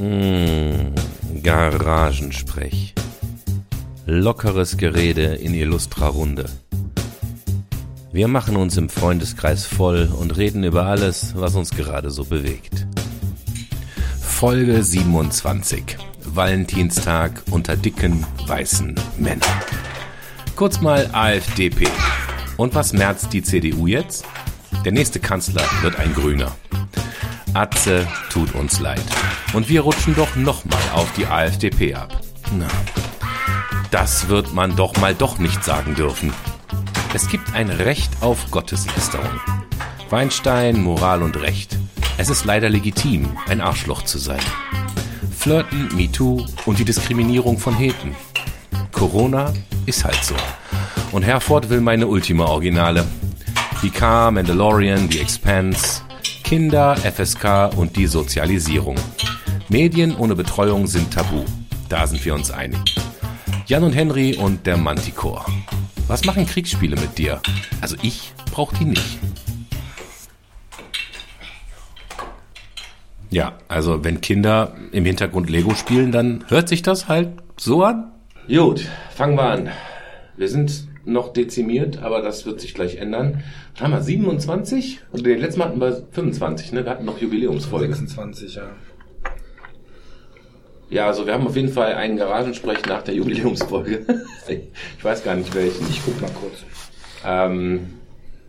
Mmh, Garagensprech. Lockeres Gerede in illustrer Runde. Wir machen uns im Freundeskreis voll und reden über alles, was uns gerade so bewegt. Folge 27. Valentinstag unter dicken, weißen Männern. Kurz mal AfDP. Und was merzt die CDU jetzt? Der nächste Kanzler wird ein Grüner. Atze tut uns leid. Und wir rutschen doch nochmal auf die AfDP ab. Na, das wird man doch mal doch nicht sagen dürfen. Es gibt ein Recht auf Gotteslästerung. Weinstein, Moral und Recht. Es ist leider legitim, ein Arschloch zu sein. Flirten, MeToo und die Diskriminierung von Heten. Corona ist halt so. Und Herford will meine Ultima Originale. Picard, Mandalorian, The Expanse, Kinder, FSK und die Sozialisierung. Medien ohne Betreuung sind tabu. Da sind wir uns einig. Jan und Henry und der Manticore. Was machen Kriegsspiele mit dir? Also ich brauch die nicht. Ja, also wenn Kinder im Hintergrund Lego spielen, dann hört sich das halt so an. Gut, fangen wir an. Wir sind noch dezimiert, aber das wird sich gleich ändern. Was haben wir, 27? Und den letzten Mal hatten wir 25, ne? Wir hatten noch Jubiläumsfolge. 26, ja. Ja, also wir haben auf jeden Fall einen Garagensprech nach der Jubiläumsfolge. ich weiß gar nicht welchen. Ich guck mal kurz. Ähm,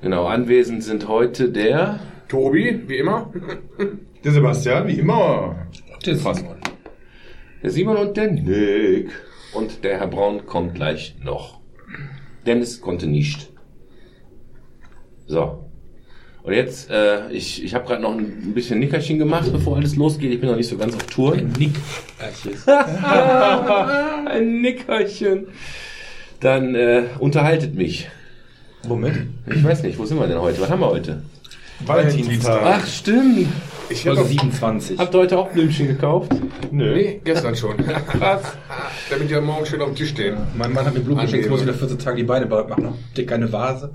genau, anwesend sind heute der Tobi, wie immer. Der Sebastian, wie immer. Der Simon. Der Simon und der Nick. Und der Herr Braun kommt gleich noch. Dennis konnte nicht. So. Und jetzt, äh, ich, ich habe gerade noch ein bisschen Nickerchen gemacht, bevor alles losgeht. Ich bin noch nicht so ganz auf Tour. Ein Nick. ein Nickerchen. Dann äh, unterhaltet mich. Womit? Ich weiß nicht, wo sind wir denn heute? Was haben wir heute? Valentinstag. Ach, stimmt. Ich habe 27. Habt ihr heute auch Blümchen gekauft? Nö, nee, gestern schon. Krass. Damit die ja morgen schön auf dem Tisch stehen. Mein Mann hat mir Blut geschickt, Angeben. ich muss wieder 14 Tage die Beine bereit machen. Dick eine Vase.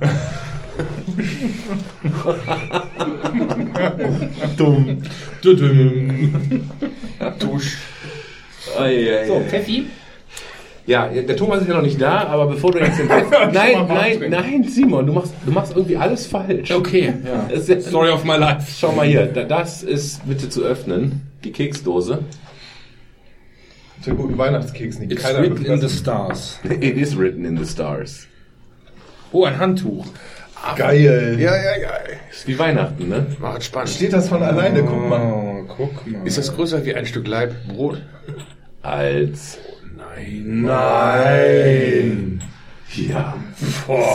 Dumm. Düdüm. Dusch. So, Pfeffi. Ja, der Thomas ist ja noch nicht da, aber bevor du jetzt den Nein, nein, nein, Simon, du machst, du machst irgendwie alles falsch. Okay, ja. Story of my life. Schau mal hier, da- das ist bitte zu öffnen, die Keksdose. Der guten Weihnachtskeks nicht. It's Keiner written in the stars. It is written in the stars. Oh, ein Handtuch. Geil. Ja, ja, ja. Ist wie Weihnachten, ne? Macht spannend. Steht das von alleine, guck mal. Oh, guck mal. Ist das größer wie ein Stück Leib Brot? Als. Nein. Nein. Ja.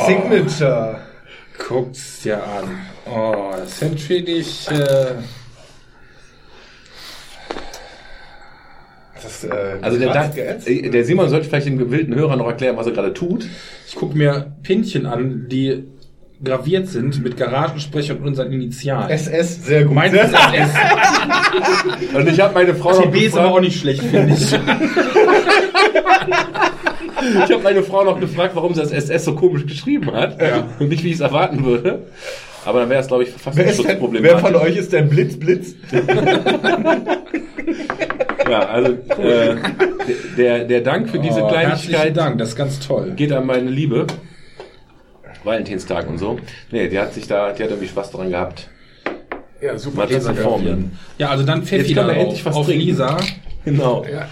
Signature. Guckt's dir an. Oh, das sind wirklich. Äh, Das, äh, Also der, geätzt. äh, der Simon sollte vielleicht dem gewillten Hörer noch erklären, was er gerade tut. ich gucke mir Pinchen an, die graviert sind mit Garagensprecher und unseren Initialen. SS, sehr gut. Meins ist SS. Und ich habe meine Frau noch TB ist aber auch gefragt, nicht schlecht, finde ich. ich habe meine Frau noch gefragt, warum sie das SS so komisch geschrieben hat. Ja. Und nicht, wie ich es erwarten würde. Aber dann wäre es, glaube ich, fast wer, ein Schutzproblem. wer von euch ist denn Blitz, Blitz? Ja, also äh, der, der Dank für diese oh, herzlichen Kleinigkeit Dank, das ist ganz toll. geht an meine Liebe. Valentinstag und so. Nee, die hat sich da, die hat irgendwie Spaß daran gehabt. Ja, super. Mal zu performen. Ja, also dann Pfeffi endlich was auf trinken. Lisa. Genau. Ja.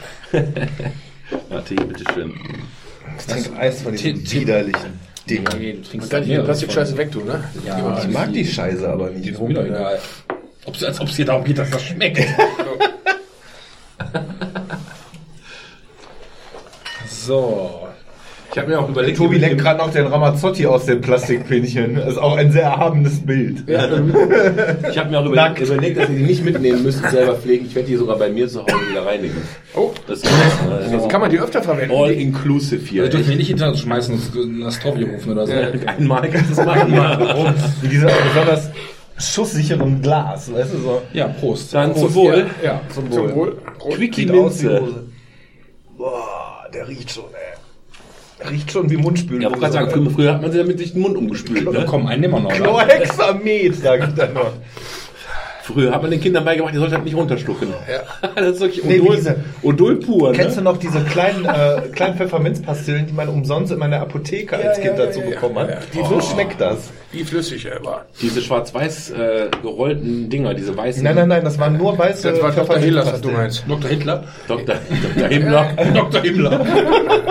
Warte, hier, bitteschön. Ich trinke Eis von diesen widerlichen Dingen. Nee, du trinkst Und dann die mehrere Plastikscheiße von. wegtun, ne? Ja, Ich mag die Scheiße aber nicht. Die ist mir doch egal. Ob's, als ob es hier darum geht, dass das schmeckt. so. Ich habe mir auch überlegt, Tobi leckt gerade noch den Ramazzotti aus dem Plastikpinchen. Das ist auch ein sehr erhabenes Bild. Ich habe mir auch überlegt, überlegt, dass ihr die nicht mitnehmen müsst, selber pflegen. Ich werde die sogar bei mir zu Hause wieder reinigen. Oh, Das ist, äh, das ist kann man die öfter verwenden? all inclusive hier. Wir dürfen wir nicht hinter uns schmeißen und das Strovie rufen oder so. Einmal kannst du es machen. Ja. Mit dieser besonders schusssicheren Glas, weißt du so. Ja, Prost. Dann zum Wohl. Ja, zum Wohl. Zum Wohl. Prost. Quickie Minze. Boah, der riecht schon, ey. Riecht schon wie Mundspülen. Ja, wollte gerade sagen, früher, hat man sie damit sich den Mund umgespült. Ne? komm, einen nehmen wir noch. Chlorhexamet, sag ich dann noch. Früher hat man den Kindern beigebracht, die sollten halt nicht runterschlucken. Ja. Das ist wirklich Nee, Odol, diese- Odol pur. Kennst du Ne? noch diese kleinen, äh, kleinen Pfefferminzpastillen, die man umsonst in der Apotheke als ja, Kind ja, dazu ja, bekommen ja, hat? ja. Wie so schmeckt das? Wie flüssig er war. Diese schwarz-weiß äh, gerollten Dinger, diese weißen. Nein, nein, nein, das waren nur weiße Das war Dr. Hillers, was du meinst. Dr. Hitler. Dr. Dr. Himmler. Dr. Himmler.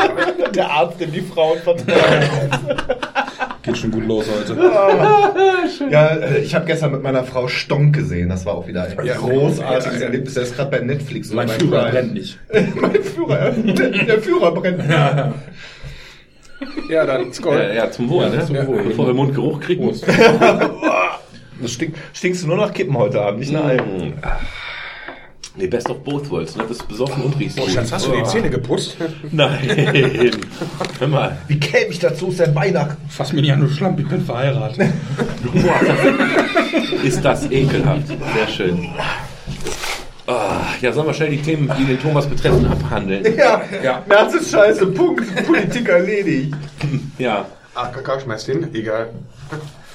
Der Arzt, dem die Frauen vertrauen. Geht schon gut los heute. Ja, äh, ich habe gestern mit meiner Frau Stonk gesehen. Das war auch wieder ein Ja. großartiges Ja, ja. Erlebnis. Der ist gerade bei Netflix. Mein bei Führer Prime. brennt nicht. mein Führer, der, der Führer brennt. Ja, dann Skoll. Ja, ja, zum Wohl, ne? zum Wohl. Bevor wir Mundgeruch kriegen. Das stink, stinkst du nur nach Kippen heute Abend, nicht nach Alten. Nee, best of both worlds, ne? Das ist besoffen und riechst Oh. Schatz, hast du die Zähne geputzt? Nein. Hör mal. Wie käme ich dazu? Ist der Weihnachten. Fass mir nicht an, du Schlamp, ich bin verheiratet. Ist das ekelhaft. Sehr schön. Ah, ja, sollen wir schnell die Themen, die den Thomas betreffen, abhandeln? Ja, Ja. März ist scheiße. Punkt. Politik erledigt. Ja. Ah, Kakao schmeißt hin. Egal.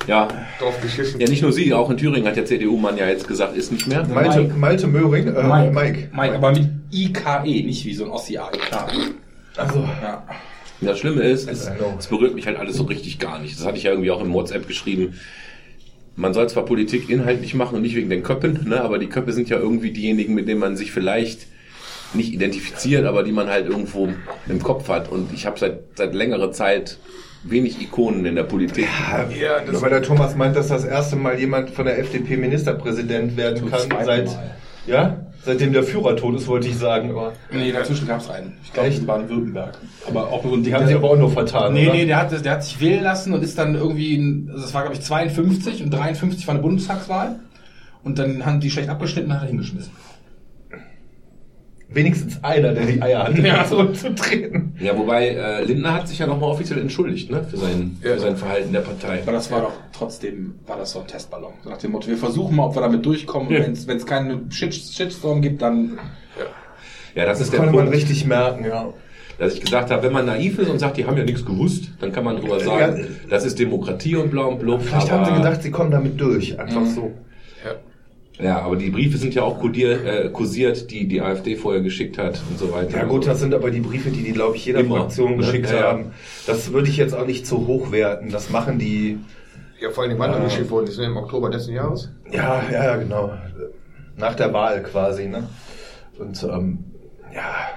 Ja. Drauf geschissen. Ja, nicht nur sie, auch in Thüringen hat der CDU-Mann ja jetzt gesagt, ist nicht mehr. Malte, Mike. Malte Möhring, äh, Mike. Mike. Mike, aber mit IKE, nicht wie so ein Ossi AEK. Also, Ja. Das Schlimme ist, es, know. es berührt mich halt alles so richtig gar nicht. Das hatte ich ja irgendwie auch im WhatsApp geschrieben. Man soll zwar Politik inhaltlich machen und nicht wegen den Köppen, ne, aber die Köppe sind ja irgendwie diejenigen, mit denen man sich vielleicht nicht identifiziert, aber die man halt irgendwo im Kopf hat. Und ich habe seit, seit längerer Zeit wenig Ikonen in der Politik. Ja, das nur weil der Thomas meint, dass das erste Mal jemand von der FDP Ministerpräsident werden kann, seit, Mal. ja, seitdem der Führer tot ist, wollte ich sagen. Aber Nee, dazwischen gab es einen. Ich glaube in Baden-Württemberg. Aber auch so ein die haben sich aber auch nur vertan. Nee, oder? nee, der hat, der hat sich wählen lassen und ist dann irgendwie, also das war glaube ich 52 und 53 war eine Bundestagswahl. Und dann haben die schlecht abgeschnitten und hat er hingeschmissen. Wenigstens einer, der die Eier hatte, Ja. zurückzutreten. Ja, wobei äh, Lindner hat sich ja nochmal offiziell entschuldigt ne, für, sein, Ja. für sein Verhalten der Partei. Aber das war doch trotzdem, war das so ein Testballon. So nach dem Motto, wir versuchen mal, ob wir damit durchkommen. Ja. Wenn es keinen Shit, Shitstorm gibt, dann Ja, das, Das ist der konnte man Punkt, richtig merken, ja. dass ich gesagt habe, wenn man naiv ist und sagt, die haben ja nichts gewusst, dann kann man drüber sagen, Ja. das ist Demokratie und blau und blub. Vielleicht haben sie gedacht, sie kommen damit durch. Einfach so. Ja. Aber die Briefe sind ja auch kodier, äh, kursiert, die die AfD vorher geschickt hat und so weiter. Ja gut, das sind aber die Briefe, die die, glaube ich, jeder Immer, Fraktion ne? geschickt Ja, ja. haben. Das würde ich jetzt auch nicht zu hoch werten. Das machen die... Ja, vor allem, wann dann geschickt worden ist, ne? im Oktober letzten Jahres. Ja, ja, ja, genau. Nach der Wahl quasi, ne? Und ähm, ja,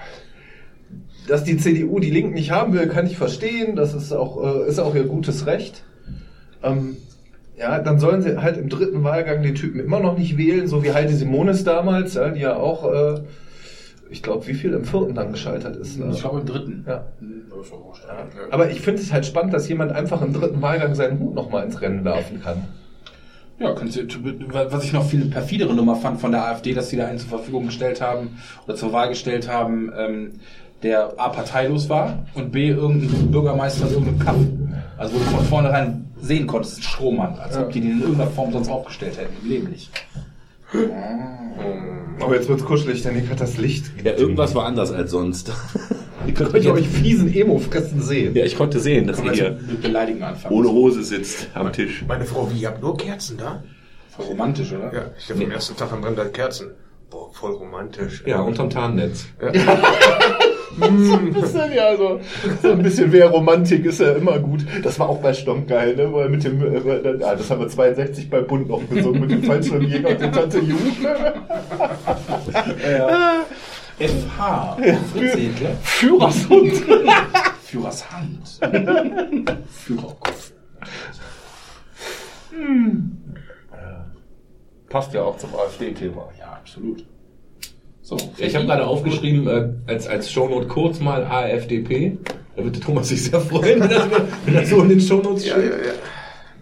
dass die CDU die Linken nicht haben will, kann ich verstehen. Das ist auch, äh, ist auch ihr gutes Recht. Ähm, ja, dann sollen sie halt im dritten Wahlgang den Typen immer noch nicht wählen, so wie Heidi Simonis damals, ja, die ja auch, äh, ich glaube, wie viel im vierten dann gescheitert ist. ne? ich glaube im dritten. Ja. Aber. Ja. Ich finde es halt spannend, dass jemand einfach im dritten Wahlgang seinen Hut nochmal ins Rennen werfen kann. Ja, könnt ihr, was ich noch viel perfidere Nummer fand von der AfD, dass sie da einen zur Verfügung gestellt haben oder zur Wahl gestellt haben, ähm, der A parteilos war und B irgendein Bürgermeister in irgendeinem Kaff. Also wo du von vornherein sehen konntest, ein Strohmann, als ob die den in irgendeiner Form sonst aufgestellt hätten, im Leben nicht. Aber jetzt wird's kuschelig, denn Nick hat das Licht. Ja, irgendwas war anders als sonst. Ihr könnt jetzt- euch fiesen Emo-Fressen sehen? ja, ich konnte sehen, dass ihr hier jetzt mit Beleidigen anfangen. ohne Hose sitzt am Tisch. Meine Frau, wie, ihr habt nur Kerzen da? Voll romantisch, oder? Ja, ich dachte, am ersten Tag brennen da Kerzen. Boah, voll romantisch. Ja, unterm Tarnnetz. Das ist ja also so ein bisschen mehr Romantik ist ja immer gut. Das war auch bei Stomp geil, ne? Weil mit dem, äh, ja, das haben wir 62 bei Bund noch gesungen mit dem Fallschirmjäger und der Tante Ju. FH. Fritz. Führershund. Führers Hand. Führerkopf. Passt ja auch zum AfD-Thema. Ja, absolut. So, Ich habe gerade aufgeschrieben, äh, als, als Shownote kurz mal AFDP. Da wird der Thomas sich sehr freuen, wenn das, wenn das so in den Shownotes Ja, steht. ja, ja.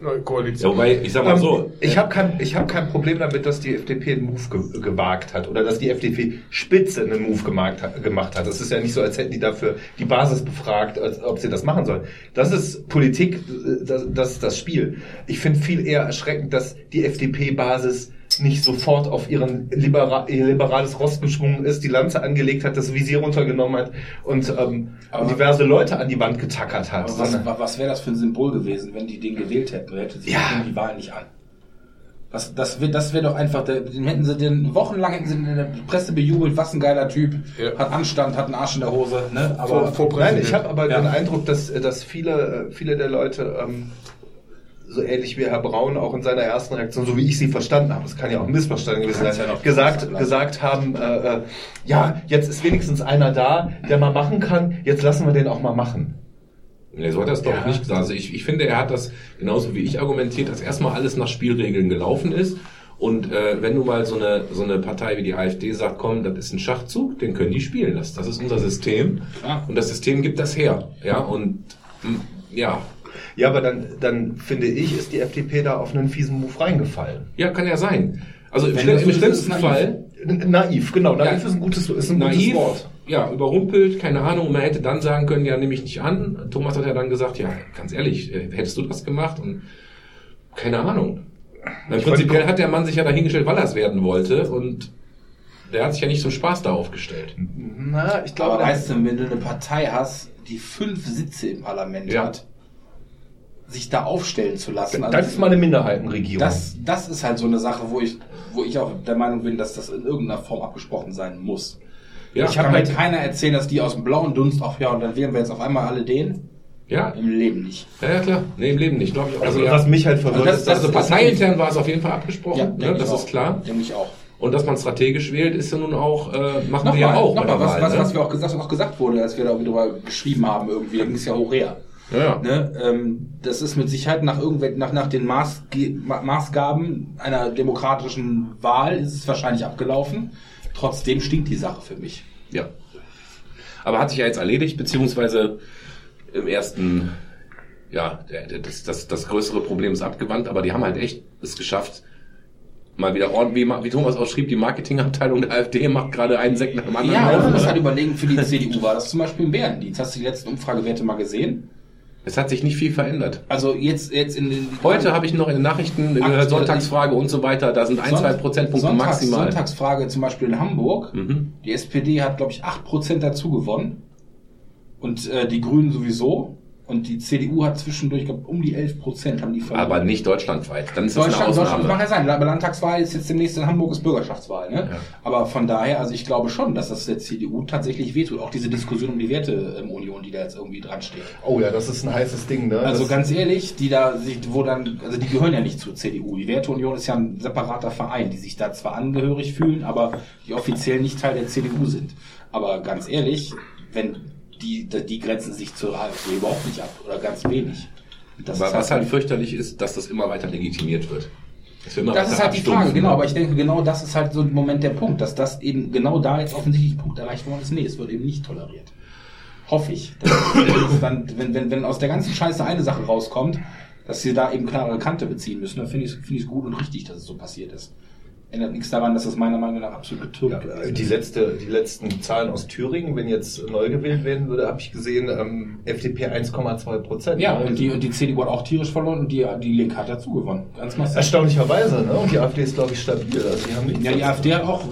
Neue Ja, Koalition. wobei, ich sag mal so, Ähm, ich habe kein, ich hab kein Problem damit, dass die FDP einen Move ge gewagt hat oder dass die FDP-Spitze einen Move gemacht hat, gemacht hat. Das ist ja nicht so, als hätten die dafür die Basis befragt, als ob sie das machen sollen. Das ist Politik, äh, das, das ist das Spiel. Ich finde viel eher erschreckend, dass die FDP-Basis nicht sofort auf ihren libera ihr liberales Rost geschwungen ist, die Lanze angelegt hat, das Visier runtergenommen hat und, ähm, diverse Leute an die Wand getackert hat. Aber was, was wäre das für ein Symbol gewesen, wenn die den gewählt hätten? Hätte sich Ja. die Wahl nicht an? Was, das wäre das wär doch einfach, der- den hätten sie den wochenlang hätten sie in der Presse bejubelt, was ein geiler Typ, Ja. hat Anstand, hat einen Arsch in der Hose, ne? Aber Vor- vor Nein, ich habe aber Ja. den Eindruck, dass, dass viele, äh, viele der Leute, ähm, so ähnlich wie Herr Braun auch in seiner ersten Reaktion, so wie ich sie verstanden habe, das kann ja auch ein Missverständnis gewesen sein, ja noch gesagt, gesagt haben, äh, äh, ja, jetzt ist wenigstens einer da, der mal machen kann, jetzt lassen wir den auch mal machen. Nee, so hat er es doch Ja. nicht gesagt. Also ich, ich finde, er hat das genauso wie ich argumentiert, dass erstmal alles nach Spielregeln gelaufen ist. Und äh, wenn nun mal so eine, so eine Partei wie die AfD sagt, komm, das ist ein Schachzug, den können die spielen. Das, das ist unser System. Und das System gibt das her. Ja, und ja, Ja, aber dann, dann finde ich, ist die FDP da auf einen fiesen Move reingefallen. ja, kann ja sein. Also im, schlimm, im schlimmsten naiv. Fall Naiv, genau. Naiv Ja. ist ein gutes, ist ein gutes naiv, Wort. ja, überrumpelt, keine Ahnung. Man hätte dann sagen können, ja, nehme ich nicht an. Thomas hat ja dann gesagt, ja, ganz ehrlich, äh, hättest du das gemacht? Und keine Ahnung. Weil prinzipiell hat der Mann sich ja dahingestellt, weil er es werden wollte. Und der hat sich ja nicht so Spaß darauf gestellt. Na, ich glaube, Aber da- weißt du, wenn du eine Partei hast, die fünf Sitze im Parlament Ja. hat, sich da aufstellen zu lassen. das also ist mal eine Minderheitenregierung. das, das ist halt so eine Sache, wo ich, wo ich auch der Meinung bin, dass das in irgendeiner Form abgesprochen sein muss. Ja, ich habe kann mir halt- keiner erzählen, dass die aus dem blauen Dunst, ach ja, und dann wählen wir jetzt auf einmal alle den. Ja, Im Leben nicht. ja, ja klar. Nee, im Leben nicht, glaube ich auch. also, ja. was mich halt verwirrt, Also das- ist, dass also das- parteiintern war es auf jeden Fall abgesprochen, denk ne? das ist auch. klar. Denke ich auch. Und dass man strategisch wählt, ist ja nun auch, äh, machen wir ja auch. bei nochmal der was, Wahl, was, ne? was wir auch gesagt, auch gesagt wurde, als wir darüber geschrieben haben, irgendwie, da ging es ja hoch her. Ja. Ne? Ähm, das ist mit Sicherheit nach irgendwelchen, nach, nach den Maßge Ma- Maßgaben einer demokratischen Wahl ist es wahrscheinlich abgelaufen. Trotzdem stinkt die Sache für mich. Ja. Aber hat sich ja jetzt erledigt, beziehungsweise im ersten, ja, das, das, das größere Problem ist abgewandt, aber die haben halt echt es geschafft, mal wieder ordentlich, wie, wie Thomas auch schrieb, die Marketingabteilung der AfD macht gerade einen Sekt nach dem anderen. Ja, auf, man muss ne? halt überlegen, für die CDU war das zum Beispiel im Bärendienst. Hast du die letzten Umfragewerte mal gesehen? Es hat sich nicht viel verändert. Also jetzt, jetzt in den Heute habe ich noch in den Nachrichten gehört, Sonntagsfrage und so weiter, da sind ein, Sonnt- zwei Prozentpunkte Sonntags, maximal. Sonntagsfrage zum Beispiel in Hamburg. Mhm. Die SPD hat, glaube ich, 8% dazu gewonnen. Und äh, die Grünen sowieso. Und die CDU hat zwischendurch, glaub, um die 11% haben die verloren. Aber nicht deutschlandweit. Dann ist das Deutschland, eine Deutschland Ausnahme. mag ja sein. Aber Landtagswahl ist jetzt demnächst in Hamburg ist Bürgerschaftswahl. Ne? Ja. Aber von daher, also ich glaube schon, dass das der CDU tatsächlich wehtut. Auch diese Diskussion um die Werteunion, die da jetzt irgendwie dran steht. oh ja, das ist ein heißes Ding, ne? Also das, ganz ehrlich, die da sich, wo dann, also die gehören ja nicht zur CDU. Die Werteunion ist ja ein separater Verein, die sich da zwar angehörig fühlen, aber die offiziell nicht Teil der CDU sind. Aber ganz ehrlich, wenn die, die grenzen sich zur AfD überhaupt nicht ab oder ganz wenig. Das Aber was halt fürchterlich ist, dass das immer weiter legitimiert wird. Dass wir Das ist halt die Frage, genau. Aber ich denke, genau das ist halt so im Moment der Punkt, dass das eben genau da jetzt offensichtlich Punkt erreicht worden ist. Nee, es wird eben nicht toleriert. Hoffe ich. Dann, wenn, wenn, wenn aus der ganzen Scheiße eine Sache rauskommt, dass sie da eben klare Kante beziehen müssen, dann finde ich es finde ich es gut und richtig, dass es so passiert ist. Ändert nichts daran, dass das meiner Meinung nach absolut Ja, gewesen die, ist. letzte, die letzten Zahlen aus Thüringen, wenn jetzt neu gewählt werden würde, habe ich gesehen, ähm, FDP 1,2 Prozent. Ja, und die, und die CDU hat auch tierisch verloren und die, die Linke hat dazu gewonnen. Ganz massiv. Erstaunlicherweise, ne? Und die AfD ist, glaube ich, stabil. Also die haben Ja, die AfD hat auch,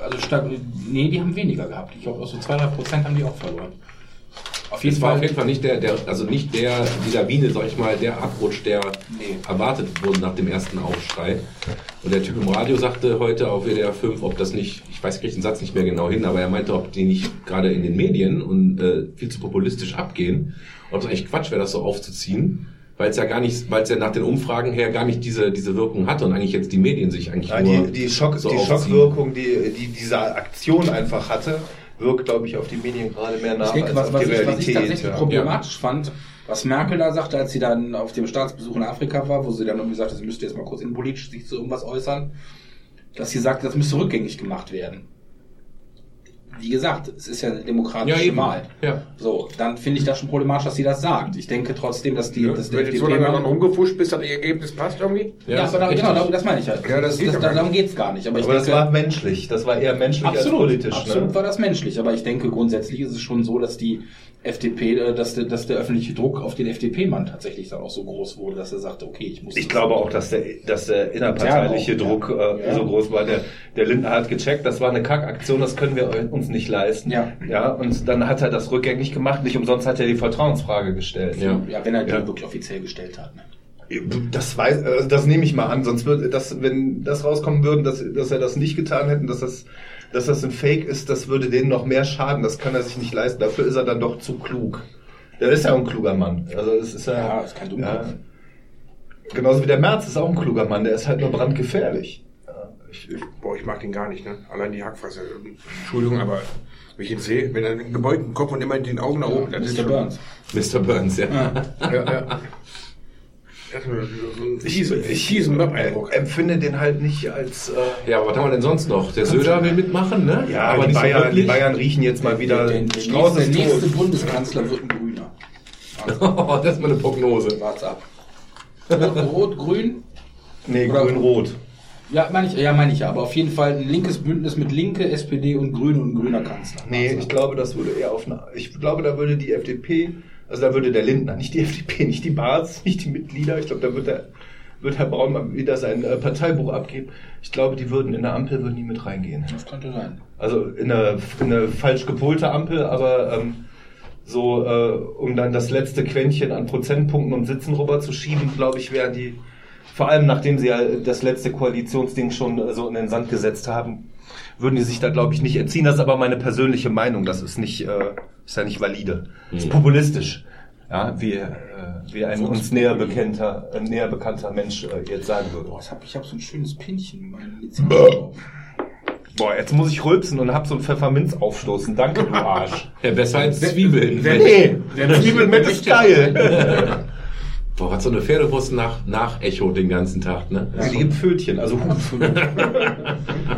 also stark, nee, die haben weniger gehabt. Ich glaube, auch so zwei, drei Prozent haben die auch verloren. Auf jeden war auf Fall. jeden Fall nicht der, der, also nicht der, die Lawine, sag ich mal, der Abrutsch, der Nee. erwartet wurde nach dem ersten Aufschrei. Und der Typ im Radio sagte heute auf WDR 5, ob das nicht, ich weiß, ich kriege den Satz nicht mehr genau hin, aber er meinte, ob die nicht gerade in den Medien und äh, viel zu populistisch abgehen, ob es eigentlich Quatsch wäre, das so aufzuziehen, weil es ja gar nicht, weil es ja nach den Umfragen her gar nicht diese, diese Wirkung hatte und eigentlich jetzt die Medien sich eigentlich Ja, nur die, die, Schock, so die. Schockwirkung, die, die diese Aktion einfach hatte, wirkt, glaube ich, auf die Medien gerade mehr nach Ich denke, als was, auf was, die ich, was ich tatsächlich ja. problematisch fand, was Merkel da sagte, als sie dann auf dem Staatsbesuch in Afrika war, wo sie dann irgendwie sagte, sie müsste jetzt mal kurz innenpolitisch sich zu irgendwas äußern, dass sie sagte, das müsste rückgängig gemacht werden. Wie gesagt, es ist ja eine demokratische Ja. Wahl. Ja. So, dann finde ich das schon problematisch, dass sie das sagt. Ich denke trotzdem, dass die, dass Wenn du so lange daran rumgefuscht bist, dass das Ergebnis passt irgendwie? ja, aber da, richtig. genau, da- das meine ich halt. Ja, das geht das, aber da, darum nicht. geht's gar nicht. Aber, ich Aber das denke, war menschlich. Das war eher menschlich Absolut, als politisch. absolut ne? war das menschlich, aber ich denke grundsätzlich ist es schon so, dass die FDP, äh, dass der, dass der öffentliche Druck auf den FDP-Mann tatsächlich dann auch so groß wurde, dass er sagte, okay, ich muss. Ich das- glaube auch, dass der, dass der innerparteiliche Ja, Druck ja. äh, Ja. so groß war. Der, der Lindner hat gecheckt, das war eine Kackaktion, das können wir uns nicht leisten. Ja. ja. Und dann hat er das rückgängig gemacht. Nicht umsonst hat er die Vertrauensfrage gestellt. Ja. ja, wenn er die Ja. wirklich offiziell gestellt hat. Ne? Das weiß, also das nehme ich mal an, sonst würde das, wenn das rauskommen würden, dass, dass er das nicht getan hätten, dass das, dass das ein Fake ist, das würde denen noch mehr schaden. Das kann er sich nicht leisten. Dafür ist er dann doch zu klug. Der ist ja auch ein kluger Mann. Also es ist ja, Ja, ist kein Dummkopf. genauso wie der Merz ist auch ein kluger Mann. Der ist halt nur brandgefährlich. Ja, ich, ich, Boah, ich mag den gar nicht, ne? Allein die Hackfresse. Entschuldigung, aber wenn ich ihn sehe, wenn er einen gebeugten Kopf und immer den Augen nach oben, das ist Mr. schon- Burns. Mr. Burns, ja. ja, ja. Das ist so ein fiesen, fiesen Möb-Eindruck. empfinde den halt nicht als. Äh, Ja, aber was haben wir denn sonst noch? Der Söder will mitmachen, ne? ja, aber die, nicht so Bayern, die. Bayern riechen jetzt mal wieder. Der, der, der ist nächste tot. Bundeskanzler wird ein Grüner. Oh, das ist mal eine Prognose. Wart's ab. Rot, Grün? Nee, Oder- grün-rot. Ja, meine ich, ja, meine ich ja. Aber auf jeden Fall ein linkes Bündnis mit Linke, SPD und Grüne und ein grüner Kanzler. Nee, ich glaube, das würde eher auf eine. Ich glaube, da würde die FDP, also da würde der Lindner, nicht die FDP, nicht die Barz, nicht die Mitglieder. Ich glaube, da wird der, wird Herr Braun mal wieder sein äh, Parteibuch abgeben. Ich glaube, die würden in der Ampel würden die mit reingehen. Das könnte sein. Also in eine, in eine falsch gepolte Ampel, aber ähm, so, äh, um dann das letzte Quäntchen an Prozentpunkten und Sitzen rüberzuschieben, glaube ich, wären die, vor allem nachdem sie ja das letzte Koalitionsding schon äh, so in den Sand gesetzt haben, würden die sich da, glaube ich, nicht entziehen. Das ist aber meine persönliche Meinung. Das ist nicht, äh, ist ja nicht valide. Das ist populistisch. Ja, wie, äh, wie ein uns näher bekannter, äh, näher bekannter Mensch äh, jetzt sagen würde. Boah, ich habe ich hab so ein schönes Pinchen mit meinem Lizenz drauf. Boah, jetzt muss ich rülpsen und hab so einen Pfefferminz aufstoßen. Danke, du Arsch. Ja, besser als Zwiebeln. Nee, der Zwiebelmett ist geil. Boah, hat so eine Pferdewurst nach, nach Echo den ganzen Tag, ne? Ja, die gibt Pfötchen, also Huf.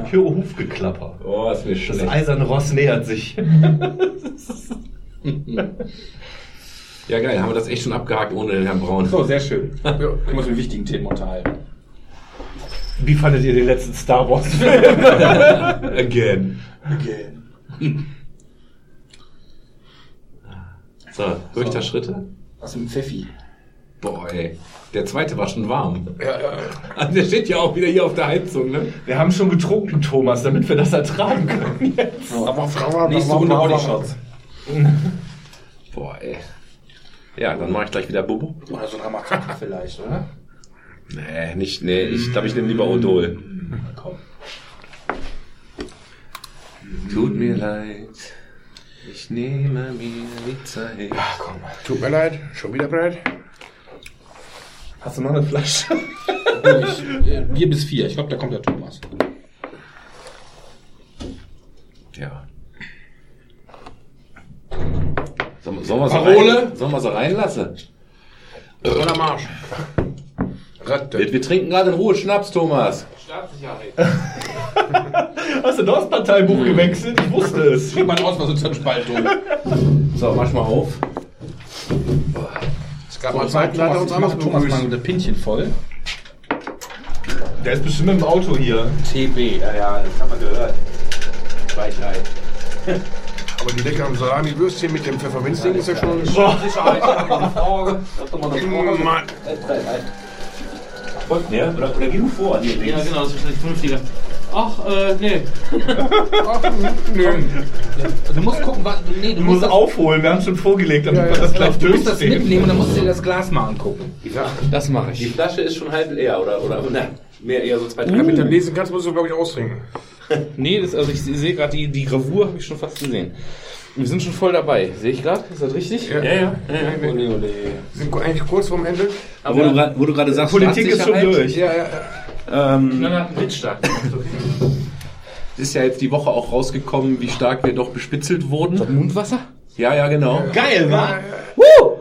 ich höre Hufgeklapper. Oh, ist mir Das schlecht. eiserne Ross nähert sich. Ja, geil, haben wir das echt schon abgehakt ohne den Herrn Braun. So, sehr schön. Ja, ich muss mit wichtigen Themen unterhalten. Wie fandet ihr den letzten Star Wars Film? Again. Okay. So, höre ich da Schritte? Was mit dem Pfeffi? Boah, ey. Der zweite war schon warm. Ja, ja. Also der steht ja auch wieder hier auf der Heizung, ne? Wir haben schon getrunken, Thomas, damit wir das ertragen können jetzt. Aber Frau, Nächste Runde Bodyshots. Boah, ey. Ja, dann mache ich gleich wieder Bobo. Oder so ein Ramazzotti vielleicht, oder? Nee, nicht, nee, ich glaube, ich nehme lieber Odol. Komm. Tut mir leid. Ich nehme mir die Zeit. Tut mir leid, schon wieder bereit? Hast du noch eine Flasche? Ich, äh, Bier bis vier. Ich glaube, da kommt der Thomas. Ja. Sollen sollen wir sie Parole? rein, sollen wir sie reinlassen? Voller Marsch. Wir, wir trinken gerade in Ruhe Schnaps, Thomas. Hast du das Parteibuch gewechselt? Ich wusste es. Kriegt man aus, was uns Spaltung. So, mach mal auf. Es gab mal Zeiten, da hat er uns ich anders Thomas mal das Pinchen voll. Der ist bestimmt im Auto hier. TB. Ja, ja, das haben wir gehört. Weichheit. Aber die leckeren Salami-Würstchen mit dem Pfefferminzding ist ja schon... Sicherheit, eine Frage. Das ist doch mal eine Frage. Mann. Ja, oder, oder geh du vor an die Ja, genau, das ist wahrscheinlich vernünftiger. Ach, äh, nee. Du musst gucken, was. Nee, du Du musst, musst das, aufholen, wir haben schon vorgelegt, damit wir das gleich du musst das durchstehen. mitnehmen und dann musst du dir das Glas mal angucken. Das mache Die ich. Flasche ist schon halb leer, oder? oder ne, mehr eher so zwei Ja, mit dem Lesen kannst du so, glaube ich, austrinken. Nee, das, also ich sehe gerade die, die Gravur, habe ich schon fast gesehen. Wir sind schon voll dabei. Sehe ich gerade? Ist das richtig? Ja. Ja, ja, ja. ja. Ole, ole. Sind eigentlich kurz vorm Ende. Aber wo du du gerade sagst, Politik ist schon durch. Ja, ja, ja. Ähm, ein Blitzstart. ist ja jetzt die Woche auch rausgekommen, wie stark wir doch bespitzelt wurden. Mundwasser? Ja, ja, genau. Geil, wa? Und du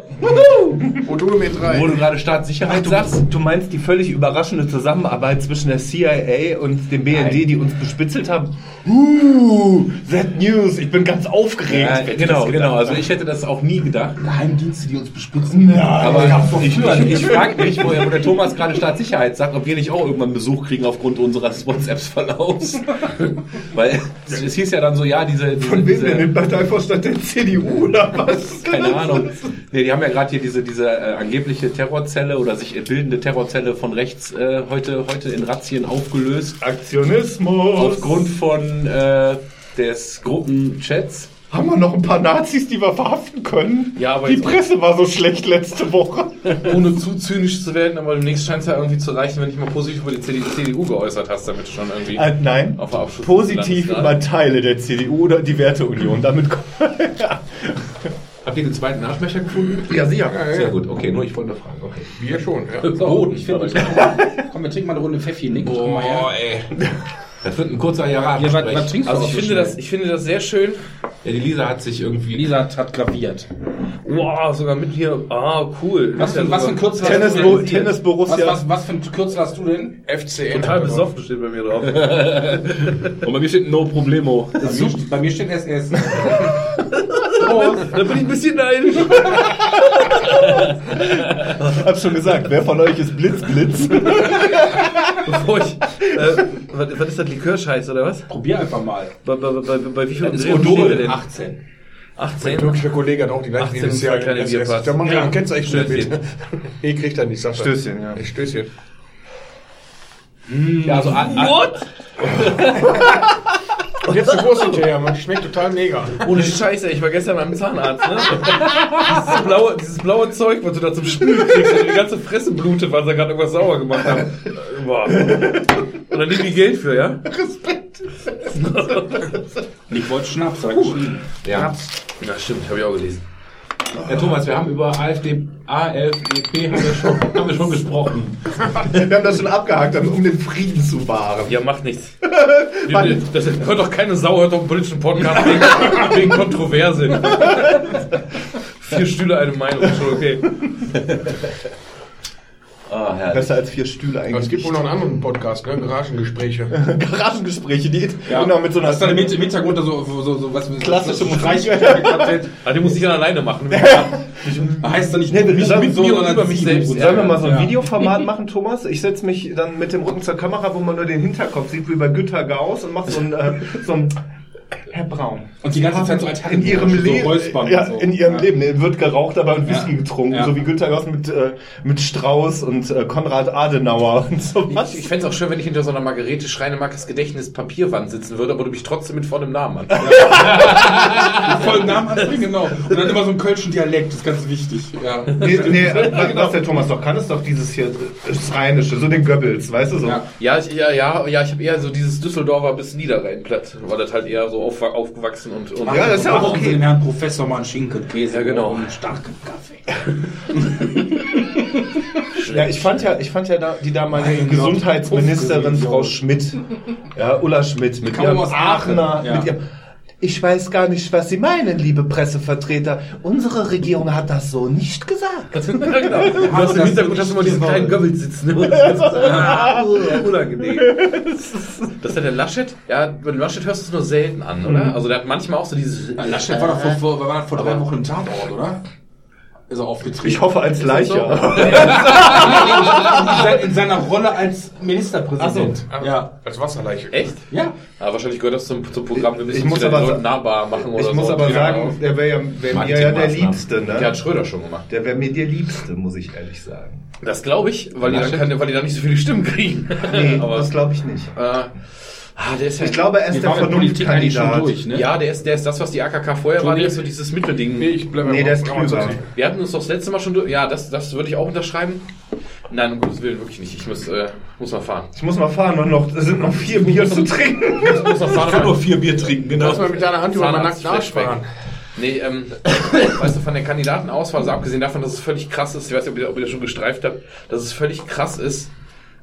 mit drei. Wo du gerade Staatssicherheit sagst. Du meinst die völlig überraschende Zusammenarbeit zwischen der CIA und dem BND, die uns bespitzelt haben? Uh, that news, ich bin ganz aufgeregt. Ja, genau, genau. Also ich hätte das auch nie gedacht. Geheimdienste, die uns bespitzen. Ja, Aber ich, ich, ich frage mich, wo, wo der Thomas gerade Staatssicherheit sagt, ob wir nicht auch irgendwann Besuch kriegen aufgrund unseres WhatsApps-Verlaufs. Weil es, es hieß ja dann so, ja, diese... diese, Von wem denn? Den Parteivorstand der CDU oder was? keine Ahnung. Nee, die haben ja gerade hier diese, diese äh, angebliche Terrorzelle oder sich bildende Terrorzelle von rechts äh, heute, heute in Razzien aufgelöst. Aktionismus. Aufgrund von äh, des Gruppenchats. haben wir noch ein paar Nazis, die wir verhaften können? Ja, aber die Presse war so schlecht letzte Woche. Ohne zu zynisch zu werden, aber demnächst scheint es ja irgendwie zu reichen, wenn du dich mal positiv über die CD CDU geäußert hast, damit du schon irgendwie Äh, nein, auf der Abschluss positiv über Teile der CDU oder die Werteunion. Damit Habt ihr den zweiten Aschbecher gefunden? ja, sicher. Ja, Sehr ja. gut, okay, nur ich wollte nur fragen. Okay. Bier schon, ja. Boden, ich finde. Komm, wir trinken mal eine Runde Pfeffi, Nick. Komm mal her. Boah, ey. Das wird ein kurzer Jahr. Ja, was, was trinkst du Also ich so finde, schnell? das, ich finde das sehr schön. Ja, die Lisa hat sich irgendwie. Lisa hat, hat graviert. Wow, sogar mit hier. Ah, cool. Was für, was für ein Kürzel Tennis, hast du Bo denn? Tennis Was, Borussia. was, was für ein Kürzel hast du denn? FCN. Total besoffen steht bei mir drauf. Und bei mir steht No Problemo. Bei mir, bei mir steht SS. da bin ich ein bisschen neidisch. hab schon gesagt, wer von euch ist Blitz Blitz? Bevor ich. Äh, was, was ist das Likörscheiß oder was? Probier einfach mal. Bei, bei, bei, bei wie viel Das ist Umdrehungen denn? 18. Mein 18? türkischer Kollege hat auch die gleichen 18 Initialien. kleine SS. Bierparts. Da machen wir Ja. ein Kennzeichen mit. Stößchen. Eh kriegt er nicht, sagt er. Stößchen, ja. Stößchen. Ja, also, a- a- What? Und jetzt die Wurst hinterher, man schmeckt total mega. Ohne Scheiße, ich war gestern beim Zahnarzt, ne? Dieses blaue, dieses blaue Zeug, was du da zum Spülen kriegst, und die ganze Fresse blutet, weil sie gerade irgendwas sauer gemacht haben. Boah. Und dann nehmen die Geld für, ja? Nick wollte Schnaps, er geschrieben. Ja. Ja, stimmt, habe ich auch gelesen. Herr Thomas, wir haben über AfD, AFDP haben wir schon, haben wir schon gesprochen. Wir haben das schon abgehakt, um den Frieden zu wahren. Ja, macht nichts. Das hört doch keine Sau, hört doch einen politischen Podcast wegen, wegen Kontroverse. Vier Stühle, eine Meinung, schon okay. Ah, herrlich. Besser als vier Stühle Aber eigentlich. es gibt wohl noch einen anderen Podcast, ne? Garagengespräche. Garagengespräche, die genau mit so einer Das ist dann im Hin- im Hintergrund so, so, so was Klassische Musik. Ah, den muss ich dann alleine machen. Heißt dann nicht Nee, nicht mit so, mir sondern über mich selbst. Sollen wir mal so ein Ja. Videoformat machen, Thomas? Ich setze mich dann mit dem Rücken zur Kamera, wo man nur den Hinterkopf sieht, wie bei Günter Gauss und mache so ein, äh, so ein Herr Braun. Und die ganze Zeit so als in ihrem Leben, so Räuspern ja, so. in ihrem Ja. Leben nee, wird geraucht, aber und Whisky Ja. getrunken, Ja. so wie Günter Gauss mit äh, mit Strauß und äh, Konrad Adenauer und so was. Ich, ich fände es auch schön, wenn ich hinter so einer Margarete Schreinemarkes Gedächtnis Papierwand sitzen würde, aber du mich trotzdem mit vollem Namen an. vollen Namen anbringen, genau. Und dann immer so einen kölschen Dialekt, das ist ganz wichtig. Ja. Nee, nee, äh, was der Thomas doch kann, ist doch dieses hier, äh, das Rheinische, so den Goebbels, weißt du so. Ja. Ja, ich, ja, ja, ja, ich habe eher so dieses Düsseldorfer bis Niederrhein platt, weil das halt eher so auf, aufgewachsen und, und Ja, das ist ja auch okay. dem Herrn Professor mal einen Schinken, Käse Ja, genau. und einen starken Kaffee. Ja, ich fand ja, ich fand ja da, die damalige Mein Gott, Gesundheitsministerin Frau. Schmidt, ja, Ulla Schmidt, mit ihrem aus Aachen, Aachener, ja. mit ihrem, ich weiß gar nicht, was Sie meinen, liebe Pressevertreter. Unsere Regierung hat das so nicht gesagt. ja, genau. Du hast im Hintergrund hast du mal diesen kleinen Goebbels sitzen. Und das ist ah, unangenehm. Das ist ja der Laschet. Ja, bei dem Laschet hörst du es nur selten an, oder? Also der hat manchmal auch so dieses... Laschet war doch vor, vor, war vor drei Wochen im Tatort, oder? Ist er aufgetreten. Ich hoffe als Leiche. so? in, sein- in seiner Rolle als Ministerpräsident. Ja. Als Wasserleiche. Echt? Ja. Ja, wahrscheinlich gehört das zum, zum Programm. Wir müssen Ich muss aber Leuten nahbar machen oder Ich muss so. aber sagen, der wäre ja, wär mir ja der. Liebste, Der ne? hat Schröder schon gemacht. Der wäre mir der Liebste, muss ich ehrlich sagen. Das glaube ich, weil die, dann kann, weil die dann nicht so viele Stimmen kriegen. Nee, aber das glaube ich nicht. äh, ah, der ist ja Ich glaube, er ist der Vernunftkandidat. durch, ne? ja, der ist, der ist das, was die AKK vorher war, der ist so dieses Mittelding. Nee, ich bleibe Nee, der ist klüger. Wir hatten uns doch das letzte Mal schon durch. Ja, das, das würde ich auch unterschreiben. Nein, um Gottes Willen, wirklich nicht. Ich muss, äh, muss mal fahren. Ich muss mal fahren und noch, es sind noch vier Bier zu trinken. Ich muss mal fahren. vier Bier trinken, Du musst mal mit deiner Hand über meinen nackten Arsch fahren. Nee, ähm, weißt du, von der Kandidatenauswahl, also abgesehen davon, dass es völlig krass ist, ich weiß nicht, ob ihr, ob ihr das schon gestreift habt, dass es völlig krass ist,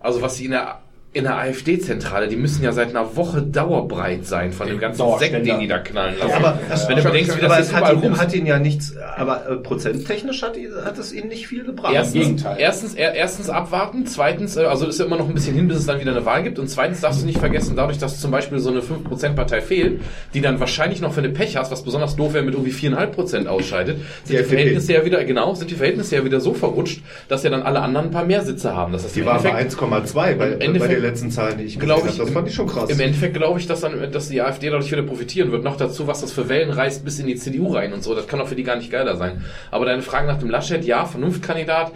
also was sie in der in der AfD-Zentrale, die müssen ja seit einer Woche dauerbreit sein von dem ganzen Sekt, den die da knallen lassen. Aber, es, Wenn du bedenkst, wie das es hat ihn, rum hat ihn ja nichts, aber äh, prozenttechnisch hat, hat es ihn nicht viel gebracht. Erstens, Gegenteil. erstens, er, erstens abwarten, zweitens, äh, also ist ja immer noch ein bisschen hin, bis es dann wieder eine Wahl gibt und zweitens darfst du nicht vergessen, dadurch, dass zum Beispiel so eine 5%-Partei fehlt, die dann wahrscheinlich noch, wenn du Pech hast, was besonders doof wäre, mit irgendwie 4,5% ausscheidet, sind die, FDP. Verhältnisse ja wieder, genau, sind die Verhältnisse ja wieder so verrutscht, dass ja dann alle anderen ein paar mehr Sitze haben. Das heißt, Die war bei Endeffekt- 1,2 bei, bei Endeffekt den letzten Zahlen, die ich gesehen glaube habe. Das fand ich schon krass. Im Endeffekt glaube ich, dass dann, dass die AfD dadurch wieder profitieren wird. Noch dazu, was das für Wellen reißt bis in die CDU rein und so. Das kann auch für die gar nicht geiler sein. Aber deine Frage nach dem Laschet, ja, Vernunftkandidat.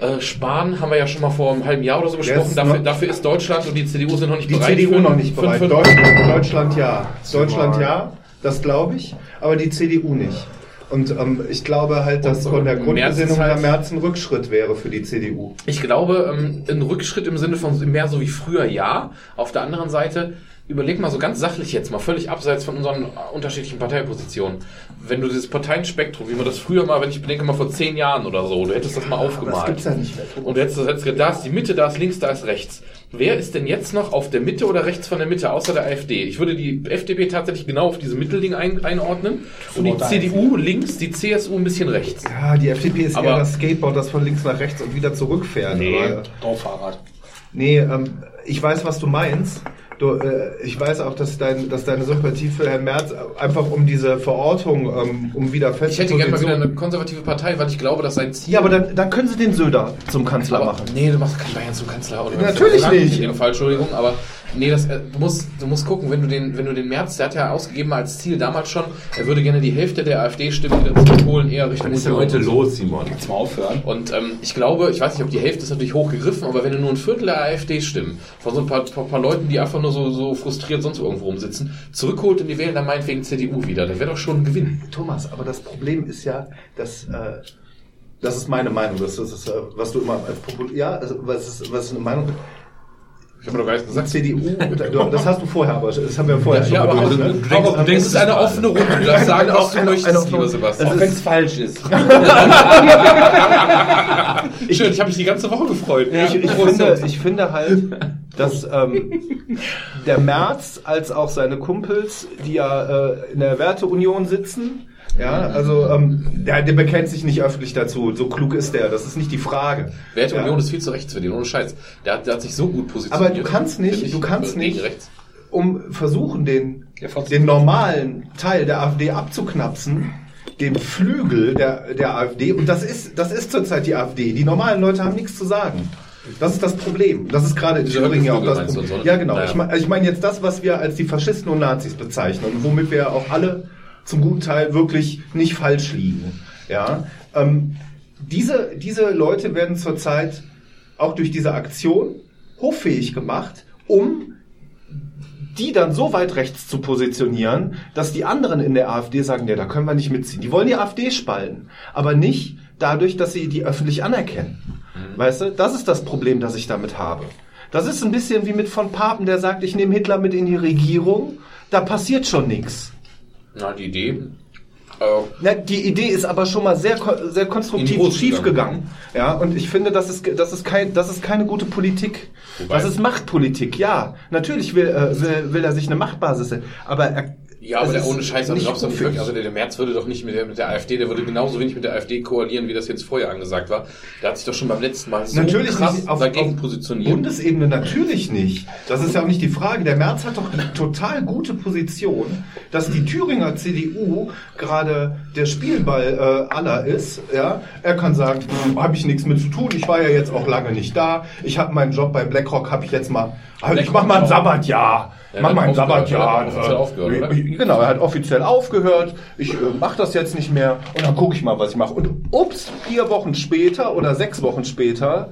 Äh, Spahn haben wir ja schon mal vor einem halben Jahr oder so besprochen. Dafür, dafür ist Deutschland und die CDU sind noch nicht die bereit. CDU für- noch nicht für- bereit. für- Deutschland, Deutschland ja. Deutschland ja. das glaube ich, aber die CDU nicht. Und ähm, ich glaube halt, dass Und- von der und Grundgesinnung her halt- März ein Rückschritt wäre für die CDU. Ich glaube, ähm, ein Rückschritt im Sinne von mehr so wie früher, ja. Auf der anderen Seite, überleg mal so ganz sachlich jetzt mal, völlig abseits von unseren unterschiedlichen Parteipositionen. Wenn du dieses Parteienspektrum, wie man das früher mal, wenn ich bedenke mal vor zehn Jahren oder so, du hättest das mal aufgemalt. ja nicht mehr. Und du hättest das jetzt gedacht, da ist die Mitte, da ist links, da ist rechts. Wer ist denn jetzt noch auf der Mitte oder rechts von der Mitte, außer der AfD? Ich würde die FDP tatsächlich genau auf diese Mittelding ein, einordnen und die CDU links, die CSU ein bisschen rechts. Ja, die FDP ist Aber- eher das Skateboard, das von links nach rechts und wieder zurückfährt. Nee. Dorffahrrad. nee ähm, ich weiß, was du meinst. Du, äh, ich weiß auch, dass, dein, dass deine Sympathie für Herrn Merz einfach um diese Verortung, ähm, um wieder fest Ich hätte gerne mal wieder eine konservative Partei, weil ich glaube, dass sein Ziel Ja, aber dann, dann können sie den Söder zum Kanzler Aber, machen. nee, du machst keinen Bayern zum Kanzler. Oder Natürlich nicht. In dem Fall, Entschuldigung, aber nee, das, äh, du musst, du musst gucken, wenn du den, wenn du den März, der hat ja ausgegeben als Ziel damals schon, er würde gerne die Hälfte der AfD-Stimmen wieder zurückholen, eher Richtung Was ist denn heute los, Simon? Jetzt mal aufhören. Und ähm, ich glaube, ich weiß nicht, ob die Hälfte ist natürlich hochgegriffen, aber wenn du nur ein Viertel der AfD stimmen, von so ein paar, paar, paar Leuten, die einfach nur so, so frustriert sonst irgendwo rumsitzen, zurückholt und die wählen dann meinetwegen CDU wieder, das wäre doch schon ein Gewinn. Thomas, aber das Problem ist ja, dass äh, das ist meine Meinung, das ist, äh, was du immer als popul ja, also, was ist, was ist eine Meinung? Ich habe doch gar nicht Die gesagt. CDU, du- das hast du vorher, aber das haben wir vorher Ja, aber, begründet, aber, ne? du denkst, du denkst, es ist eine offene Runde. Du darfst sagen, was du möchtest, lieber Sebastian. Auch wenn es falsch ist. Schön, ich habe mich die ganze Woche gefreut. Ich, ich, finde, ich finde halt, dass ähm, der Merz als auch seine Kumpels, die ja äh, in der Werteunion sitzen, ja, also ähm, der, der bekennt sich nicht öffentlich dazu. So klug ist der, das ist nicht die Frage. Werteunion ja. ist viel zu rechts für den, ohne Scheiß. Der hat, der hat sich so gut positioniert. Aber du kannst nicht- du kannst nicht- rechts. um versuchen, den, den normalen Teil der AfD abzuknapsen, den Flügel der, der AfD, und das ist, das ist zurzeit die AfD. Die normalen Leute haben nichts zu sagen. Das ist das Problem. Das ist gerade in Thüringen ja auch das Problem. so, ne? Ja, genau. Naja. Ich meine ich mein jetzt das, was wir als die Faschisten und Nazis bezeichnen und womit wir auch alle zum guten Teil wirklich nicht falsch liegen. Ja, ähm, diese, diese Leute werden zurzeit auch durch diese Aktion hoffähig gemacht, um die dann so weit rechts zu positionieren, dass die anderen in der AfD sagen, ja, da können wir nicht mitziehen. Die wollen die AfD spalten, aber nicht dadurch, dass sie die öffentlich anerkennen. Weißt du, das ist das Problem, das ich damit habe. Das ist ein bisschen wie mit von Papen, der sagt, ich nehme Hitler mit in die Regierung, da passiert schon nichts. Na, die Idee. Äh, Na, die Idee ist aber schon mal sehr, sehr konstruktiv Hose schief gegangen. gegangen. Ja, und ich finde, das ist, das ist, kein, das ist keine gute Politik. Wobei- Das ist Machtpolitik, ja. Natürlich will, äh, will, will er sich eine Machtbasis, aber er, ja, aber es der ohne Scheiß, nicht glaubst du nicht wirklich, also der, der Merz würde doch nicht mit der, mit der AfD, der würde genauso wenig mit der AfD koalieren, wie das jetzt vorher angesagt war. Der hat sich doch schon beim letzten Mal so Natürlich krass nicht auf, dagegen auf positioniert. Bundesebene natürlich nicht. Das ist ja auch nicht die Frage. Der Merz hat doch die total gute Position, dass die Thüringer CDU gerade der Spielball äh, aller ist. Ja, er kann sagen, habe ich nichts mit zu tun. Ich war ja jetzt auch lange nicht da. Ich habe meinen Job bei BlackRock, habe ich jetzt mal. Also ich mach mal ein Sabbatjahr. Ja, mach er mal ein Sabbatjahr. er hat offiziell aufgehört, oder? Genau, er hat offiziell aufgehört. Ich äh, mache das jetzt nicht mehr und dann gucke ich mal, was ich mache. Und ups, vier Wochen später oder sechs Wochen später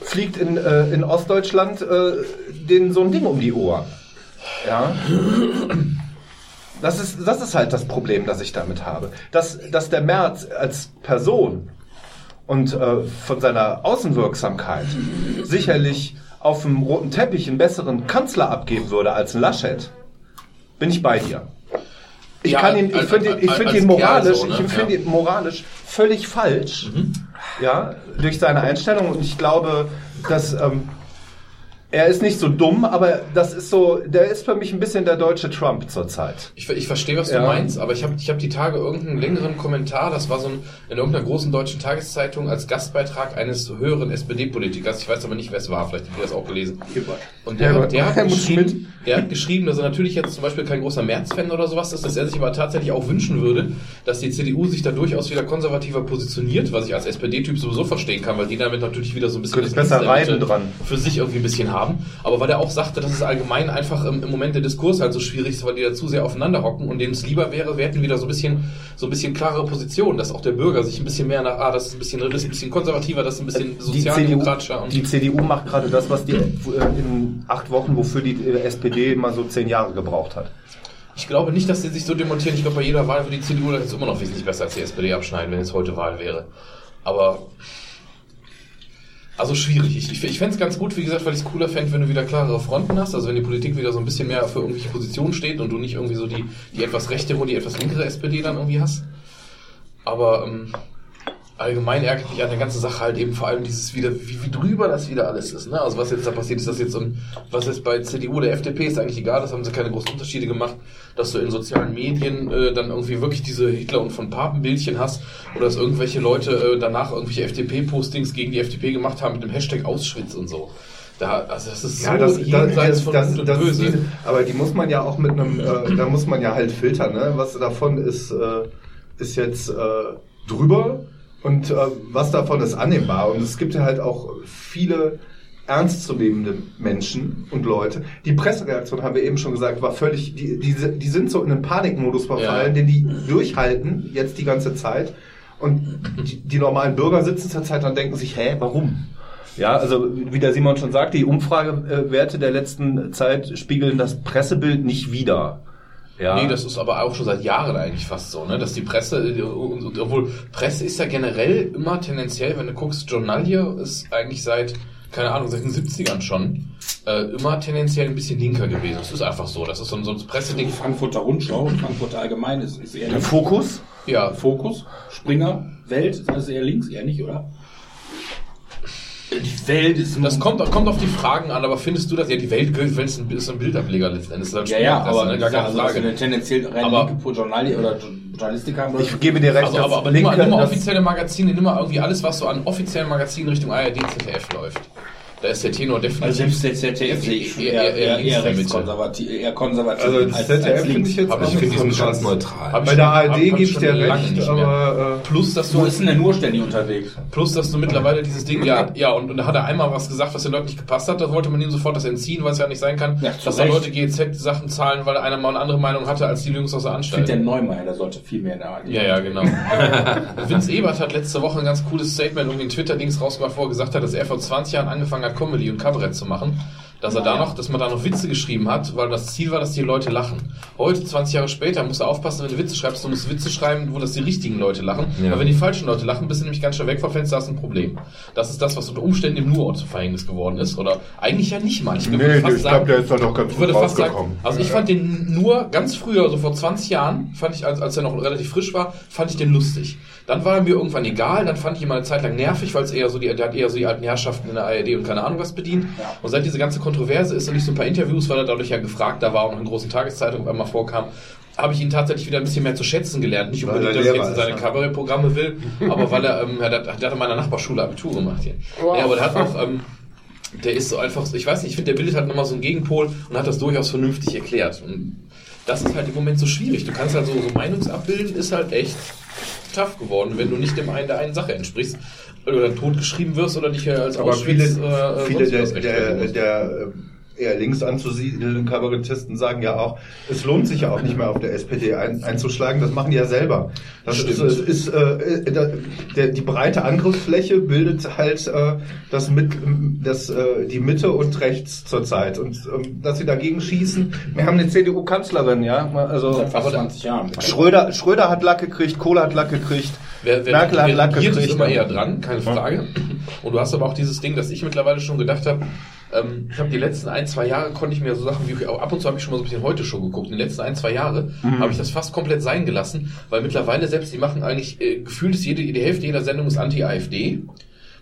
fliegt in, äh, in Ostdeutschland äh, den so ein Ding um die Ohren. Ja. Das ist, das ist halt das Problem, das ich damit habe. Dass, dass der Merz als Person und äh, von seiner Außenwirksamkeit sicherlich auf dem roten Teppich einen besseren Kanzler abgeben würde als ein Laschet, bin ich bei dir. Ich Ja, kann ihn, ich finde ihn, als ihn moralisch, so, ne? ich finde Ja. Mhm. ihn moralisch völlig falsch, ja, durch seine Einstellung und ich glaube, dass ähm, er ist nicht so dumm, aber das ist so, der ist für mich ein bisschen der deutsche Trump zurzeit. Ich, ich verstehe, was Ja. du meinst, aber ich habe ich hab die Tage irgendeinen längeren Kommentar, das war so ein, in irgendeiner großen deutschen Tageszeitung als Gastbeitrag eines höheren SPD-Politikers, ich weiß aber nicht, wer es war, vielleicht habt ihr das auch gelesen. Und der, hat- der, hat geschrieben, der hat geschrieben, dass er natürlich jetzt zum Beispiel kein großer März-Fan oder sowas ist, dass er sich aber tatsächlich auch wünschen würde, dass die CDU sich da durchaus wieder konservativer positioniert, was ich als SPD-Typ sowieso verstehen kann, weil die damit natürlich wieder so ein bisschen besser reiten dran. für sich irgendwie ein bisschen haben. Aber weil er auch sagte, dass es allgemein einfach im, im Moment der Diskurs halt so schwierig ist, weil die da zu sehr aufeinander hocken und denen es lieber wäre, wir hätten wieder so ein bisschen, so ein bisschen klarere Position, dass auch der Bürger sich ein bisschen mehr nach, ah, das ist ein bisschen, das ist ein bisschen konservativer, das ist ein bisschen Die CDU, sozialdemokratischer und die CDU macht gerade das, was die äh, in acht Wochen, wofür die äh, SPD mal so zehn Jahre gebraucht hat. Ich glaube nicht, dass sie sich so demontieren. Ich glaube, bei jeder Wahl würde die CDU jetzt immer noch wesentlich besser als die SPD abschneiden, wenn es heute Wahl wäre. Aber also schwierig. Ich, ich, ich fände es ganz gut, wie gesagt, weil ich es cooler fände, wenn du wieder klarere Fronten hast. Also wenn die Politik wieder so ein bisschen mehr für irgendwelche Positionen steht und du nicht irgendwie so die, die etwas rechtere und die etwas linkere SPD dann irgendwie hast. Aber ähm, allgemein ärgert mich an der ganzen Sache halt eben vor allem dieses wieder, wie, wie drüber das wieder alles ist. Ne? Also was jetzt da passiert ist, das jetzt so ein, was jetzt bei CDU oder FDP ist eigentlich egal, das haben sie keine großen Unterschiede gemacht, dass du in sozialen Medien äh, dann irgendwie wirklich diese Hitler und von Papenbildchen hast oder dass irgendwelche Leute äh, danach irgendwelche FDP-Postings gegen die FDP gemacht haben mit dem Hashtag Auschwitz und so. Da, also das ist Ja, so das, das, das, von das, und das ist Böse. diese, aber die muss man ja auch mit einem, äh, da muss man ja halt filtern, ne? Was davon ist, äh, ist jetzt äh, drüber und äh, was davon ist annehmbar. Und es gibt ja halt auch viele ernstzunehmende Menschen und Leute. Die Pressereaktion, haben wir eben schon gesagt, war völlig, die, die, die sind so in einen Panikmodus verfallen, Ja. den die durchhalten jetzt die ganze Zeit. Und die, die normalen Bürger sitzen zur Zeit und denken sich, hä, warum? Ja, also wie der Simon schon sagte, die Umfragewerte der letzten Zeit spiegeln das Pressebild nicht wider. Ja. Nee, das ist aber auch schon seit Jahren eigentlich fast so, ne? Dass die Presse, äh, und, obwohl Presse ist ja generell immer tendenziell, wenn du guckst, Journalie ist eigentlich seit, keine Ahnung, seit den 70ern schon, äh, immer tendenziell ein bisschen linker gewesen. Das ist einfach so. Das ist so ein, so ein Die Presseding. Frankfurter Rundschau und Frankfurter Allgemein ist, ist eher der links. Fokus? Ja, Fokus, Springer, Welt, ist alles eher links, eher nicht, oder? Die Welt ist das kommt, kommt auf die Fragen an, aber findest du das? Ja, die Welt gilt, wenn es ein, ist ein Bildableger letzten Endes. Das ist Ja, ja, aber ne? gar keine also, Frage. eine tendenziell rein Aber- linke Journalie oder Journalistik haben. oder? Ich gebe dir recht. Also, aber, aber nimm mal, nimm mal offizielle Magazine, nimm mal irgendwie alles, was so an offiziellen Magazinen Richtung ARD, ZDF läuft. Da ist der Tenor definitiv. Also selbst der ZDF ich Eher- eher, eher eher, links eher, konservativ. Also das ZDF finde ich jetzt Aber auch ich finde nicht Die so sind ganz neutral. Ich Bei der ARD gebe ich dir recht, aber äh, Plus, dass du, Wo ist denn der nur ständig unterwegs? plus, dass du mittlerweile dieses Ding, ja, ja, und, und da hat er einmal was gesagt, was den Leuten nicht gepasst hat, da wollte man ihm sofort das entziehen, weil es ja nicht sein kann, Ja, dass da. Leute GEZ-Sachen zahlen, weil einer mal eine andere Meinung hatte als die Jungs aus der Ich Anstalt. finde, der Neumeier, der sollte viel mehr in der ARD. Ja, ja, genau. Vince Ebert hat letzte Woche ein ganz cooles Statement irgendwie in Twitter-Dings rausgemacht, wo er gesagt hat, dass er vor 20 Jahren angefangen hat, Comedy und Kabarett zu machen. Dass er da noch, dass man da noch Witze geschrieben hat, weil das Ziel war, dass die Leute lachen. Heute, 20 Jahre später, musst du aufpassen, wenn du Witze schreibst, du musst Witze schreiben, wo das die richtigen Leute lachen. Ja. Aber wenn die falschen Leute lachen, bist du nämlich ganz schön weg vom Fenster, hast ein Problem. Das ist das, was unter Umständen im Nurort zu Verhängnis geworden ist. Oder eigentlich ja nicht mal. Ich nee, würde fast ich sagen- glaube, der ist da noch ganz ich gut würde fast sagen, rausgekommen. also ich fand den nur ganz früher, so vor 20 Jahren, fand ich, als, als er noch relativ frisch war, fand ich den lustig. Dann war er mir irgendwann egal, dann fand ich ihn mal eine Zeit lang nervig, weil es eher so die, der hat eher so die alten Herrschaften in der ARD und keine Ahnung was bedient. Ja. Und seit diese ganze Kontroverse ist er nicht so ein paar Interviews, weil er dadurch ja gefragt, da war noch in großen Zeitungen einmal vorkam, habe ich ihn tatsächlich wieder ein bisschen mehr zu schätzen gelernt. Nicht Weil unbedingt, er dass er jetzt in seine ne? Kabarettprogramme will, aber weil er, ähm, er hat, der hat in meiner Nachbarschule Abitur gemacht hier. Ja, aber der hat auch, ähm, der ist so einfach, ich weiß nicht, ich finde, der bildet halt nochmal so einen Gegenpol und hat das durchaus vernünftig erklärt. Und das ist halt im Moment so schwierig. Du kannst halt so, so Meinungsabbilden ist halt echt tough geworden, wenn du nicht dem einen der einen Sache entsprichst. Weil du dann totgeschrieben wirst oder dich als Aber viele, Auschwitz, äh, viele der, der, der, musst. äh, eher links anzusiedelnden Kabarettisten sagen ja auch, es lohnt sich ja auch nicht mehr auf der SPD ein, einzuschlagen, das machen die ja selber. Das ist, Stimmt. es ist äh, äh, da- der, die breite Angriffsfläche bildet halt äh, das mit, das, äh, die Mitte und rechts zurzeit. Und ähm, dass sie dagegen schießen, wir haben eine CDU-Kanzlerin, ja, also Seit fast 20 Jahren. Schröder, Schröder hat Lack gekriegt, Kohl hat Lack gekriegt, Wer, wer, Merkel hat Lack regiert, ist gekriegt. immer eher dran, keine Frage. Und du hast aber auch dieses Ding, dass ich mittlerweile schon gedacht habe, ähm, ich habe die letzten ein, zwei Jahre konnte ich mir so Sachen wie, ab und zu habe ich schon mal so ein bisschen heute Show geguckt. In den letzten ein, zwei Jahre habe ich das fast komplett sein gelassen, weil mittlerweile selbst die machen eigentlich, äh, gefühlt ist jede, die Hälfte jeder Sendung ist Anti-AfD.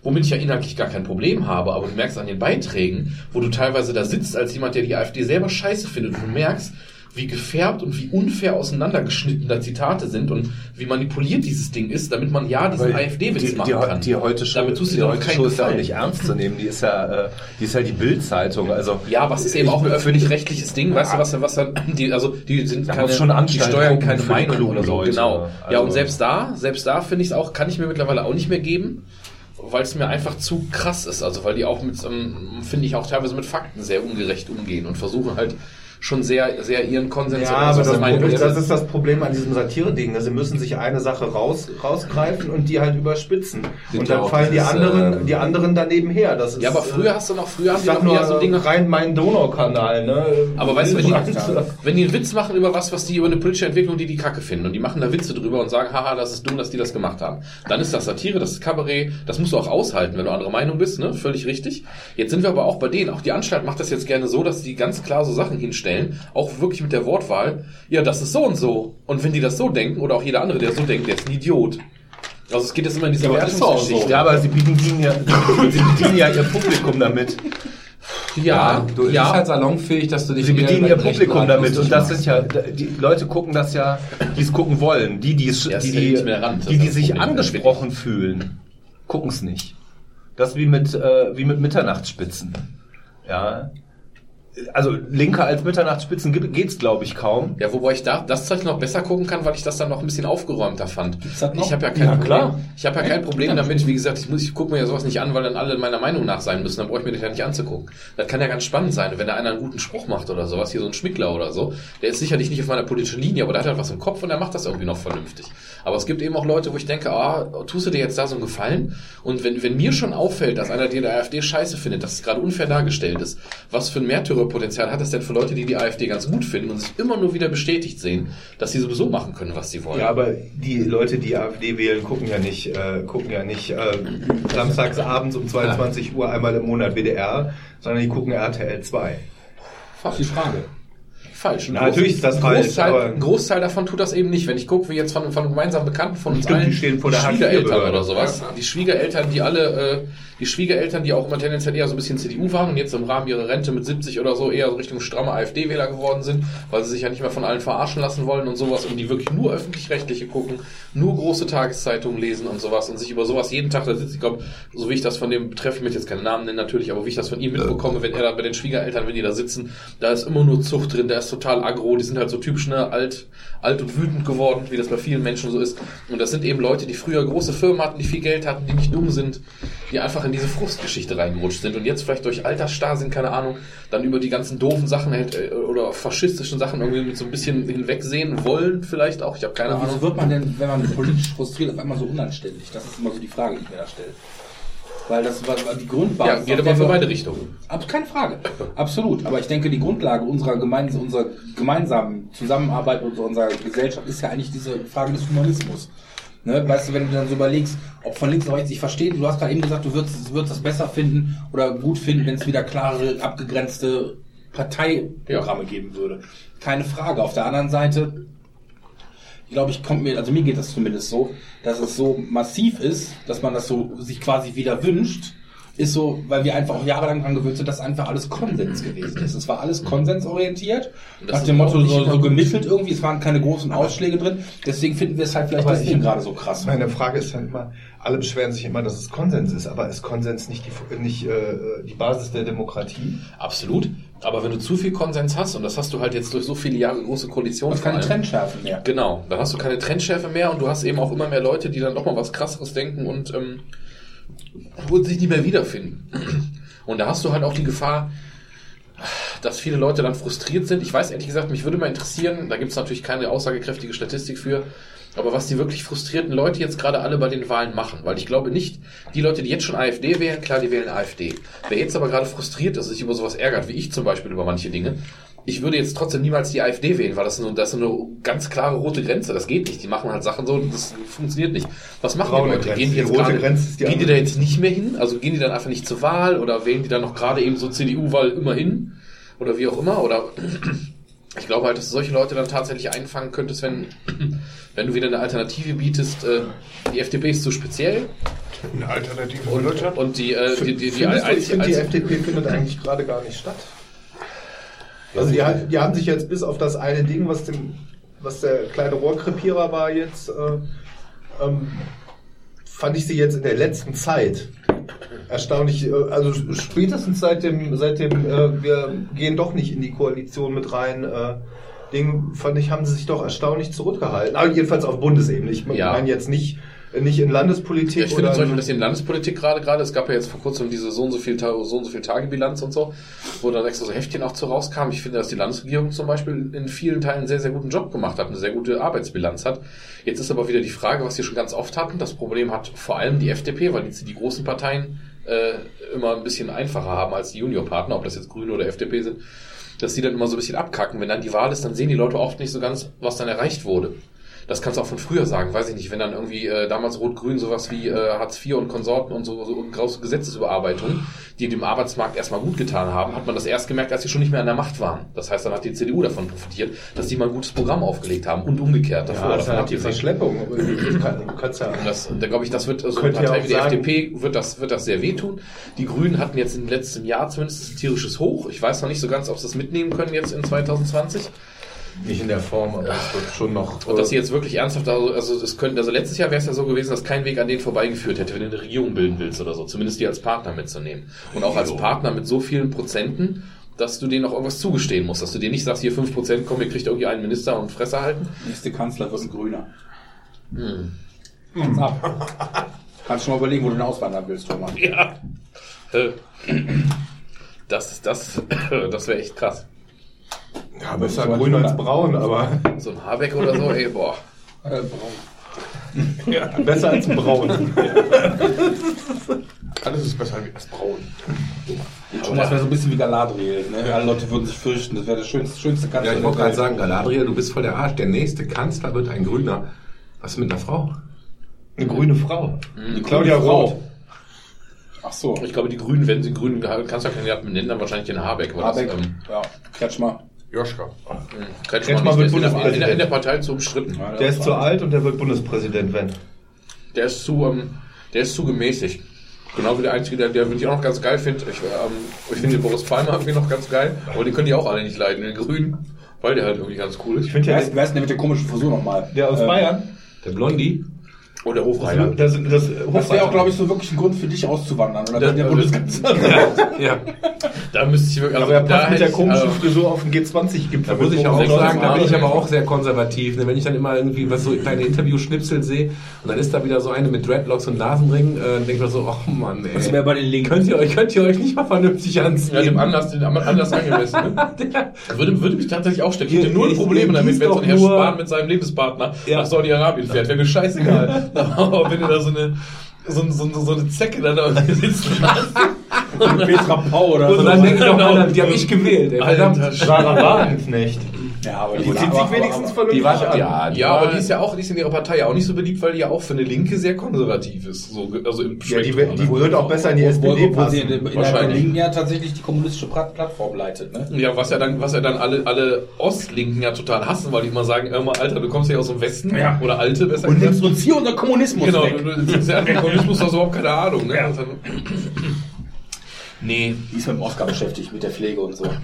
Womit ich ja inhaltlich gar kein Problem habe, aber du merkst an den Beiträgen, wo du teilweise da sitzt als jemand, der die AfD selber scheiße findet und du merkst, wie gefärbt und wie unfair auseinandergeschnitten da Zitate sind und wie manipuliert dieses Ding ist, damit man ja diesen AfD-Witz die, machen die, kann. Die heute Show, damit tust du die heute Show ist ja auch nicht ernst zu nehmen. Die ist ja, äh, die ist ja die Bild-Zeitung. Also Ja, es ist eben auch ein öffentlich-rechtliches Ding, weißt du, was, was dann, die, also, die sind Da keine, schon die steuern keine Meinung oder so, Leute. genau. ja, Also- und selbst da, selbst da finde ich es auch, kann ich mir mittlerweile auch nicht mehr geben, weil es mir einfach zu krass ist, also, weil die auch mit, ähm, finde ich auch teilweise mit Fakten sehr ungerecht umgehen und versuchen halt, schon sehr, sehr ihren Konsens Ja, aber das, Problem, das ist das Problem an diesem Satire-Ding. Sie müssen sich eine Sache raus, rausgreifen und die halt überspitzen. Sind Und dann auch fallen die anderen, ähm, die anderen daneben her. Das ist, Ja, aber früher äh, hast du noch, früher haben die noch nur so Dinge. rein meinen Donaukanal, ne? Aber weißt du, wenn die, wenn die einen Witz machen über was, was die über eine politische Entwicklung, die die Kacke finden, und die machen da Witze drüber und sagen, haha, das ist dumm, dass die das gemacht haben, dann ist das Satire, das ist Kabarett, das musst du auch aushalten, wenn du anderer Meinung bist, ne? Völlig richtig. Jetzt sind wir aber auch bei denen. Auch die Anstalt macht das jetzt gerne so, dass die ganz klar so Sachen hinstellen, auch wirklich mit der Wortwahl, ja, das ist so und so. Und wenn die das so denken, oder auch jeder andere, der so denkt, der ist ein Idiot. Also es geht jetzt immer in diese Ja, auch so. Ja, aber sie bedienen ja, sie bedienen ja ihr Publikum damit. Ja, du bist ja. halt salonfähig, dass du dich Sie bedienen ihr Publikum damit und das sind ja, die Leute gucken das ja, die es gucken wollen. Die, die, es, Ja, die, ja die, nicht mehr Rand, das die, die sich Problem. angesprochen fühlen, gucken es nicht. Das ist wie mit, äh, wie mit Mitternachtsspitzen. Ja. Also linker als Mitternachtsspitzen geht's, glaube ich, kaum. Ja, wobei ich da das Zeug noch besser gucken kann, weil ich das dann noch ein bisschen aufgeräumter fand. Ich habe ja kein Ja, Problem. klar. Ich habe ja kein Problem damit. Wie gesagt, ich muss, ich gucke mir ja sowas nicht an, weil dann alle meiner Meinung nach sein müssen. Dann brauche ich mir das ja nicht anzugucken. Das kann ja ganz spannend sein, wenn da einer einen guten Spruch macht oder sowas, hier so ein Schmickler oder so. Der ist sicherlich nicht auf meiner politischen Linie, aber der hat halt was im Kopf und der macht das irgendwie noch vernünftig. Aber es gibt eben auch Leute, wo ich denke, ah, tust du dir jetzt da so einen Gefallen? Und wenn, wenn mir schon auffällt, dass einer, der der AfD scheiße findet, dass es gerade unfair dargestellt ist, was für ein Märtyrerpotenzial hat es denn für Leute, die die AfD ganz gut finden und sich immer nur wieder bestätigt sehen, dass sie sowieso machen können, was sie wollen? Ja, aber die Leute, die AfD wählen, gucken ja nicht, äh, gucken ja nicht äh, samstags abends um 22 Uhr einmal im Monat WDR, sondern die gucken RTL 2. Die Frage. Falsch. Ein Na, natürlich ist das falsch, Großteil, aber- ein Großteil davon tut das eben nicht. Wenn ich gucke, wie jetzt von, von einem gemeinsamen Bekannten von uns Stimmt, die allen, stehen vor der Schwiegereltern oder sowas, die Schwiegereltern, die alle, äh, die Schwiegereltern, die auch immer tendenziell eher so ein bisschen CDU waren und jetzt im Rahmen ihrer Rente mit 70 oder so eher so Richtung stramme AfD-Wähler geworden sind, weil sie sich ja nicht mehr von allen verarschen lassen wollen und sowas und die wirklich nur öffentlich-rechtliche gucken, nur große Tageszeitungen lesen und sowas und sich über sowas jeden Tag da sitzt. Ich glaube, so wie ich das von dem Betreff, ich möchte jetzt keinen Namen nennen natürlich, aber wie ich das von ihm mitbekomme, wenn er da bei den Schwiegereltern, wenn die da sitzen, da ist immer nur Zucht drin, der ist total aggro, die sind halt so typisch, ne, alt, alt und wütend geworden, wie das bei vielen Menschen so ist. Und das sind eben Leute, die früher große Firmen hatten, die viel Geld hatten, die nicht dumm sind, die einfach in diese Frustgeschichte reingerutscht sind und jetzt vielleicht durch Altersstar sind, keine Ahnung, dann über die ganzen doofen Sachen halt, äh, oder faschistischen Sachen irgendwie mit so ein bisschen hinwegsehen wollen, vielleicht auch, ich habe keine Aber wieso Ahnung. wird man denn, wenn man politisch frustriert, auf einmal so unanständig? Das ist immer so die Frage, die ich mir da stelle. Weil das war die Grundbasis. Ja, geht aber für beide Richtungen. Ab, keine Frage. Absolut. Aber ich denke, die Grundlage unserer, gemeins unserer gemeinsamen Zusammenarbeit und unserer Gesellschaft ist ja eigentlich diese Frage des Humanismus. Ne? Weißt du, wenn du dann so überlegst, ob von links oder rechts, ich verstehe, du hast gerade eben gesagt, du würdest, würdest das besser finden oder gut finden, wenn es wieder klare, abgegrenzte Parteiprogramme geben würde. Keine Frage. Auf der anderen Seite glaube ich, kommt mir, also mir geht das zumindest so, dass es so massiv ist, dass man das so sich quasi wieder wünscht, ist so, weil wir einfach auch jahrelang dran gewöhnt sind, dass einfach alles Konsens gewesen ist. Es war alles konsensorientiert, nach ist dem Motto so, so gemittelt irgendwie, es waren keine großen Ausschläge drin, deswegen finden wir es halt vielleicht deswegen ich- gerade so krass. Meine Frage ist dann immer, alle beschweren sich immer, dass es Konsens ist, aber ist Konsens nicht die, nicht, äh, die Basis der Demokratie? Absolut. Aber wenn du zu viel Konsens hast, und das hast du halt jetzt durch so viele Jahre große Koalitionen Und keine vor allem, Trendschärfen mehr. Genau, dann hast du keine Trendschärfe mehr und du hast eben auch immer mehr Leute, die dann doch mal was krasseres denken und ähm, wo sich nicht mehr wiederfinden. Und da hast du halt auch die Gefahr, dass viele Leute dann frustriert sind. Ich weiß ehrlich gesagt, mich würde mal interessieren, da gibt es natürlich keine aussagekräftige Statistik für, aber was die wirklich frustrierten Leute jetzt gerade alle bei den Wahlen machen. Weil ich glaube nicht, die Leute, die jetzt schon AfD wählen, klar, die wählen AfD. Wer jetzt aber gerade frustriert ist, sich über sowas ärgert, wie ich zum Beispiel über manche Dinge, ich würde jetzt trotzdem niemals die AfD wählen, weil das, ist eine, das ist eine ganz klare rote Grenze. Das geht nicht. Die machen halt Sachen so, das funktioniert nicht. Was machen Braune die Leute? Grenze. Gehen die Die jetzt rote gerade, Grenze ist die gehen die da jetzt nicht mehr hin? Also gehen die dann einfach nicht zur Wahl oder wählen die dann noch gerade eben so CDU-Wahl immer hin? Oder wie auch immer? Oder ich glaube halt, dass du solche Leute dann tatsächlich einfangen könntest, wenn, wenn du wieder eine Alternative bietest. Äh, die FDP ist zu speziell Eine Alternative für und, Deutschland? und die, äh, die, die, die, Findest du, ich finde, die FDP findet eigentlich gerade gar nicht statt. Also die, die haben sich jetzt bis auf das eine Ding, was dem, was der kleine Rohrkrepierer war jetzt, äh, ähm, fand ich sie jetzt in der letzten Zeit erstaunlich, äh, also spätestens seit dem, seit dem, äh, wir gehen doch nicht in die Koalition mit rein, äh, Ding, fand ich, haben sie sich doch erstaunlich zurückgehalten. Aber jedenfalls auf Bundesebene. Ich Ja. meine jetzt nicht, nicht in Landespolitik Ja, ich finde zum Beispiel, dass in Landespolitik gerade gerade, es gab ja jetzt vor kurzem diese so und so viel, so und so viel Tagebilanz und so, wo dann extra so Heftchen auch zu rauskam. Ich finde, dass die Landesregierung zum Beispiel in vielen Teilen einen sehr, sehr guten Job gemacht hat, eine sehr gute Arbeitsbilanz hat. Jetzt ist aber wieder die Frage, was wir schon ganz oft hatten. Das Problem hat vor allem die FDP, weil die, die großen Parteien äh, immer ein bisschen einfacher haben als die Juniorpartner, ob das jetzt Grüne oder FDP sind, dass die dann immer so ein bisschen abkacken. Wenn dann die Wahl ist, dann sehen die Leute oft nicht so ganz, was dann erreicht wurde. Das kannst du auch von früher sagen, weiß ich nicht, wenn dann irgendwie äh, damals Rot-Grün sowas wie äh, Hartz IV und Konsorten und so, so große Gesetzesüberarbeitungen, die dem Arbeitsmarkt erstmal gut getan haben, hat man das erst gemerkt, als sie schon nicht mehr an der Macht waren. Das heißt, dann hat die CDU davon profitiert, dass die mal ein gutes Programm aufgelegt haben und umgekehrt davor. Ja, das hat die Verschleppung. Ja. und das, da glaube ich, das wird so eine Partei wie die sagen- FDP wird das, wird das sehr wehtun. Die Grünen hatten jetzt im letzten Jahr zumindest ein tierisches Hoch. Ich weiß noch nicht so ganz, ob sie das mitnehmen können jetzt in 2020. Nicht in der Form, aber es wird schon noch. Und dass sie jetzt wirklich ernsthaft, also, also es könnten, also letztes Jahr wäre es ja so gewesen, dass kein Weg an denen vorbeigeführt hätte, wenn du eine Regierung bilden willst oder so. Zumindest die als Partner mitzunehmen. Und auch als Partner mit so vielen Prozenten, dass du denen auch irgendwas zugestehen musst. Dass du dir nicht sagst, hier 5%, komm, ihr kriegt irgendwie einen Minister und Fresse halten. Nächste Kanzler wird ein Grüner. Hm. Ab. Kannst schon mal überlegen, wo du denn auswandern willst, Thomas. Ja. Äh, Das, das, das wäre echt krass. Ja, besser grün als braun, aber So ein Habeck oder so, ey, boah. Äh, braun. ja, besser als braun. Alles ist besser als braun. Thomas wäre so ein bisschen wie Galadriel. Ne? Alle Leute würden sich fürchten. Das wäre der schönste, schönste Kanzler. Ja, ich wollte gerade sagen, Galadriel, du bist voll der Arsch. Der nächste Kanzler wird ein Grüner. Was mit einer Frau? Eine grüne Frau. Die Claudia Roth. Ach so. Ich glaube, die Grünen, wenn sie grünen Kanzlerkandidaten benennen, dann wahrscheinlich den Habeck. weil Habeck. Das, ähm, ja, Kretschmer. Joschka. Kretschmann nicht, wird der ist in der, in, der, Bundespräsident. der Partei zu umstritten. Ja, Der ist zu alt und der wird Bundespräsident, wenn. Der ist zu, ähm, der ist zu gemäßigt. Genau wie der Einzige, der, der ich auch noch ganz geil finde. Ich, ähm, ich finde den Boris Palmer irgendwie noch ganz geil, aber den können die auch alle nicht leiden, den Grünen, weil der halt irgendwie ganz cool ist. Ich finde ja, wer ist denn der mit der komischen Frisur nochmal? der aus Ähm, Bayern, Der Blondie? Und der Hofreiter. das, das, Das wäre auch, glaube ich, so wirklich ein Grund für dich auszuwandern. Oder wenn der Ja, Bundeskanzler. Ja. Da müsste ich wirklich, aber er da passt mit der ich, komischen also, Frisur auf den G20-Gipfel. Da muss ich auch sagen, da bin ich alt. aber auch sehr konservativ. Ne? Wenn ich dann immer irgendwie was so kleine Interview-Schnipsel sehe und dann ist da wieder so eine mit Dreadlocks und Nasenring, äh, dann denke ich mir so, oh Mann, Das ey. wäre bei den Linken. Könnt ihr euch, könnt ihr euch nicht mal vernünftig anziehen? ja, dem Anlass, dem Anlass angemessen. Ne? Würde, würde mich tatsächlich auch stecken. Ich hätte null Ich- Probleme ich damit, wenn so ein Herr Spahn mit seinem Lebenspartner Ja. nach Saudi-Arabien fährt. Wäre mir scheißegal. Aber wenn du da so eine, so, so, so eine Zecke da da sitzen hast. Petra Pau oder Und dann denke ich doch, Genau. Alter, die habe ich gewählt, ey. Verdammt. Alter, Sarah Wagenknecht. Ja, aber Die zieht sich wenigstens vernünftig Die war, an. ja, die Ja, war, aber die ist ja auch, die ist in ihrer Partei ja auch nicht so beliebt, weil die ja auch für eine Linke sehr konservativ ist. So, also im Ja, die, die ne? würde auch besser in die Wo, SPD wo, wo sie in, passen. in der Wahrscheinlich. Linken ja tatsächlich die kommunistische Plat- Plattform leitet. Ne? Ja, was ja dann, was ja dann alle, alle Ostlinken ja total hassen, weil die immer sagen, mal, Alter, du kommst ja aus dem Westen. Ja. Oder Alte, besser Und nimmst uns hier unser Kommunismus Genau, weg. du, du, du, der Kommunismus hast du überhaupt keine Ahnung, ne? Also, nee. Die ist mit dem Oscar beschäftigt, mit der Pflege und so.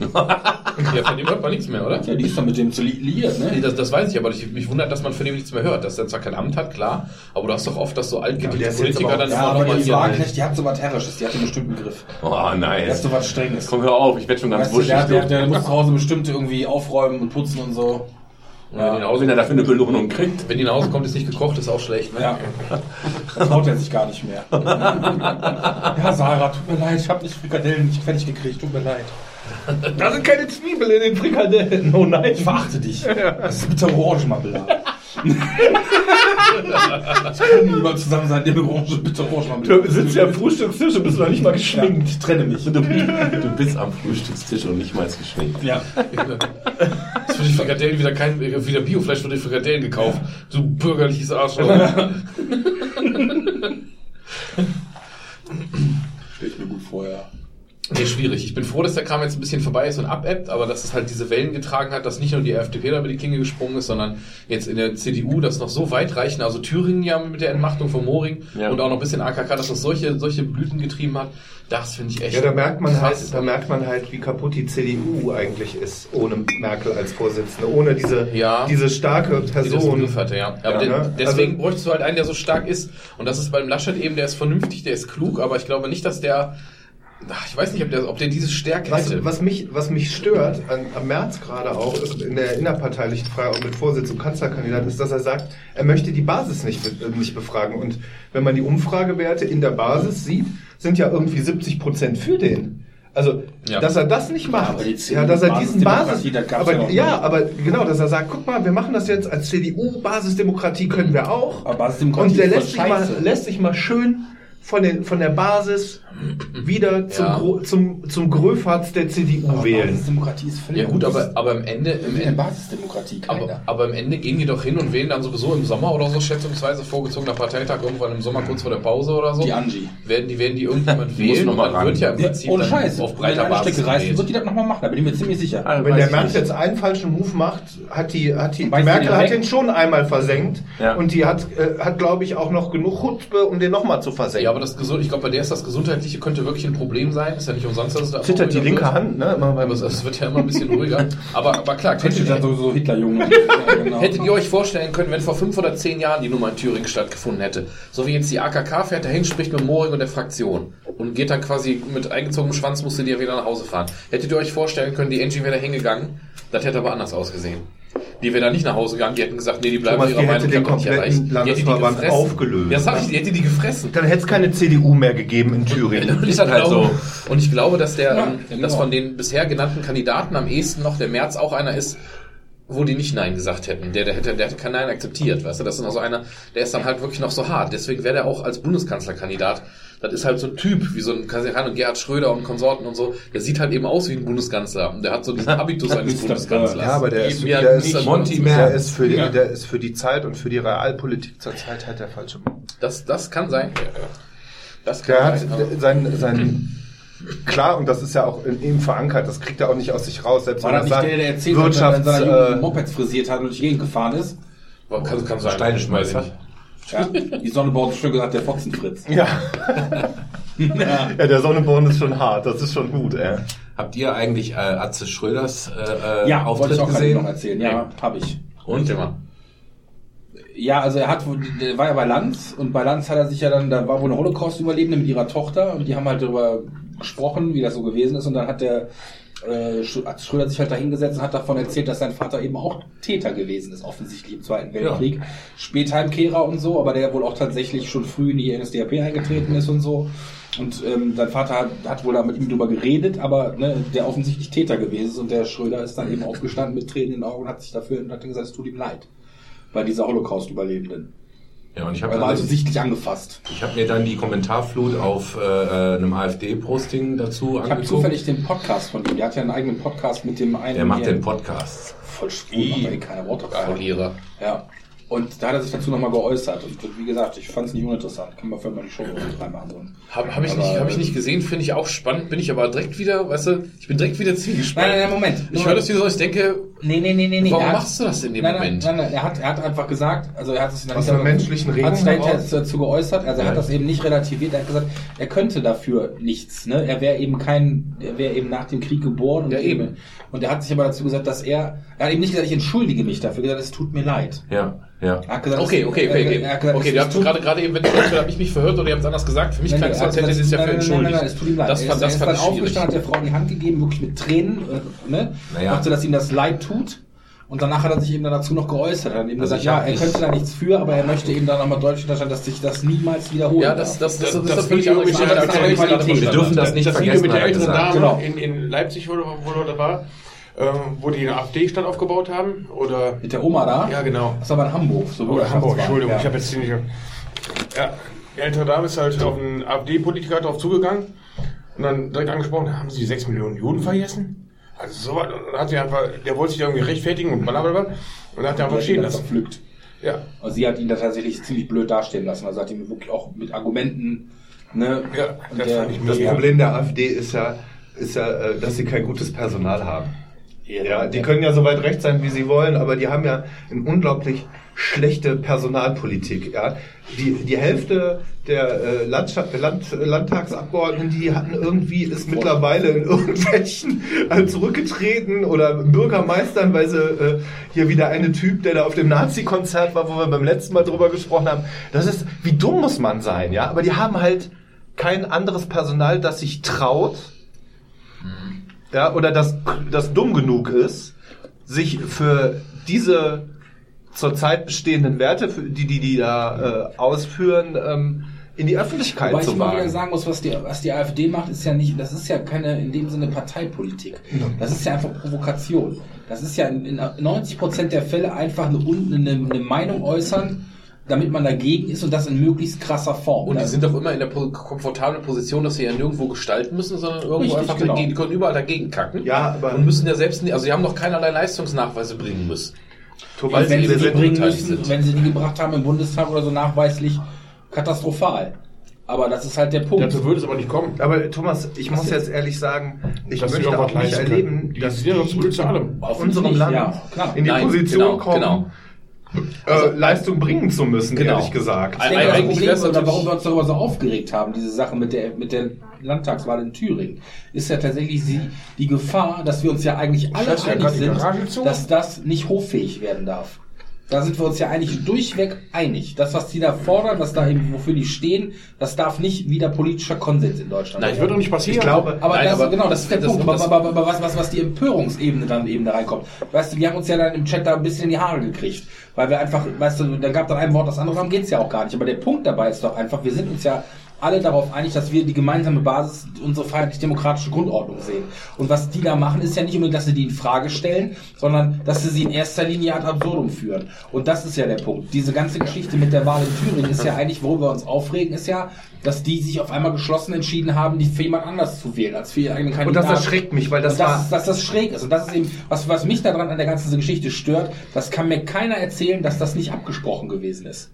Ja, von dem hört man nichts mehr, oder? Ja, die ist dann mit dem zu li liiert, Nee, ne? Das, das weiß ich, aber ich, mich wundert, dass man von dem nichts mehr hört. Dass er zwar kein Amt hat, klar, aber du hast doch oft, dass so altgediente jetzt Politiker aber dann Ja, immer aber noch mal die hier- Wagenknecht, die hat so was Herrisches, die hat einen bestimmten Griff. oh, Die hat nice. so was Strenges. Komm, hör auf, ich werde schon ganz Weißt du, wuschig. der, der, du. der muss zu Hause bestimmt irgendwie aufräumen und putzen und so. Wenn nach Hause Wenn er dafür eine Belohnung kriegt. Wenn die nach Hause kommt, ist nicht gekocht, ist auch schlecht. Ne? Ja. Das traut er sich gar nicht mehr. Ja, Sarah, tut mir leid, ich habe nicht Frikadellen nicht fertig gekriegt, tut mir leid. Da sind keine Zwiebeln in den Frikadellen. Oh nein. Ich verachte dich. Das ist bitter Orangenmarmelade. Ich kann niemals zusammen sein, der Orange, bitter Orangenmarmelade. Du sitzt ja am Frühstückstisch und bist noch nicht mal geschminkt. ich trenne mich. Du, du bist am Frühstückstisch und nicht mal geschminkt. Ja. Ist für die Frikadellen wieder kein, wieder Biofleisch für die Frikadellen gekauft. Du bürgerliches Arschloch. Stell ich mir gut vor, ja. Nee, schwierig. Ich bin froh, dass der Kram jetzt ein bisschen vorbei ist und abebbt, aber dass es halt diese Wellen getragen hat, dass nicht nur die FDP da über die Klinge gesprungen ist, sondern jetzt in der CDU das noch so weit reichen, also Thüringen ja mit der Entmachtung von Moring Ja. und auch noch ein bisschen AKK, dass das solche, solche Blüten getrieben hat, das finde ich echt. Ja, da merkt man halt, da merkt man halt, wie kaputt die CDU eigentlich ist, ohne Merkel als Vorsitzende, ohne diese, Ja. diese starke die Person. Griff hatte, ja. Aber Ja, ne? deswegen Also- bräuchtest du halt einen, der so stark ist. Und das ist beim Laschet eben, der ist vernünftig, der ist klug, aber ich glaube nicht, dass der Ach, ich weiß nicht, ob der, ob der diese Stärke Was, hätte. was, mich, was mich stört an, am März gerade auch ist in der innerparteilichen Frage mit Vorsitz und Kanzlerkandidat ist, dass er sagt, er möchte die Basis nicht, äh, nicht befragen. Und wenn man die Umfragewerte in der Basis sieht, sind ja irgendwie 70 Prozent für den. Also, Ja. dass er das nicht macht, aber die ja, dass er diesen Basis, aber ja ja, aber genau, dass er sagt, guck mal, wir machen das jetzt als CDU, Basisdemokratie können wir auch. Aber Basisdemokratie und der lässt sich, mal, lässt sich mal schön von, den, von der Basis wieder zum, Ja. Gro- zum, zum Gröfatz der CDU wählen. Basisdemokratie ist völlig ja gut, aber, aber am Ende, im in Ende Basisdemokratie aber, keiner. aber am Ende gehen die doch hin und wählen dann sowieso im Sommer oder so, schätzungsweise vorgezogener Parteitag irgendwann im Sommer kurz vor der Pause oder so. Die Angie. Werden die, werden die irgendjemand wählen noch und mal dann ran. wird ja im Ja, Prinzip ohne Scheiß. auf Wenn breiter Basis Strecke gewählt. wird die das nochmal machen, da bin ich mir ziemlich sicher. Wenn Weiß der nicht. jetzt einen falschen Move macht, hat die, hat die, die Merkel hat den schon einmal versenkt Ja. und die hat, äh, hat glaube ich, auch noch genug Chutzpe, um den nochmal zu versenken. Ja, aber das gesund, ich glaube, bei der ist das Gesundheitliche könnte wirklich ein Problem sein. Ist ja nicht umsonst, dass es da zittert die linke wird. Hand, ne? Immer beim Aber es, wird ja immer ein bisschen ruhiger. Aber, aber klar, Könnte könntet dann ihr, sowieso Hitlerjunge. Ja, genau. hättet ihr euch vorstellen können, wenn vor fünf oder zehn Jahren die Nummer in Thüringen stattgefunden hätte, so wie jetzt die AKK fährt dahin, spricht mit Moring und der Fraktion und geht dann quasi mit eingezogenem Schwanz, musste die ja wieder nach Hause fahren. Hättet ihr euch vorstellen können, die Angie wäre da hingegangen, das hätte aber anders ausgesehen. Die wäre da nicht nach Hause gegangen, die hätten gesagt, nee, die bleiben Thomas, ihrer die Meinung, hätte ich den nicht kompletten erreicht. Die hätte die Landesverband aufgelöst. Ja, sag ich, die hätte die gefressen. Dann hätte es keine CDU mehr gegeben in Thüringen. Und ich, halt glaube, und ich glaube, dass der, Ja, ähm, genau. dass von den bisher genannten Kandidaten am ehesten noch der März auch einer ist, wo die nicht Nein gesagt hätten. Der, der hätte, der hätte kein Nein akzeptiert, weißt du? Das ist also einer, der ist dann halt wirklich noch so hart. Deswegen wäre der auch als Bundeskanzlerkandidat, das ist halt so ein Typ, wie so ein Kanzler und Gerhard Schröder und Konsorten und so, der sieht halt eben aus wie ein Bundeskanzler. Und der hat so diesen Habitus eines. Bundeskanzlers. Ja, aber der ist, der ist, Monty der Merz. ist für die, Ja. der ist für die Zeit und für die Realpolitik zur Zeit halt der falsche Mann. Das, das kann sein. Das kann Der hat sein. aber- sein, sein, klar, und das ist ja auch in ihm verankert, das kriegt er auch nicht aus sich raus, selbst War wenn er sagt, der, der erzählt hat, dass er Wirtschafts, Jugend äh, Mopeds frisiert hat und durch die Gegend gefahren ist? Kann, kann sein. Ich nicht. Ja, die Sonneborn schön gesagt, der Fotzenfritz. ja. ja, der Sonneborn ist schon hart, das ist schon gut, ey. Habt ihr eigentlich äh, Atze Schröders äh, äh, Ja, Auftritt ich auch gesehen? noch erzählen. Ja, habe ich. Und? Thema. Ja, also er hat, der war ja bei Lanz und bei Lanz hat er sich ja dann, da war wohl eine Holocaust-Überlebende mit ihrer Tochter und die haben halt darüber gesprochen, wie das so gewesen ist und dann hat der äh, hat Schröder sich halt da hingesetzt und hat davon erzählt, dass sein Vater eben auch Täter gewesen ist, offensichtlich im Zweiten Weltkrieg. Spätheimkehrer und so, aber der wohl auch tatsächlich schon früh in die NSDAP eingetreten ist und so. Und ähm, sein Vater hat, hat wohl da mit ihm drüber geredet, aber ne, der offensichtlich Täter gewesen ist und der Schröder ist dann eben aufgestanden mit Tränen in den Augen und hat sich dafür und hat dann gesagt, es tut ihm leid. Bei dieser Holocaust-Überlebenden. Ja, und ich Er habe war also sichtlich angefasst. ich hab mir dann die Kommentarflut auf äh, einem AfD-Posting dazu Ich habe angeguckt. zufällig den Podcast von ihm. Der hat ja einen eigenen Podcast mit dem einen. Der macht den Podcast. Voll schwul, macht eh keine Worte Voll von. Ehre. Ja. Und da hat er sich dazu nochmal geäußert. Und wie gesagt, ich fand es nicht uninteressant. Kann man für mal die Show reinmachen. So. Habe hab ich, nicht, hab ich äh, nicht gesehen, finde ich auch spannend, bin ich aber direkt wieder, weißt du, ich bin direkt wieder zwiegespalten. Nein, nein, nein, Moment. Ich höre das wieder so, ich denke, Nee, nee, nee, nee, nee. Warum Er hat- machst du das in dem nein, Moment? Nein, nein, nein, er hat, er hat einfach gesagt, also er hat sich Aus einer menschlichen Regung hat sich dazu geäußert, also er hat das eben nicht relativiert, er hat gesagt, er könnte dafür nichts, ne? Er wäre eben kein, er wäre eben nach dem Krieg geboren und Ja, eben. Und er hat sich aber dazu gesagt, dass er, er hat eben nicht gesagt, ich entschuldige mich dafür, gesagt, es tut mir leid. Ja, ja. Er hat gesagt, okay, okay, er- okay, okay. er hat gesagt, okay, gerade, gerade eben, wenn ich entweder habe ich mich verhört oder ihr habt es anders gesagt. Für mich Nein, klang es, als hätte sie gesagt, es ja für nein, nein, entschuldigt. Nein, nein, es tut ihm leid. Das er fand, das er ist aufgestanden, hat der Frau die Hand gegeben, wirklich mit Tränen, äh, ne? Naja. Dachte, dass ihm das leid tut. Und danach hat er sich eben dann dazu noch geäußert. Er hat eben Also gesagt, ja, er könnte da nichts für, aber er möchte eben dann nochmal deutlich unterstellen, dass sich das niemals wiederholen Ja, das, das, das, das, Das das völlig Video andere mit Geschichte, Wir dürfen das nicht das Video vergessen, mit der er älteren. Dame Genau. in, in Leipzig, wo, wo da war, ähm, wo die eine AfD-Stadt aufgebaut haben. Oder Mit der Oma da? Ja, genau. Das war aber in Hamburg. So Oder Hamburg, Entschuldigung, ja. ich habe jetzt ziemlich. Ja, die ältere Dame ist halt auf einen AfD-Politiker drauf zugegangen und dann direkt angesprochen, haben Sie die 6 Millionen Juden vergessen? Also so was, und dann hat sie einfach, der wollte sich irgendwie rechtfertigen und blablabla. Und dann hat er einfach stehen lassen. verpflückt. Ja, Und sie hat ihn da tatsächlich ziemlich blöd dastehen lassen. Also hat ihn wirklich auch mit Argumenten, ne? Ja, das der- fand ich Das. Problem der AfD ist ja, ist ja, äh, dass sie kein gutes Personal haben. Ja, die können ja so weit recht sein, wie sie wollen, aber die haben ja eine unglaublich schlechte Personalpolitik. Ja, die die Hälfte der äh, Landschaft, Land, Landtagsabgeordneten, die hatten irgendwie ist mittlerweile in irgendwelchen äh, zurückgetreten oder Bürgermeistern, weil sie äh, hier wieder eine Typ, der da auf dem Nazi-Konzert war, wo wir beim letzten Mal drüber gesprochen haben. Das ist, wie dumm muss man sein, ja? Aber die haben halt kein anderes Personal, das sich traut, ja, oder das, das dumm genug ist, sich für diese zurzeit bestehenden Werte, die die, die da äh, ausführen, ähm, in die Öffentlichkeit Wobei ich zu immer wieder wagen. sagen muss, was die, was die AfD macht, ist ja nicht, das ist ja keine in dem Sinne Parteipolitik. Das ist ja einfach Provokation. Das ist ja in, in 90 Prozent der Fälle einfach eine, eine, eine Meinung äußern, damit man dagegen ist und das in möglichst krasser Form. Und die Das- sind doch immer in der po- komfortablen Position, dass sie ja nirgendwo gestalten müssen, sondern irgendwo Richtig, einfach genau. dagegen, die können überall dagegen kacken. Ja, aber- und müssen ja selbst, nicht- also sie haben noch keinerlei Leistungsnachweise bringen müssen. Thomas, wenn wir sie die bringen müssen, sind. wenn sie die gebracht haben im Bundestag oder so nachweislich katastrophal. Aber das ist halt der Punkt. Dazu würde es aber nicht kommen. Aber Thomas, ich muss jetzt ehrlich sagen, ich Dass sie möchte doch was auch nicht erleben, dass ja die zu allem. auf unserem Land Ja, klar. in die Nein, Position genau, kommen, genau. Äh, Leistung bringen zu müssen, Genau. ehrlich gesagt. Ich denke, das Eigentlich Problem, oder warum wir uns darüber so aufgeregt haben, diese Sache mit der, mit der Landtagswahl in Thüringen, ist ja tatsächlich die, die Gefahr, dass wir uns ja eigentlich alle Scheiße, einig sind, dass das nicht hoffähig werden darf. Da sind wir uns ja eigentlich durchweg einig. Das, was die da fordern, was da eben, wofür die stehen, das darf nicht wieder politischer Konsens in Deutschland Nein, Das wird doch nicht passieren. Ich glaube, aber, Nein, das, aber genau, das ist der das- Punkt. das- aber, aber, aber was, was, was die Empörungsebene dann eben da reinkommt. Weißt du, wir haben uns ja dann im Chat da ein bisschen in die Haare gekriegt. Weil wir einfach, weißt du, da gab dann ein Wort das andere, darum geht's ja auch gar nicht. Aber der Punkt dabei ist doch einfach, wir sind uns ja alle darauf einig, dass wir die gemeinsame Basis, unsere freiheitlich-demokratische Grundordnung sehen. Und was die da machen, ist ja nicht unbedingt, dass sie die in Frage stellen, sondern dass sie sie in erster Linie ad absurdum führen. Und das ist ja der Punkt. Diese ganze Geschichte mit der Wahl in Thüringen ist ja eigentlich, worüber wir uns aufregen, ist ja, dass die sich auf einmal geschlossen entschieden haben, die für jemand anders zu wählen, als für ihren eigenen und Kandidaten. das erschreckt mich, weil das, Und das, war ist, dass das schräg ist. Und das ist eben, was, was mich daran an der ganzen Geschichte stört, das kann mir keiner erzählen, dass das nicht abgesprochen gewesen ist.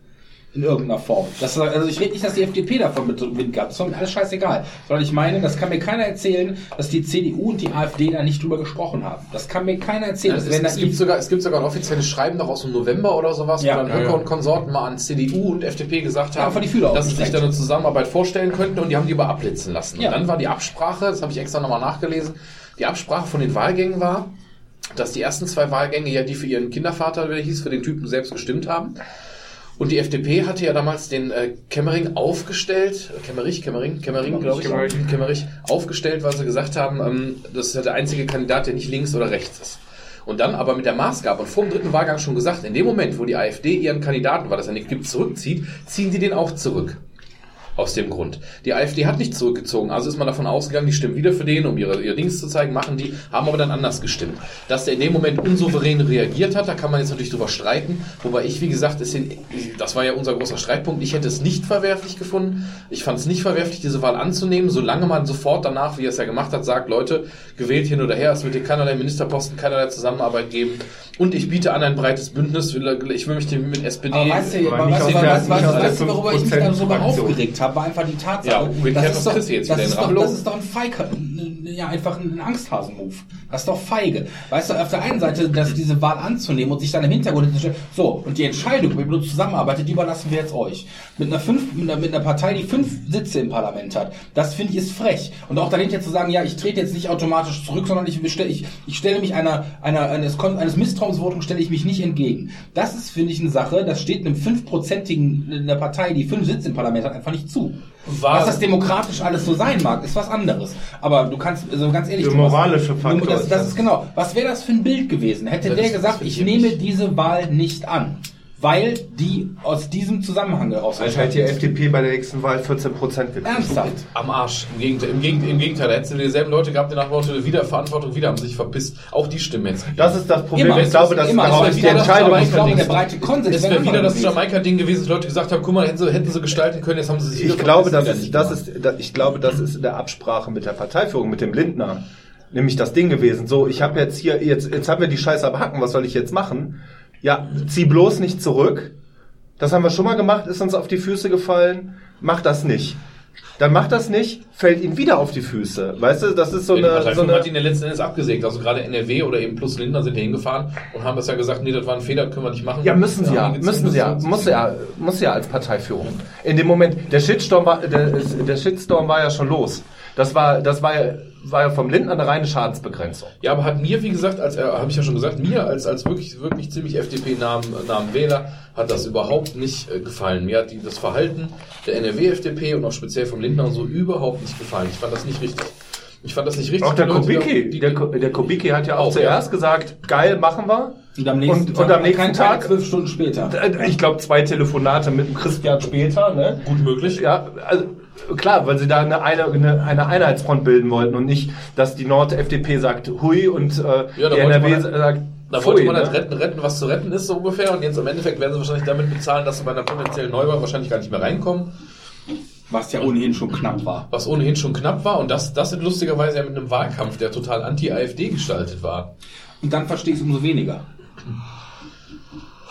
In irgendeiner Form. Das, also ich rede nicht, dass die FDP davon mit Wind gab. Das ist mir alles scheißegal. Sondern ich meine, das kann mir keiner erzählen, dass die CDU und die AfD da nicht drüber gesprochen haben. Das kann mir keiner erzählen. es, das wäre es, gibt sogar, es gibt sogar ein offizielles Schreiben noch aus dem November oder sowas, Ja. wo dann Ja, Höcke ja. und Konsorten mal an CDU und FDP gesagt Ja, haben, dass sie sich da eine Zusammenarbeit vorstellen könnten und die haben die aber abblitzen lassen. Ja. Und dann war die Absprache, das habe ich extra nochmal nachgelesen, die Absprache von den Wahlgängen war, dass die ersten zwei Wahlgänge ja die für ihren Kindervater, wie der hieß, für den Typen selbst gestimmt haben. Und die FDP hatte ja damals den äh, Kemmering aufgestellt, äh, Kemmerich, Kemmering, Kemmering, glaube ich, Kemmerich. Kemmerich, aufgestellt, weil sie gesagt haben, ähm, das ist ja der einzige Kandidat, der nicht links oder rechts ist. Und dann aber mit der Maßgabe und vor dem dritten Wahlgang schon gesagt, in dem Moment, wo die AfD ihren Kandidaten, weil das ja nicht gibt, zurückzieht, ziehen die den auch zurück. Aus dem Grund. Die AfD hat nicht zurückgezogen, also ist man davon ausgegangen, die stimmen wieder für den, um ihre, ihr Dings zu zeigen, machen die, haben aber dann anders gestimmt. Dass der in dem Moment unsouverän reagiert hat, da kann man jetzt natürlich drüber streiten, wobei ich, wie gesagt, es sind, das war ja unser großer Streitpunkt, ich hätte es nicht verwerflich gefunden, ich fand es nicht verwerflich, diese Wahl anzunehmen, solange man sofort danach, wie er es ja gemacht hat, sagt, Leute, gewählt hin oder her, es wird hier keinerlei Ministerposten, keinerlei Zusammenarbeit geben und ich biete an ein breites Bündnis, ich will mich dem mit SPD... Aber weißt du, aber weißt, du, weißt, du, weißt, du, worüber ich mich 5% dann so Fraktion. aufgeregt habe, war einfach die Tatsache. Ja, umgekehrt das ist doch, das ist doch, das ist doch ein Feige, ja, einfach ein Angsthasen-Move. Das ist doch feige. Weißt du, auf der einen Seite, dass diese Wahl anzunehmen und sich dann im Hintergrund stellen, so, und die Entscheidung, wie man zusammenarbeitet, die überlassen wir jetzt euch. Mit einer, fünf, mit, einer, mit einer Partei, die fünf Sitze im Parlament hat, das finde ich ist frech. Und auch dahinter zu sagen, ja, ich trete jetzt nicht automatisch zurück, sondern ich, ich, ich stelle mich einer, einer, eines, eines Misstrauensvotums stelle ich mich nicht entgegen. Das ist, finde ich, eine Sache, das steht einem fünfprozentigen, in der Partei, die fünf Sitze im Parlament hat, einfach nicht zu. War- Was das demokratisch alles so sein mag, ist was anderes. Aber du kannst, also ganz ehrlich, Der moralische Faktor Das, ist das das. ist genau. Was wäre das für ein Bild gewesen? Hätte Das der gesagt, ich nehme diese Wahl nicht an, weil die aus diesem Zusammenhang heraus Als halt die FDP bei der nächsten Wahl 14 Prozent gekriegt. Ernsthaft? Am Arsch. Im Gegenteil, im Gegenteil, im Gegenteil. da hättest du dieselben Leute gehabt, die nach dem Motto, wieder Verantwortung, wieder haben sich verpisst. Auch die stimmen jetzt. Das ist das Problem. Immer. ich glaube, dass Immer. darauf ist die wieder das Entscheidung. Aber ich glaube, Ding. der breite Konsens Es wäre wieder das. Jamaika-Ding gewesen, dass Leute gesagt haben, guck mal, hätten sie, hätten sie gestalten können, jetzt haben sie sich wieder Ich glaube, das verpisst, ist, das nicht ist, da- ich glaube, das ist in der Absprache mit der Parteiführung, mit dem Lindner, nämlich das Ding gewesen. So, ich habe jetzt hier, jetzt, jetzt haben wir die Scheiße am Hacken, was soll ich jetzt machen? Ja, zieh bloß nicht zurück. Das haben wir schon mal gemacht, ist uns auf die Füße gefallen. Mach das nicht. Dann macht das nicht, fällt ihm wieder auf die Füße. Weißt du, das ist so Ja, die eine, so eine hat ihn ja letzten Endes abgesägt. Also gerade NRW oder eben plus Lindner sind hingefahren und haben das ja gesagt, nee, das war ein Fehler, können wir nicht machen. Ja, müssen sie ja, die müssen sie ja, muss ja, muss ja als Parteiführung. In dem Moment, der Shitstorm war, der, der Shitstorm war ja schon los. Das war, das war ja war ja vom Lindner eine reine Schadensbegrenzung. Ja, aber hat mir, wie gesagt, als äh, habe ich ja schon gesagt, mir als als wirklich wirklich ziemlich FDP-nahen nahen Wähler hat das überhaupt nicht äh, gefallen. Mir hat die, das Verhalten der NRW-FDP und auch speziell vom Lindner und so überhaupt nicht gefallen. Ich fand das nicht richtig. Ich fand das nicht richtig. Auch der Leute, Kubicki, die- der, der Kubicki hat ja auch, Auch, zuerst gesagt, geil, machen wir. Und am nächsten Und- Tag, und am nächsten Tag- zwölf Stunden später. Äh, Ich glaube, zwei Telefonate mit dem Christian später, ne? Gut möglich. Ja, also klar, weil sie da eine, eine, eine, Einheitsfront bilden wollten und nicht, dass die Nord-FDP sagt hui und äh, Ja, die NRW man halt- sagt Da wollte man ne? halt retten, retten, was zu retten ist, so ungefähr. Und jetzt im Endeffekt werden sie wahrscheinlich damit bezahlen, dass sie bei einer potenziellen Neuwahl wahrscheinlich gar nicht mehr reinkommen. Was ja ohnehin schon knapp war. Was ohnehin schon knapp war. Und das, das lustigerweise ja mit einem Wahlkampf, der total anti-AfD gestaltet war. Und dann verstehe ich es umso weniger.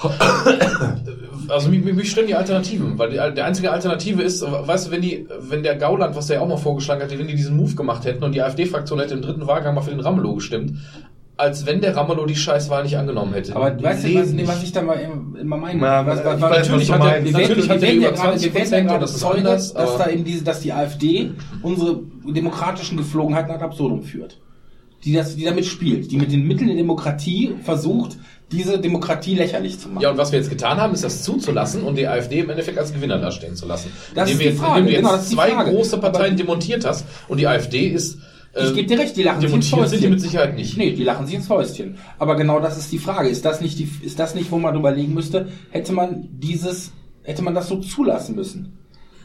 Also mich, mich stören die Alternativen, weil die, der einzige Alternative ist, weißt du, wenn die, wenn der Gauland, was der ja auch mal vorgeschlagen hat, wenn die diesen Move gemacht hätten und die AfD-Fraktion hätte im dritten Wahlgang mal für den Ramelow gestimmt, als wenn der Ramelow die Scheißwahl nicht angenommen hätte. Aber Die weißt du, was, nee, was ich da mal im- immer meine? Ja, was, ich was, weiß, natürlich was hat er, wir Natürlich hat er über wir werden 20% ja gerade das Zeuge, dass da eben diese, dass die AfD unsere demokratischen Geflogenheiten ad absurdum führt. Die das, die damit spielt, die mit den Mitteln der Demokratie versucht, diese Demokratie lächerlich zu machen. Ja, und was wir jetzt getan haben, ist das zuzulassen und die AfD im Endeffekt als Gewinner dastehen zu lassen. Das indem ist wir jetzt, Frage, indem du jetzt genau, zwei Frage. große Parteien Aber- demontiert hast und die AfD ist. Ich ähm, gebe dir recht, die lachen sich ins demontiert sind die mit Sicherheit nicht. Nee, die lachen sich ins Fäustchen. Aber genau das ist die Frage. Ist das nicht, die, ist das nicht wo man überlegen müsste, hätte man dieses, hätte man das so zulassen müssen?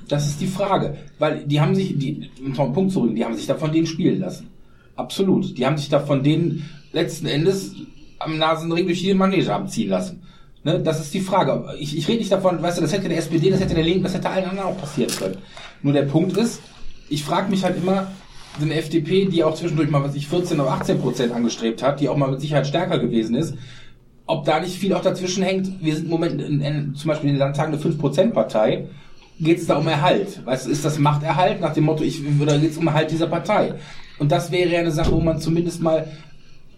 Das ist die Frage. Weil die haben sich, die, um vom Punkt zurück, die haben sich da von denen spielen lassen. Absolut. Die haben sich da von denen letzten Endes am Nasenring durch die Manege haben ziehen lassen. Ne, das ist die Frage. Ich, ich rede nicht davon, weißt du, das hätte der SPD, das hätte der Linken, das hätte allen anderen auch passieren können. Nur der Punkt ist, ich frage mich halt immer, eine FDP, die auch zwischendurch mal, was ich 14 oder 18 Prozent angestrebt hat, die auch mal mit Sicherheit stärker gewesen ist, ob da nicht viel auch dazwischen hängt. Wir sind im Moment in, in, zum Beispiel in den Landtagen eine 5%-Partei. Geht es da um Erhalt? Weißt du, ist das Machterhalt nach dem Motto, ich, oder geht um Erhalt dieser Partei? Und das wäre ja eine Sache, wo man zumindest mal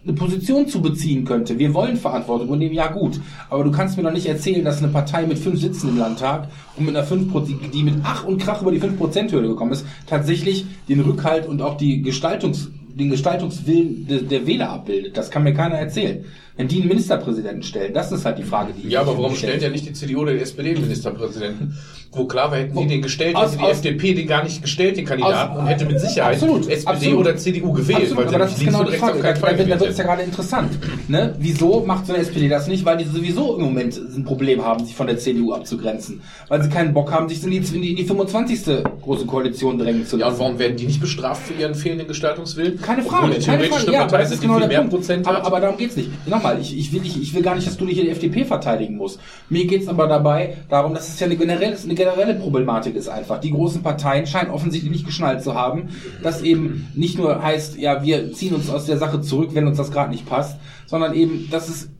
eine Position zu beziehen könnte. Wir wollen Verantwortung und dem ja gut. Aber du kannst mir doch nicht erzählen, dass eine Partei mit fünf Sitzen im Landtag und mit einer 5%, die- mit Ach und Krach über die 5%-Hürde gekommen ist, tatsächlich den Rückhalt und auch die Gestaltungs, den Gestaltungswillen de, der Wähler abbildet. Das kann mir keiner erzählen. Wenn die einen Ministerpräsidenten stellen, das ist halt die Frage, die Ja, aber ich warum stellt ja nicht die CDU oder die SPD den Ministerpräsidenten? Wo klar war, hätten die den gestellt, aus- hätte die aus- FDP den gar nicht gestellt, den Kandidaten, Aus- und hätte mit Sicherheit Absolut, SPD absolut. oder CDU gewählt, Absolut, weil aber das ist genau die Frage. Da, da, da wird es ja gerade interessant. Ne? Wieso macht so eine SPD das nicht? Weil die sowieso im Moment ein Problem haben, sich von der CDU abzugrenzen. Weil sie keinen Bock haben, sich in die, in die, in die 25. große Koalition drängen zu Ja, und lassen. warum werden die nicht bestraft für ihren fehlenden Gestaltungswillen? Keine Obwohl Frage, die keine Frage. Ja, Partei das ist genau der mehr. Prozent aber, aber darum geht's nicht. Nochmal, ich, ich, will nicht, ich will gar nicht, dass du dich in die FDP verteidigen musst. Mir geht's aber dabei darum, dass es ja eine generelle, eine generelle Problematik ist einfach. Die großen Parteien scheinen offensichtlich nicht geschnallt zu haben, dass eben nicht nur heißt, ja, wir ziehen uns aus der Sache zurück, wenn uns das gerade nicht passt, sondern eben, dass es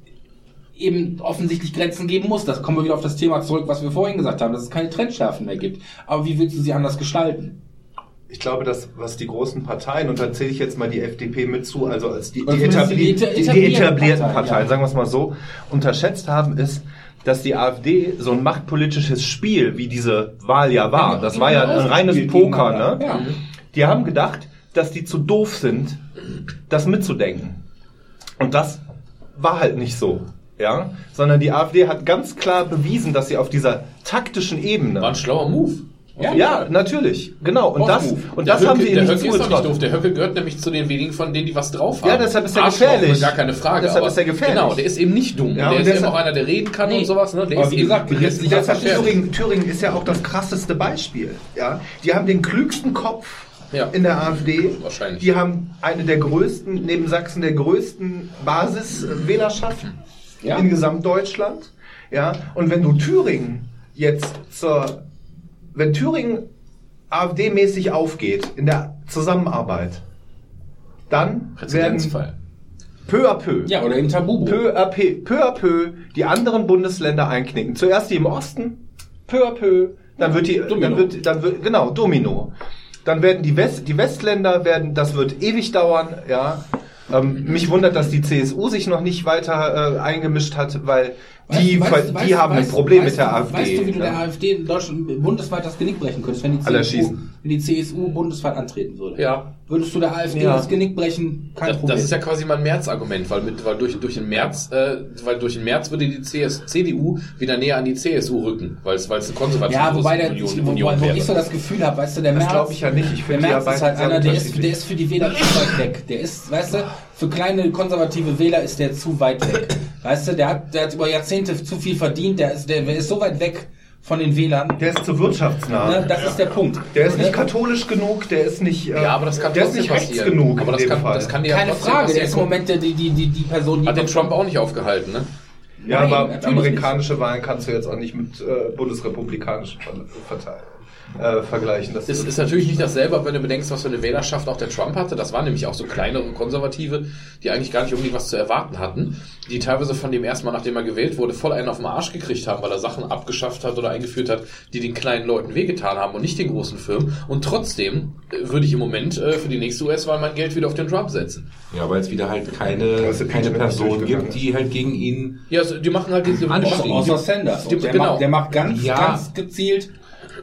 eben offensichtlich Grenzen geben muss. Das kommen wir wieder auf das Thema zurück, was wir vorhin gesagt haben, dass es keine Trendschärfen mehr gibt. Aber wie willst du sie anders gestalten? Ich glaube, dass was die großen Parteien, und da zähle ich jetzt mal die FDP mit zu, also als die, die, etabli die die, eta- die etablierten etablierten Parteien, Parteien, ja. sagen wir es mal so, unterschätzt haben, ist, dass die AfD so ein machtpolitisches Spiel, wie diese Wahl ja war, das war ja ein reines Poker, ne? Ja. Die haben gedacht, dass die zu doof sind, das mitzudenken. Und das war halt nicht so. Ja, sondern die AfD hat ganz klar bewiesen, dass sie auf dieser taktischen Ebene War ein schlauer Move. Ja. ja, natürlich, genau. Und das, und Der das haben Höcke- sie der ihnen Höcke nicht ist doch nicht doof. Der Höcke gehört nämlich zu den wenigen von denen, die was drauf haben. Ja, deshalb ist er Arschloch, gefährlich. Gar keine Frage. Deshalb aber ist er gefährlich. Genau, der ist eben nicht dumm. Ja, der ist deshalb- eben auch einer, der reden kann Nee. und sowas. Ne? Der Aber ist wie eben gesagt, Deshalb ist gefährlich. Thüringen, Thüringen ist ja auch das krasseste Beispiel. Ja, die haben den klügsten Kopf Ja. in der AfD. Wahrscheinlich. Die haben eine der größten, neben Sachsen der größten Basiswählerschaften Ja. in Gesamtdeutschland. Ja, und wenn du Thüringen jetzt zur, wenn Thüringen AfD-mäßig aufgeht in der Zusammenarbeit, dann werden peu à peu Ja, oder im Tabu. peu à peu, peu à peu die anderen Bundesländer einknicken. Zuerst die im Osten, peu à peu, dann wird die, Domino. dann wird, dann wird, genau, Domino. Dann werden die West, die Westländer werden, das wird ewig dauern, ja. Ähm, mich wundert, dass die CSU sich noch nicht weiter äh, eingemischt hat, weil Die, Weißt die weißt haben ein weißt- Problem weißt mit der AfD. Weißt du, wie du ne? der AfD in Deutschland bundesweit das Genick brechen könntest, wenn die CSU, wenn die CSU bundesweit antreten würde? Ja. Würdest du der AfD Ja. das Genick brechen? Kein Das, Problem. das ist ja quasi mein März-Argument, weil mit, weil durch, durch den März, äh, weil durch den März würde die CS, CDU wieder näher an die CSU rücken, weil es, weil es eine konservative ja, wobei der, Union, wo, Union wo wäre. ich so das Gefühl habe, weißt du, der Das Merz, glaube ich ja nicht. Ich der finde Merz ist halt einer, der ist, der ist für die Wähler zu weit weg. Der ist, weißt du, für kleine konservative Wähler ist der zu weit weg. Weißt du, der hat, der hat über Jahrzehnte zu viel verdient, der ist, der ist so weit weg von den Wählern. Der ist zu wirtschaftsnah. Ne, das ist der Punkt. Der ist nicht Ne? katholisch genug, der ist nicht, äh, ja, aber das kann der ist nicht rechts passieren. genug aber das in dem kann, Fall. das kann ja Keine Frage, der ist im. Moment die, die, die, die Person, die Hat den Trump auch nicht aufgehalten, ne? ja, Nein, aber amerikanische Wahlen kannst du jetzt auch nicht mit äh, bundesrepublikanischen ver verteilen, äh, vergleichen. Das Es ist natürlich nicht dasselbe, wenn du bedenkst, was für eine Wählerschaft auch der Trump hatte. Das waren nämlich auch so kleinere Konservative, die eigentlich gar nicht unbedingt was zu erwarten hatten, die teilweise von dem ersten Mal, nachdem er gewählt wurde, voll einen auf den Arsch gekriegt haben, weil er Sachen abgeschafft hat oder eingeführt hat, die den kleinen Leuten wehgetan haben und nicht den großen Firmen. Und trotzdem äh, würde ich im Moment äh, für die nächste US-Wahl mein Geld wieder auf den Trump setzen. Ja, weil es wieder halt keine, ist keine Person gibt, die halt gegen ihn Ja, also die machen halt diese Anstieg. außer Sanders. Die- der, genau. macht, der macht ganz, Ja. ganz gezielt,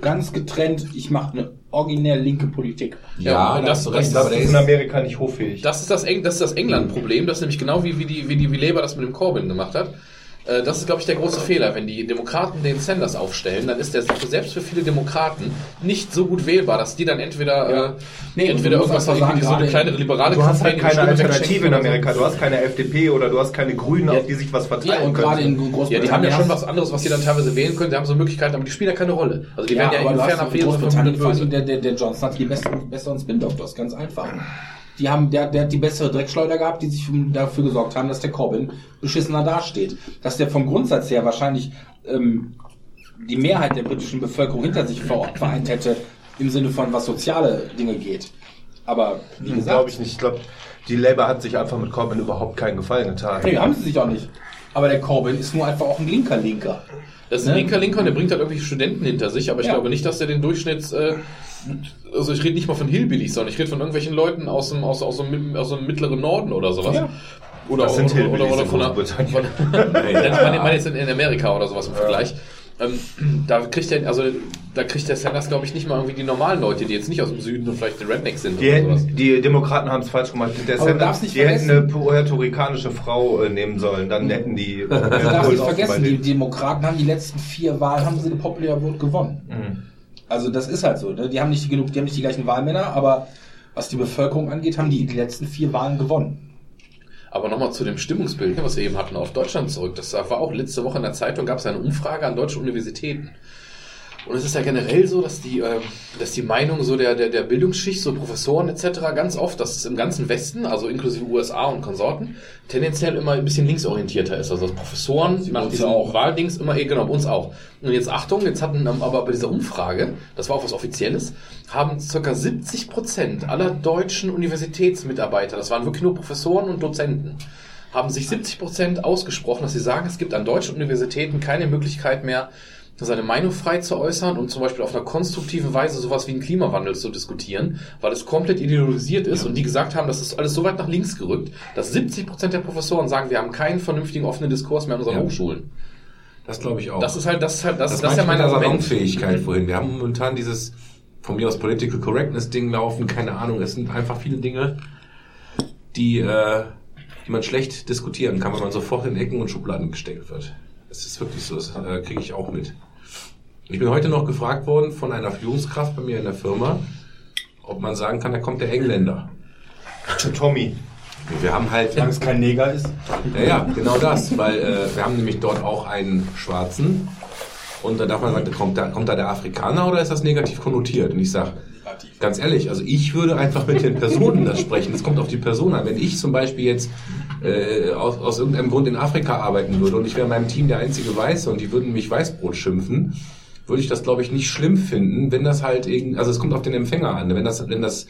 ganz getrennt, ich mache eine originär linke Politik. Ja, da das- das- aber das der ist in Amerika nicht hoffähig. Das ist das, Eng das, ist das England-Problem, das ist nämlich genau wie, wie, die, wie, die, wie Labour das mit dem Corbyn gemacht hat. Äh, Das ist, glaube ich, der große Fehler. Wenn die Demokraten den Sanders aufstellen, dann ist der selbst für viele Demokraten nicht so gut wählbar, dass die dann entweder, Ja. äh, Nee, entweder irgendwas einfach irgendwie sagen, so eine kleine liberale Du hast halt keine Alternative in. Amerika. Du hast keine FDP oder du hast keine Grünen, Ja. auf die sich was Ja, verteilen und gerade in können. Großbritannien. Ja, die haben ja schon was anderes, was sie dann teilweise wählen können. Die haben so Möglichkeiten, aber die spielen ja keine Rolle. Also die Ja, werden ja in in wählen, Großbritannien der, der, der Johnson hat die besten, besseren Spin-Doctors, ganz einfach. Die haben, der, der hat die bessere Dreckschleuder gehabt, die sich dafür gesorgt haben, dass der Corbyn beschissener dasteht. Dass der vom Grundsatz her wahrscheinlich ähm, die Mehrheit der britischen Bevölkerung hinter sich ver- vereint hätte, im Sinne von was soziale Dinge geht. Aber wie Glaube gesagt, ich nicht. Ich glaube, die Labour hat sich einfach mit Corbyn überhaupt keinen Gefallen getan. nee, haben sie sich auch nicht. Aber der Corbyn ist nur einfach auch ein linker Linker. Das ist ein Ne? linker Linker und der bringt halt irgendwelche Studenten hinter sich, aber ich Ja. glaube nicht, dass der den Durchschnitts, äh, also ich rede nicht mal von Hillbillies, sondern ich rede von irgendwelchen Leuten aus dem, aus, aus, dem, aus dem mittleren Norden oder sowas. Ja. Oder, Das sind oder, oder, oder in von der, von, ich meine, ich meine jetzt in, in Amerika oder sowas im Vergleich. Ähm, da kriegt der, also da kriegt der Sanders, glaube ich, nicht mal irgendwie die normalen Leute, die jetzt nicht aus dem Süden und vielleicht die Rednecks sind Die, oder sowas. hätten, die Demokraten haben es falsch gemacht. Der Aber Sanders, nicht die hätten eine puerto-ricanische Frau äh, nehmen sollen. Dann hätten die. Du darfst nicht vergessen, die Demokraten haben die letzten vier Wahlen, haben sie eine Popular Vote gewonnen. Mhm. Also das ist halt so. Ne? Die haben nicht genug, die haben nicht die gleichen Wahlmänner, aber was die Bevölkerung angeht, haben die die letzten vier Wahlen gewonnen. Aber nochmal zu dem Stimmungsbild, was wir eben hatten, auf Deutschland zurück. Das war auch letzte Woche in der Zeitung, gab es eine Umfrage an deutschen Universitäten. Und es ist ja generell so, dass die, ähm, dass die Meinung so der, der, der Bildungsschicht, so Professoren etc. ganz oft, dass es im ganzen Westen, also inklusive USA und Konsorten, tendenziell immer ein bisschen linksorientierter ist. Also dass Professoren nach uns diesem auch. Wahldings immer, eh, genau, uns auch. Und jetzt Achtung, jetzt hatten ähm, aber bei dieser Umfrage, das war auch was Offizielles, haben circa 70 Prozent aller deutschen Universitätsmitarbeiter, das waren wirklich nur Professoren und Dozenten, haben sich 70 Prozent ausgesprochen, dass sie sagen, es gibt an deutschen Universitäten keine Möglichkeit mehr, seine Meinung frei zu äußern und zum Beispiel auf einer konstruktiven Weise sowas wie einen Klimawandel zu diskutieren, weil es komplett ideologisiert ist und die gesagt haben, das ist alles so weit nach links gerückt, dass 70 Prozent der Professoren sagen, wir haben keinen vernünftigen offenen Diskurs mehr an unseren Ja. Hochschulen. Das glaube ich auch. Das ist halt, das ist halt, das, das, das, ist ja mein meinte ich mit der Argument. Salonfähigkeit vorhin. Wir haben momentan dieses von mir aus Political Correctness Ding laufen, keine Ahnung. Es sind einfach viele Dinge, die, äh, die man schlecht diskutieren kann, weil man sofort in Ecken und Schubladen gesteckt wird. Es ist wirklich so, das äh, kriege ich auch mit. Ich bin heute noch gefragt worden von einer Führungskraft bei mir in der Firma, ob man sagen kann, da kommt der Engländer. Tommy. Wir haben halt Solange es kein Neger ist. ja, ja, genau das, weil äh, wir haben nämlich dort auch einen Schwarzen und da darf man sagen, kommt da, kommt da der Afrikaner oder ist das negativ konnotiert? Und ich sage, ganz ehrlich, also ich würde einfach mit den Personen das sprechen. Es kommt auf die Person an. Wenn ich zum Beispiel jetzt äh, aus, aus irgendeinem Grund in Afrika arbeiten würde und ich wäre in meinem Team der einzige Weiße und die würden mich Weißbrot schimpfen, würde ich das, glaube ich, nicht schlimm finden, wenn das halt irgend, also es kommt auf den Empfänger an. Wenn das, wenn das,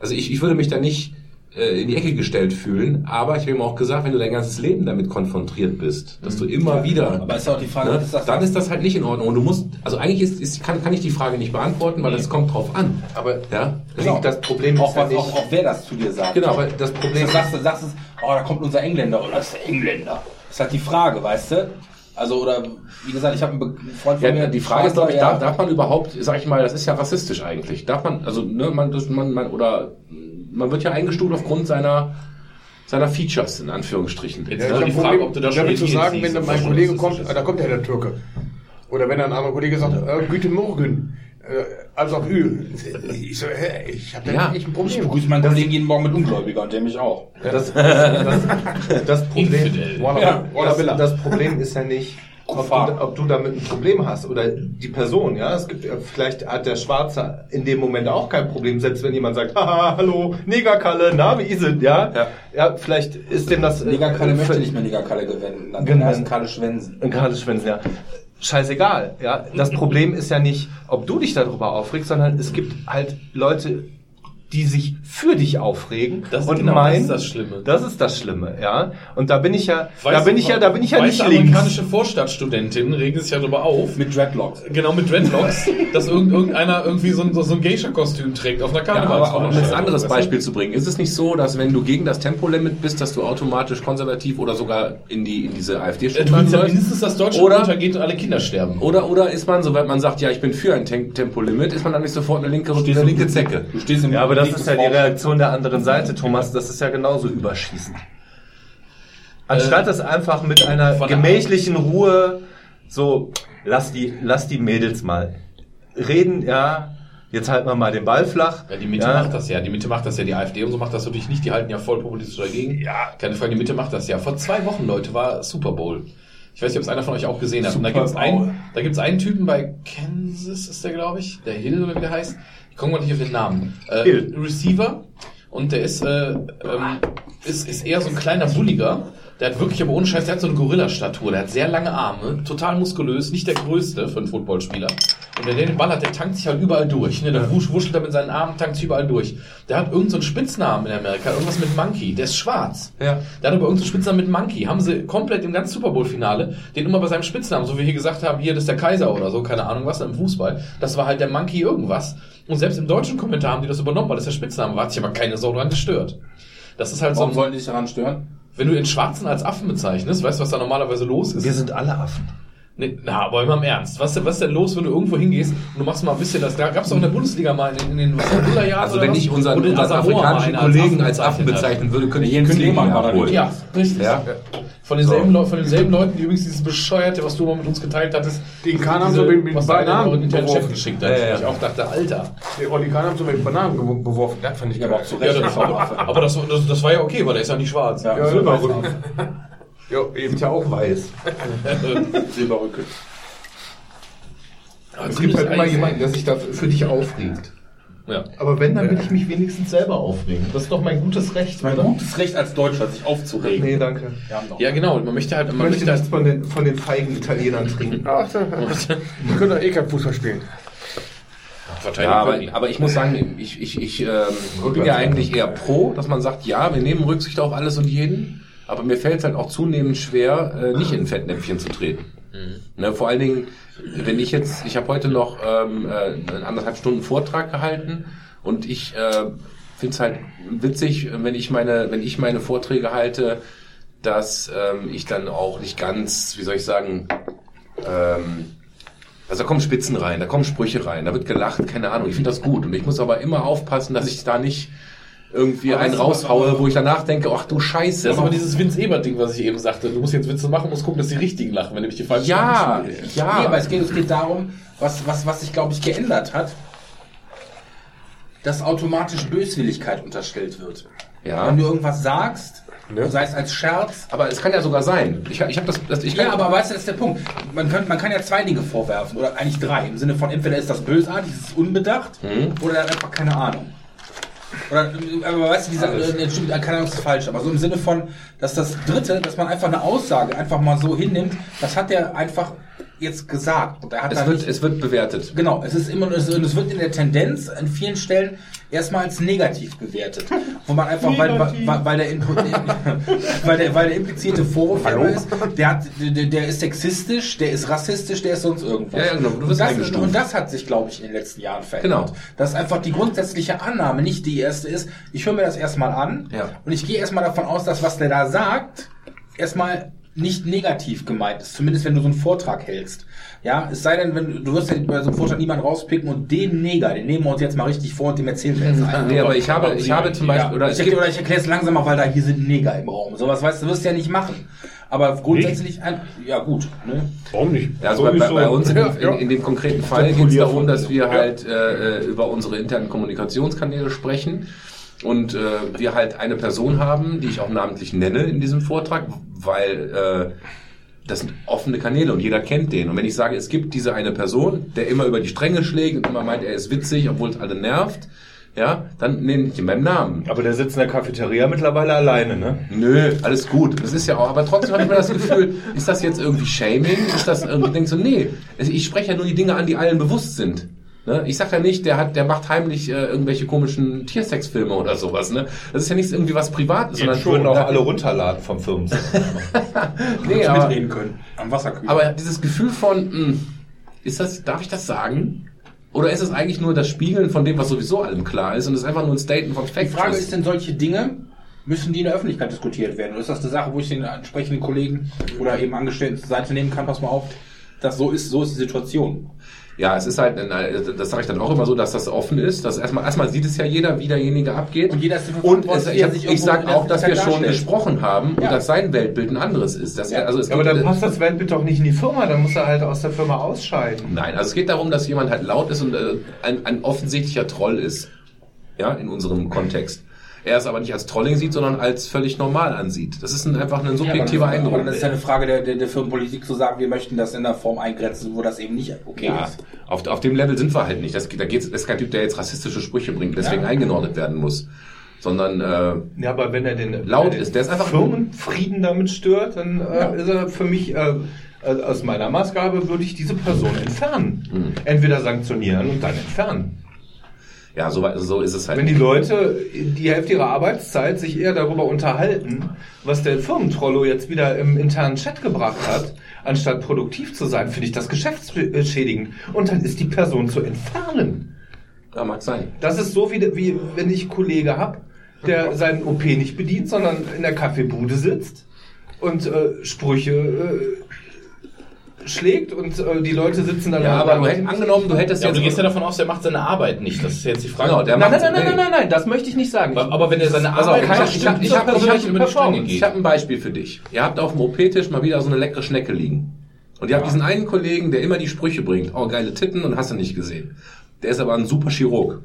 also ich, ich würde mich da nicht äh, in die Ecke gestellt fühlen, aber ich habe ihm auch gesagt, wenn du dein ganzes Leben damit konfrontiert bist, dass du immer wieder, Aber ist auch die Frage, ne, ist das dann ist das halt nicht in Ordnung. Und du musst, also eigentlich ist, ist kann, kann ich die Frage nicht beantworten, weil es kommt drauf an. Aber Ja, Genau. das Problem auch, ist ja nicht. auch, auch wer das zu dir sagt. genau, aber das Problem Du sagst, du sagst es, oh, da kommt unser Engländer oder das ist der Engländer. Das ist halt die Frage, weißt du? Also, oder, wie gesagt, ich habe einen Freund von Ja, mir. die Frage ist, glaube ich, darf, darf man überhaupt, sag ich mal, das ist ja rassistisch eigentlich. Darf man, also, ne, man, das, man, man, oder, man wird ja eingestuft aufgrund seiner, seiner Features, in Anführungsstrichen. Jetzt Ja, ist ich aber die hab Frage, Problem ob du das damit zu sagen, wenn ob mein das Kollege kommt, ah, da kommt ja der Türke. Oder wenn ein anderer Kollege sagt, äh, Guten Morgen, äh, also auf Ü. Ich so, hä, ich habe da Ja. echt ein Ich Problem. begrüße meinen Kollegen jeden Morgen mit Ungläubiger und der mich auch. Das, das, das, Problem, Infidel. Walla- Ja. Walla das, das Problem ist ja nicht, ob du, ob du damit ein Problem hast oder die Person, ja. Es gibt vielleicht hat der Schwarze in dem Moment auch kein Problem, selbst wenn jemand sagt, haha, hallo, Negerkalle, na, wie ist es, ja? Ja. Ja, vielleicht ist dem das... äh, Negerkalle möchte für- nicht mehr Negerkalle gewinnen. Dann Genau. heißt Kalle Schwänzen. Gerade Schwänzen, ja. Scheißegal, ja. Das Problem ist ja nicht, ob du dich darüber aufregst, sondern es gibt halt Leute, die sich für dich aufregen Das ist und genau, meinen, das ist das Schlimme. Das ist das Schlimme, ja. Und da bin ich ja, da Weiße- bin ich ja, da bin ich ja nicht links. amerikanische Vorstadtstudentinnen regen sich ja darüber auf. Mit Dreadlocks. Genau, mit Dreadlocks, dass irgend- irgendeiner irgendwie so ein, so ein Geisha-Kostüm trägt auf einer Ja, aber auch um ein anderes? Beispiel zu bringen. Ist es nicht so, dass wenn du gegen das Tempolimit bist, dass du automatisch konservativ oder sogar in die, in diese afd Äh, ja mindestens, dass Deutschland Oder- untergeht und alle Kinder sterben. Oder, oder ist man, sobald man sagt, ja, ich bin für ein Tem Tempolimit, ist man dann nicht sofort eine linke, eine linke Zecke? Du stehst im Ja, aber das ist ja die Raum. Reaktion der anderen Seite, Thomas. Das ist ja genauso überschießen. Anstatt es einfach mit einer gemächlichen Ruhe so, lass die, lass die Mädels mal reden, ja. Jetzt halten wir mal den Ball flach. Ja, die Mitte ja. macht das ja. Die Mitte macht das ja. Die AfD und so macht das natürlich nicht. Die halten ja voll populistisch dagegen. Ja. Keine Frage, die Mitte macht das ja. Vor zwei Wochen, Leute, war Super Bowl. Ich weiß nicht, ob es einer von euch auch gesehen hat. Und da Super gibt's Bowl. einen, da gibt's einen Typen bei Kansas, ist der, glaube ich. Der Hill oder wie der heißt. Ich komme nicht auf den Namen. Äh. Receiver. Und der ist, äh, ähm, ist, ist eher so ein kleiner Bulliger. Der hat wirklich, aber ohne Scheiß, der hat so eine Gorilla-Statur. Der hat sehr lange Arme, total muskulös, nicht der größte für einen Footballspieler. Und wenn der den Ball hat, der tankt sich halt überall durch. Ne? Der wusch, wuschelt da mit seinen Armen, tankt sich überall durch. Der hat irgendeinen so einen Spitznamen in Amerika, irgendwas mit Monkey. Der ist schwarz. Ja. Der hat aber irgendeinen Spitznamen mit Monkey. Haben sie komplett im ganzen Super Bowl-Finale den immer bei seinem Spitznamen, so wie wir hier gesagt haben, hier, das ist der Kaiser oder so, keine Ahnung was, im Fußball. Das war halt der Monkey irgendwas. Und selbst im deutschen Kommentar haben die das übernommen, weil das der Spitzname war, hat sich aber keine Sau dran gestört. Das ist halt so, Warum sollen die sich daran stören? wenn du den Schwarzen als Affen bezeichnest, weißt du, was da normalerweise los ist? Wir sind alle Affen. Nee, na, aber immer im Ernst. Was, was ist denn los, wenn du irgendwo hingehst und du machst mal ein bisschen das? Da gab's doch in der Bundesliga mal in, in den Nullerjahren. Also oder wenn ich unseren, unseren mal afrikanischen Kollegen als Affen bezeichnet hat. bezeichnen würde, könnte ich Jens Lehmann war da abholen. Ja, richtig. Ja. Von denselben, Leu- von denselben Leuten, die übrigens dieses Bescheuerte, was du mal mit uns geteilt hattest, Den Kahn haben sie mit- mit Bananen beworfen. geschickt hat. Ja, ja, ja. Ich auch dachte, Alter. Der Olli Kahn haben so mit Bananen beworfen. Das fand ich aber auch zu Ja, Recht. das, aber aber das, das, das war ja okay, weil der ist ja nicht schwarz. Ja, Ja. Ja, eben. Ist ja auch weiß. Silberrücken. Es gibt halt immer jemanden, der sich da für dich aufregt. Ja. Aber wenn, dann will ich mich wenigstens selber aufregen. Das ist doch mein gutes Recht, Mein oder? gutes Recht als Deutscher, sich aufzuregen. Nee, danke. Wir haben doch- ja, genau. Man möchte halt, Ich man möchte möchte nichts halt, von den, von den feigen Italienern trinken. Ach, die können doch eh kein Fußball spielen. Ja, aber, aber ich muss sagen, ich, ich, ich ähm, bin ja eigentlich eher pro, dass man sagt, ja, wir nehmen Rücksicht auf alles und jeden, aber mir fällt es halt auch zunehmend schwer, äh, nicht in Fettnäpfchen zu treten. Ne, vor allen Dingen, wenn ich jetzt, ich habe heute noch ähm, äh, einen anderthalb Stunden Vortrag gehalten und ich äh, finde es halt witzig, wenn ich meine, wenn ich meine Vorträge halte, dass ähm, ich dann auch nicht ganz, wie soll ich sagen, ähm, also da kommen Spitzen rein, da kommen Sprüche rein, da wird gelacht, keine Ahnung. Ich finde das gut. Und ich muss aber immer aufpassen, dass ich da nicht irgendwie Aber einen raushaue, wo ich danach denke, ach du Scheiße. Das ist aber dieses Vince Ebert-Ding, was ich eben sagte. Du musst jetzt Witze machen, musst gucken, dass die richtigen lachen, wenn nämlich die falschen ja, lachen. ja. Nee, aber es geht, es geht darum, was, was, was sich, glaube ich, geändert hat, dass automatisch Böswilligkeit unterstellt wird. Ja. Wenn du irgendwas sagst, Ne? sei es als Scherz. aber es kann ja sogar sein. Ich, ich habe das, das ich kann, Ja, aber weißt du, das ist der Punkt. Man kann, man kann ja zwei Dinge vorwerfen, oder eigentlich drei. Im Sinne von, entweder ist das bösartig, ist es unbedacht, oder er hat einfach keine Ahnung. Oder, aber weißt du, dieser, äh, stimmt, keine Ahnung, ist falsch, aber so im Sinne von, dass das dritte, dass man einfach eine Aussage einfach mal so hinnimmt, das hat er einfach jetzt gesagt. Und er hat es wird, nicht, es wird bewertet. Genau, es ist immer, es, und es wird in der Tendenz an vielen Stellen erstmal als negativ bewertet. Wo man einfach, weil, weil, weil, der, Input- weil, der, weil der implizierte Vorwurf ist, der, hat, der, der ist sexistisch, der ist rassistisch, der ist sonst irgendwas. Ja, ja, genau, du und, wirst das, eingestuft. und das hat sich, glaube ich, in den letzten Jahren verändert. Genau. Dass einfach die grundsätzliche Annahme nicht die erste ist, ich höre mir das erstmal an Ja. und ich gehe erstmal davon aus, dass was der da sagt, erstmal nicht negativ gemeint ist, zumindest wenn du so einen Vortrag hältst. Ja, es sei denn, wenn du- du wirst ja bei so einem Vortrag niemanden rauspicken und den Neger, den nehmen wir uns jetzt mal richtig vor und dem erzählen wir jetzt einen. Nee, aber ich habe, ich habe zum Beispiel, ja, oder ich gibt, oder ich erkläre es langsamer, weil da hier sind Neger im Raum. Sowas weißt du, wirst du ja nicht machen. Aber grundsätzlich, ein, ja gut. Ne? Warum nicht? Ja, also bei, bei, bei uns in, dem- in, in dem konkreten Fall geht es darum, dass wir halt äh, äh, über unsere internen Kommunikationskanäle sprechen und äh, wir halt eine Person haben, die ich auch namentlich nenne in diesem Vortrag, weil äh, das sind offene Kanäle und jeder kennt den. Und wenn ich sage, es gibt diese eine Person, der immer über die Stränge schlägt und immer meint, er ist witzig, obwohl es alle nervt, ja, dann nenne ich ihn beim Namen. Aber der sitzt in der Cafeteria mittlerweile alleine, ne? Nö, alles gut. Das ist ja auch, aber trotzdem habe ich mir das Gefühl, ist das jetzt irgendwie Shaming? Ist das irgendwie, denkst du, nee, ich spreche ja nur die Dinge an, die allen bewusst sind. Ne? Ich sag ja nicht, der hat, der macht heimlich äh, irgendwelche komischen Tiersexfilme oder sowas. Ne? Das ist ja nicht irgendwie was Privates, sondern Jetzt würden auch alle runterladen vom Firmen. nee, aber, mitreden können. Am Wasserkühl. aber dieses Gefühl von, mh, ist das, darf ich das sagen? Oder ist es eigentlich nur das Spiegeln von dem, was sowieso allem klar ist und es ist einfach nur ein Statement von Die Facts? Frage ist denn, solche Dinge, müssen die in der Öffentlichkeit diskutiert werden? Oder ist das eine Sache, wo ich den entsprechenden Kollegen oder eben Angestellten zur Seite nehmen kann, pass mal auf, das so ist, so ist die Situation. Ja, es ist halt, äh, das sage ich dann auch immer so, dass das offen ist. Dass erstmal, erstmal sieht es ja jeder, wie derjenige abgeht. Und jeder ist Und es, ich, ich irgendwo sage auch, dass wir schon darstellt. gesprochen haben Ja. und dass sein Weltbild ein anderes ist. Dass Ja. er, also es Ja, aber dann passt das Weltbild doch nicht in die Firma, dann muss er halt aus der Firma ausscheiden. Nein, also es geht darum, dass jemand halt laut ist und äh, ein, ein offensichtlicher Troll ist. Ja, in unserem Kontext. Er es aber nicht als Trolling sieht, sondern als völlig normal ansieht. Das ist ein, einfach ein subjektiver ja, aber, Eindruck. Aber das ist ja eine Frage der, der, der Firmenpolitik zu sagen, wir möchten das in der Form eingrenzen, wo das eben nicht okay Ja, ist. auf, auf dem Level sind wir halt nicht. Das, da geht's, das ist kein Typ, der jetzt rassistische Sprüche bringt, deswegen Ja. eingenordet werden muss. Sondern äh, Ja, aber wenn er den, Laut wenn er den ist, der ist einfach- Firmenfrieden damit stört, dann äh, ist er für mich äh, äh, aus meiner Maßgabe würde ich diese Person entfernen. Mhm. Entweder sanktionieren und dann entfernen. Ja, so, so ist es halt. Wenn die Leute die Hälfte ihrer Arbeitszeit sich eher darüber unterhalten, was der Firmentrollo jetzt wieder im internen Chat gebracht hat, anstatt produktiv zu sein, finde ich das geschäftsschädigend. Und dann ist die Person zu entfernen. ja, mag sein. Das ist so wie, wie wenn ich einen Kollege habe, der seinen OP nicht bedient, sondern in der Kaffeebude sitzt und äh, Sprüche äh, schlägt und äh, die Leute sitzen dann Ja, aber du hättest angenommen, du hättest Ja, aber jetzt du gehst ja davon aus, der macht seine Arbeit nicht. Das ist jetzt die Frage. Genau, der Nein, macht- nein, nein, nein, nein, nein, nein, das möchte ich nicht sagen. aber wenn er seine Also, Arbeit ich habe macht, ich hab, ich zur hab, ich hab, Performance. ich geht. hab ein Beispiel für dich. Ihr habt auf dem OP-Tisch mal wieder so eine leckere Schnecke liegen. Und ihr habt diesen einen Kollegen, der immer die Sprüche bringt. Oh, geile Titten und hast du nicht gesehen. Der ist aber ein super Chirurg.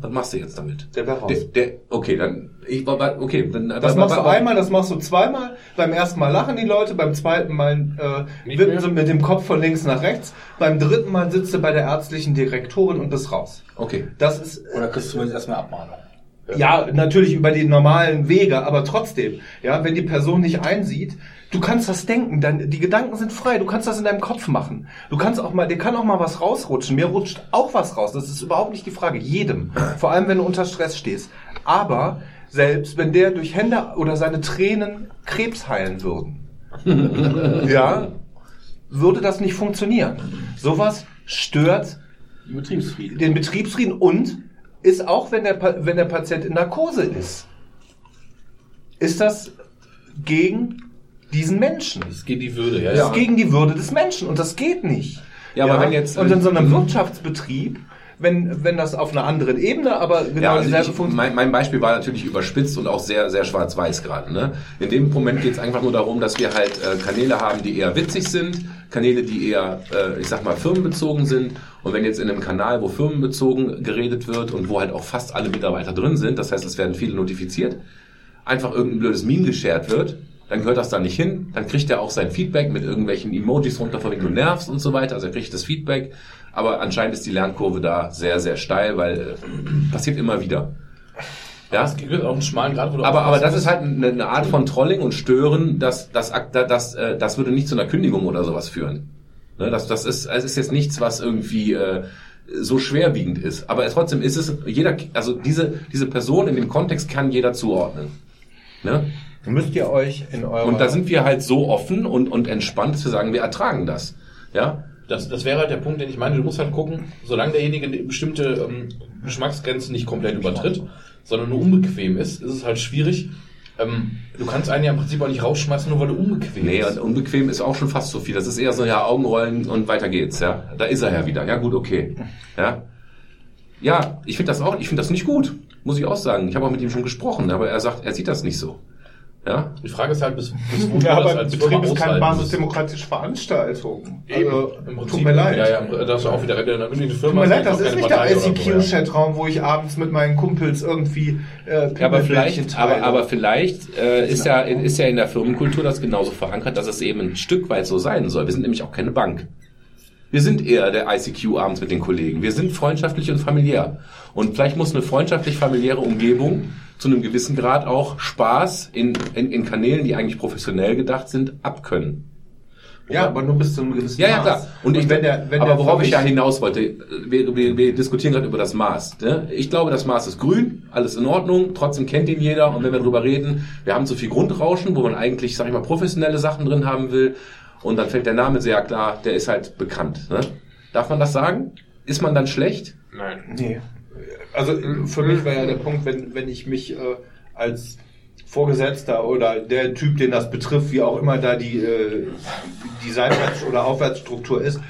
Was machst du jetzt damit? Der wär raus. Der, der, okay, dann, ich, okay, dann, Das machst du einmal, das machst du zweimal. Beim ersten Mal lachen die Leute, beim zweiten Mal äh, wippen sie mit dem Kopf von links nach rechts. Beim dritten Mal sitzt du bei der ärztlichen Direktorin und bist raus. Okay. Das ist Oder kriegst du zumindest erstmal Abmahnung. ja natürlich über die normalen Wege, aber trotzdem, ja, wenn die Person nicht einsieht, du kannst das denken, dann die Gedanken sind frei, du kannst das in deinem Kopf machen. Du kannst auch mal, dir kann auch mal was rausrutschen. Mir rutscht auch was raus. Das ist überhaupt nicht die Frage. Jedem, vor allem wenn du unter Stress stehst. Aber selbst wenn der durch Hände oder seine Tränen Krebs heilen würden, ja, würde das nicht funktionieren. Sowas stört Betriebsfrieden. den Betriebsfrieden und ist auch, wenn der, Pa- wenn der Patient in Narkose ist, ist das gegen diesen Menschen. Es geht die Würde, ja. Das ist gegen die Würde des Menschen und das geht nicht. Ja, aber wenn jetzt- und in so einem Wirtschaftsbetrieb, wenn, wenn das auf einer anderen Ebene, aber genau Ja, also dieselbe Funktion. mein, mein Beispiel war natürlich überspitzt und auch sehr, sehr schwarz-weiß gerade. Ne? In dem Moment geht es einfach nur darum, dass wir halt äh, Kanäle haben, die eher witzig sind, Kanäle, die eher, äh, ich sag mal, firmenbezogen sind. Und wenn jetzt in einem Kanal, wo firmenbezogen geredet wird und wo halt auch fast alle Mitarbeiter drin sind, das heißt, es werden viele notifiziert, einfach irgendein blödes Meme geshared wird, dann gehört das da nicht hin. Dann kriegt er auch sein Feedback mit irgendwelchen Emojis runter, von wegen du nervst und so weiter. Also er kriegt das Feedback. Aber anscheinend ist die Lernkurve da sehr, sehr steil, weil äh, passiert immer wieder. Ja, Es gibt auch einen schmalen Grad, wo du aber, aber das ist halt eine, eine Art von Trolling und Stören, das, das, das, äh, das würde nicht zu einer Kündigung oder sowas führen. Ne, das, das ist, es ist jetzt nichts, was irgendwie äh, so schwerwiegend ist. Aber trotzdem ist es, jeder, also diese, diese Person in dem Kontext kann jeder zuordnen. Ne? Müsst ihr euch in eurer... Und da sind wir halt so offen und, und entspannt, dass wir sagen, wir ertragen das. Ja, Das, das wäre halt der Punkt, den ich meine. Du musst halt gucken, solange derjenige bestimmte ähm, Geschmacksgrenze nicht komplett übertritt, sondern nur unbequem ist, ist es halt schwierig, ähm, du kannst einen ja im Prinzip auch nicht rausschmeißen, nur weil du unbequem Nee, bist. und unbequem ist auch schon fast so viel. Das ist eher so, ja, Augenrollen und weiter geht's, ja. Da ist er ja wieder. Ja, gut, okay. Ja. Ja, ich finde das auch, ich finde das nicht gut. Muss ich auch sagen. Ich habe auch mit ihm schon gesprochen, aber er sagt, er sieht das nicht so. Ja. Die Frage ist halt, bis, bis wo Ja, du das aber als Betrieb ist keine basisdemokratische Veranstaltung. Eben, Also, im Prinzip. tut mir leid. Ja, ja, da hast du auch wieder eine eine Firma. Tut mir leid, das ist nicht der. ICQ-Chatraum, wo ich abends mit meinen Kumpels irgendwie äh, Ja, aber vielleicht, aber, teile. aber vielleicht äh, ist ja ist ja in der Firmenkultur das genauso verankert, dass es eben ein Stück weit so sein soll. Wir sind nämlich auch keine Bank. Wir sind eher der ICQ abends mit den Kollegen. Wir sind freundschaftlich und familiär. Und vielleicht muss eine freundschaftlich-familiäre Umgebung zu einem gewissen Grad auch Spaß in, in, in Kanälen, die eigentlich professionell gedacht sind, abkönnen. ja, aber nur bis zu einem gewissen Ja, ja, Maß. klar. Und ich, wenn der, wenn aber der worauf ich ja hinaus wollte, wir, wir, wir diskutieren gerade über das Maß. Ne? Ich glaube, das Maß ist grün, alles in Ordnung, trotzdem kennt ihn jeder. Und wenn wir darüber reden, wir haben zu viel Grundrauschen, wo man eigentlich, sag ich mal, professionelle Sachen drin haben will. Und dann fällt der Name sehr klar, der ist halt bekannt. Ne? Darf man das sagen? Ist man dann schlecht? Nein. Nee. Also äh, für mich wäre ja der Punkt, wenn, wenn ich mich äh, als Vorgesetzter oder der Typ, den das betrifft, wie auch immer da die, äh, die Seitwärts- oder Aufwärtsstruktur ist,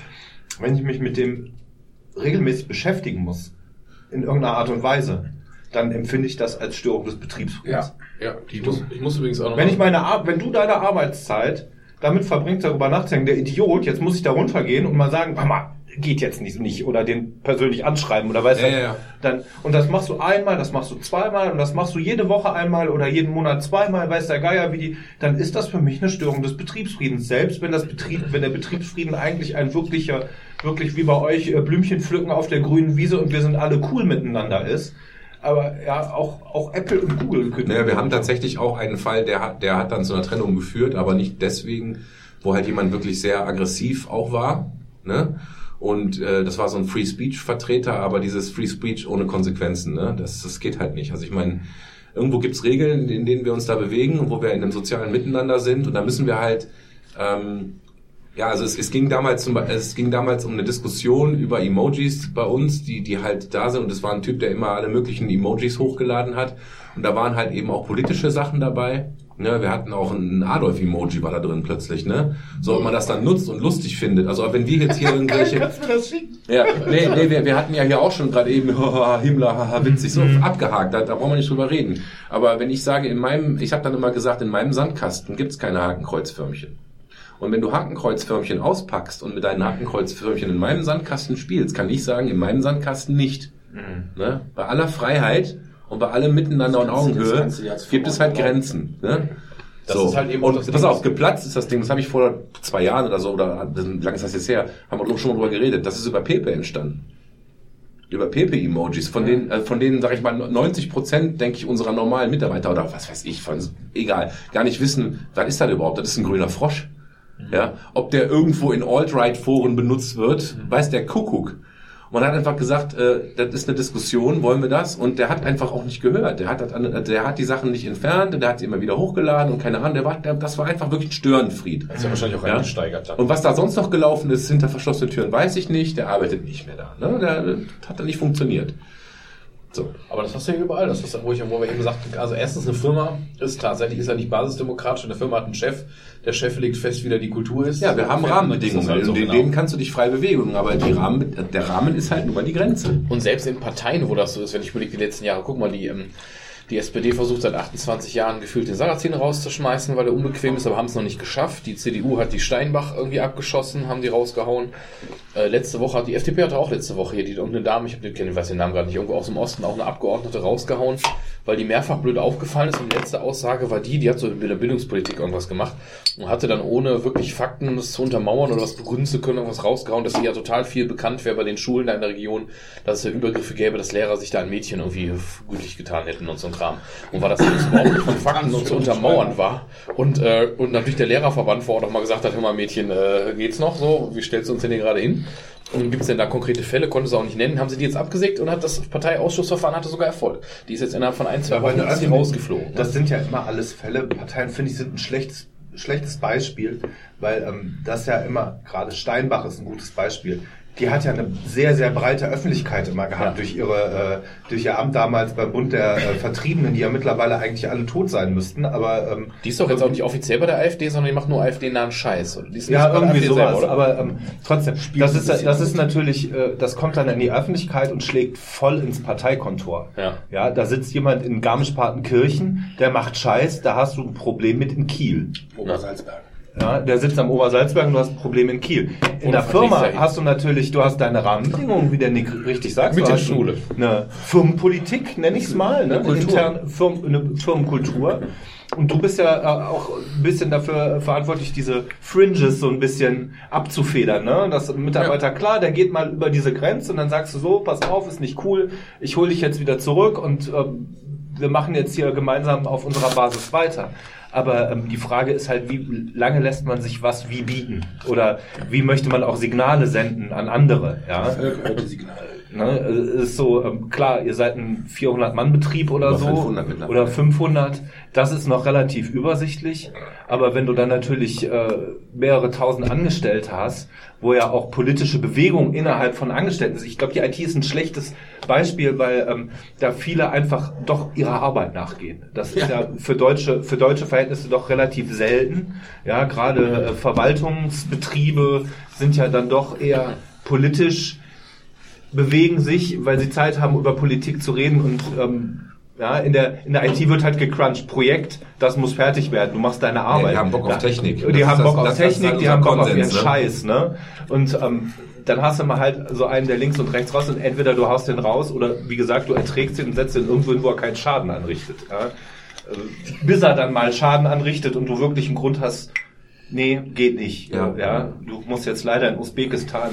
wenn ich mich mit dem regelmäßig beschäftigen muss, in irgendeiner Art und Weise, dann empfinde ich das als Störung des Betriebsfriedens. Ja. Ja, ich muss, ich muss übrigens auch noch Wenn ich meine Ar wenn du deine Arbeitszeit damit verbringst, darüber nachzudenken, der Idiot, jetzt muss ich da runtergehen und mal sagen, Mama, geht jetzt nicht, nicht oder den persönlich anschreiben oder weißt Ja, du, ja, ja. dann und das machst du einmal, das machst du zweimal und das machst du jede Woche einmal oder jeden Monat zweimal, weiß der Geier wie die, dann ist das für mich eine Störung des Betriebsfriedens, selbst wenn das Betrieb, wenn der Betriebsfrieden eigentlich ein wirklicher, wirklich wie bei euch äh, Blümchen pflücken auf der grünen Wiese und wir sind alle cool miteinander ist. Aber ja, auch, auch Apple und Google können. Naja, wir haben tatsächlich auch einen Fall, der hat, der hat dann zu einer Trennung geführt, aber nicht deswegen, wo halt jemand wirklich sehr aggressiv auch war. Ne? Und äh, das war so ein Free Speech-Vertreter, aber dieses Free Speech ohne Konsequenzen, ne? das, das geht halt nicht. Also ich meine, irgendwo gibt's Regeln, in denen wir uns da bewegen und wo wir in einem sozialen Miteinander sind und da müssen wir halt ähm, ja, also es, es ging damals zum, es ging damals um eine Diskussion über Emojis bei uns, die die halt da sind und es war ein Typ, der immer alle möglichen Emojis hochgeladen hat und da waren halt eben auch politische Sachen dabei. Ne, wir hatten auch ein Adolf-Emoji war da drin plötzlich, ne? So, ob man das dann nutzt und lustig findet. Also wenn wir jetzt hier irgendwelche, Kannst du das schicken? ja, nee, nee, wir, wir hatten ja hier auch schon gerade eben haha, Himmler, haha, witzig, so abgehakt, da, da brauchen wir nicht drüber reden. Aber wenn ich sage, in meinem, ich habe dann immer gesagt, in meinem Sandkasten gibt's keine Hakenkreuzförmchen. Und wenn du Hakenkreuzförmchen auspackst und mit deinen Hakenkreuzförmchen in meinem Sandkasten spielst, kann ich sagen, in meinem Sandkasten nicht. Ne? Bei aller Freiheit und bei allem Miteinander und Augenhöhe gibt es halt Grenzen. Ne? Das ist halt eben und das pass Ding. auf, geplatzt ist das Ding, das habe ich vor zwei Jahren oder so, oder wie lange ist das jetzt her, haben wir schon mal drüber geredet, das ist über Pepe entstanden. Über Pepe-Emojis, von denen, äh, von denen, sag ich mal, 90 Prozent, denke ich, unserer normalen Mitarbeiter oder was weiß ich, von, egal, gar nicht wissen, was ist das überhaupt? Das ist ein grüner Frosch. Ja, ob der irgendwo in Alt-Right-Foren benutzt wird, weiß der Kuckuck. Man hat einfach gesagt, äh, das ist eine Diskussion, wollen wir das? Und der hat einfach auch nicht gehört. Der hat, der hat die Sachen nicht entfernt, der hat sie immer wieder hochgeladen und keine Ahnung, der war, der, das war einfach wirklich ein Störenfried. Das ist ja wahrscheinlich auch Ja. reingesteigert dann. Und was da sonst noch gelaufen ist hinter verschlossenen Türen, weiß ich nicht. Der arbeitet nicht mehr da. Ne? Der, der hat da nicht funktioniert. So. Aber das hast du ja überall. Das ist, wo, ich, wo wir eben sagten, also erstens eine Firma ist tatsächlich ist ja nicht basisdemokratisch. Eine Firma hat einen Chef. Der Chef legt fest, wie da die Kultur ist. Ja, wir haben Rahmenbedingungen. halt so, in genau. denen kannst du dich frei bewegen, aber die Rahmen, der Rahmen ist halt nur mal die Grenze. Und selbst in Parteien, wo das so ist, wenn ich überlege, die letzten Jahre, guck mal, die, ähm, die SPD versucht seit 28 Jahren gefühlt den Sarrazin rauszuschmeißen, weil er unbequem ist, aber haben es noch nicht geschafft. Die CDU hat die Steinbach irgendwie abgeschossen, haben die rausgehauen. Äh, letzte Woche hat die FDP hatte auch letzte Woche hier die irgendeine Dame, ich, hab, den- ich weiß den Namen gerade nicht, irgendwo aus dem Osten auch eine Abgeordnete rausgehauen, weil die mehrfach blöd aufgefallen ist. Und die letzte Aussage war die, die hat so in der Bildungspolitik irgendwas gemacht und hatte dann ohne wirklich Fakten das zu untermauern oder was begründen zu können, irgendwas rausgehauen, dass sie ja total viel bekannt wäre bei den Schulen da in der Region, dass es ja Übergriffe gäbe, dass Lehrer sich da ein Mädchen irgendwie gütlich getan hätten und so ein Kram. Und war das überhaupt nicht von Fakten und zu untermauern war. Und, äh, und natürlich der Lehrerverband vor Ort auch mal gesagt hat, hör mal Mädchen, äh, geht's noch so? Wie stellst du uns denn hier gerade hin? Und gibt es denn da konkrete Fälle? Konnte sie auch nicht nennen. Haben sie die jetzt abgesägt und hat das Parteiausschussverfahren hatte sogar Erfolg. Die ist jetzt innerhalb von ein, zwei Aber Wochen sind- rausgeflogen. Das sind ja immer alles Fälle. Parteien, finde ich, sind ein schlechtes, schlechtes Beispiel, weil ähm, das ja immer, gerade Steinbach ist ein gutes Beispiel. Die hat ja eine sehr, sehr breite Öffentlichkeit immer gehabt Ja. durch ihre, äh, durch ihr Amt damals beim Bund der äh, Vertriebenen, die ja mittlerweile eigentlich alle tot sein müssten, aber ähm, Die ist doch jetzt auch nicht offiziell bei der AfD, sondern die macht nur AfD-nahen Scheiß. Oder? Die ist Ja, irgendwie sowas. selber, oder? aber ähm, trotzdem, das ist, das ist natürlich, äh, das kommt dann in die Öffentlichkeit und schlägt voll ins Parteikontor. Ja. ja, da sitzt jemand in Garmisch-Partenkirchen, der macht Scheiß, da hast du ein Problem mit in Kiel. Obersalzberg. Ja, der sitzt am Obersalzberg und du hast ein Problem in Kiel. In Oder der Firma hast du natürlich, du hast deine Rahmenbedingungen, wie der Nick richtig sagt. Mit der Schule. Eine Firmenpolitik, nenne ich es mal, ne? eine, interne Firmen, eine Firmenkultur. Und du bist ja äh, auch ein bisschen dafür verantwortlich, diese Fringes so ein bisschen abzufedern. Ne? Das Mitarbeiter, klar, der geht mal über diese Grenze und dann sagst du so, pass auf, ist nicht cool, ich hole dich jetzt wieder zurück und ähm, wir machen jetzt hier gemeinsam auf unserer Basis weiter. Aber ähm, die Frage ist halt, wie lange lässt man sich was wie bieten? Oder wie möchte man auch Signale senden an andere? Ja? Signale. Ne, es ist so, ähm, klar, ihr seid ein 400-Mann-Betrieb oder Über so. 500 mittlerweile. oder 500. Das ist noch relativ übersichtlich. Aber wenn du dann natürlich äh, mehrere tausend Angestellte hast, wo ja auch politische Bewegung innerhalb von Angestellten ist. Ich glaube, die IT ist ein schlechtes Beispiel, weil ähm, da viele einfach doch ihrer Arbeit nachgehen. Das ist ja für deutsche, für deutsche Verhältnisse doch relativ selten. Ja, gerade äh, Verwaltungsbetriebe sind ja dann doch eher politisch bewegen sich, weil sie Zeit haben, über Politik zu reden und ähm, ja, in der, in der IT wird halt gecrunched. Projekt, das muss fertig werden. Du machst deine Arbeit. die haben Bock auf Technik. Die Das haben Bock das- auf das- Technik, die haben Bock auf ihren Konsens, ne? Scheiß, ne? Und ähm, dann hast du mal halt so einen, der links und rechts raus und entweder du haust den raus oder wie gesagt, du erträgst ihn und setzt ihn irgendwo hin, wo er keinen Schaden anrichtet. Ja? Äh, Bis er dann mal Schaden anrichtet und du wirklich einen Grund hast, nee, geht nicht. Ja. ja? Du musst jetzt leider in Usbekistan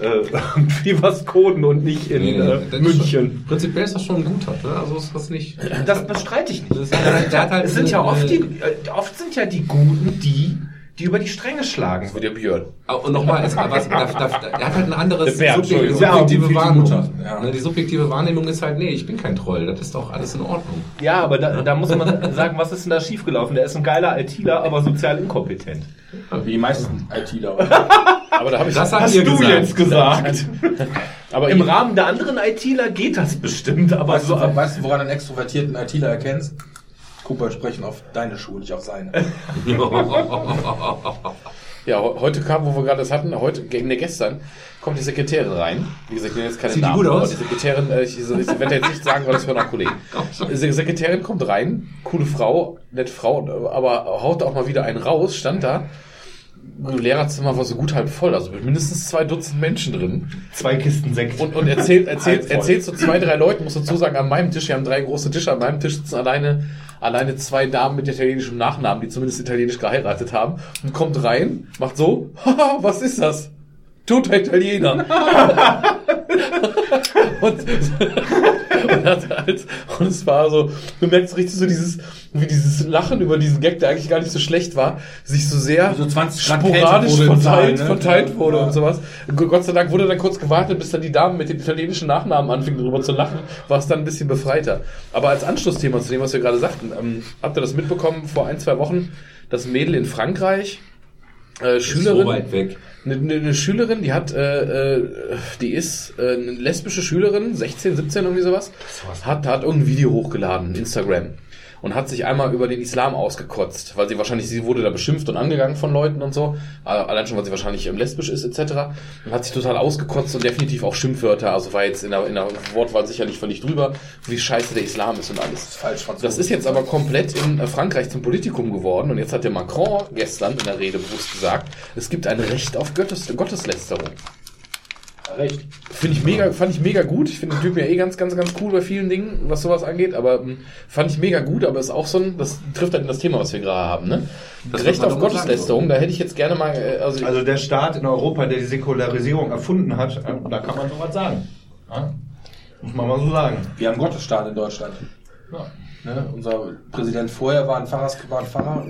äh, coden und nicht in Nee, nee, äh, München. Schon, prinzipiell ist das schon ein guter, ne? Also ist das nicht. Das bestreite ich nicht. Das ist, der hat halt es sind ja oft die, äh, oft sind ja die Guten die, die über die Stränge schlagen. Wie der Björn. Ah, Und nochmal, es- was, da, da, er hat halt ein anderes Der Bernd, subjektive, subjektive Wahrnehmung. Ja. Ne, Die subjektive Wahrnehmung ist halt, nee, ich bin kein Troll, das ist doch alles in Ordnung. Ja, aber da, da muss man sagen, was ist denn da schiefgelaufen? Der ist ein geiler ITler, aber sozial inkompetent. Wie die meisten ITler. Aber da habe ich Das Hast du gesagt. jetzt gesagt? aber Im Rahmen der anderen ITler geht das bestimmt, aber Weißt so du, weißt du, woran du einen extrovertierten ITler erkennst? Mal, sprechen auf deine Schuhe, nicht auf seine. Ja, he- heute kam, wo wir gerade das hatten, heute, ne, gestern, kommt die Sekretärin rein. Wie gesagt, ich nenne jetzt keine Sieht die Namen, gut aber aus? die Sekretärin, äh, ich, ich, ich werde jetzt nicht sagen, weil das hören auch Kollegen. Die Sekretärin kommt rein, coole Frau, nette Frau, aber haut auch mal wieder einen raus, stand da. Lehrerzimmer war so gut halb voll, also mit mindestens zwei Dutzend Menschen drin. zwei Kisten Sekt. Und, und erzählt, erzählt, erzählt so zwei, drei Leuten, muss dazu sagen, an meinem Tisch, wir haben drei große Tische, an meinem Tisch sitzen alleine, alleine zwei Damen mit italienischem Nachnamen, die zumindest italienisch geheiratet haben, und kommt rein, macht so, haha, was ist das? Toter Italiener. und, und, halt, und es war so, du merkst richtig so dieses, wie dieses Lachen über diesen Gag, der eigentlich gar nicht so schlecht war, sich so sehr So 20 Grad sporadisch wurde verteilt, Saal, ne? verteilt wurde Ja. und sowas. Gott sei Dank wurde dann kurz gewartet, bis dann die Damen mit den italienischen Nachnamen anfingen, darüber zu lachen, war es dann ein bisschen befreiter. Aber als Anschlussthema zu dem, was wir gerade sagten, ähm, habt ihr das mitbekommen vor ein, zwei Wochen, das Mädel in Frankreich, äh, Schülerin, So weit weg. eine, eine, eine Schülerin, die hat, äh, äh, die ist äh, eine lesbische Schülerin, 16, 17 irgendwie sowas, hat, hat irgendein Video hochgeladen, Instagram. Und hat sich einmal über den Islam ausgekotzt, weil sie wahrscheinlich, sie wurde da beschimpft und angegangen von Leuten und so, allein schon, weil sie wahrscheinlich ähm, lesbisch ist etc. Und hat sich total ausgekotzt und definitiv auch Schimpfwörter, also war jetzt in der, in der Wortwahl sicherlich völlig drüber, wie scheiße der Islam ist und alles. Falsch von Das ist jetzt aber komplett in äh, Frankreich zum Politikum geworden und jetzt hat der Macron gestern in der Rede bewusst gesagt, es gibt ein Recht auf Gottes, Gotteslästerung. Recht. Finde ich mega, fand ich mega gut. Ich finde den Typen ja eh ganz, ganz, ganz cool bei vielen Dingen, was sowas angeht, aber ähm, fand ich mega gut, aber ist auch so ein, das trifft halt in das Thema, was wir gerade haben, ne? Das Recht auf Gotteslästerung, da hätte ich jetzt gerne mal, äh, also, Also der Staat in Europa, der die Säkularisierung erfunden hat, äh, da kann man sowas sagen. Ja? Muss man mal so sagen. Wir haben Gottesstaat in Deutschland. Ne? Unser Präsident vorher war ein, Pfarrers, war ein Pfarrer,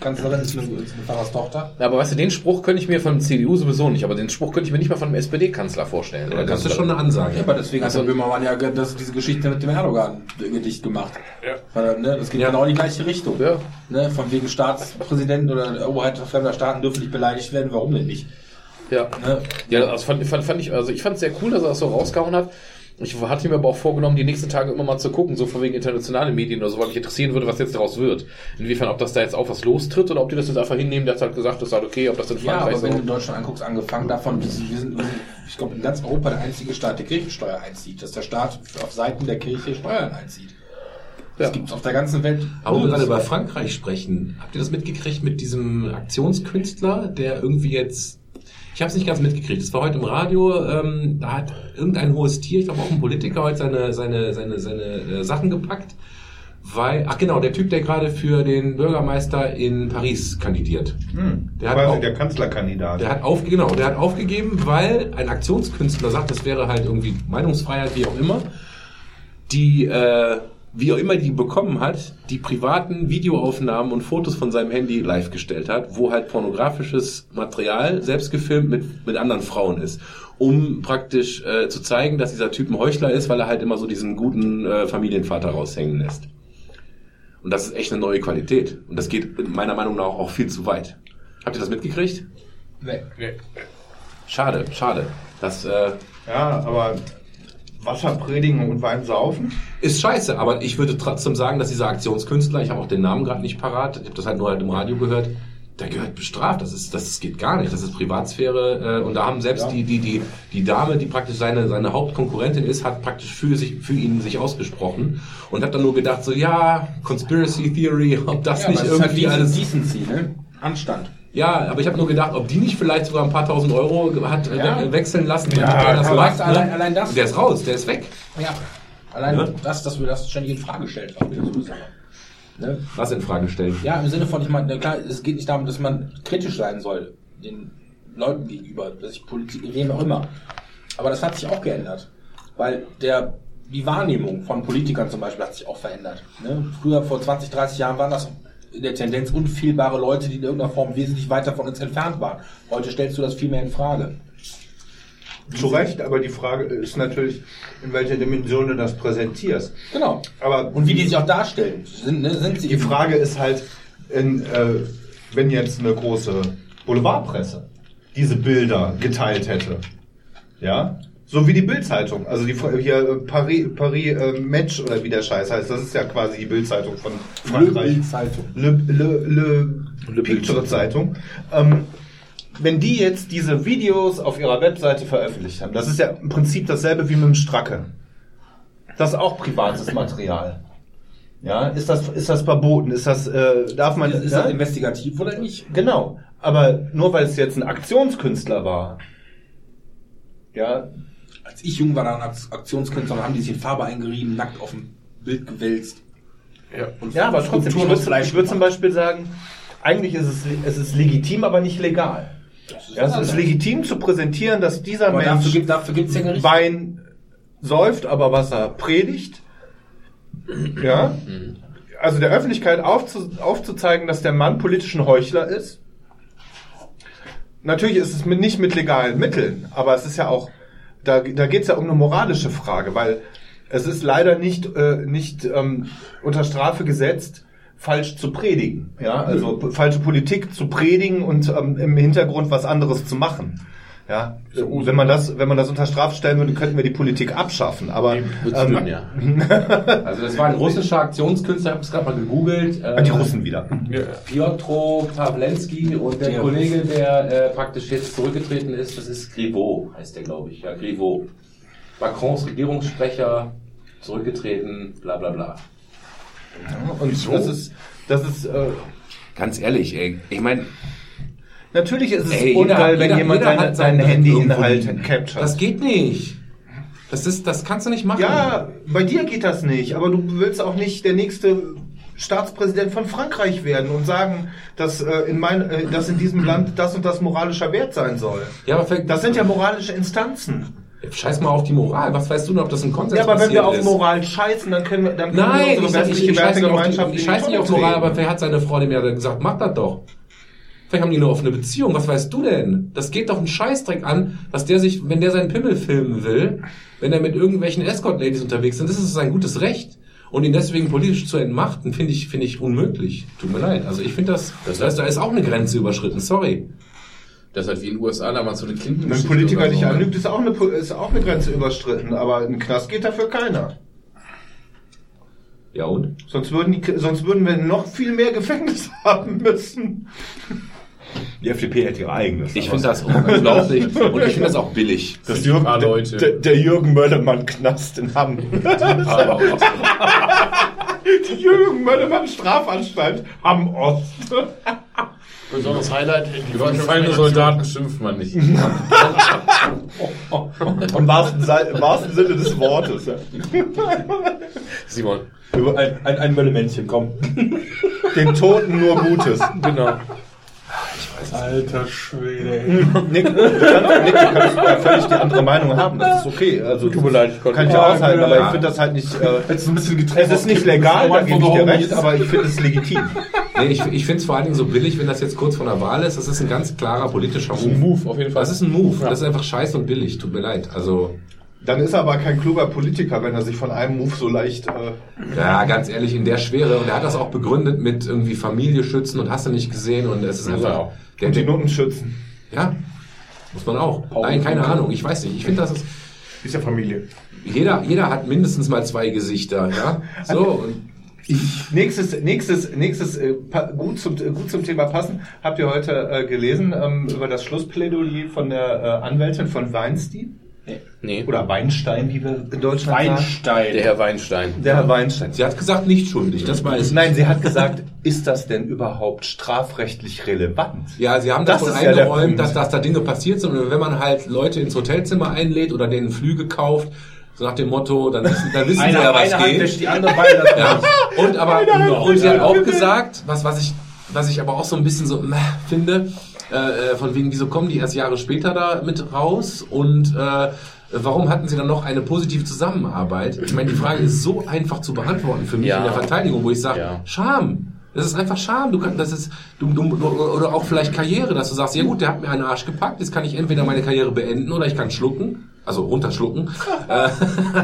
Kanzlerin ist eine, ist eine Pfarrerstochter. aber weißt du, den Spruch könnte ich mir von CDU sowieso nicht, aber den Spruch könnte ich mir nicht mal von einem SPD-Kanzler vorstellen. Ja, das ist schon eine Ansage. Ja, aber deswegen Also- hat der Böhmermann ja das, diese Geschichte mit dem Erdogan-Gedicht gemacht. Ja. Weil, ne, das geht genau in die gleiche Richtung. Ja. Ne, von wegen Staatspräsidenten oder Oberheit fremder Staaten dürfen nicht beleidigt werden, warum denn nicht? Ja. Ne? Ja, das fand, fand, fand ich, also ich fand es sehr cool, dass er das so rausgehauen hat. Ich hatte mir aber auch vorgenommen, die nächsten Tage immer mal zu gucken, so von wegen internationale Medien oder so, weil mich interessieren würde, was jetzt daraus wird. Inwiefern, ob das da jetzt auch was lostritt oder ob die das jetzt einfach hinnehmen, der hat halt gesagt, das ist halt okay, ob das in Ja, Frankreich aber wenn du in Deutschland anguckst, angefangen davon, wir sind, wir sind, ich glaube, in ganz Europa der einzige Staat, der Kirchensteuer einzieht, dass der Staat auf Seiten der Kirche Steuern einzieht. Das Ja. gibt es auf der ganzen Welt. Aber wo wir gerade über Frankreich sprechen, habt ihr das mitgekriegt mit diesem Aktionskünstler, der irgendwie jetzt, ich habe es nicht ganz mitgekriegt, das war heute im Radio, ähm, da hat irgendein hohes Tier, ich glaube auch ein Politiker, heute seine, seine, seine, seine äh, Sachen gepackt, weil, ach genau, der Typ, der gerade für den Bürgermeister in Paris kandidiert. Hm. Der hat Quasi auch- der Kanzlerkandidat. Der hat auf, genau, der hat aufgegeben, weil ein Aktionskünstler sagt, das wäre halt irgendwie Meinungsfreiheit, wie auch immer, die, äh, wie auch immer die bekommen hat, die privaten Videoaufnahmen und Fotos von seinem Handy live gestellt hat, wo halt pornografisches Material, selbst gefilmt, mit, mit anderen Frauen ist. Um praktisch äh, zu zeigen, dass dieser Typ ein Heuchler ist, weil er halt immer so diesen guten äh, Familienvater raushängen lässt. Und das ist echt eine neue Qualität. Und das geht meiner Meinung nach auch viel zu weit. Habt ihr das mitgekriegt? Nee. Schade, schade. Das äh, Ja, aber Wasser predigen und Wein saufen? ist scheiße, aber ich würde trotzdem sagen, dass dieser Aktionskünstler, ich habe auch den Namen gerade nicht parat, ich habe das halt nur halt im Radio gehört, der gehört bestraft. Das ist, das geht gar nicht. Das ist Privatsphäre. Äh, und da haben selbst Ja. die, die, die, die Dame, die praktisch seine, seine Hauptkonkurrentin ist, hat praktisch für sich, für ihn sich ausgesprochen und hat dann nur gedacht, so ja, Conspiracy Theory, ob das Ja, nicht aber es ist halt irgendwie alles. Decency, ne? Anstand. Ja, aber ich habe nur gedacht, ob die nicht vielleicht sogar ein paar tausend Euro hat äh, Ja. we- wechseln lassen, Ja, das macht. du, allein- allein das- Der ist raus, der ist weg. Ja. Allein Ja. das, dass wir das ständig in Frage stellen. Ne? Was in Frage stellen. Ja, im Sinne von, ich meine, klar, es geht nicht darum, dass man kritisch sein soll, den Leuten gegenüber, dass ich Politik, wem auch immer. Aber das hat sich auch geändert. Weil der, die Wahrnehmung von Politikern zum Beispiel hat sich auch verändert. Ne? Früher, vor 20, 30 Jahren, waren das in der Tendenz unfehlbare Leute, die in irgendeiner Form wesentlich weiter von uns entfernt waren. Heute stellst du das viel mehr in Frage. Zu Recht, aber die Frage ist natürlich, in welcher Dimension du das präsentierst. Genau. Aber Und wie die sich auch darstellen. Sind, ne, sind sie die Frage ist halt, in, äh, wenn jetzt eine große Boulevardpresse diese Bilder geteilt hätte, ja, so wie die Bildzeitung, also die hier äh, Paris, Paris äh, Match oder wie der Scheiß heißt, das ist ja quasi die Bildzeitung von Frankreich. Le, Le, Le, Le Picture Zeitung. Ähm, wenn die jetzt diese Videos auf ihrer Webseite veröffentlicht haben, das ist ja im Prinzip dasselbe wie mit dem Stracke. Das ist auch privates Material. Ja, ist das, ist das verboten? Ist das, äh, darf man, Ist ja? das investigativ oder nicht? Genau. Aber nur weil es jetzt ein Aktionskünstler war, ja, Als ich jung war, dann als Aktionskünstler, haben die sich in Farbe eingerieben, nackt auf dem Bild gewälzt. Ja. Und ja, aber trotzdem, ich Skulpturen würde Fleisch ich würd zum. Beispiel sagen, eigentlich ist es, es ist legitim, aber nicht legal. Das ist Ja, es ist legitim zu präsentieren, dass dieser Aber Mensch dafür gibt dafür gibt's ja. Wein säuft, aber was er predigt. Ja. Also der Öffentlichkeit aufzu, aufzuzeigen, dass der Mann politisch ein Heuchler ist. Natürlich ist es mit, nicht mit legalen Mitteln, aber es ist ja auch, da, da geht es ja um eine moralische Frage, weil es ist leider nicht, äh, nicht ähm, unter Strafe gesetzt, falsch zu predigen. Ja, also falsche Politik zu predigen und ähm, im Hintergrund was anderes zu machen. Ja, wenn man das, wenn man das unter Strafe stellen würde, könnten wir die Politik abschaffen. Aber ähm, ja. Also das war ein russischer Aktionskünstler, ich habe es gerade mal gegoogelt. Äh, die Russen wieder. Piotr Pawlenski und der Der Kollege, der äh, praktisch jetzt zurückgetreten ist, das ist Griveaux, heißt der, glaube ich. Ja, Griveaux. Macrons Regierungssprecher, zurückgetreten, bla bla bla. Und das ist, das ist äh, Ganz ehrlich, ey, ich meine, natürlich ist es Ey, jeder ungeil, hat- wenn jeder- jemand jeder seinen seinen Handyinhalt captured. das geht nicht. Das ist, das kannst du nicht machen. Ja, bei dir geht das nicht, aber du willst auch nicht der nächste Staatspräsident von Frankreich werden und sagen, dass, äh, in mein, äh, dass in diesem Land das und das moralischer Wert sein soll. Ja, aber Das sind ja moralische Instanzen. scheiß mal auf die Moral. Was weißt du denn, ob das ein Konsens Ja, aber wenn wir auf ist? Moral scheißen, dann können wir, dann können Nein, wir ich, unsere ich, westliche ich scheiße nicht auf, Wertegemeinschaft die, ich die scheiße nicht auf Moral, aber wer hat seine Frau dem ja gesagt, mach das doch. Vielleicht haben die eine offene Beziehung, was weißt du denn? Das geht doch einen Scheißdreck an, dass der sich, wenn der seinen Pimmel filmen will, wenn er mit irgendwelchen Escort-Ladies unterwegs sind, das ist sein gutes Recht. Und ihn deswegen politisch zu entmachten, finde ich, finde ich unmöglich. Tut mir leid. Also ich finde das, das heißt, da ist auch eine Grenze überschritten, sorry. Das ist halt wie in den USA damals so eine Clinton. Wenn ein Politiker dich anlügt, ist auch, eine, ist auch eine Grenze überstritten, aber ein Knast geht dafür keiner. Ja und? Sonst würden, die, sonst würden wir noch viel mehr Gefängnis haben müssen. Die FDP hätte ihr eigenes. Ich finde das unglaublich und ich finde das auch billig. das ein Jürgen, Leute. der, der Jürgen Möllermann Knast in Hamm. Die Jürgen Möllermann Strafanstalt Hamm Ost. Besonderes Highlight. Über gefallene Soldaten schimpft man nicht. Im wahrsten, im wahrsten Sinne des Wortes. Simon. Über Ein, ein, ein Möllemännchen, komm. den Toten nur Gutes. Genau. Alter Schwede. Nick, du kannst, Nick, du kannst ja völlig die andere Meinung haben. Das ist okay. Also, Tut mir leid, ich konnte kann ich Ja, aushalten, aber ich finde das halt nicht. Äh, Jetzt ist ein bisschen getrennt. es ist nicht legal, da gebe ich dir recht, aber ich finde es legitim. Nee, ich, ich finde es vor allen Dingen so billig, wenn das jetzt kurz vor der Wahl ist. Das ist ein ganz klarer politischer Move. Ein Move, auf jeden Fall. Das ist ein Move. Das ist einfach scheiße und billig. Tut mir leid. Also, Dann ist er aber kein kluger Politiker, wenn er sich von einem Move so leicht. Äh, ja, ganz ehrlich, in der Schwere. Und er hat das auch begründet mit irgendwie Familie schützen und hast du nicht gesehen. Und es ist Muss einfach. auch. Der, und die Noten schützen. ja, muss man auch. Nein, keine Ahnung. Ich weiß nicht. Ich finde, das ist. Ist ja Familie. Jeder, jeder hat mindestens mal zwei Gesichter, ja. So, und Nächstes, nächstes, nächstes äh, gut, zum, gut zum Thema passen. Habt ihr heute äh, gelesen ähm, über das Schlussplädoyer von der äh, Anwältin von Weinstein? Nee. Oder Weinstein, wie wir in Deutschland sagen. Weinstein. Der Herr Weinstein. Der Herr Weinstein. sie hat gesagt, nicht schuldig. Das weiß ich. Nein, sie hat gesagt, ist das denn überhaupt strafrechtlich relevant? Ja, sie haben das, Das wohl ja eingeräumt, Punkt. dass, dass da Dinge passiert sind. Und wenn man halt Leute ins Hotelzimmer einlädt oder denen Flüge kauft, so nach dem Motto, dann wissen, dann wissen sie ja, was eine Hand geht. wäscht die andere Beine. Das Ja. Und aber Hand und sie hat auch gesagt, was was ich was ich aber auch so ein bisschen so meh, finde, äh, äh, von wegen wieso kommen die erst Jahre später da mit raus und äh, Warum hatten Sie dann noch eine positive Zusammenarbeit? Ich meine, die Frage ist so einfach zu beantworten für mich Ja. in der Verteidigung, wo ich sage, Ja. Scham. Das ist einfach Scham. Du kannst, das ist, du, du, oder auch vielleicht Karriere, dass du sagst, ja gut, der hat mir einen Arsch gepackt, jetzt kann ich entweder meine Karriere beenden oder ich kann schlucken, also runterschlucken. Äh,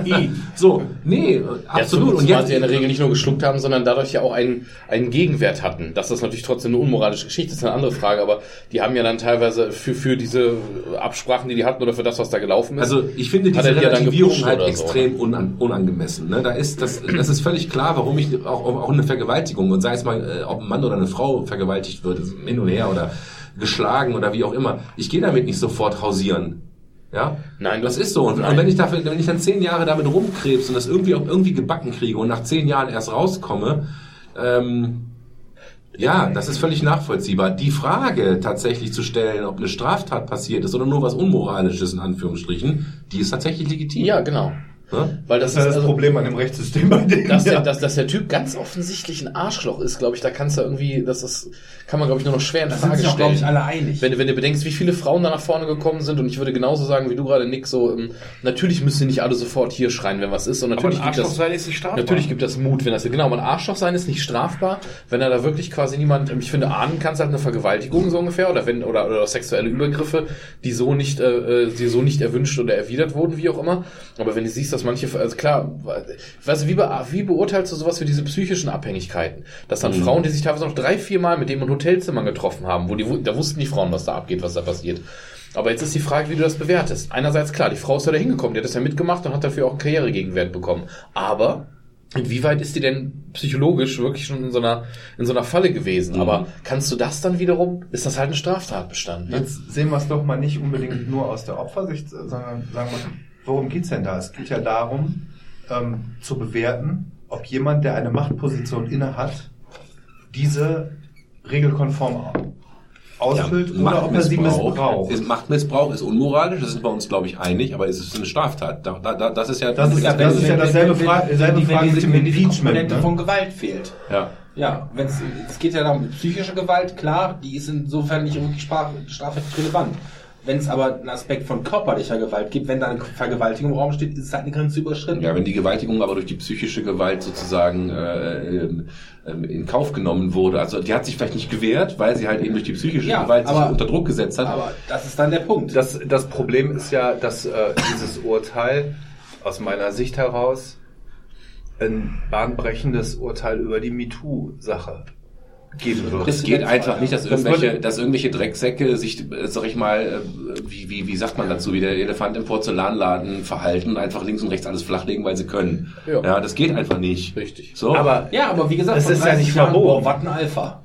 so, nee, absolut. Und Und jetzt, sie in der Regel nicht nur geschluckt haben, sondern dadurch ja auch einen, einen Gegenwert hatten. Dass das natürlich trotzdem eine unmoralische Geschichte ist, eine andere Frage. Aber die haben ja dann teilweise für, für diese Absprachen, die die hatten oder für das, was da gelaufen ist. Also ich finde diese er ja Relativierung gepusht halt oder so? extrem unan, unangemessen. Ne? Da ist das, das ist völlig klar, warum ich auch, auch eine Vergewaltigung und sei es mal, äh, ob ein Mann oder eine Frau vergewaltigt wird, hin und her oder geschlagen oder wie auch immer. Ich gehe damit nicht sofort hausieren. Ja, Nein, das ist so. Und, Nein. wenn ich dafür, wenn ich dann zehn Jahre damit rumkrebs und das irgendwie auch irgendwie gebacken kriege und nach zehn Jahren erst rauskomme, ähm, ja, das ist völlig nachvollziehbar. Die Frage tatsächlich zu stellen, ob eine Straftat passiert ist oder nur was Unmoralisches in Anführungsstrichen, die ist tatsächlich legitim. ja, genau. Ne? Weil das, Das ist ist das also, Problem an dem Rechtssystem bei denen. dass, ja. der, dass, dass der Typ ganz offensichtlich ein Arschloch ist, glaube ich, da kannst du irgendwie, das ist, kann man, glaube ich, nur noch schwer in Da sind Frage sich auch, glaube stellen. ich, alle einig. Wenn, du- wenn du bedenkst, wie viele Frauen da nach vorne gekommen sind, und ich würde genauso sagen, wie du gerade, Nick, so, ähm, natürlich müssen nicht alle sofort hier schreien, wenn was ist, und Aber natürlich ein gibt Arschloch das, sein ist nicht strafbar. Natürlich gibt das Mut, wenn das genau, aber ein Arschloch sein ist nicht strafbar, wenn er da wirklich quasi niemand, ich finde, ahnen kannst halt eine Vergewaltigung so ungefähr oder wenn oder, oder sexuelle Übergriffe, die so nicht, äh, äh, die so nicht erwünscht oder erwidert wurden, wie auch immer. Aber wenn du siehst, dass manche, also klar, weißt du, wie, be, wie beurteilst du sowas wie diese psychischen Abhängigkeiten? Dass dann Frauen, die sich teilweise noch drei, vier Mal mit dem in Hotelzimmern getroffen haben, wo die, da wussten die Frauen, was da abgeht, was da passiert. Aber jetzt ist die Frage, wie du das bewertest. Einerseits klar, die Frau ist ja da hingekommen, die hat das ja mitgemacht und hat dafür auch einen Karrieregegenwert bekommen. Aber inwieweit ist die denn psychologisch wirklich schon in so einer, in so einer Falle gewesen? Aber kannst du das dann wiederum, ist das halt ein Straftatbestand? Ne? Jetzt sehen wir es doch mal nicht unbedingt nur aus der Opfersicht, sondern sagen wir, worum geht's denn da? Es geht ja darum, ähm, zu bewerten, ob jemand, der eine Machtposition innehat, diese regelkonform ausfüllt oder ob er sie missbraucht. Ist, Machtmissbrauch ist unmoralisch, das sind wir uns, glaube ich, einig, aber ist es eine Straftat? Da, da, da, das ist ja... Das ist ja- das ist ja dasselbe Frage- dieselbe Frage mit dem wenn die Impeachment, Komponente ne? von Gewalt fehlt. ja. Ja, wenn's, es geht ja darum, psychische Gewalt, klar, die ist insofern nicht wirklich straf- strafrechtlich relevant. Wenn es aber einen Aspekt von körperlicher Gewalt gibt, wenn da eine Vergewaltigung im Raum steht, ist es halt eine Grenze überschritten. Ja, wenn die Gewaltigung aber durch die psychische Gewalt sozusagen äh, ähm, ähm, in Kauf genommen wurde, also die hat sich vielleicht nicht gewehrt, weil sie halt eben durch die psychische Ja, Gewalt sich aber- unter Druck gesetzt hat. Aber das ist dann der Punkt. Das, das Problem ist ja, dass äh, dieses Urteil aus meiner Sicht heraus ein bahnbrechendes Urteil über die MeToo-Sache geben wird. Es geht einfach nicht, dass Das irgendwelche, dass irgendwelche Drecksäcke sich, äh, sag ich mal, äh, wie, wie, wie sagt man dazu, wie der Elefant im Porzellanladen verhalten und einfach links und rechts alles flachlegen, weil sie können. Ja. Ja, das geht einfach nicht. Richtig. So. Aber Ja, aber wie gesagt, Es vor ist ja 30 nicht verboten. ein Alpha.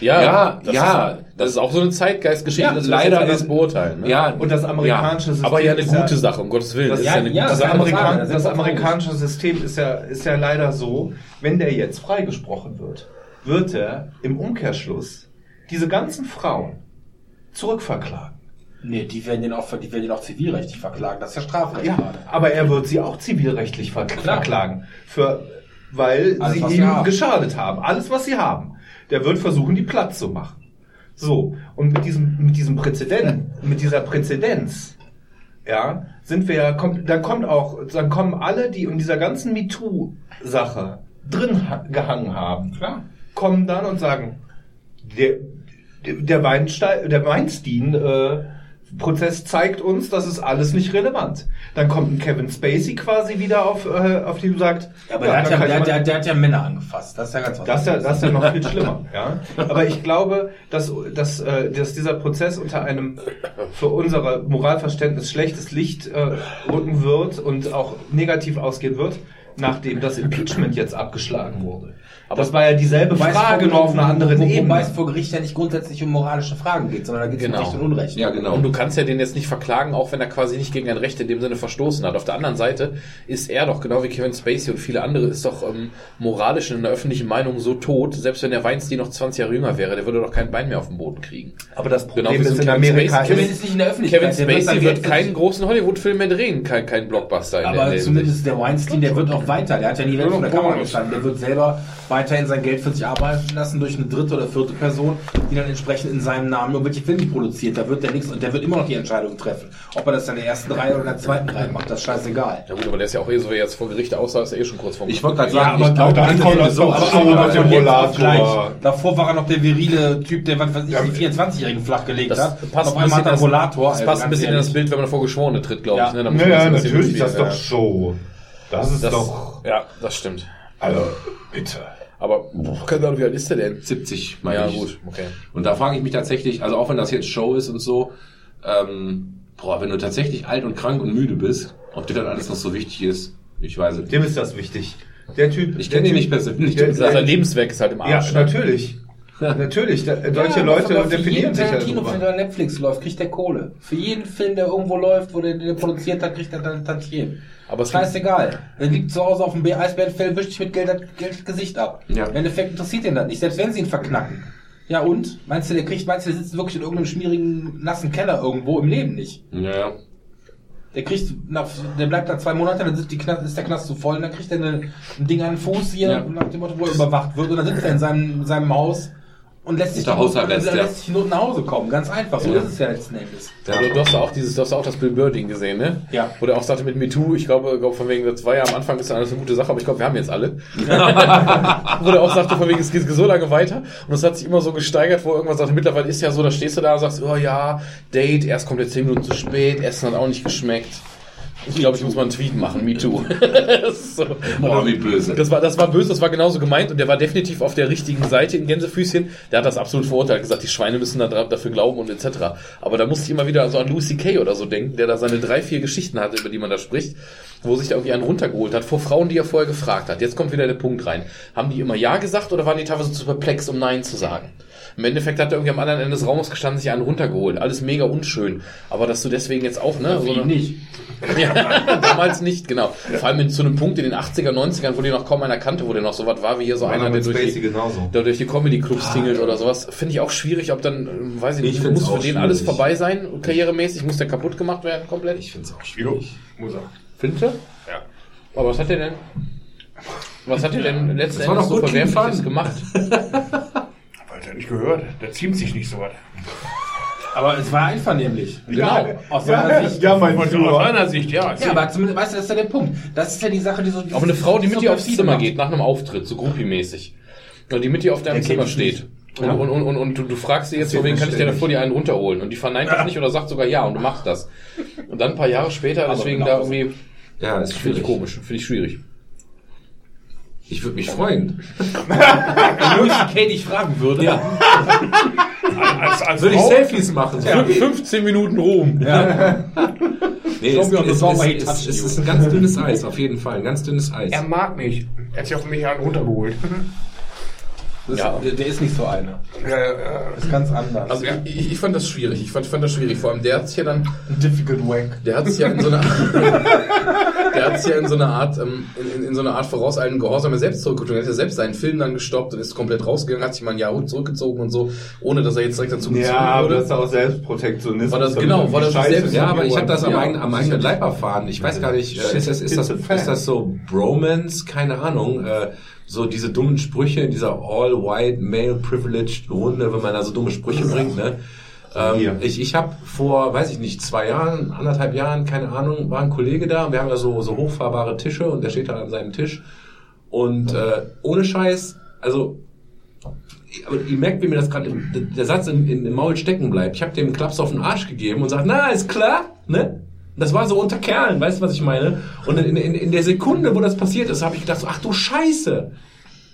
Ja, Ja, das ja. Ist, das ist auch so eine Zeitgeistgeschichte, Ja, leider das anders ist- beurteilen. Ne? ja, und das amerikanische System Aber ja eine gute Sache, um Gottes Willen. Das, Das ja, ist ja eine ja, gute das, Sache. Amerikan das das amerikanische System ist ja, ist ja leider so, wenn der jetzt freigesprochen wird, wird er im Umkehrschluss diese ganzen Frauen zurückverklagen. Nee, die werden den auch, die werden den auch zivilrechtlich verklagen. Das ist ja Strafrecht. Ja, gerade. aber er wird sie auch zivilrechtlich ver verklagen, für, weil Alles, sie ihm haben. geschadet haben. Alles, was sie haben. Der wird versuchen, die platt zu machen. So, und mit diesem, mit diesem Präzedent, mit dieser Präzedenz, ja, sind wir ja, kommt, dann kommt auch, dann kommen alle, die in dieser ganzen MeToo-Sache drin ha- gehangen haben, Klar. Kommen dann und sagen, der, der Weinstein, der Weinstein, äh, Prozess zeigt uns, das ist alles nicht relevant. Dann kommt ein Kevin Spacey quasi wieder auf, äh, auf die und sagt, Ja, aber der, hat ja, der, der, der hat ja Männer angefasst. Das ist ja ganz was das ist ja, das ist ja noch viel schlimmer. Ja? Aber ich glaube, dass, dass, äh, dass dieser Prozess unter einem für unser Moralverständnis schlechtes Licht äh, rücken wird und auch negativ ausgehen wird, nachdem das Impeachment jetzt abgeschlagen wurde. Aber das war ja dieselbe Frage, vor- nur auf einer anderen wo- Ebene. Wobei es vor Gericht ja nicht grundsätzlich um moralische Fragen geht, sondern da geht es Genau. um Recht und Unrecht. ja, genau. Und du kannst ja den jetzt nicht verklagen, auch wenn er quasi nicht gegen ein Recht in dem Sinne verstoßen hat. Auf der anderen Seite ist er doch, genau wie Kevin Spacey und viele andere, ist doch ähm, moralisch in der öffentlichen Meinung so tot, selbst wenn der Weinstein noch 20 Jahre jünger wäre, der würde doch kein Bein mehr auf den Boden kriegen. Aber das Problem Genau wie so ist in Kevin Amerika Spacey- Kevin ist, ist nicht in der Öffentlichkeit. Kevin der Spacey wird keinen großen Hollywood-Film mehr drehen, kein, kein Blockbuster. in Aber der zumindest der Weinstein, der wird auch weiter. Der hat ja nie weg von der Kamera gestanden. Der wird selber weiterhin sein Geld für sich arbeiten lassen durch eine dritte oder vierte Person, die dann entsprechend in seinem Namen irgendwelche Filme produziert. Da wird der nichts und der wird immer noch die Entscheidung treffen. Ob er das dann in der ersten Reihe oder in der zweiten Reihe macht, das ist scheißegal. Ja gut, aber der ist ja auch eh so, wie er jetzt vor Gericht aussah, ist er eh schon kurz vor Ich wollte gerade sagen, aber ich glaube, ist kommt das aber-. Davor war er noch der virile Typ, der was weiß ich, Ja, die 24-Jährigen flachgelegt Das hat. passt auf ein einmal hat bisschen, er das, Rollator. das passt ein bisschen in das. Bild, wenn man vor Geschworene tritt, glaube Ja. ich. Ne? Da bisschen natürlich, das ist doch Show. Das ist Das, doch, ja, das stimmt. also, bitte. Aber, boah, keine Ahnung, wie alt ist der denn? 70, meine Ja, ich. gut, okay. Und da frage ich mich tatsächlich, also auch wenn das jetzt Show ist und so, ähm, boah, wenn du tatsächlich alt und krank und müde bist, ob dir dann alles noch so wichtig ist, ich weiß es nicht. Dem ist das wichtig. Der Typ. Ich kenne der ihn nicht persönlich. Der- Sein Lebenswerk ist halt im Ja, Arsch. ne? natürlich. Natürlich. Da, solche Ja, Leute für definieren jeden sich ja Tarantino-Film, darüber. der Netflix läuft, kriegt der Kohle. Für jeden Film, der irgendwo läuft, wo der, der produziert hat, kriegt er dann Tantien. Aber es Scheißegal. Der liegt zu Hause auf dem Eisbärenfell, wischt sich mit Geld, Geld das Gesicht ab. Ja. Im Endeffekt interessiert ihn das nicht, selbst wenn sie ihn verknacken. Ja und? Meinst du, der kriegt, meinst du, der sitzt wirklich in irgendeinem schmierigen, nassen Keller irgendwo im Leben nicht? Ja. Der kriegt, nach, der bleibt da zwei Monate, dann ist, die Knast, ist der Knast zu voll, und dann kriegt er eine, ein Ding an den Fuß hier, Ja. nach dem Motto, wo er überwacht wird, und dann sitzt er in seinem, in seinem Haus und lässt sich, Hausarrest, und ja. lässt sich nur nach Hause kommen. Ganz einfach, so Ja. ist es ja letzten Endes. Ja, du, du hast auch dieses, du hast auch das Bill Burr Ding gesehen, ne? Ja. Wo der auch sagte mit MeToo, ich glaube, glaube von wegen, das war ja am Anfang ist ja alles eine gute Sache, aber ich glaube, wir haben jetzt alle. wo der auch sagte, von wegen, es geht so lange weiter und es hat sich immer so gesteigert, wo irgendwann sagte, mittlerweile ist ja so, da stehst du da und sagst, oh ja, Date, erst kommt er 10 Minuten zu spät, Essen hat auch nicht geschmeckt. Ich glaube, ich muss mal einen Tweet machen, MeToo. das ist so. Boah, wie böse. Das war, das war böse, das war genauso gemeint und der war definitiv auf der richtigen Seite in Gänsefüßchen. Der hat das absolut verurteilt, gesagt, die Schweine müssen da dafür glauben und etc. Aber da musste ich immer wieder so an Lucy Kay oder so denken, der da seine drei, vier Geschichten hatte, über die man da spricht, wo sich da irgendwie einen runtergeholt hat, vor Frauen, die er vorher gefragt hat. Jetzt kommt wieder der Punkt rein. Haben die immer Ja gesagt oder waren die teilweise zu perplex, um Nein zu sagen? Im Endeffekt hat er irgendwie am anderen Ende des Raumes gestanden, sich einen runtergeholt. Alles mega unschön. Aber dass du deswegen jetzt auch, ne? so eine- nicht. ja, damals nicht, genau. Vor allem in, zu einem Punkt in den 80er, 90ern, wo die noch kaum einer kannte, wo der noch so was war, wie hier so einer, der durch Spacey die, genauso. der durch die Comedy-Clubs tingelt oder sowas. Finde ich auch schwierig, ob dann, weiß ich Ich nicht, find's muss für den alles schwierig. vorbei sein, karrieremäßig, muss der kaputt gemacht werden, komplett? Ich finde es auch Jo, schwierig. muss er. Findest du? Ja. Aber was hat er denn, was hat er denn war Endes so Verwerfliches gemacht? Weil der nicht gehört. Der ziemt sich nicht so was. Aber es war einvernehmlich. Genau. Aus seiner Sicht. Ja, mein Aus seiner Sicht, ja. Ja, aber zumindest, weißt du, das ist ja der Punkt. Das ist ja die Sache, die so. Auch eine Frau, die mit so dir aufs Zimmer geht, nach einem Auftritt, so groupie-mäßig. Und die mit dir auf deinem Zimmer steht. Und, und, und, und, und du, du fragst sie jetzt, vor wen kann ich dir man da vor dir einen runterholen? Und die verneint das nicht oder sagt sogar ja und du machst das. Und dann ein paar Jahre später, Aber deswegen genau da so. irgendwie, Ja, ist finde ich komisch, finde ich schwierig. Ich würde mich freuen. Wenn Louis C.K. dich fragen würde. Ja. Als, als Würde ich? Selfies machen. So. Ja, 15 Minuten Ruhm. Nee, Show es, es, es, es, ist ein ganz dünnes Eis, auf jeden Fall. Ein ganz dünnes Eis. Er mag mich. Er hat sich auf mich einen runtergeholt. Das, Ja. der, der ist nicht so einer. Ja, ja, ja. Das ist ganz anders. Also ich, ich, ich fand das schwierig. Ich fand, fand das schwierig. Vor allem der hat sich ja dann, difficult wank. der hat sich ja in so einer, der hat sich ja in so einer Art, ähm, in, in, in so einer Art vorauseilenden Gehorsam ja selbst zurückgezogen. Er hat ja selbst seinen Film dann gestoppt und ist komplett rausgegangen, hat sich mal ein Jahr zurückgezogen und so, ohne dass er jetzt direkt dazu gezwungen Ja, aber wurde. das ist auch Selbstprotektionismus. War das- genau, war das Scheiße selbst- Ja, aber ich habe das am, Ja, eigenen, am eigenen Leib erfahren. Ich weiß gar nicht, äh, ist das, ist das, ist das so Bromance? Keine Ahnung. Äh, so diese dummen Sprüche in dieser all-white, male-privileged Runde, wenn man da so dumme Sprüche bringt. Ne? Ähm, ich ich habe vor, weiß ich nicht, zwei Jahren, anderthalb Jahren, keine Ahnung, war ein Kollege da und wir haben da so, so hochfahrbare Tische und der steht da an seinem Tisch. Und äh, ohne Scheiß, also aber ihr merkt, wie mir das gerade der Satz im, im, im Maul stecken bleibt. Ich habe dem Klaps auf den Arsch gegeben und sagt, na, ist klar, ne? Das war so unter Kerlen, weißt du, was ich meine? Und in, in, in der Sekunde, wo das passiert ist, habe ich gedacht, so, ach du Scheiße,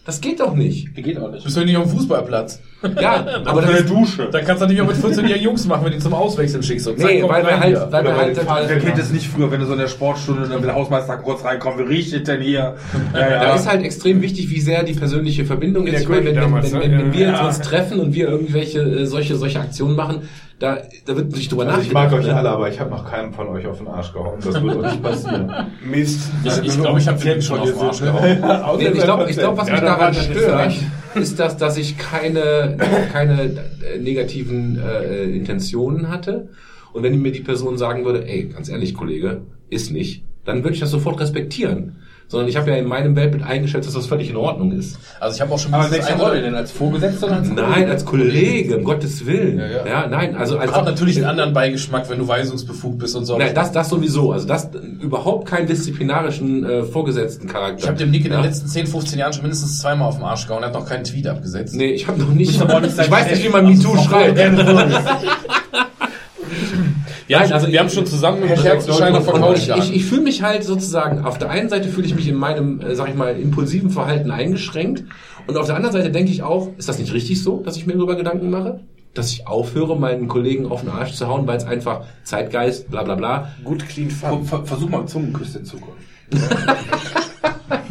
das geht doch nicht. Geht auch nicht. Bist du nicht auf dem Fußballplatz? Ja, aber das ist, Dusche. Dann kannst du nicht mehr mit 14-jährigen Jungs machen, wenn die zum Auswechseln schickst. Und nee, weil wir halt, weil wir halt, Fahrrädern. Wer kennt es nicht früher, wenn du so in der Sportstunde, dann will der Hausmeister kurz reinkommen, wie riecht es denn hier? Ja, ja. Da ist halt extrem wichtig, wie sehr die persönliche Verbindung In ist. Ich meine, wenn, Kirche wenn, damals, wenn, ne? wenn, wir Ja. uns treffen und wir irgendwelche äh, solche solche Aktionen machen, da, da wird nicht drüber Also ich nachgedacht. mag euch ne? alle, aber ich habe noch keinen von euch auf den Arsch gehauen. Das wird auch nicht passieren. Mist. Ich, ich glaube, ich habe den schon auf den Arsch gehauen. Nee, ich glaube, ich glaub, was mich daran stört, ist, dass, dass ich keine, keine äh, negativen äh, Intentionen hatte. Und wenn mir die Person sagen würde, ey, ganz ehrlich, Kollege, ist nicht, dann würde ich das sofort respektieren. Sondern ich habe ja in meinem Weltbild eingeschätzt, dass das völlig in Ordnung ist. Also ich habe auch schon Aber dieses welche Rolle denn? Als Vorgesetzter oder als Nein, als Kollege, um Gottes Willen. Ja, ja. Ja, nein, also als Hat natürlich einen anderen Beigeschmack, wenn du weisungsbefugt bist und so. Nein, das, das sowieso. Also das überhaupt keinen disziplinarischen äh, vorgesetzten Charakter. ich habe dem Nick in ja? den letzten 10, 15 Jahren schon mindestens zweimal auf den Arsch gehauen. Er hat noch keinen Tweet abgesetzt. Nee, ich habe noch nicht. Aber sein ich weiß nicht, wie man MeToo schreibt. Wir, haben, also wir haben schon zusammen Und Couch ich, ich, ich fühle mich halt sozusagen, auf der einen Seite fühle ich mich in meinem, äh, sag ich mal, impulsiven Verhalten eingeschränkt. Und auf der anderen Seite denke ich auch, ist das nicht richtig so, dass ich mir darüber Gedanken mache? Dass ich aufhöre, meinen Kollegen auf den Arsch zu hauen, weil es einfach Zeitgeist, bla bla bla. Gut, clean, ver- Versuch mal Zungenküsse in Zukunft.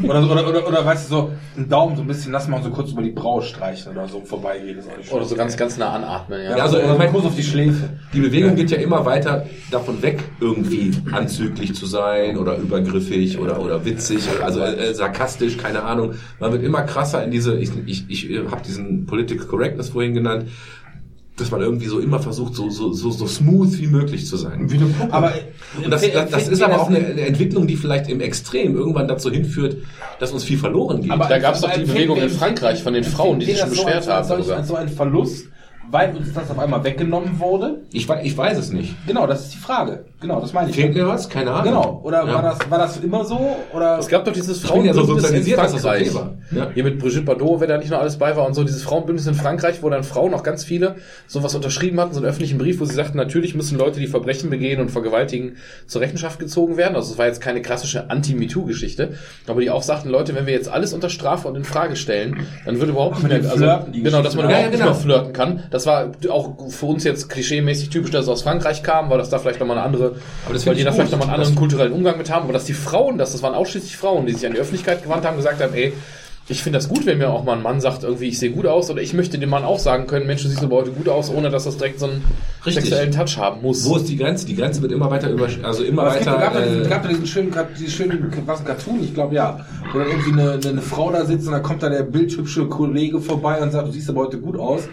oder, so- oder, oder, oder weißt du, so einen Daumen so ein bisschen lassen wir so kurz über die Braue streichen oder so vorbeigehen. Ist auch nicht Oder so ganz, ganz nah anatmen, ja. Ja, also, oder ich mein- einen Kuss auf die Schläfe. Die Bewegung geht ja immer weiter davon weg, irgendwie anzüglich zu sein oder übergriffig oder, oder witzig, also äh, sarkastisch, keine Ahnung. Man wird immer krasser in diese, ich, ich, ich habe diesen Political Correctness vorhin genannt, dass man irgendwie so immer versucht, so, so, so, so smooth wie möglich zu sein. Wie eine Puppe. Aber Und das, das, das ist aber auch eine, eine Entwicklung, die vielleicht im Extrem irgendwann dazu hinführt, dass uns viel verloren geht. Aber Da gab's doch aber die empfinden Bewegung in Frankreich von den Frauen, die sich schon beschwert so haben als als so ein Verlust, weil uns das auf einmal weggenommen wurde. ich, wei- ich weiß es nicht. Genau, das ist die Frage. Genau, das meine ich. Fehlt mir was? Keine Ahnung. Genau. Oder Ja. war das war das immer so? Oder Es gab doch dieses bin ja so Frauenbündnis in sozialisiert, das Frankreich. okay. Ja. Hier mit Brigitte Bardot, wer da nicht noch alles bei war und so, dieses Frauenbündnis in Frankreich, wo dann Frauen, auch ganz viele, sowas unterschrieben hatten, so einen öffentlichen Brief, wo sie sagten, natürlich müssen Leute, die Verbrechen begehen und vergewaltigen, zur Rechenschaft gezogen werden. Also es war jetzt keine klassische Anti-MeToo-Geschichte, aber die auch sagten, Leute, wenn wir jetzt alles unter Strafe und in Frage stellen, dann würde überhaupt nicht mehr, die genau, dass man überhaupt Ja, ja, nicht mehr flirten kann. Das war auch für uns jetzt klischee-mäßig typisch, dass es aus Frankreich kam, weil das da vielleicht nochmal eine andere, Aber das weil die da vielleicht nochmal einen anderen kulturellen Umgang mit haben, aber dass die Frauen, das, das waren ausschließlich Frauen, die sich an die Öffentlichkeit gewandt haben, gesagt haben, ey, ich finde das gut, wenn mir auch mal ein Mann sagt, irgendwie, ich sehe gut aus, oder ich möchte dem Mann auch sagen können, Mensch, du siehst aber heute gut aus, ohne dass das direkt so einen Richtig. sexuellen Touch haben muss. Wo ist die Grenze? Die Grenze wird immer weiter über, also immer Aber es gibt, weiter. gab, da diesen, äh, gab da diesen schönen, diesen schönen, was ein Cartoon, ich glaube ja, wo dann irgendwie eine, eine Frau da sitzt und dann kommt da der bildhübsche Kollege vorbei und sagt, du siehst aber heute gut aus.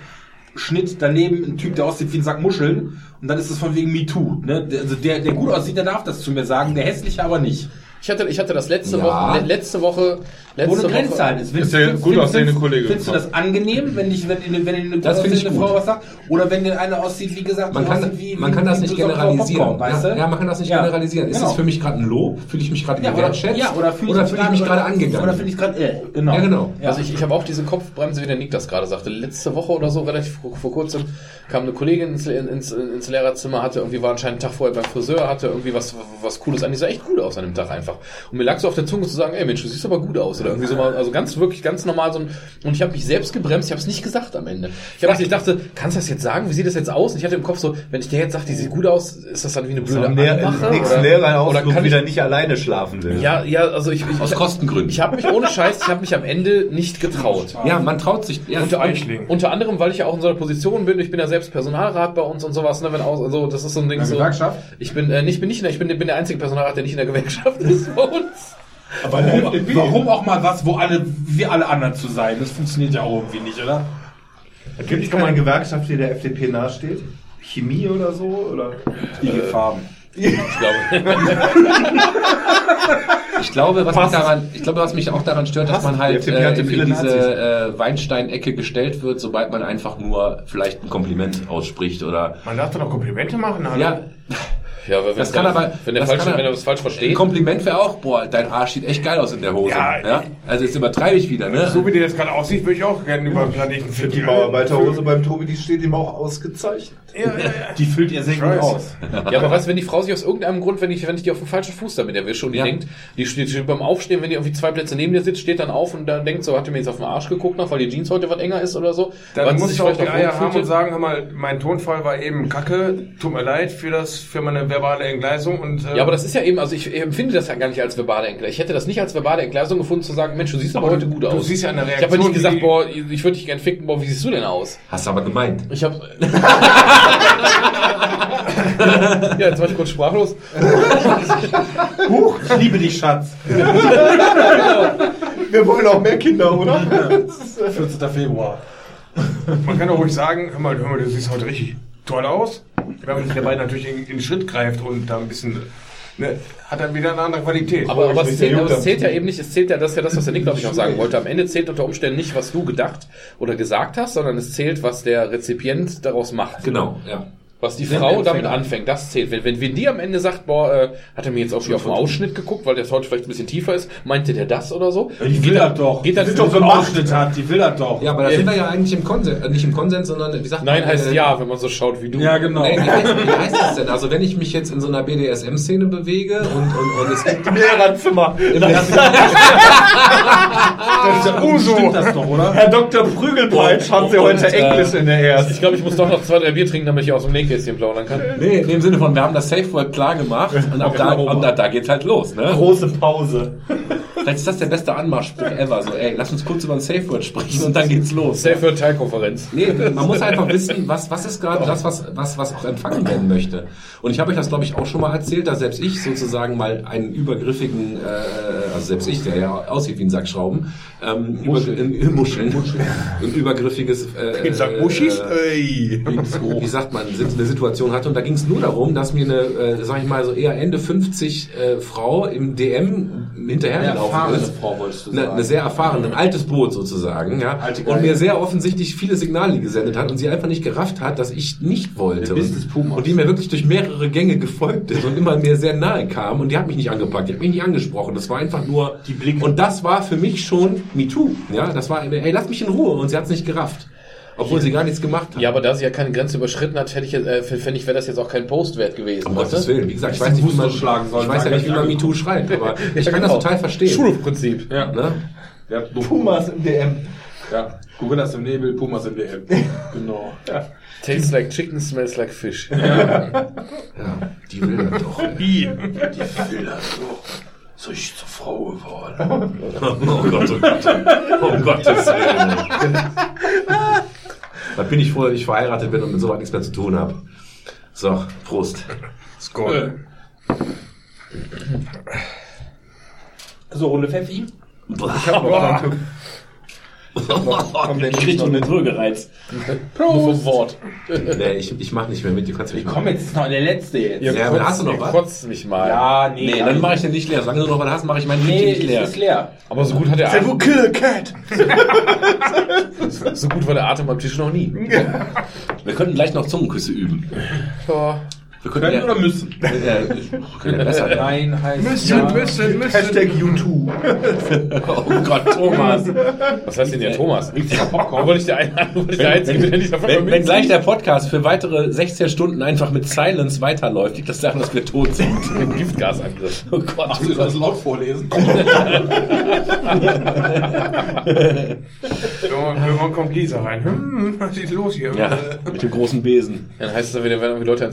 Schnitt daneben ein Typ, der aussieht wie ein Sack Muscheln und dann ist es von wegen MeToo. Ne? Also der, der gut aussieht, der darf das zu mir sagen, der hässliche aber nicht. Ich hatte, ich hatte das letzte Ja. Woche, le- letzte Woche, letzte eine Woche. Grenze halt ist. Ist der gut aussehende Kollege Findest du das angenehm, wenn dich, wenn, wenn, wenn eine Das aussehende. Frau was sagt? Oder wenn der eine aussieht, wie gesagt, man kann, wie, man wie, kann das nicht generalisieren. Popcorn, weißt du? ja, ja, man kann das nicht Ja. generalisieren. Ist Genau. das für mich gerade ein Lob? Fühle ich mich gerade Ja, oder, gewertschätzt? ja, oder fühle ich mich gerade angegangen? Oder finde ich gerade, äh, genau. Ja, genau. Also ich, ich habe auch diese Kopfbremse, wie der Nick das gerade sagte. Letzte Woche oder so, relativ vor, vor kurzem, kam eine Kollegin ins, ins, ins Lehrerzimmer, hatte irgendwie war anscheinend einen Tag vorher beim Friseur, hatte irgendwie was was Cooles an. Die sah echt cool aus an dem Tag einfach. Einfach. Und mir lag so auf der Zunge zu sagen, ey Mensch, du siehst aber gut aus. Oder irgendwie so mal, also ganz wirklich ganz normal so ein, und ich habe mich selbst gebremst, ich habe es nicht gesagt am Ende. Ich, hab, ich dachte, kannst du das jetzt sagen? Wie sieht das jetzt aus? Und ich hatte im Kopf so, wenn ich dir jetzt sage, die sieht gut aus, ist das dann wie eine blöde Anmache? Nächsten Oder- Lehrerausflug oder kann ich- wieder nicht alleine schlafen will. Ja, ja, also ich, ich, Aus ich, Kostengründen. ich habe mich ohne Scheiß, ich habe mich am Ende nicht getraut. Ja, man traut sich. Ja, Unter, unter anderem, weil ich ja auch in so einer Position bin, ich bin ja selbst Personalrat bei uns und sowas, ne, wenn aus, also das ist so ein Ding In der so. Gewerkschaft? Ich bin, äh, nicht, bin nicht, in der- ich bin, bin der einzige Personalrat, der nicht in der Gewerkschaft ist uns. Aber Warum, warum auch mal was, wo alle, wie alle anderen zu sein? Das funktioniert ja auch irgendwie nicht, oder? Gibt es keine Gewerkschaft, die der FDP nahesteht? Chemie oder so? Oder? IG Farben. Ich glaube. Ich glaube, was mich daran, ich glaube, was mich auch daran stört, dass Passt. man Die halt äh, in, diese Nazis. äh, Weinstein-Ecke gestellt wird, sobald man einfach nur vielleicht ein Kompliment ausspricht oder Man darf doch noch Komplimente machen, hallo? ja, Ja, aber wenn, Das kann aber- wenn, der das falsch, kann er- wenn er das falsch ein versteht. Kompliment wäre auch, boah, dein Arsch sieht echt geil aus in der Hose. Ja, Ja, also jetzt übertreibe ich wieder, ne? So wie der jetzt gerade aussieht, würde ich auch gerne über den Planeten Die fliegen. Bauarbeiterhose beim Tobi, die steht ihm auch ausgezeichnet. Ja, ja, ja. Die füllt ihr sehr gut aus. Ja, aber du, wenn die Frau sich aus irgendeinem Grund, wenn ich, wenn ich die auf den falschen Fuß damit erwische und die Ja. denkt, die steht, beim Aufstehen, wenn die irgendwie zwei Plätze neben dir sitzt, steht dann auf und dann denkt so, hat die mir jetzt auf den Arsch geguckt noch, weil die Jeans heute was enger ist oder so. Dann muss ich auch vielleicht die Eier haben und sagen, hör mal, mein Tonfall war eben kacke, tut mir leid für das, für meine verbale Entgleisung und, äh, Ja, aber das ist ja eben, also ich empfinde das ja gar nicht als verbale Entgleisung. Ich hätte das nicht als verbale Entgleisung gefunden, zu sagen, Mensch, du siehst aber, Aber heute du- gut du aus. siehst ja eine Ich habe Reaktion, nicht gesagt, boah, ich würde dich gern ficken, boah, wie siehst du denn aus? Hast du aber gemeint. Ich habe Ja, jetzt war ich kurz sprachlos. Huch, ich liebe dich, Schatz. Wir wollen auch mehr Kinder, oder? 14. Februar. man kann doch ruhig sagen, hör mal, hör mal, du siehst heute richtig toll aus. Wenn der beiden natürlich in, in den Schritt greift und da ein bisschen, ne, hat dann wieder eine andere Qualität. Aber, aber, es zählt, aber es zählt ja eben nicht, es zählt ja, das ist ja das, was der Nick, glaube ich, auch sagen wollte. Am Ende zählt unter Umständen nicht, was du gedacht oder gesagt hast, sondern es zählt, was der Rezipient daraus macht. Genau, ja. Was die Frau damit anfängt, das zählt. Wenn, wenn, wenn die am Ende sagt, boah, äh, hat er mir jetzt auch wieder auf den Ausschnitt geguckt, weil der heute vielleicht ein bisschen tiefer ist, meinte der das oder so? Die will das doch. Geht die das will doch so einen? Ausschnitt hat. Die will das doch. Ja, aber da sind wir ja eigentlich im Konsens, äh, nicht im Konsens, sondern wie sagt Nein man? heißt äh, ja, wenn man so schaut wie du. Ja, genau. Nee, wie, heißt, wie heißt das denn? Also wenn ich mich jetzt in so einer BDSM-Szene bewege und, und, und es gibt Im Lehrerzimmer. Das ist ja Uso. Stimmt das doch, oder? Herr Dr. Prügelpeitsch hat sie Und, heute äh, Englisch in der Erst. Ich glaube, ich muss doch noch zwei, drei Bier trinken, damit ich aus dem Nähkästchen plaudern kann. Nee, in dem Sinne von, wir haben das Safe Word klar gemacht und ab da, und ab da geht's halt los, ne? Große Pause. Vielleicht ist das der beste Anmachspruch ever, so, ey, lass uns kurz über ein Safe Word sprechen und dann geht's los. Safe für Teilkonferenz. Nee, man muss einfach wissen, was, was ist gerade das, was, was, was auch empfangen werden möchte. Und ich habe euch das, glaube ich, auch schon mal erzählt, dass selbst ich sozusagen mal einen übergriffigen, äh, also selbst ich, der ja aussieht wie ein Sack Schrauben, ähm, über, in, Muscheln, ein übergriffiges, äh, sagt Muschis, äh, ey. wie sagt man, eine Situation hatte. Und da ging es nur darum, dass mir eine, äh, sag ich mal, so eher Ende 50 äh, Frau im DM hinterhergelaufen erfahrene ist. Frau, Eine, eine sehr erfahrene, ein altes Boot sozusagen, ja. Und mir sehr offensichtlich viele Signale gesendet hat und sie einfach nicht gerafft hat, dass ich nicht wollte. Und, und die mir wirklich durch mehrere Gänge gefolgt ist und immer mir sehr nahe kam und die hat mich nicht angepackt, die hat mich nicht angesprochen. Das war einfach nur Die Blicke. Und das war für mich schon MeToo. Ja, das war, ey, lass mich in Ruhe und sie hat es nicht gerafft. Obwohl sie gar nichts gemacht hat. Ja, aber da sie ja keine Grenze überschritten hat, hätte ich, äh, fände ich, wäre das jetzt auch kein Post wert gewesen. Um Gottes? Willen. Wie gesagt, ich Hättest weiß nicht, wie man, schlagen sollen, ich weiß ja nicht, wie man MeToo schreibt, aber ich kann genau. das total verstehen. Schulhofprinzip. Ja. Ne? ja. Pumas im DM. ja. Gorillas im Nebel, Pumas im DM. genau. Ja. Tastes like chicken, smells like fish. Ja, die will das doch. ey. Die will das doch. So ich zur Frau geworden. Oh Gott, oh Gott. Um Gottes Willen. Da bin ich froh, dass ich verheiratet bin und mit sowas nichts mehr zu tun habe. So, Prost. Skoll. So, Runde Pfeffi. Ich krieg noch einen Würgereiz. Vom Wort. Nee, ich, ich mach nicht mehr mit, du kannst mich Komm, jetzt ist noch der letzte jetzt. Ja, aber hast du noch was? Kotzt mich mal. Ja, nee. Nee, dann mache ich den nicht leer. Solange du noch was hast, mache ich meinen Nee, nicht leer. ist leer. Aber so gut hat der Atem, kill a cat. so gut war der Atem am Tisch noch nie. Wir könnten gleich noch Zungenküsse üben. Ja. Wir könnten Können ja, oder müssen? Wir können ja besser. Nein heißt Müssen, ja. müssen, müssen. Hashtag U2. Oh Gott, Thomas. Was heißt denn der Thomas? Popcorn. Wollte ich der, ein, wollte ich der Einzige, bin, der nicht davon Wenn, wenn gleich der Podcast für weitere 16 Stunden einfach mit Silence weiterläuft, liegt das daran, dass wir tot sind. mit Giftgasangriff. Oh Gott. Ach, du das laut vorlesen? Irgendwann kommt Lisa rein. Hm, was ist los hier? Ja, mit dem großen Besen. Dann heißt es dann wieder, werden irgendwie Leute an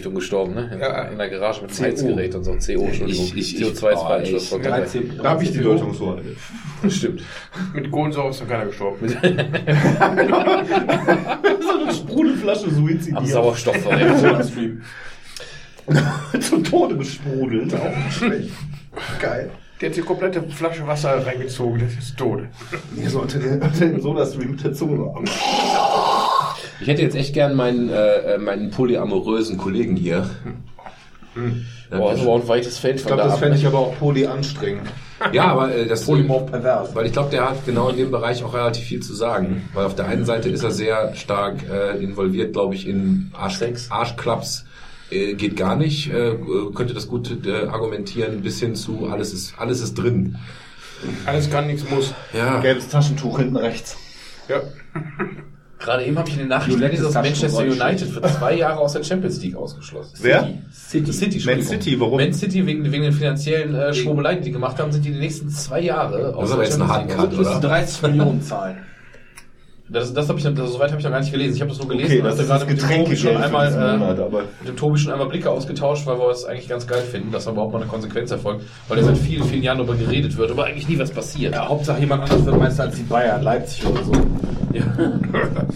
CO2-Vergiftung gestorben, ne? In, Ja. in der Garage mit Heizgerät und so. CO, Entschuldigung. Ich- ich- ich- CO2 ist oh, falsch. das war geil. Da habe ich die Deutung so. Stimmt. Mit Kohlensäure ist noch keiner gestorben. Sprudelflasche suizidiert. Am Sauerstoff. Zum Tode besprudelt. Auch nicht schlecht. Geil. Der hat die komplette Flasche Wasser reingezogen. Das ist tot. Hier so unter den, unter den Soda-Stream mit der Zunge. Ich hätte jetzt echt gern meinen, äh, meinen polyamorösen Kollegen hier. Boah, das war ein weites Feld Ich von glaube, da das ab. fände ich aber auch poly anstrengend. Ja, aber äh, das Polymorph pervers. Weil ich glaube, der hat genau in dem Bereich auch relativ viel zu sagen. Weil auf der einen Seite ist er sehr stark äh, involviert, glaube ich, in Arsch. Arschklaps. Äh, geht gar nicht, äh, könnte das gut äh, argumentieren, bis hin zu alles ist, alles ist drin. Alles kann, nichts muss. Ja, Gelbes Taschentuch hinten rechts. Ja. Gerade eben habe ich in den Nachrichten Violettes gelesen, dass Manchester United für zwei Jahre aus der Champions League ausgeschlossen ist. Wer? City. City, Man. City, warum? Man City wegen, wegen den finanziellen äh, Schwurbeleien, die die gemacht haben, sind die die nächsten zwei Jahre Das ist aber jetzt eine Champions League Hardcut, ausgeschlossen. oder? 30 Millionen zahlen. Das, das habe ich, das, soweit habe ich noch gar nicht gelesen. Ich habe das nur gelesen Okay, das ist gerade mit dem Tobi schon einmal, äh, Monat, aber mit dem Tobi schon einmal Blicke ausgetauscht, weil wir es eigentlich ganz geil finden, dass da überhaupt mal eine Konsequenz erfolgt, weil ja seit vielen, vielen Jahren darüber geredet wird, aber eigentlich nie was passiert. Ja, Hauptsache jemand anders wird Meister als die Bayern, Leipzig oder so. Ja.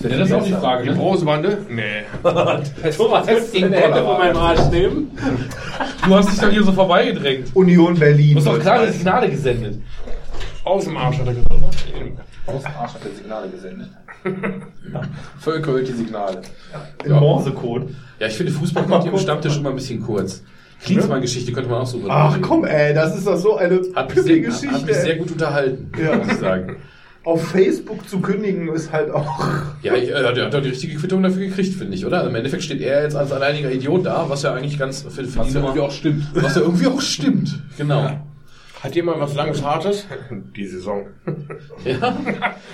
Ja, das ist auch die Frage. Die Ne? Brosebande? Nee. Thomas, gegen Bollerwagen. Arsch nehmen? Du hast dich doch hier so vorbeigedrängt. Union Berlin. Du hast doch klare. Signale gesendet. Aus dem Arsch hat er gesagt. Aus dem Arsch hat er Signale gesendet. Völker hört die Signale. In Morsecode. Ja, ich finde, Fußball kommt hier im Stammtisch immer ein bisschen kurz. Klinsmann-Geschichte könnte man auch so Ach komm, ey, das ist doch so eine Hat mich, sehr, Geschichte. hat mich sehr gut unterhalten, Ja. muss ich sagen. Auf Facebook zu kündigen ist halt auch. Ja, ich, äh, der hat doch die richtige Quittung dafür gekriegt, finde ich, oder? Also Im Endeffekt steht er jetzt als alleiniger Idiot da, was ja eigentlich ganz für, für Was die ja irgendwie auch stimmt. was ja irgendwie auch stimmt. Genau. Hat jemand was langes Hartes? Die Saison. Ja,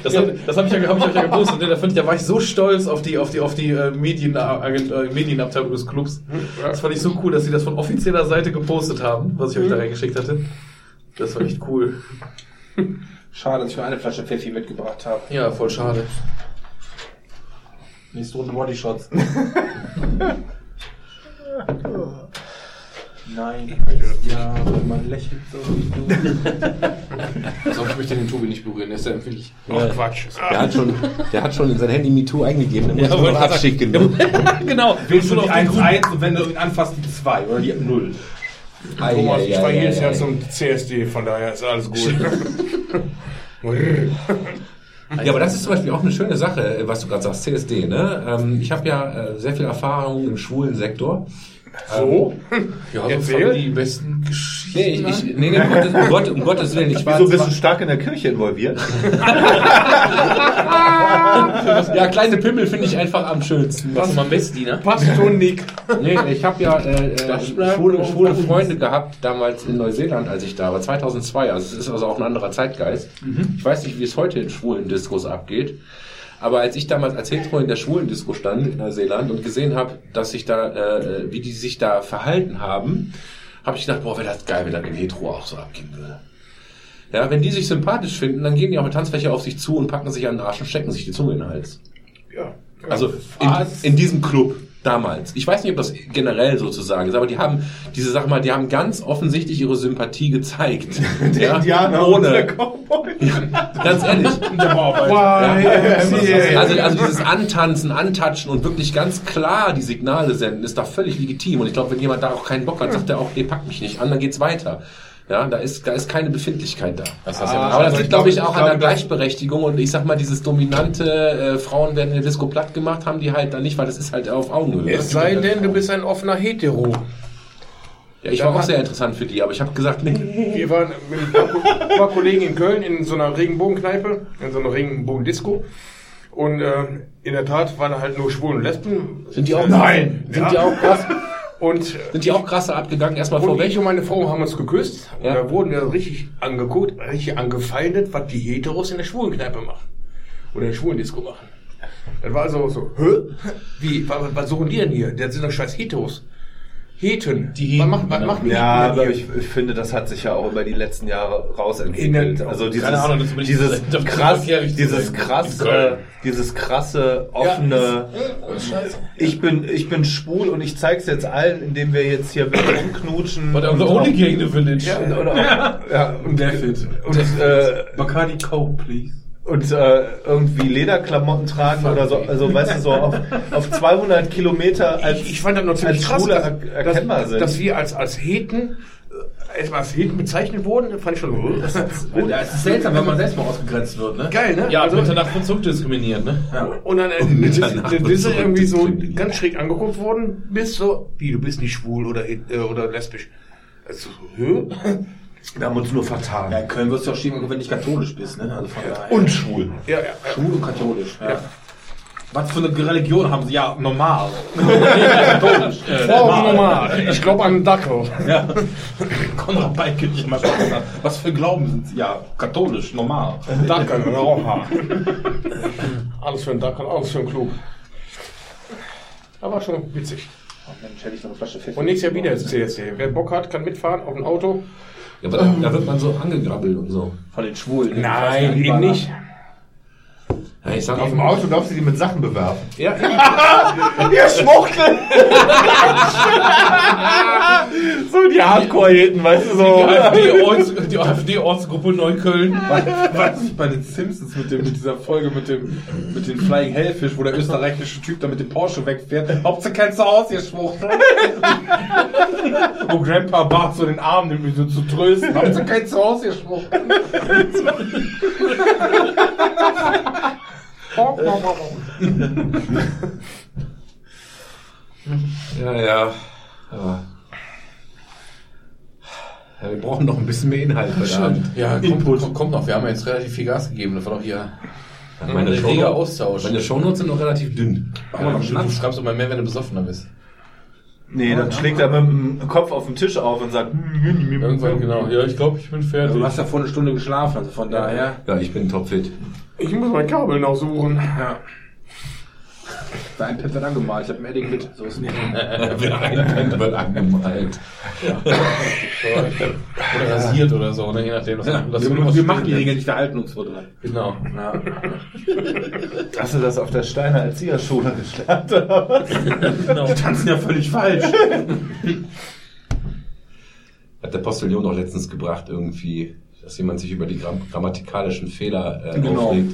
das, hab- das habe ich, ja, hab ich euch ja gepostet. Ne? Da, fand ich, da war ich so stolz auf die, auf die, auf die äh, Medien, äh, Medienabteilung des Clubs. Das fand ich so cool, dass sie das von offizieller Seite gepostet haben, was ich euch da reingeschickt hatte. Das war echt cool. Schade, dass ich nur eine Flasche Pfeffi mitgebracht habe. Ja, voll schade. Nächste Runde Bodyshots. Nein, ja, wenn man lächelt so wie du. Also ich möchte den Tobi nicht berühren, der ist ja empfindlich. Ach Quatsch. der hat schon, der hat schon in sein Handy MeToo eingegeben, dann muss Ja, nur noch abschicken. genau. Willst du die 1-1 und wenn du ihn anfasst, die 2 oder die 0? Ei, Thomas, ei, ich war jedes Jahr zum CSD, von daher ist alles gut. Ja, aber das ist zum Beispiel auch eine schöne Sache, was du gerade sagst, CSD. Ne? Ähm, ich habe ja äh, sehr viel Erfahrung im schwulen Sektor. So? Ja, so Erzähl. fangen die besten Geschichten Nee, ich, ich, nee, nee, um, Gottes, um, Gott, um Gottes Willen. Ich war Wieso bist du stark in der Kirche involviert? ja, kleine Pimmel finde ich einfach am schönsten. Was mal Messdiener? Pastor Nick. Nee, ich habe ja äh, äh, schwule, schwule. Freunde gehabt, damals in Neuseeland, als ich da war, 2002. Also es ist also auch ein anderer Zeitgeist. Ich weiß nicht, wie es heute in schwulen Diskos abgeht. Aber als ich damals als Hetero in der schwulen Disco stand in Neuseeland und gesehen habe, dass sich da, äh, wie die sich da verhalten haben, habe ich gedacht, boah, wäre das geil, wenn das in Hetero auch so abgehen würde. Ja, wenn die sich sympathisch finden, dann gehen die auf der Tanzfläche auf sich zu und packen sich an den Arsch und stecken sich die Zunge in den Hals. Ja. Also in, in diesem Club damals. Ich weiß nicht, ob das generell sozusagen ist, aber die haben diese Sache mal, die haben ganz offensichtlich ihre Sympathie gezeigt. Der Indianer und der ohne. Cowboy. Ganz ehrlich. YMCA. Also, also dieses Antanzen, Antatschen und wirklich ganz klar die Signale senden, ist da völlig legitim. Und ich glaube, wenn jemand da auch keinen Bock hat, sagt er auch, nee, pack mich nicht an, dann geht's weiter. Ja, da ist, da ist keine Befindlichkeit da. Das heißt Ah, Aber das liegt, glaube ich, auch ich an der Gleichberechtigung und ich sag mal, dieses dominante äh, Frauen werden in der Disco platt gemacht, haben die halt dann nicht, weil das ist halt auf Augenhöhe. Es sei denn, du bist ein offener Hetero. Ja, ich war auch sehr interessant für die, aber ich habe gesagt, nee. Wir waren mit ein paar, Kollegen in Köln in so einer Regenbogenkneipe, in so einer Regenbogendisco. Und äh, in der Tat waren da halt nur Schwulen und Lesben. Sind die auch Nein! Sind Ja. die auch krass? Und Sind die auch krasser abgegangen? Erstmal vorweg. ich und meine Frau haben uns geküsst. Ja. Und da wurden wir richtig angeguckt, richtig angefeindet, was die Heteros in der Schwulenkneipe machen. Oder in der Schwulendisco machen. Das war so, so, hä? Wie, was, was suchen die denn hier? Das sind doch scheiß Heteros. Heten. Die Heten, macht, ja. macht Ja, aber ich, ich finde, das hat sich ja auch über die letzten Jahre rausentwickelt. Also dieses, Ahnung, dieses krass, dieses krass, äh, dieses krasse, offene. Ich bin, ich bin schwul und ich zeig's jetzt allen, indem wir jetzt hier rumknutschen. But I'm the und only gay in the village. Ja, oder auch, ja, und, und äh, Bacardi Coke, please. Und äh, irgendwie Lederklamotten tragen oder so, also weißt du, so auf, auf 200 Kilometer als, ich, ich fand das noch ziemlich als krass, dass, er- erkennbar dass, sind. dass wir als, als Heten, äh, erstmal als Heten bezeichnet wurden, fand ich schon gut. Ja, es ist seltsam, wenn man selbst mal ausgegrenzt wird, ne? Geil, ne? Ja, also, Mitternacht von zurückdiskriminiert, ne? und dann äh, äh, wird bist du irgendwie so ganz schräg angeguckt worden, bist so, wie, du bist nicht schwul oder, äh, oder lesbisch. Also, hä? Wir haben uns nur vertan. Ja, in Köln wirst du auch schieben, wenn du nicht katholisch bist, ne? Also von daher. Und schwul. Ja, ja, ja. schwul und katholisch. Ja. Was für eine Religion haben sie? Ja, normal. katholisch. Äh, normal. Ich glaube an einen Dackel. Ja. Konrad Beike, ich immer schon gesagt. Was für Glauben sind sie? Ja, katholisch, normal. Dackel, Raucher. Alles für einen Dackel, alles für einen Klug. Aber schon witzig. Oh Mensch, hätte ich noch eine Flasche Pfeffer. Und nächstes Jahr wieder ins CSC. Wer Bock hat, kann mitfahren auf ein Auto. Ja, aber da, da wird man so angegrabbelt und so. Von den Schwulen. Nein, eben nicht. Ja, ich sag Auf dem Auto darfst du die mit Sachen bewerfen. Ja, Ihr Schwuchtel! so die Hardcore-Hitten, weißt du, so. Die AfD-Ortsgruppe Neukölln. Weißt du, bei den Simpsons mit, dem, mit dieser Folge mit dem mit den Flying Hellfish, wo der österreichische Typ da mit dem Porsche wegfährt. Hauptsache kein Zuhause, ihr Schwuchtel. wo Grandpa Bart so den Arm nimmt, um ihn so zu trösten. Hauptsache kein Zuhause, ihr Schwuchtel. Ja, ja. ja. Ja, wir brauchen noch ein bisschen mehr Inhalt heute Abend. Ja, kommt, kommt, kommt noch. Wir haben jetzt relativ viel Gas gegeben. Das war doch hier Meine, ein reger Shownotes, Austausch. meine Shownotes sind noch relativ dünn. Ja, du schreibst immer mehr, wenn du besoffener bist. Nee, dann schlägt er mit dem Kopf auf den Tisch auf und sagt, Irgendwann, genau. Ja, ich glaube, ich bin fertig. Du hast ja vor einer Stunde geschlafen, also von daher. Ja, ich bin topfit. Ich muss mein Kabel noch suchen. Ja. Dein Pep wird angemalt, ich hab ein Edding mit. So ist nicht. Wer einpennt, wird angemalt. Oder rasiert oder so, ne? je nachdem. Das, das wir, wir machen die Regeln nicht, wir halten uns vor dran. Genau. Ja. hast du das auf der Steiner Erzieherschule gelernt? was? Die tanzen ja völlig falsch. Hat der Postillon doch letztens gebracht, irgendwie, dass jemand sich über die gramm grammatikalischen Fehler äh, Genau. aufregt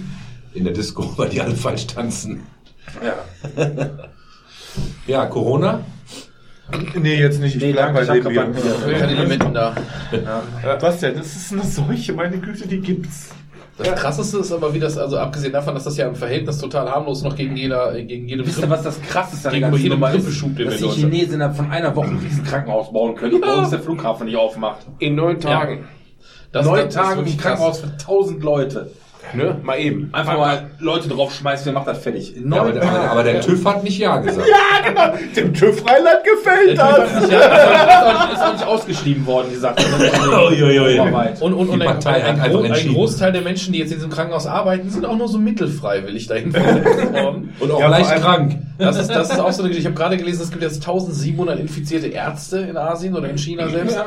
in der Disco, weil die alle falsch tanzen. Ja. Ja, Corona. nee, jetzt nicht. Ich Nee, bleib danke, bei dem beim- Keine Elementen da. Was denn? Das ist eine Seuche, meine Güte, die gibt's. Das krasseste ist aber, wie das, also abgesehen davon, dass das ja im Verhältnis total harmlos noch gegen jeder, gegen jede Wisst ihr, was das krasseste an der Gegenüber ganzen jedem Nummer ist? Grippeschub, den wir Dass in die Chinesen innerhalb von einer Woche ein Krankenhaus bauen können, obwohl uns der Flughafen nicht aufmacht. In neun Tagen. Das, Neun ist Tage ein Krankenhaus für tausend Leute. Ne? Mal eben. Einfach mal Leute draufschmeißen, wer macht das fertig? Ja, aber, der, aber, der TÜV hat nicht Ja gesagt. Dem TÜV Rheinland gefällt Der das. Sich ja, ist auch nicht ausgeschrieben worden, die Sache. Europaweit. Und, und, und Die ein. Großteil der Menschen, die jetzt in diesem Krankenhaus arbeiten, sind auch nur so mittelfreiwillig dahin versetzt worden. Und auch Ja, leicht krank. Das ist, das ist auch so eine Geschichte. Ich habe gerade gelesen, es gibt jetzt 1700 infizierte Ärzte in Asien oder in China selbst. Ja.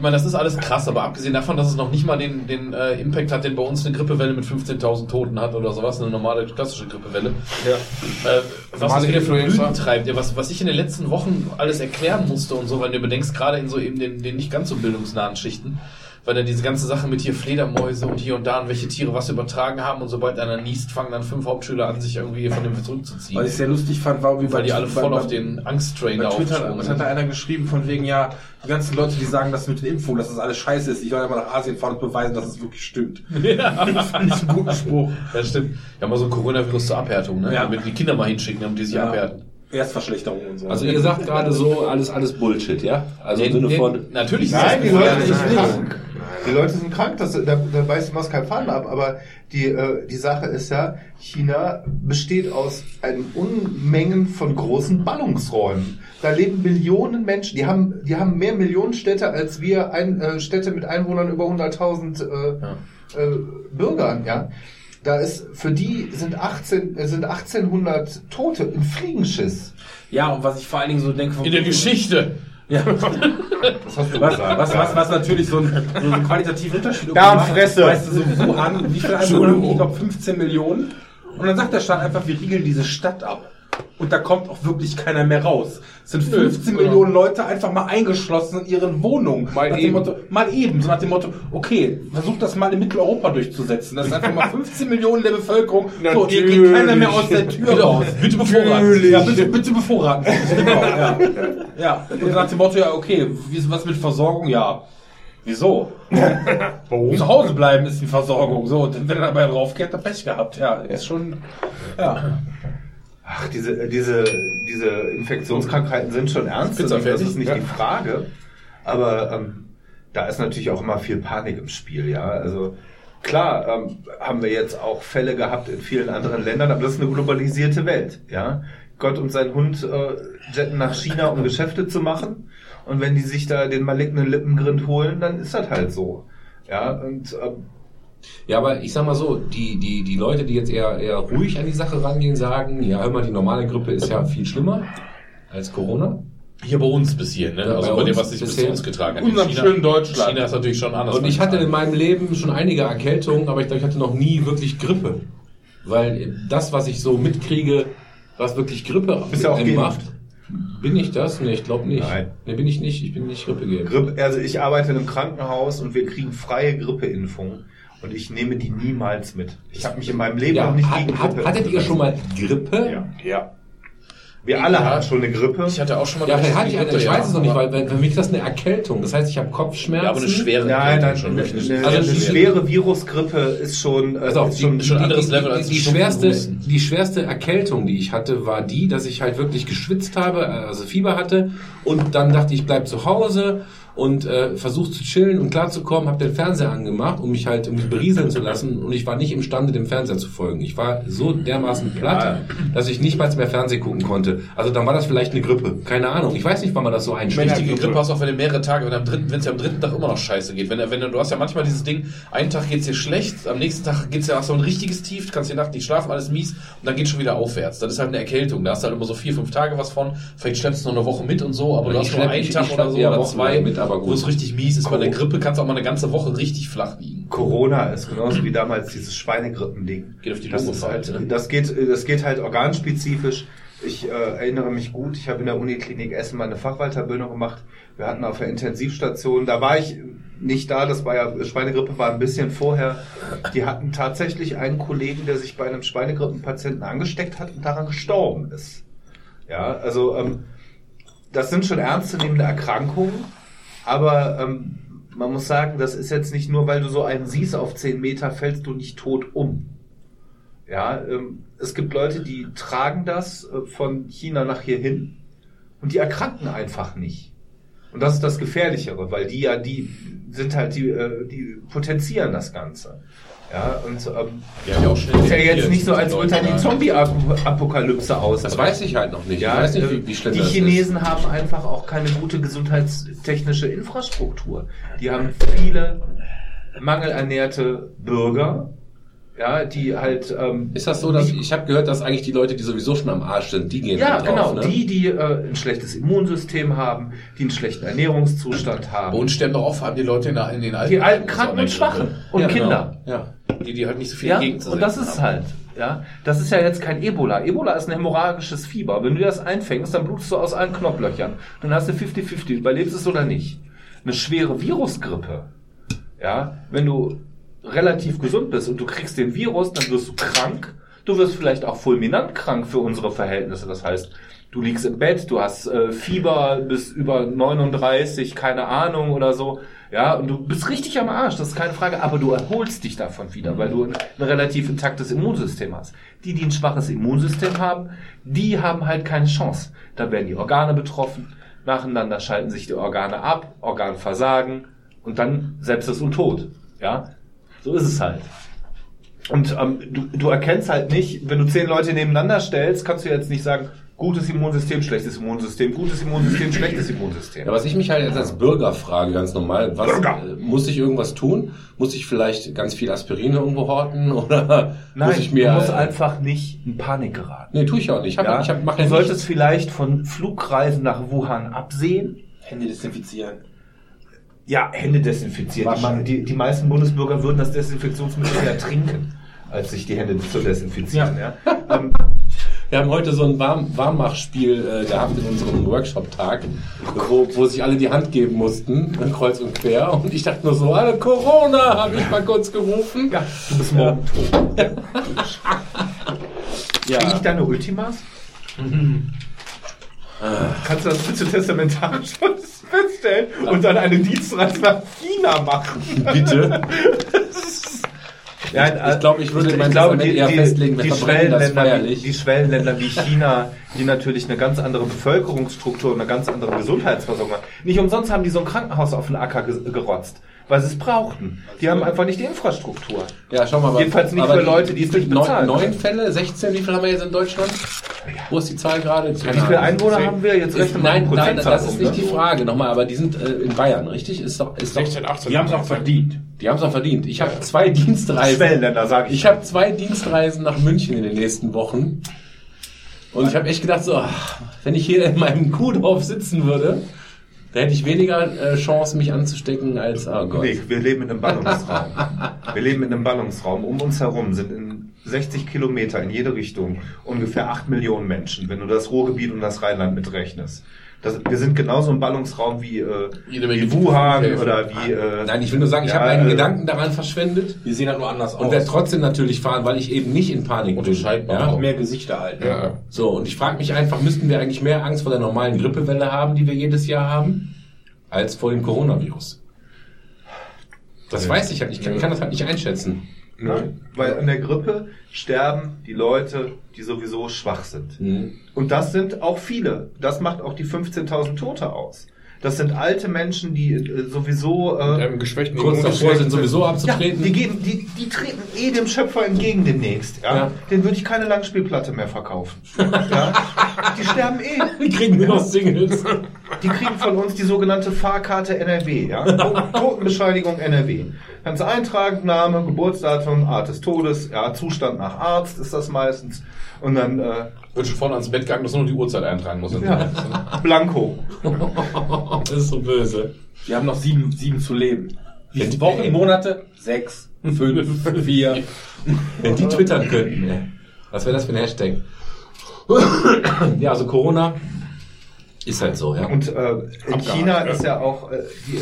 Ich meine, das ist alles krass, aber abgesehen davon, dass es noch nicht mal den, den äh, Impact hat, den bei uns eine Grippewelle mit 15.000 Toten hat oder sowas, eine normale klassische Grippewelle. Ja. Äh, was wieder Influenza. Blüten treibt, ja, was, was ich in den letzten Wochen alles erklären musste und so, weil du bedenkst, gerade in so eben den, den nicht ganz so bildungsnahen Schichten, weil dann diese ganze Sache mit hier Fledermäuse und hier und da und welche Tiere was übertragen haben und sobald einer niest, fangen dann fünf Hauptschüler an, sich irgendwie von dem zurückzuziehen. Was ich sehr lustig fand, war, wie weil die alle voll bei- auf den Angsttrain aufgesprungen was hat da einer geschrieben von wegen, ja, die ganzen Leute, die sagen, dass mit den Impfungen, dass das alles scheiße ist, ich soll ja mal nach Asien fahren und beweisen, dass es wirklich stimmt. das fand ich einen guten Spruch. Ja, stimmt. Ja, mal so ein Coronavirus zur Abhärtung, ne? Ja. Damit die Kinder mal hinschicken, damit die sich Ja. abhärten. Erstverschlechterung und so. Also ihr sagt gerade so, alles, alles Bullshit, ja? Also im Den- Sinne den- von, natürlich Nein, ist die das Leute gefährlich. Die Leute sind krank, das, da, da beißt die Maus kein Faden ab, aber die, äh, die Sache ist ja, China besteht aus einem Unmengen von großen Ballungsräumen. Da leben Millionen Menschen, die haben, die haben mehr Millionenstädte als wir, ein, äh, Städte mit Einwohnern über 100.000 äh, äh, Bürgern, ja. Da ist, für die sind 18, äh, sind 1800 Tote im Fliegenschiss. Ja, und was ich vor allen Dingen so denke... In der Geschichte. Ja. Das hast du Was, gesagt. was, was, was natürlich so ein, so ein qualitativer Unterschied Darmfresse. macht. Weißt du, so Wuhan, wie viele Einwohner? haben die? Ich glaube 15 Millionen. Und dann sagt der Staat einfach, wir riegeln diese Stadt ab. Und da kommt auch wirklich keiner mehr raus. Es sind 15 Nö, Millionen Leute einfach mal eingeschlossen in ihren Wohnungen. Mal nach eben. Dem Motto, mal eben. So nach dem Motto, okay, versucht das mal in Mitteleuropa durchzusetzen. Das ist einfach mal 15 Millionen der Bevölkerung. So, hier geht keiner mehr aus der Tür Bitte, raus. bitte bevorraten. Ja, bitte, bitte bevorraten. genau, ja. ja. Und nach dem Motto, ja, okay, was mit Versorgung? Ja. Wieso? Warum? Zu Hause bleiben ist die Versorgung. So, und wenn er dabei draufkehrt, dann Pech gehabt. Ja, ist schon, ja. Ach, diese, diese, diese Infektionskrankheiten sind schon ernst. Pizza das fertig? ist nicht Ja. die Frage. Aber ähm, da ist natürlich auch immer viel Panik im Spiel, ja. Also klar ähm, haben wir jetzt auch Fälle gehabt in vielen anderen Ländern, aber das ist eine globalisierte Welt, ja. Gott und sein Hund äh, jetten nach China, um Geschäfte zu machen. Und wenn die sich da den malignen Lippengrind holen, dann ist das halt so. Ja, und ähm, Ja, aber ich sag mal so, die, die, die Leute, die jetzt eher, eher ruhig an die Sache rangehen, sagen, ja, hör mal, die normale Grippe ist ja viel schlimmer als Corona. Hier bei uns bis hier, ne? Ja, Also bei bei dem, was sich bis bisher. zu uns getragen hat. Unserem In schönen Deutschland. China ist natürlich schon anders. Und ich hatte in meinem Leben schon einige Erkältungen, aber ich glaube, ich hatte noch nie wirklich Grippe. Weil das, was ich so mitkriege, was wirklich Grippe Bist du auch macht, bin ich das? Nee, ich glaube nicht. Nein. Nee, bin ich nicht. Ich bin nicht Grippe geimpft. Grippe, also ich arbeite in einem Krankenhaus und wir kriegen freie Grippeimpfungen und ich nehme die niemals mit. Ich habe mich in meinem Leben Ja, noch nicht hat, gegen hat, Grippe. hattet ihr schon mal Grippe? Ja. ja. Wir alle Ja. hatten schon eine Grippe. Ich hatte auch schon mal Ja, hatte die ich eine, Grippe, ich weiß es noch nicht, weil, weil für mich ist das eine Erkältung. Das heißt, ich habe Kopfschmerzen. Ja, aber eine schwere Nein, nein, schon eine, eine, Also eine die- schwere Virusgrippe ist schon, äh, auf, ist die, schon ein anderes die, Level die, als die, Schnupfen, schwerste, Husten. die schwerste Erkältung, die ich hatte, war die, dass ich halt wirklich geschwitzt habe, also Fieber hatte und dann dachte ich, bleib zu Hause und äh, versuch zu chillen und klarzukommen, habe den Fernseher angemacht, um mich halt mich berieseln zu lassen und ich war nicht imstande, dem Fernseher zu folgen. Ich war so dermaßen platt, dass ich nicht mal mehr Fernsehen gucken konnte. Also dann war das vielleicht eine Grippe, keine Ahnung. Ich weiß nicht, wann man das so einschlägt. Richtige Grippe hast du auch, wenn du mehrere Tage, wenn am dritten, wenn es ja am dritten Tag immer noch scheiße geht. Wenn, wenn du, hast ja manchmal dieses Ding, einen Tag geht's dir schlecht, am nächsten Tag geht's ja hast du ein richtiges Tief, du kannst die Nacht nicht schlafen, alles mies und dann geht's schon wieder aufwärts. Das ist halt eine Erkältung. Da hast du halt immer so vier, fünf Tage was von. Vielleicht schleppst du noch eine Woche mit und so, aber Ja, du hast nur einen Tag oder so oder zwei, mit, aber gut. wo es richtig mies ist. Bei der Grippe kannst du auch mal eine ganze Woche richtig flach liegen. Corona ist genauso wie damals dieses Schweinegrippending. Geht auf die das, ist halt, ne? das geht, das geht halt organspezifisch. Ich äh, erinnere mich gut, ich habe in der Uniklinik Essen meine Fachweiterbildung gemacht. Wir hatten auf der Intensivstation, da war ich nicht da, das war ja, Schweinegrippe war ein bisschen vorher. Die hatten tatsächlich einen Kollegen, der sich bei einem Schweinegrippenpatienten angesteckt hat und daran gestorben ist. Ja, also ähm, das sind schon ernstzunehmende Erkrankungen, aber ähm, man muss sagen, das ist jetzt nicht nur, weil du so einen siehst auf 10 Meter, fällst du nicht tot um. Ja, ähm, es gibt Leute, die tragen das äh, von China nach hier hin und die erkranken einfach nicht. Und das ist das Gefährlichere, weil die ja, die sind halt, die, äh, die potenzieren das Ganze. Ja, und ähm, Die haben ja auch schnell ist ja jetzt nicht so, als würde dann die. Zombie-Apokalypse aus. Das weiß ich halt noch nicht. Ja, ich weiß nicht, äh, wie, wie schlimm die das ist. Chinesen haben einfach auch keine gute gesundheitstechnische Infrastruktur. Die haben viele mangelernährte Bürger, ja, die halt ähm, Ist das so, dass nicht- ich habe gehört, dass eigentlich die Leute, die sowieso schon am Arsch sind, die gehen ja, halt drauf, genau, ne? die, die äh, ein schlechtes Immunsystem haben, die einen schlechten Ernährungszustand haben, uns sterben doch auch vor allem die Leute in, in den Alten. die alten, Kranken und Schwachen und ja, Kinder. Genau. Ja. Die, die halt nicht so viel Ja, Gegend und das ist haben. halt, ja, das ist ja jetzt kein Ebola. Ebola ist ein hämorrhagisches Fieber. Wenn du das einfängst, dann blutest du aus allen Knopflöchern. Dann hast du 50-50, überlebst es oder nicht. Eine schwere Virusgrippe, ja, wenn du relativ gesund bist und du kriegst den Virus, dann wirst du krank. Du wirst vielleicht auch fulminant krank für unsere Verhältnisse. Das heißt, du liegst im Bett, du hast äh, Fieber bis über 39, keine Ahnung oder so. Ja, und du bist richtig am Arsch, das ist keine Frage, aber du erholst dich davon wieder, weil du ein, ein relativ intaktes Immunsystem hast. Die, die ein schwaches Immunsystem haben, die haben halt keine Chance. Da werden die Organe betroffen, nacheinander schalten sich die Organe ab, Organversagen, Und dann Sepsis und Tod. Ja, so ist es halt. Und ähm, du, du erkennst halt nicht, wenn du zehn Leute nebeneinander stellst, kannst du jetzt nicht sagen, gutes Immunsystem, schlechtes Immunsystem, gutes Immunsystem, schlechtes Immunsystem. Ja, was ich mich halt jetzt als Bürger frage, ganz normal, was, äh, muss ich irgendwas tun? Muss ich vielleicht ganz viel Aspirin irgendwo horten oder muss ich mir du musst äh, einfach nicht in Panik geraten. Nee, tue ich auch nicht. Ich hab, Ja? ich hab, mach du ja solltest nichts. vielleicht von Flugreisen nach Wuhan absehen. Hände desinfizieren. Ja, Hände desinfizieren. Die, die, die meisten Bundesbürger würden das Desinfektionsmittel ja trinken, als sich die Hände zu desinfizieren. Ja. Ähm, Wir haben heute so ein Warm Warmmachspiel äh, gehabt in unserem Workshop-Tag, wo, wo sich alle die Hand geben mussten, kreuz und quer. Und ich dachte nur so, alle Corona, habe ich mal kurz gerufen. ja, du bist morgen tot. Ja. Krieg ich deine Ultimas? Kannst du das bitte testamentarisch feststellen und dann eine Dienstreise nach China machen? Bitte. Ja, Ich glaube, ich würde mein glaube, Testament eher festlegen, die verbrennen das Schwellenländer, wie, die Schwellenländer wie China, die natürlich eine ganz andere Bevölkerungsstruktur und eine ganz andere Gesundheitsversorgung haben. Nicht umsonst haben die so ein Krankenhaus auf den Acker ge gerotzt, weil sie es brauchten. Die haben einfach nicht die Infrastruktur. Ja, schau mal. aber- Jedenfalls nicht aber für die- Leute, die es nicht neun, bezahlen neun. Fälle, 16, wie viel haben wir jetzt in Deutschland? Wo ist die Zahl gerade? Keine Wie viele. Einwohner haben wir? Jetzt Ist, rechnen wir nein, nein, das ist nicht ne? die Frage. Nochmal, aber die sind äh, in Bayern, richtig? Ist doch, ist doch, 16, 18. Die haben es auch verdient. die haben es auch verdient. Ich habe zwei Dienstreisen. Schwellenländer, sage ich. Ich habe zwei Dienstreisen nach München in den nächsten Wochen. Und ich habe echt gedacht, so, ach, wenn ich hier in meinem Kuhdorf sitzen würde, da hätte ich weniger äh, Chance, mich anzustecken als, oh Gott. Nee, wir leben in einem Ballungsraum. Wir leben in einem Ballungsraum. Um uns herum sind in 60 Kilometer in jede Richtung ungefähr 8 Millionen Menschen, wenn du das Ruhrgebiet und das Rheinland mitrechnest. Das, wir sind genauso ein Ballungsraum wie, äh, wie Wuhan oder wie... Äh, Nein, ich will nur sagen, ich ja, habe einen äh, Gedanken daran verschwendet Wir sehen halt nur anders und werde trotzdem natürlich fahren, weil ich eben nicht in Panik bin. Unterscheidbar Ja? auch. mehr Gesichter halt. ne? Ja. So, und ich frage mich einfach, müssten wir eigentlich mehr Angst vor der normalen Grippewelle haben, die wir jedes Jahr haben, als vor dem Coronavirus? Das weiß ich halt nicht. Ich kann, ich kann das halt nicht einschätzen. Nein, weil an der Grippe sterben die Leute, die sowieso schwach sind. Mhm. Und das sind auch viele. Das macht auch die 15.000 Tote aus. Das sind alte Menschen, die äh, sowieso... Äh, einem geschwächten Kurz davor sind sowieso ja, abzutreten. die, geben, die, die treten eh dem Schöpfer entgegen demnächst. Ja? Ja. Den würde ich keine Langspielplatte mehr verkaufen. ja? Die sterben eh. die kriegen nur noch Singles. Die kriegen von uns die sogenannte Fahrkarte NRW. Ja? Totenbescheinigung NRW. Kannst du eintragen, Name, Geburtsdatum, Art des Todes, ja, Zustand nach Arzt ist das meistens. Und dann äh, Wird schon vorne ans Bett gegangen, dass du nur die Uhrzeit eintragen musst. ja, Blanko. Das ist so böse. Wir haben noch sieben, sieben zu leben. Wie viele Wochen, Monate? Sechs, fünf, vier. Wenn die twittern könnten, ey. Was wäre das für ein Hashtag? ja, also Corona ist halt so, ja. Und äh, in China ja. ist ja auch, äh, die,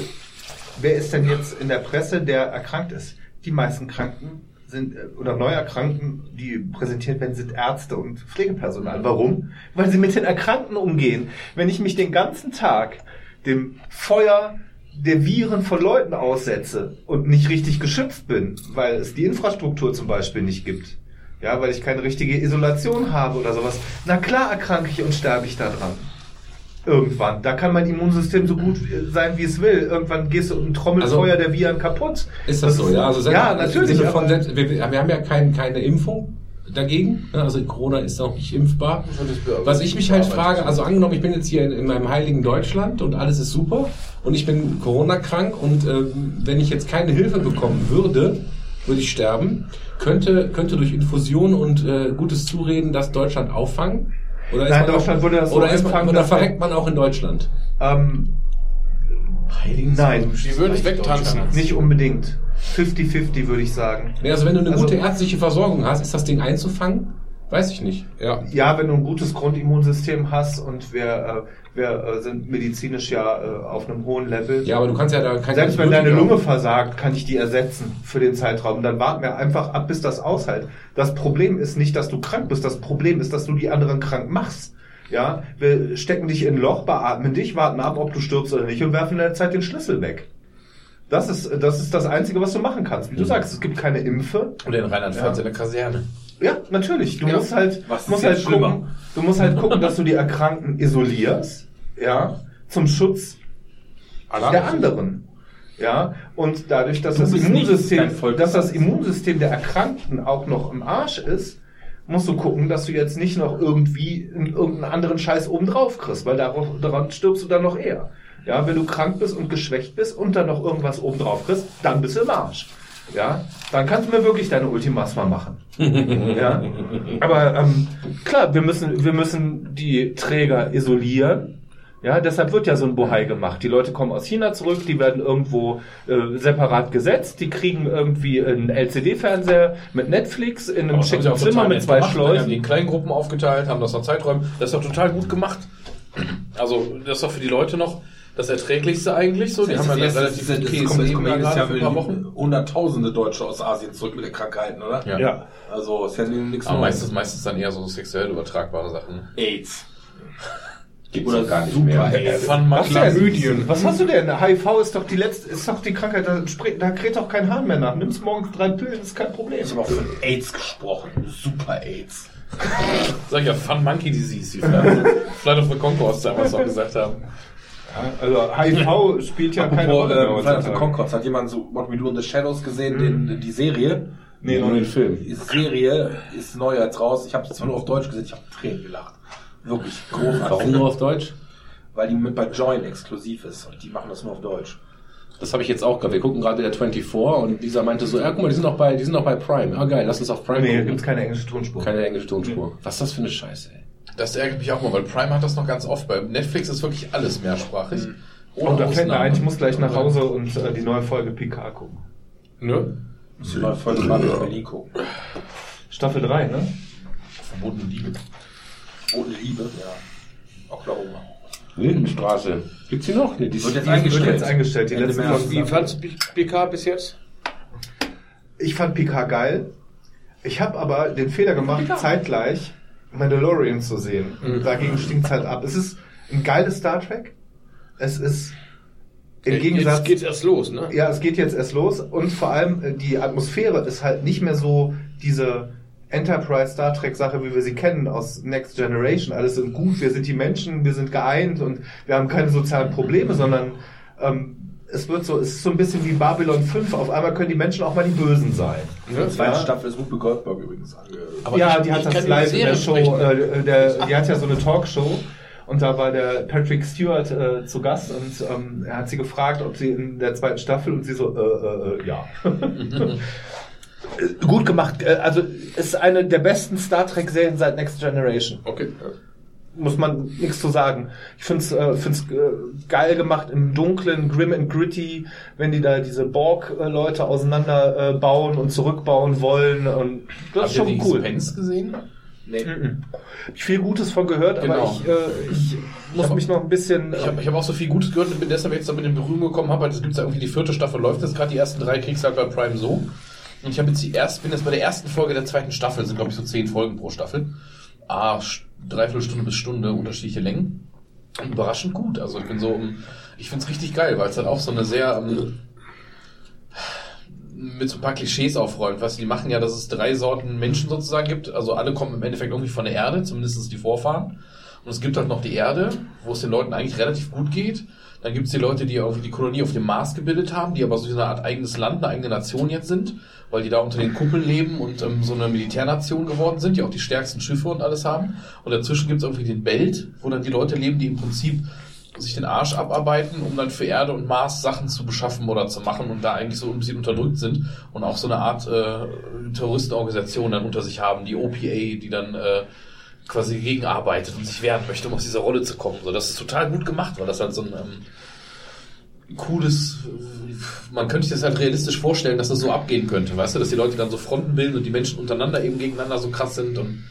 wer ist denn jetzt in der Presse, der erkrankt ist? Die meisten Kranken sind, äh, oder Neuerkrankten, die präsentiert werden, sind Ärzte und Pflegepersonal. Warum? Weil sie mit den Erkrankten umgehen. Wenn ich mich den ganzen Tag dem Feuer der Viren von Leuten aussetze und nicht richtig geschützt bin, weil es die Infrastruktur zum Beispiel nicht gibt, ja, weil ich keine richtige Isolation habe oder sowas, na klar erkranke ich und sterbe ich daran. Irgendwann. Da kann mein Immunsystem so gut sein, wie es will. Irgendwann gehst du ein Trommelfeuer der Viren kaputt. Ist das, so, ja? Also selbst- ja, natürlich. Von, selbst- wir, wir haben ja kein, keine Impfung dagegen. ne? Also Corona ist auch nicht impfbar. Was ich mich halt frage, also angenommen, ich bin jetzt hier in, in meinem heiligen Deutschland und alles ist super und ich bin Corona-krank und ähm, wenn ich jetzt keine Hilfe bekommen würde, würde ich sterben. Könnte, könnte durch Infusion und äh, gutes Zureden das Deutschland auffangen? Oder ist Nein, man Deutschland auch, würde das so oder, ist man, einfangen, oder verreckt man auch in Deutschland? ähm, nein, Die würden es wegtanzen. nicht unbedingt. 50-50 würde ich sagen. Nee, also wenn du eine Also- gute ärztliche Versorgung hast, ist das Ding einzufangen? Weiß ich nicht. Ja. Ja, wenn du ein gutes Grundimmunsystem hast und wir, äh, wir äh, sind medizinisch ja äh, auf einem hohen Level. Ja, aber du kannst ja da kein Selbst wenn deine Lunge versagt, kann ich die ersetzen für den Zeitraum. Dann warten wir einfach ab, bis das aushält. Das Problem ist nicht, dass du krank bist. Das Problem ist, dass du die anderen krank machst. Ja, wir stecken dich in ein Loch, beatmen dich, warten ab, ob du stirbst oder nicht und werfen in der Zeit den Schlüssel weg. Das ist, das ist das Einzige, was du machen kannst. Wie Mhm. du sagst, es gibt keine Impfe. Und in Rheinland-Pfalz in der Kaserne. Ja, natürlich. Du Ja. musst halt, Was musst halt schlimmer? gucken, du musst halt gucken, dass du die Erkrankten isolierst, ja, zum Schutz Alle der anderen. Ja, und dadurch, dass das, Immunsystem, dass das Immunsystem der Erkrankten auch noch im Arsch ist, musst du gucken, dass du jetzt nicht noch irgendwie in irgendeinen anderen Scheiß obendrauf kriegst, weil darauf, daran stirbst du dann noch eher. Ja, wenn du krank bist und geschwächt bist und dann noch irgendwas obendrauf kriegst, dann bist du im Arsch. Ja, dann kannst du mir wirklich deine Ultimas mal machen. ja, aber ähm, klar, wir müssen, wir müssen die Träger isolieren. Ja, deshalb wird ja so ein Bohai gemacht. Die Leute kommen aus China zurück, die werden irgendwo äh, separat gesetzt, die kriegen irgendwie einen LCD-Fernseher mit Netflix in einem schicken Zimmer mit zwei gemacht, ne? Die haben die Schleusen. in kleinen Gruppen aufgeteilt, haben das nach Zeiträumen. Das ist doch total gut gemacht. Also, das ist doch für die Leute noch das Erträglichste eigentlich so. Die haben ja relativ okayes kommt, Leben kommt ja jedes Jahr für ein paar Wochen. Hunderttausende Deutsche aus Asien zurück mit den Krankheiten, oder? Ja. Ja. Also ist ja nichts Aber Neues. meistens, meistens dann eher so sexuell übertragbare Sachen. AIDS. Gibt's Oder gar nicht Super mehr. AIDS. Fun Was, denn? Was hast du denn? HIV ist doch die letzte, ist doch die Krankheit, da, da kräht doch kein Hahn mehr nach. Nimmst morgens drei Pillen, ist kein Problem. Ich habe auch von AIDS gesprochen. Super AIDS. Sag ich ja, Fun Monkey Disease, wie Flight of the Conchords damals noch gesagt haben. Also HIV spielt ja keine Apropos, Rolle mehr äh, Flight of the. Hat jemand so What We Do in the Shadows gesehen, den, die Serie? Nee, noch den. Film. Die Serie ist neu jetzt raus. Ich habe es zwar nur auf Deutsch gesehen, ich habe Tränen gelacht. Wirklich großartig. Warum nur auf Deutsch? Weil die mit bei Join exklusiv ist und die machen das nur auf Deutsch. Das habe ich jetzt auch gerade. Wir gucken gerade wieder 24 und dieser meinte so, ja guck mal, die sind auch bei, die sind auch bei Prime. Ah geil, lass uns auf Prime Nee, gucken. gibt's keine englische Tonspur. Keine englische Tonspur. Was ist das für eine Scheiße, ey? Das ärgert mich auch mal, weil Prime hat das noch ganz oft. Bei Netflix ist wirklich alles mehrsprachig. Oh, da fällt mir ein, ich muss gleich nach Hause und äh, die neue Folge PK gucken. Nö. Muss die neue Folge in Berlin gucken. Staffel 3, ne? Verbotene Liebe. Rote Liebe, ja. Oklahoma. Lindenstraße. Gibt's die noch? Nee, die Wird jetzt Die eingestellt. wird jetzt eingestellt, die Ende letzten März. Folgen. Wie fandst du PK bis jetzt? Ich fand PK geil. Ich habe aber den Fehler gemacht, zeitgleich Mandalorian zu sehen. Und dagegen stinkt's halt ab. Es ist ein geiles Star Trek. Es ist im Gegensatz. Jetzt geht's erst los, ne? ja, es geht jetzt erst los und vor allem äh, die Atmosphäre ist halt nicht mehr so diese Enterprise Star Trek Sache, wie wir sie kennen aus Next Generation. Alles sind gut, wir sind die Menschen, wir sind geeint und wir haben keine sozialen Probleme, sondern ähm, es wird so, es ist so ein bisschen wie Babylon 5. Auf einmal können die Menschen auch mal die Bösen sein. Die zweite Ja. Staffel ist Whoopi Goldberg übrigens ange... Aber ja, ich- die hat das live in der Show, äh, der, die hat ja so eine Talkshow und da war der Patrick Stewart äh, zu Gast und ähm, er hat sie gefragt, ob sie in der zweiten Staffel und sie so, äh, äh, äh, ja. Gut gemacht. Äh, Also ist eine der besten Star Trek Serien seit Next Generation. Okay. Muss man nichts zu sagen. Ich find's, äh, find's äh, geil gemacht im Dunklen, grim and gritty, wenn die da diese Borg-Leute auseinander äh, bauen und zurückbauen wollen. Und das ist Habt ihr schon die cool. Spence gesehen? Nee. Mhm. Hab ich viel Gutes von gehört, aber Genau. ich, äh, ich muss mich noch ein bisschen. Ich habe ich hab auch so viel Gutes gehört und bin deshalb jetzt damit in Berührung gekommen habe. Es gibt ja irgendwie die vierte Staffel, läuft jetzt gerade die ersten drei, kriegst halt bei Prime so. Und ich habe jetzt die erst, bin jetzt bei der ersten Folge der zweiten Staffel, sind glaube ich so zehn Folgen pro Staffel. Ah, dreiviertel Stunde bis Stunde, unterschiedliche Längen. Und überraschend gut. Also ich bin so, ich find's richtig geil, weil es halt auch so eine sehr ähm, mit so ein paar Klischees aufräumt. Du, die machen ja, dass es drei Sorten Menschen sozusagen gibt. Also alle kommen im Endeffekt irgendwie von der Erde, zumindest die Vorfahren. Und es gibt halt noch die Erde, wo es den Leuten eigentlich relativ gut geht. Dann gibt es die Leute, die irgendwie die Kolonie auf dem Mars gebildet haben, die aber so eine Art eigenes Land, eine eigene Nation jetzt sind, weil die da unter den Kuppeln leben und ähm, so eine Militärnation geworden sind, die auch die stärksten Schiffe und alles haben. Und dazwischen gibt es irgendwie den Belt, wo dann die Leute leben, die im Prinzip sich den Arsch abarbeiten, um dann für Erde und Mars Sachen zu beschaffen oder zu machen und da eigentlich so ein bisschen unterdrückt sind und auch so eine Art äh, Terroristenorganisation dann unter sich haben, die OPA, die dann äh, quasi gegenarbeitet und sich wehren möchte, um aus dieser Rolle zu kommen. So, das ist total gut gemacht, weil das halt so ein ähm, cooles, man könnte sich das halt realistisch vorstellen, dass das so abgehen könnte, weißt du, dass die Leute dann so Fronten bilden und die Menschen untereinander eben gegeneinander so krass sind und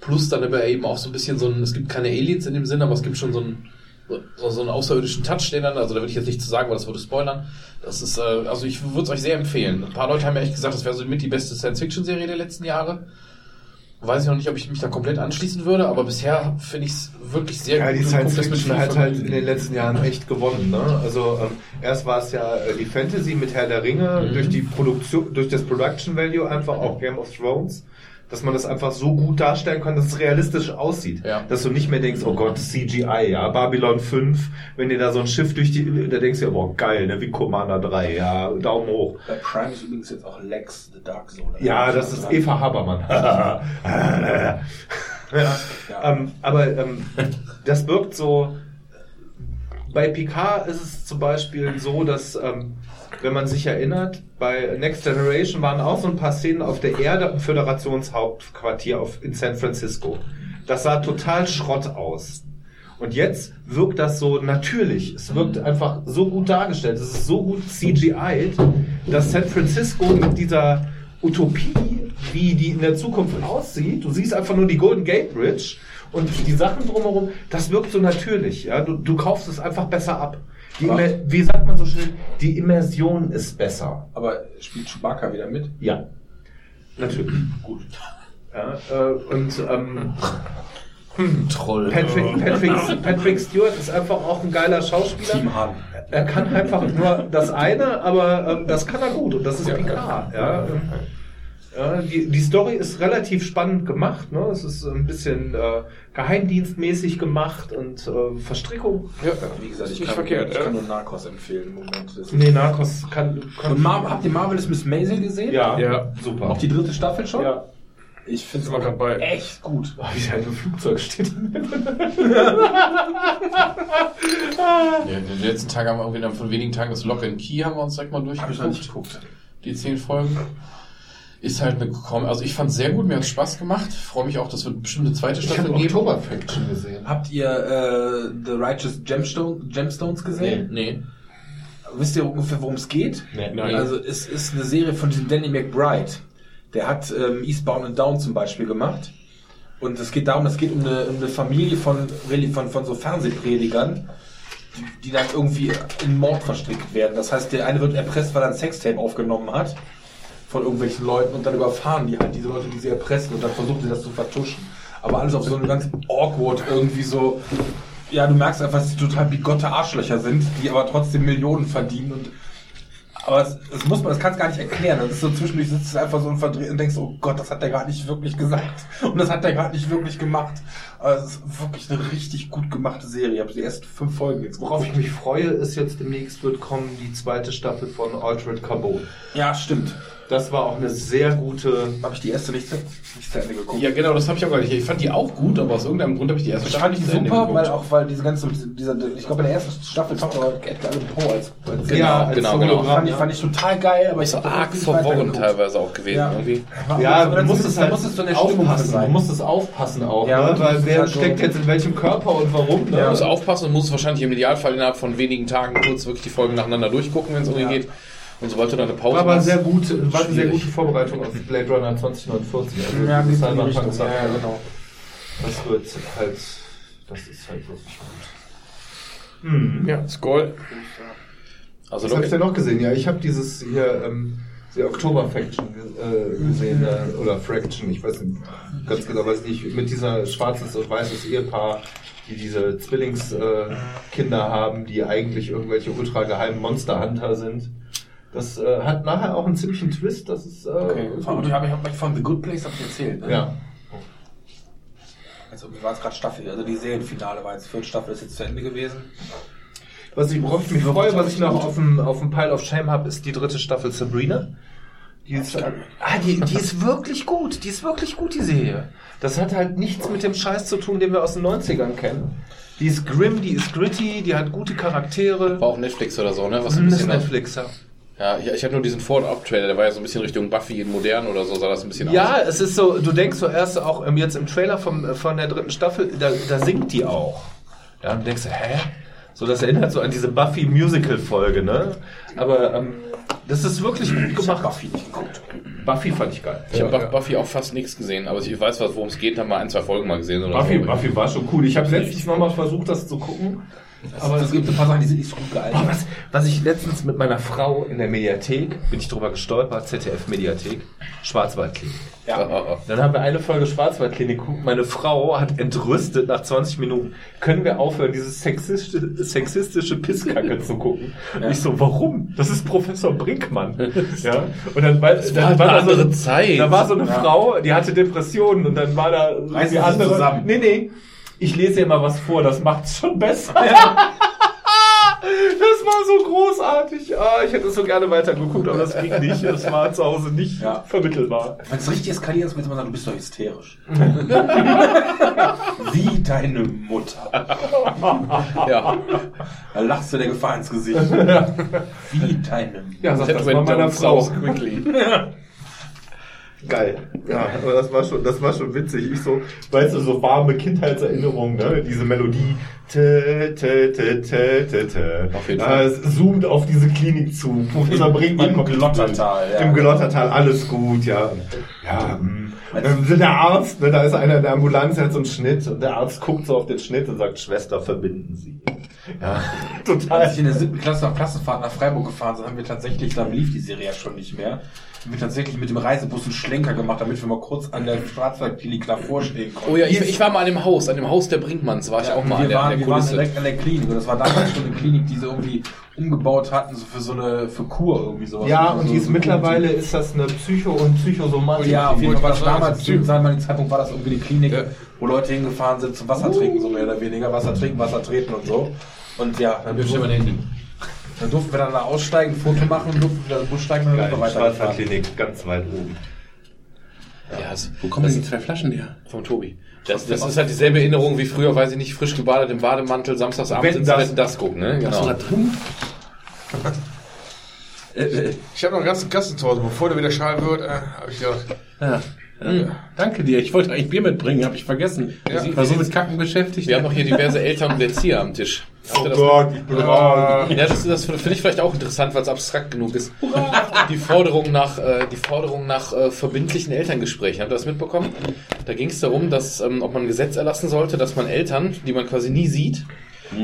plus dann aber eben auch so ein bisschen so ein, es gibt keine Aliens in dem Sinn, aber es gibt schon so ein so einen außerirdischen Touch, den dann, also da würde ich jetzt nicht zu sagen, weil das würde spoilern. Das ist, äh, also ich würde es euch sehr empfehlen. Ein paar Leute haben ja echt gesagt, das wäre so mit die beste Science-Fiction-Serie der letzten Jahre. Weiß ich noch nicht, ob ich mich da komplett anschließen würde, aber bisher finde ich es wirklich sehr Ja, die gut Science guck das mit Fiction hat halt in den letzten Jahren echt gewonnen. Ne? Also ähm, erst war es ja äh, die Fantasy mit Herr der Ringe Mhm. durch die Produktion, durch das Production Value einfach auch Game of Thrones. Dass man das einfach so gut darstellen kann, dass es realistisch aussieht. Ja. Dass du nicht mehr denkst, oh Gott, CGI, ja, Babylon 5, wenn dir da so ein Schiff durch die, da denkst du ja, boah, geil, ne, wie Commander 3, ja, Daumen hoch. Bei Prime ist übrigens jetzt auch Lex, The Dark Zone. Ja, das ist Eva Habermann. ja. Ähm, aber ähm, das wirkt so. Bei Picard ist es zum Beispiel so, dass, ähm, wenn man sich erinnert, bei Next Generation waren auch so ein paar Szenen auf der Erde im Föderationshauptquartier auf, in San Francisco. Das sah total Schrott aus. Und jetzt wirkt das so natürlich. Es wirkt einfach so gut dargestellt. Es ist so gut CGI'd, dass San Francisco mit dieser Utopie, wie die in der Zukunft aussieht, du siehst einfach nur die Golden Gate Bridge und die Sachen drumherum, das wirkt so natürlich. Ja? Du, du kaufst es einfach besser ab. Die Immer, wie sagt man so schön, die Immersion ist besser. Aber spielt Chewbacca wieder mit? Ja, natürlich. Gut. Ja, äh, und ähm, Troll. Patrick, Patrick, Patrick Stewart ist einfach auch ein geiler Schauspieler. Team Han. Er kann einfach nur das eine, aber ähm, das kann er gut und das ist Picard. Ja, ähm, ja, die, die Story ist relativ spannend gemacht. Ne? Es ist ein bisschen äh, geheimdienstmäßig gemacht und äh, Verstrickung. Ja, Wie gesagt, ich nicht kann, verkehrt. ich ja. kann nur Narcos empfehlen im Moment. Nee, Narcos kann. kann Und Mar habt ihr Marvelous Miss Maisel gesehen? ja, Ja. super. Auch die dritte Staffel schon? ja. Ich finde wir grad bei. echt gut. Oh, wie halt im Flugzeug steht. Ja, den letzten Tag haben wir irgendwie dann von wenigen Tagen das Lock and Key haben wir uns direkt mal durchgeguckt. geguckt. Die zehn Folgen. Ist halt eine Com Also ich fand sehr gut, mir hat Spaß gemacht. Freue mich auch, dass wir bestimmt eine zweite Ich Staffel habe geben. Oktoberfaction gesehen. Habt ihr äh, The Righteous Gemstone, Gemstones gesehen? Nee. Wisst ihr ungefähr, worum es geht? Nee. Nein. Also es ist eine Serie von diesem Danny McBride. Der hat ähm, Eastbound and Down zum Beispiel gemacht. Und es geht darum, es geht um eine, um eine Familie von, von, von so Fernsehpredigern, die, die dann irgendwie in Mord verstrickt werden. Das heißt, der eine wird erpresst, weil er ein Sextape aufgenommen hat von irgendwelchen Leuten und dann überfahren die halt diese Leute, die sie erpressen und dann versuchen sie das zu vertuschen. Aber alles auf so eine ganz awkward irgendwie so. Ja, du merkst einfach, dass die total bigotte Arschlöcher sind, die aber trotzdem Millionen verdienen und aber es, es muss man, das kannst gar nicht erklären. Das ist so zwischendurch sitzt du einfach so und verdreht und denkst, oh Gott, das hat der gerade nicht wirklich gesagt. Und das hat der gerade nicht wirklich gemacht. Aber es ist wirklich eine richtig gut gemachte Serie. Ich habe die ersten fünf Folgen jetzt Worauf ich mich freue, ist jetzt demnächst wird kommen die zweite Staffel von Altered Carbon. Ja, stimmt. Das war auch eine sehr gute. Habe ich die erste nicht, zu- nicht zu Ende geguckt. Ja, genau, das habe ich auch gar nicht. Ich fand die auch gut, aber aus irgendeinem Grund habe ich die erste Ich Staffel nicht zu Ende super, geguckt. weil auch weil diese ganze, dieser, ich glaube in der ersten Staffel taucht auch Edgar Allan Poe als, als Genau, Ja, als genau, genau. fand, ich, fand ich total geil, aber ich so arg verworren teilweise auch gewesen Ja. irgendwie. Ja, Aber du dann musst es zumindest- halt musstest du in der Stimmung aufpassen. sein. Du musst es aufpassen auch, Ja, ne? weil wer halt steckt so- jetzt in welchem Körper und warum. Ne? Man muss aufpassen und muss wahrscheinlich im Idealfall innerhalb von wenigen Tagen kurz wirklich die Folgen nacheinander durchgucken, wenn es irgendwie Ja. geht. Und sobald du dann eine Pause War aber machst, sehr gut, war eine sehr gute Vorbereitung auf Blade Runner 2049. Also Ja, das die Cyberpunk Richtung. Ja, ja, genau. Das wird halt, das ist halt wirklich gut. Hm. Ja, Skull. Also Was habe ich denn noch gesehen? Ja, ich habe dieses hier, ähm, die Oktober Faction äh, gesehen, äh, oder Fraction, ich weiß nicht ganz genau, weiß nicht, mit dieser schwarzes und weißes Ehepaar, die diese Zwillingskinder äh, haben, die eigentlich irgendwelche ultra geheimen Monster-Hunter sind. Das äh, hat nachher auch einen ziemlichen Twist, das ist, äh, Okay, von, ich habe hab von The Good Place erzählt. Ne? ja. Also, wie war es gerade Staffel? Also die Serienfinale war jetzt, vierte Staffel ist jetzt zu Ende gewesen. Was ich, worauf ich mich freue, was ich noch auf dem, auf dem Pile of Shame habe, ist die dritte Staffel Sabrina. Die ist, ah, die, die ist wirklich gut. Die ist wirklich gut, die Serie. Das hat halt nichts mit dem Scheiß zu tun, den wir aus den 90ern kennen. Die ist grim, die ist gritty, die hat gute Charaktere. war auch Netflix oder so, ne? Was ein bisschen Netflix, ja. Ja, ich, ich hatte nur diesen Vorab-Trailer, der war ja so ein bisschen Richtung Buffy in modern oder so, sah das ein bisschen Ja, aus. es ist so, du denkst so erst auch ähm, jetzt im Trailer vom, von der dritten Staffel, da, da singt die auch. Ja, und denkst du, hä? So, das erinnert so an diese Buffy-Musical-Folge, ne? Aber ähm, das ist wirklich gut gemacht. Buffy nicht geguckt. Buffy fand ich geil. Ich habe Buffy auch fast nichts gesehen, aber ich weiß, worum es geht, haben wir ein, zwei Folgen mal gesehen oder Buffy, so. Buffy war schon cool. Ich habe letztens nochmal versucht, das zu gucken. Aber es gibt ein paar Sachen, die sind nicht so gut. Oh, was, was ich letztens mit meiner Frau in der Mediathek, bin ich drüber gestolpert, ZDF-Mediathek, Schwarzwaldklinik. Ja. Dann haben wir eine Folge Schwarzwaldklinik geguckt. Meine Frau hat entrüstet nach 20 Minuten. Können wir aufhören, dieses sexistische, sexistische Pisskacke zu gucken? Und ich so, warum? Das ist Professor Brinkmann. ja. Und dann, weil, dann war eine da so andere Zeit. Da war so eine Frau, die hatte Depressionen und dann war da Reißen die andere. zusammen. Nee, nee. Ich lese ihr mal was vor, das macht's schon besser. Das war so großartig. Ah, ich hätte so gerne weitergeguckt, aber das ging nicht. Das war zu Hause nicht Ja. vermittelbar. Wenn es richtig eskaliert ist, wird man sagen, du bist doch hysterisch. Wie deine Mutter. Ja. Da lachst du der Gefahr ins Gesicht. Wie deine Mutter. Ja, sag das mal meiner Frau. so quickly. Geil. Ja, aber das war schon, das war schon witzig. Ich so, weißt du, so warme Kindheitserinnerungen, ne? Diese Melodie. Tö, tö, tö, tö, tö, tö. Auf jeden Ja, Fall. Es zoomt auf diese Klinik zu. Professor Brinkmann Im Glottertal, ja. Im Glottertal, alles gut, ja. Ja, hm. ähm, der Arzt, ne, da ist einer in der Ambulanz, der hat so einen Schnitt und der Arzt guckt so auf den Schnitt und sagt, Schwester, verbinden Sie. Ja, Als total. ich in der siebten Klasse auf Klassenfahrt nach Freiburg gefahren sind, haben wir tatsächlich, da lief die Serie ja schon nicht mehr, haben wir tatsächlich mit dem Reisebus einen Schlenker gemacht, damit wir mal kurz an der Schwarzwaldklinik davor stehen konnten. Oh ja, ich, ich war mal an dem Haus, an dem Haus der Brinkmanns war ich auch mal wir an der, waren, der wir waren Kulisse. direkt an der Klinik und das war damals schon eine Klinik, die sie irgendwie umgebaut hatten, so für so eine, für Kur irgendwie sowas. Ja, so, und die ist so mittlerweile ist das eine Psycho- und Psychosomatik. Ja, auf jeden Fall damals, zu damaligen Zeitpunkt war das irgendwie eine Klinik, Ja. wo Leute hingefahren sind zum Wasser trinken, so mehr oder weniger. Wasser trinken, Wasser treten und so. Und ja, dann, Wir durften, Handy. dann durften wir dann da aussteigen, ein Foto machen und durften wieder in den Bus steigen und dann Geil, wieder weiterfahren. Schwarzwaldklinik, ganz weit oben. Ja, das, Wo kommen denn die zwei Flaschen her? vom Tobi. Das, das ist halt dieselbe Erinnerung wie früher, weiß ich nicht, frisch gebadet im Bademantel, samstagsabends ins das- das gucken, ne? Hast du da Genau. drin? äh, äh, Ich habe noch einen ganzen Kasten zu Hause. Bevor der wieder schal wird, äh, habe ich gedacht, ja. Ja, Danke dir. Ich wollte eigentlich Bier mitbringen, habe ich vergessen. Ja. Ich war so mit Kacken beschäftigt. Wir haben noch hier diverse Eltern und Erzieher am Tisch. Ihr das ich bin raus. Ja, das, das finde ich vielleicht auch interessant, weil es abstrakt genug ist. Die Forderung nach, äh, die Forderung nach äh, verbindlichen Elterngesprächen. Habt ihr das mitbekommen? Da ging es darum, dass, ähm, ob man ein Gesetz erlassen sollte, dass man Eltern, die man quasi nie sieht,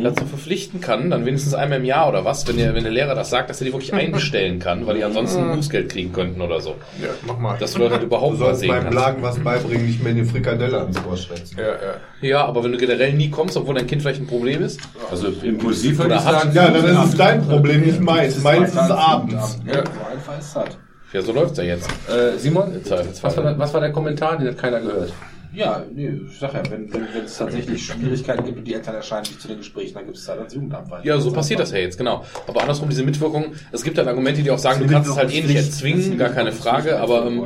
dazu verpflichten kann, dann wenigstens einmal im Jahr oder was, wenn der, wenn der Lehrer das sagt, dass er die wirklich einbestellen kann, weil die ansonsten Bußgeld kriegen könnten oder so. ja, mach mal. Dass du Leute Du überhaupt mal sollst sehen beim kannst. Blagen was beibringen, nicht mehr in die Frikadelle ans Ohr schwätzen. ja, ja. Ja, aber wenn du generell nie kommst, obwohl dein Kind vielleicht ein Problem ist, Also impulsiv Oder hat- sagen. Ja, dann ist es dein Problem, nicht meins. Meins ist abends. Ja, so einfach ist das. ja, so läuft's ja jetzt. Äh, Simon, Im Zweifelsfall. was war, der, was war der Kommentar? Den hat keiner gehört. Ja, nee, ich sag ja, wenn, wenn, wenn es tatsächlich Schwierigkeiten gibt und die Eltern erscheinen nicht zu den Gesprächen, dann gibt es da das Jugendamt weiter. Ja, so passiert das ja jetzt, genau. Aber andersrum, diese Mitwirkung, es gibt halt Argumente, die auch sagen, du kannst es halt eh nicht erzwingen, gar keine Frage, aber, ähm,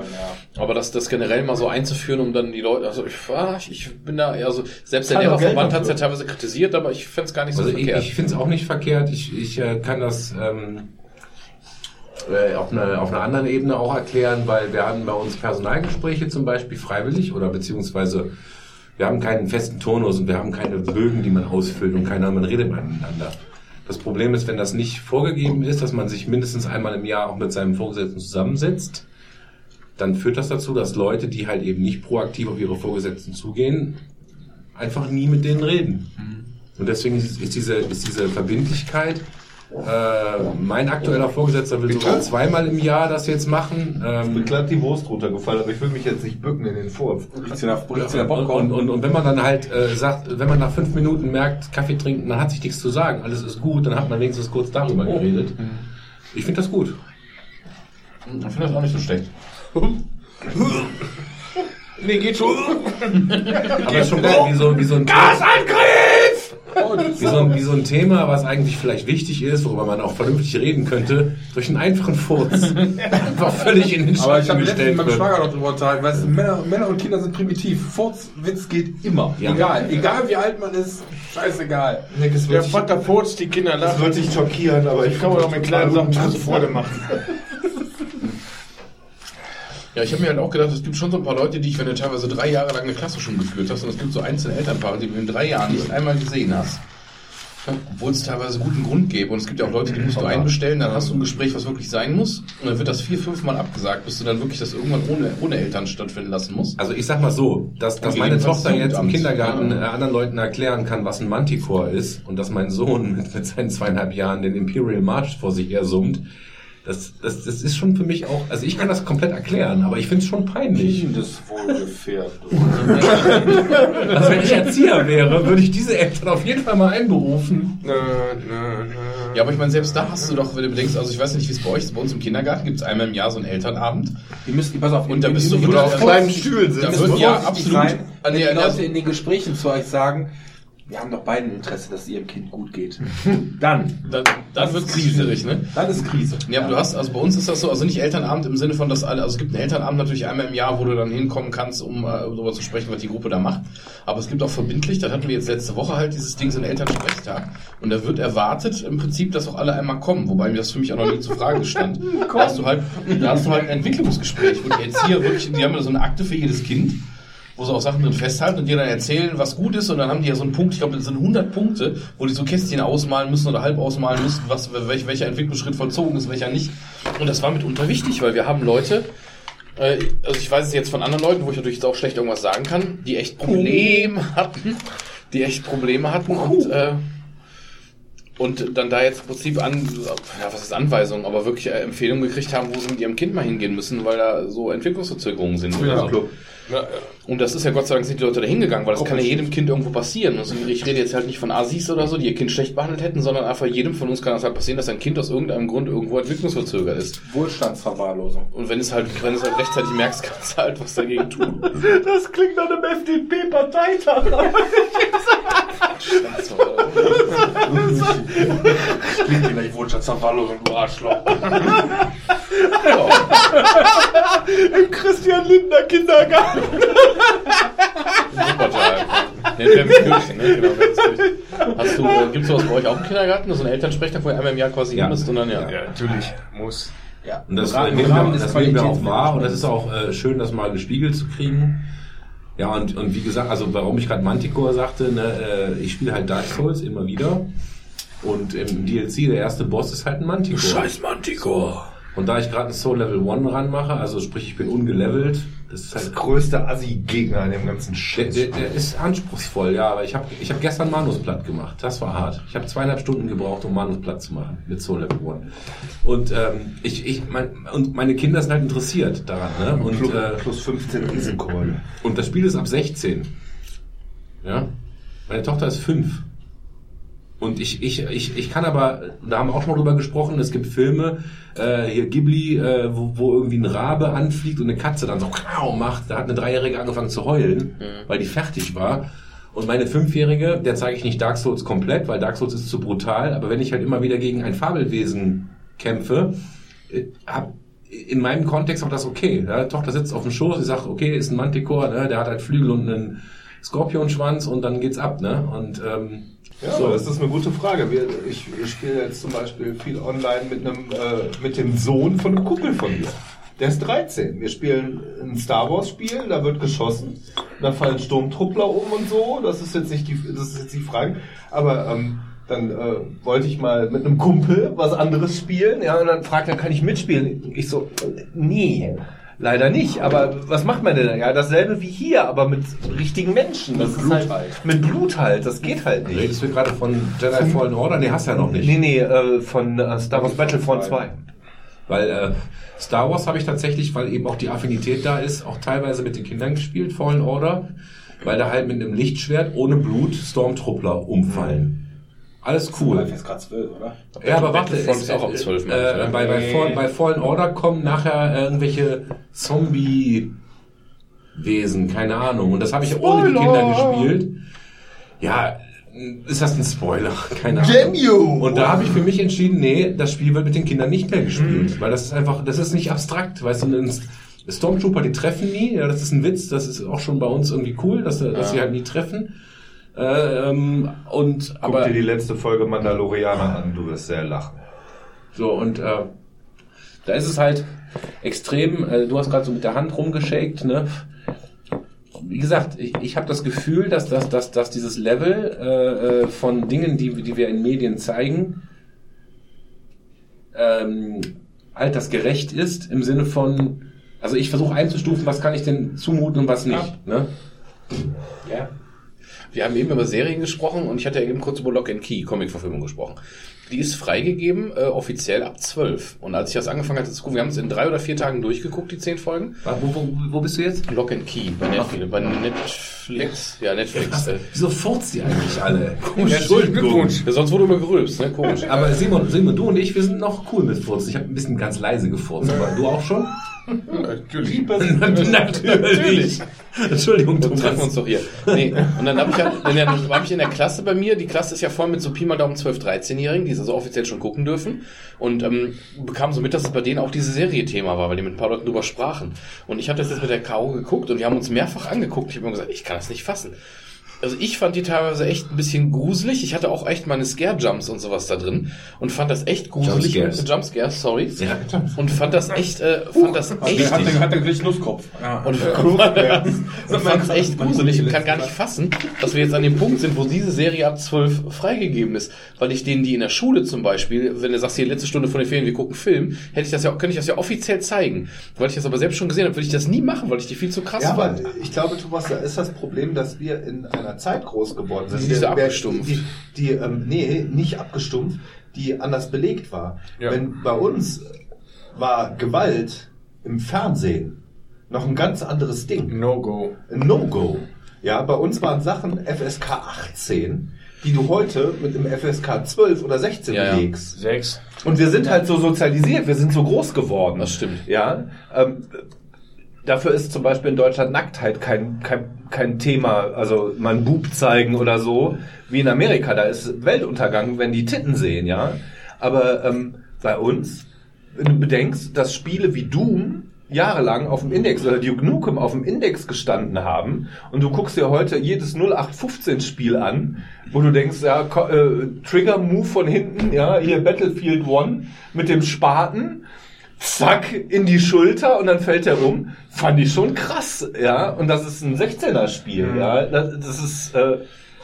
aber das, das generell mal so einzuführen, um dann die Leute, also ich, ah, ich bin da, eher so selbst der Lehrerverband hat es ja teilweise kritisiert, aber ich fänd's gar nicht so Also ich, verkehrt. ich finde es auch nicht verkehrt. Ich, ich äh, kann das ähm, äh, auf, einer auf einer anderen Ebene auch erklären, weil wir hatten bei uns Personalgespräche zum Beispiel freiwillig oder beziehungsweise wir haben keinen festen Turnus und wir haben keine Bögen, die man ausfüllt und keiner, man redet miteinander. Das Problem ist, wenn das nicht vorgegeben ist, dass man sich mindestens einmal im Jahr auch mit seinem Vorgesetzten zusammensetzt, dann führt das dazu, dass Leute, die halt eben nicht proaktiv auf ihre Vorgesetzten zugehen, einfach nie mit denen reden. Und deswegen ist, diese, ist diese Verbindlichkeit, äh, mein aktueller Vorgesetzter will sogar zweimal im Jahr das jetzt machen. Mir Ähm, glatt die Wurst runtergefallen, aber ich will mich jetzt nicht bücken in den in der und, und, und, wenn man dann halt äh, sagt, wenn man nach fünf Minuten merkt, Kaffee trinken, dann hat sich nichts zu sagen, alles ist gut, dann hat man wenigstens kurz darüber geredet. Ich finde das gut. Ich finde das auch nicht so schlecht. Nee, geht schon. Aber schon geil, wie so, wie so ein Gasangriff! Wie so, ein, wie so ein Thema, was eigentlich vielleicht wichtig ist, worüber man auch vernünftig reden könnte, durch einen einfachen Furz einfach völlig in den Aber ich Schatten habe letztens mit meinem. Schwager noch drüber unterhalten, weißt du, Männer, Männer und Kinder sind primitiv. Furzwitz geht immer. Ja. Egal. Egal wie alt man ist, scheißegal. Das Der Vater furzt, die Kinder das lachen. wird dich schockieren, aber ich kann man doch mit kleinen Sachen große Freude machen. Ja, ich habe mir halt auch gedacht, es gibt schon so ein paar Leute, die ich, wenn du teilweise drei Jahre lang eine Klasse schon geführt hast, und es gibt so einzelne Elternpaare, die du in drei Jahren nicht einmal gesehen hast. Obwohl es teilweise guten Grund gäbe. Und es gibt ja auch Leute, die musst du einbestellen, dann hast du ein Gespräch, was wirklich sein muss. Und dann wird das vier, fünf Mal abgesagt, bis du dann wirklich das irgendwann ohne, ohne Eltern stattfinden lassen musst. Also ich sag mal so, dass, dass meine Tochter jetzt im. Kindergarten Ja. äh, anderen Leuten erklären kann, was ein Manticore ist und dass mein Sohn mit, mit seinen zweieinhalb Jahren den Imperial March vor sich her summt, das, das, das ist schon für mich auch, also ich kann das komplett erklären, aber ich finde es schon peinlich. Kindeswohlgefährdung. Also wenn ich Erzieher wäre, würde ich diese Eltern auf jeden Fall mal einberufen. Nö, nö, nö. Ja, aber ich meine, selbst da hast du doch, wenn du bedenkst, also ich weiß nicht, wie es bei euch ist, bei uns im Kindergarten gibt es einmal im Jahr so einen Elternabend. Die müssen, pass auf, Und da bist du die- auf kleinen Stühlen Da müssen wird, ja, absolut. sein, Ah, die also- Leute in den Gesprächen zu euch sagen, wir haben doch beide ein Interesse, dass es ihrem Kind gut geht. Dann, Dann, dann wird es schwierig, ne? dann ist Krise. Ja, aber du hast, also bei uns ist das so, also nicht Elternabend im Sinne von, dass alle, also es gibt einen Elternabend natürlich einmal im Jahr, wo du dann hinkommen kannst, um äh, darüber zu sprechen, was die Gruppe da macht. Aber es gibt auch verbindlich, das hatten wir jetzt letzte Woche halt, dieses Ding, so ein Elternsprechtag. Und da wird erwartet im Prinzip, dass auch alle einmal kommen, wobei mir das für mich auch noch nie zur Frage stand. da hast du halt, da hast du halt ein Entwicklungsgespräch, wo die Erzieher wirklich, die haben ja so eine Akte für jedes Kind wo sie auch Sachen drin festhalten und dir dann erzählen, was gut ist und dann haben die ja so einen Punkt, ich glaube, das sind 100 Punkte, wo die so Kästchen ausmalen müssen oder halb ausmalen müssen, was, welch, welcher Entwicklungsschritt vollzogen ist, welcher nicht. Und das war mitunter wichtig, weil wir haben Leute, äh, also ich weiß es jetzt von anderen Leuten, wo ich natürlich jetzt auch schlecht irgendwas sagen kann, die echt Probleme hatten, die echt Probleme hatten und äh, und dann da jetzt im Prinzip an, ja, was ist Anweisungen, aber wirklich äh, Empfehlungen gekriegt haben, wo sie mit ihrem Kind mal hingehen müssen, weil da so Entwicklungsverzögerungen sind. oder so. Ja, ja. Und das ist ja Gott sei Dank sind die Leute da hingegangen, weil das kann ja jedem Kind irgendwo passieren. Also ich rede jetzt halt nicht von Asis oder so, die ihr Kind schlecht behandelt hätten, sondern einfach jedem von uns kann das halt passieren, dass ein Kind aus irgendeinem Grund irgendwo entwicklungsverzögert ist. Wohlstandsverwahrlosung. Und wenn es halt, wenn es halt rechtzeitig merkst, kannst du halt was dagegen tun. Das klingt nach einem FDP-Parteitag. Klingt gleich Wohlstandsverwahrlosung, du Arschloch. Im Christian Lindner Kindergarten. Wuppertal. Nee, Wermskirchen, ne? Genau. Hast du, äh, gibt's sowas bei euch auch im Kindergarten? So ein Elternsprechtag, wo ihr einmal im Jahr quasi Ja. hin müsst und dann ja. ja, natürlich. Muss. Ja. Und das, Rahmen- nehmen, wir, das nehmen wir auch wahr und das ist auch äh, schön, das mal gespiegelt zu kriegen. Ja, und, und wie gesagt, also warum ich gerade Manticore sagte, ne, äh, ich spiele halt Dark Souls immer wieder. Und im DLC, der erste Boss ist halt ein Manticore. Manticore. Und da ich gerade ein Soul Level 1 ranmache, also sprich ich bin ungelevelt, das ist Das größte Assi-Gegner in dem ganzen Shit. der, der ist anspruchsvoll, ja, aber ich habe ich hab gestern Manus platt gemacht. Das war hart. Ich habe zweieinhalb Stunden gebraucht, um Manus platt zu machen mit Soul Level 1. Und ähm, ich, ich mein, und meine Kinder sind halt interessiert daran, ne? Und, plus, äh, plus 15 Riesenkeule. und das Spiel ist ab 16. Ja. Meine Tochter ist 5. Und ich, ich, ich, ich kann aber, da haben wir auch schon mal drüber gesprochen, es gibt Filme, äh, hier Ghibli, äh, wo, wo irgendwie ein Rabe anfliegt und eine Katze dann so kau macht. Da hat eine Dreijährige angefangen zu heulen, weil die fertig war. Und meine Fünfjährige, der zeige ich nicht Dark Souls komplett, weil Dark Souls ist zu brutal. Aber wenn ich halt immer wieder gegen ein Fabelwesen kämpfe, äh, hab in meinem Kontext auch das okay. Ja, Tochter sitzt auf dem Schoß, sie sagt, okay, ist ein Manticore, ne, der hat halt Flügel und einen Skorpionschwanz und dann geht's ab, ne? Und ähm, Ja, so. das ist eine gute Frage. Wir, ich, ich spiele jetzt zum Beispiel viel online mit einem äh, mit dem Sohn von einem Kumpel von mir. Der ist 13. Wir spielen ein Star Wars Spiel, da wird geschossen, da fallen Sturmtruppler um und so. Das ist jetzt nicht die, das ist jetzt die Frage. Aber ähm, dann äh, wollte ich mal mit einem Kumpel was anderes spielen, ja, und dann fragt er, kann ich mitspielen? Ich so, äh, nee. Leider nicht, aber was macht man denn da? Ja, dasselbe wie hier, aber mit richtigen Menschen. Das Mit ist Blut halt, halt. Mit Blut halt, das geht halt nicht. redest du gerade von Jedi Fallen Order? Nee, hast du ja noch nicht. Nee, nee, äh, von äh, Star Wars Battlefront 2. Weil äh, Star Wars habe ich tatsächlich, weil eben auch die Affinität da ist, auch teilweise mit den Kindern gespielt, Fallen Order, weil da halt mit einem Lichtschwert ohne Blut Stormtruppler umfallen. Alles cool. Ist gerade 12, oder? Ja, aber warte, es, ist auch ab 12, äh, äh, bei, bei, Fall, bei Fallen Order kommen nachher irgendwelche Zombie-Wesen, keine Ahnung. Und das habe ich ohne die Kinder gespielt. Ja, ist das ein Spoiler? Keine Ahnung. Und da habe ich für mich entschieden, nee, das Spiel wird mit den Kindern nicht mehr gespielt, weil das ist einfach, das ist nicht abstrakt, weißt du, ein Stormtrooper, die treffen nie, ja, das ist ein Witz, das ist auch schon bei uns irgendwie cool, dass, dass sie halt nie treffen. Äh, ähm, und Guck aber dir die letzte Folge Mandalorianer an, du wirst sehr lachen. so und äh, da ist es halt extrem. Äh, du hast gerade so mit der Hand rumgeschakt, ne? wie gesagt, ich, ich habe das Gefühl, dass, dass, dass, dass dieses Level äh, äh, von Dingen, die, die wir in Medien zeigen, ähm, altersgerecht ist, im Sinne von, also ich versuche einzustufen, was kann ich denn zumuten und was nicht. Ne? Ja. Wir haben eben über Serien gesprochen und ich hatte ja eben kurz über Lock and Key, Comic-Verfilmung gesprochen. Die ist freigegeben, äh, offiziell ab 12. Und als ich das angefangen hatte zu gucken, wir haben es in drei oder vier Tagen durchgeguckt, die zehn Folgen. Wo, wo, wo bist du jetzt? Lock and Key bei Netflix. Bei Netflix. Ja, Netflix. Äh, Wieso furzt die eigentlich alle? Herzlichen Glückwunsch. ja, sonst wurde immer gerülpst, ne? Komisch. Aber Simon, Simon, du und ich, wir sind noch cool mit Furzen. Ich habe ein bisschen ganz leise gefurzt, aber du auch schon? Natürlich. Natürlich. Entschuldigung, Dann treffen wir Thomas. uns doch hier. Nee, und dann habe ich ja, dann habe ich in der Klasse bei mir, die Klasse ist ja voll mit so Pi mal Daumen 12, 13-Jährigen, die es also offiziell schon gucken dürfen. Und ähm, bekam so mit, dass es bei denen auch diese Serie Thema war, weil die mit ein paar Leuten drüber sprachen. Und ich habe das jetzt mit der K.O. geguckt und wir haben uns mehrfach angeguckt. Ich habe immer gesagt, ich kann das nicht fassen. Also ich fand die teilweise echt ein bisschen gruselig. Ich hatte auch echt meine Scare-Jumps und sowas da drin und fand das echt gruselig. Jumpscares. Jumpscares, sorry. Ja, Und fand das echt, äh, fand das echt Hat er, hat er gleich Nusskopf. Ja. und und fand es echt gruselig und kann gar nicht fassen, dass wir jetzt an dem Punkt sind, wo diese Serie ab 12 freigegeben ist. Weil ich denen, die in der Schule zum Beispiel, wenn du sagst, hier letzte Stunde von den Ferien, wir gucken Film, hätte ich das ja, könnte ich das ja offiziell zeigen. Weil ich das aber selbst schon gesehen habe, würde ich das nie machen, weil ich die viel zu krass Ja, aber fand. ich glaube, Thomas, da ist das Problem, dass wir in einer Zeit groß geworden sind. Die der- abgestumpft. Die, die ähm, nee, nicht abgestumpft, die anders belegt war. Ja. Wenn bei uns war Gewalt im Fernsehen noch ein ganz anderes Ding. No-Go. No-Go. Ja, bei uns waren Sachen FSK 18, die du heute mit einem FSK 12 oder 16 Ja, ja. belegst. Sechs. Und wir sind halt so sozialisiert, wir sind so groß geworden. Das stimmt. Ja. Ähm, dafür ist zum Beispiel in Deutschland Nacktheit kein, kein, kein Thema, also einen Bub zeigen oder so, wie in Amerika. Da ist Weltuntergang, wenn die Titten sehen, ja. Aber ähm, bei uns, wenn du bedenkst, dass Spiele wie Doom jahrelang auf dem Index oder Duke Nukem auf dem Index gestanden haben und du guckst dir heute jedes 0815 Spiel an, wo du denkst, ja, äh, Trigger Move von hinten, ja, hier Battlefield One mit dem Spaten, zack, in die Schulter und dann fällt er um, fand ich schon krass, ja, und das ist ein 16er Spiel, ja, das, das ist, äh,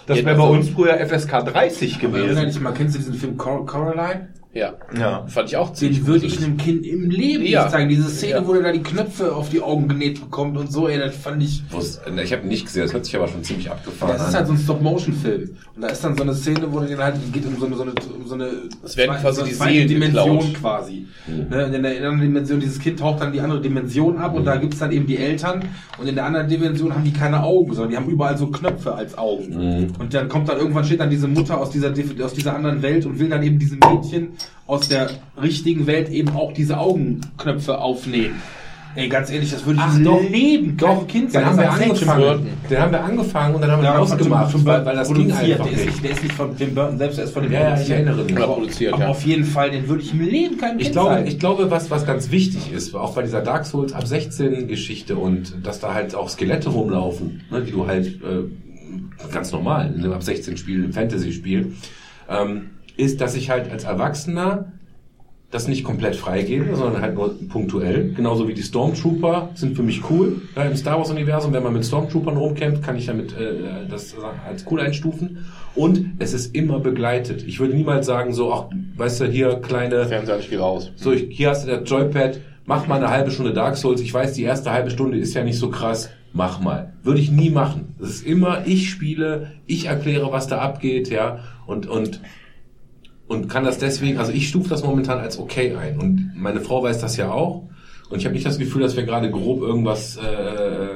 das wäre bei also- uns früher FSK 30 Erinnere gewesen. dich mal, kennst du diesen Film Cor Coraline? Ja. Ja. Fand ich auch ziemlich Den würde ich einem Kind im Leben Ja. nicht zeigen. Diese Szene, Ja. wo er da die Knöpfe auf die Augen genäht bekommt und so, ey, das fand ich. Was- Ich habe nicht gesehen, das hört sich aber schon ziemlich abgefahren Das ist halt so ein Stop-Motion-Film. Und da ist dann so eine Szene, wo den halt geht um so eine, so eine, um so eine Es werden quasi so eine die zweite Seelen Dimension geklaut. quasi. Ne? Und in der anderen Dimension, dieses Kind taucht dann die andere Dimension ab und da gibt's dann eben die Eltern und in der anderen Dimension haben die keine Augen, sondern die haben überall so Knöpfe als Augen. Und dann kommt dann irgendwann steht dann diese Mutter aus dieser aus dieser anderen Welt und will dann eben diesem Mädchen aus der richtigen Welt eben auch diese Augenknöpfe aufnehmen. Ey, ganz ehrlich, das würde ich Ach doch, Leben kein Doch, Kind den sein. haben wir angefangen. Den haben wir angefangen und dann haben wir Ja, ihn ausgemacht, weil, weil das ging einfach der ist nicht. nicht. Der ist nicht von Tim Burton selbst, er ist von dem Ja, ja, ich produziert. erinnere mich. Oder produziert, Aber ja. auf jeden Fall, den würde ich im Leben keinem Ich Kind glaube, zeigen. ich glaube, was, was ganz wichtig ist, auch bei dieser Dark Souls ab 16 Geschichte und dass da halt auch Skelette rumlaufen, ne, die du halt äh, ganz normal in einem ab 16 Spiel, im Fantasy-Spiel, ähm, ist, dass ich halt als Erwachsener das nicht komplett freigebe, sondern halt nur punktuell. Genauso wie die Stormtrooper sind für mich cool. Ja, Im Star Wars-Universum, wenn man mit Stormtroopern rumkämpft, kann ich damit äh, das als cool einstufen. Und es ist immer begleitet. Ich würde niemals sagen, so, ach, weißt du, hier kleine Fernseher nicht viel raus. so, ich, hier hast du das Joypad, mach mal eine halbe Stunde Dark Souls. Ich weiß, die erste halbe Stunde ist ja nicht so krass. Mach mal. Würde ich nie machen. Das ist immer, ich spiele, ich erkläre, was da abgeht, ja, und, und, und kann das deswegen, also ich stufe das momentan als okay ein. Und meine Frau weiß das ja auch. Und ich habe nicht das Gefühl, dass wir gerade grob irgendwas äh,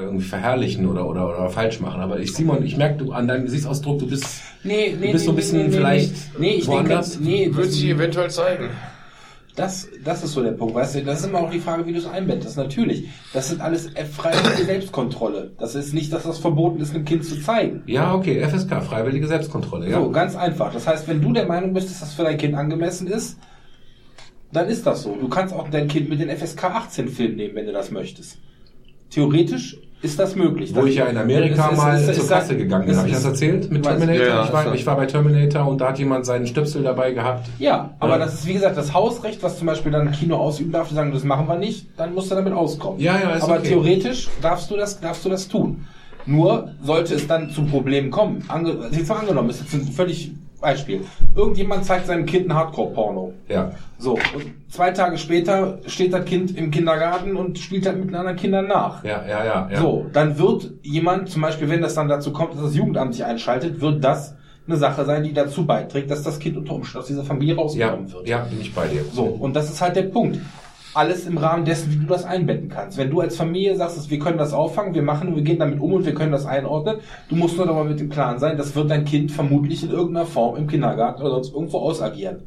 irgendwie verherrlichen oder, oder, oder falsch machen. Aber ich, Simon, ich merke du an deinem Gesichtsausdruck, du bist, Nee, du bist so ein bisschen vielleicht Nee, ich woanders. denke, nee, Wird sich eventuell zeigen. Das, das ist so der Punkt, weißt du, das ist immer auch die Frage, wie du es einbettest, natürlich. Das sind alles freiwillige Selbstkontrolle. Das ist nicht, dass das verboten ist, einem Kind zu zeigen. Ja, okay, FSK, freiwillige Selbstkontrolle, ja. So, ganz einfach. Das heißt, wenn du der Meinung bist, dass das für dein Kind angemessen ist, dann ist das so. Du kannst auch dein Kind mit den FSK 18 Film nehmen, wenn du das möchtest. Theoretisch ist das möglich. Wo ich ja in Amerika Es ist- mal es ist- zur es Kasse ist- gegangen bin. es Habe ich das ist- erzählt mit Terminator? Ja, ich, war, ich war bei Terminator und da hat jemand seinen Stöpsel dabei gehabt. Ja, aber Ja. das ist wie gesagt das Hausrecht, was zum Beispiel dann ein Kino ausüben darf, die sagen, das machen wir nicht, dann musst du damit auskommen. Ja, ja, ist Aber okay. theoretisch darfst du das, darfst du das tun. Nur sollte es dann zu Problemen kommen. Ange jetzt mal angenommen, ist jetzt ein völlig Beispiel. Irgendjemand zeigt seinem Kind ein Hardcore-Porno. Ja. So, und zwei Tage später steht das Kind im Kindergarten und spielt halt mit anderen Kindern nach. Ja, ja, ja. ja. So, dann wird jemand, zum Beispiel, wenn das dann dazu kommt, dass das Jugendamt sich einschaltet, wird das eine Sache sein, die dazu beiträgt, dass das Kind unter Umständen aus dieser Familie Ja, rausgenommen wird. ja, bin ich bei dir. So, und das ist halt der Punkt. Alles im Rahmen dessen, wie du das einbetten kannst. Wenn du als Familie sagst, wir können das auffangen, wir machen, wir gehen damit um und wir können das einordnen, du musst nur aber mit dem Plan sein, das wird dein Kind vermutlich in irgendeiner Form im Kindergarten oder sonst irgendwo ausagieren.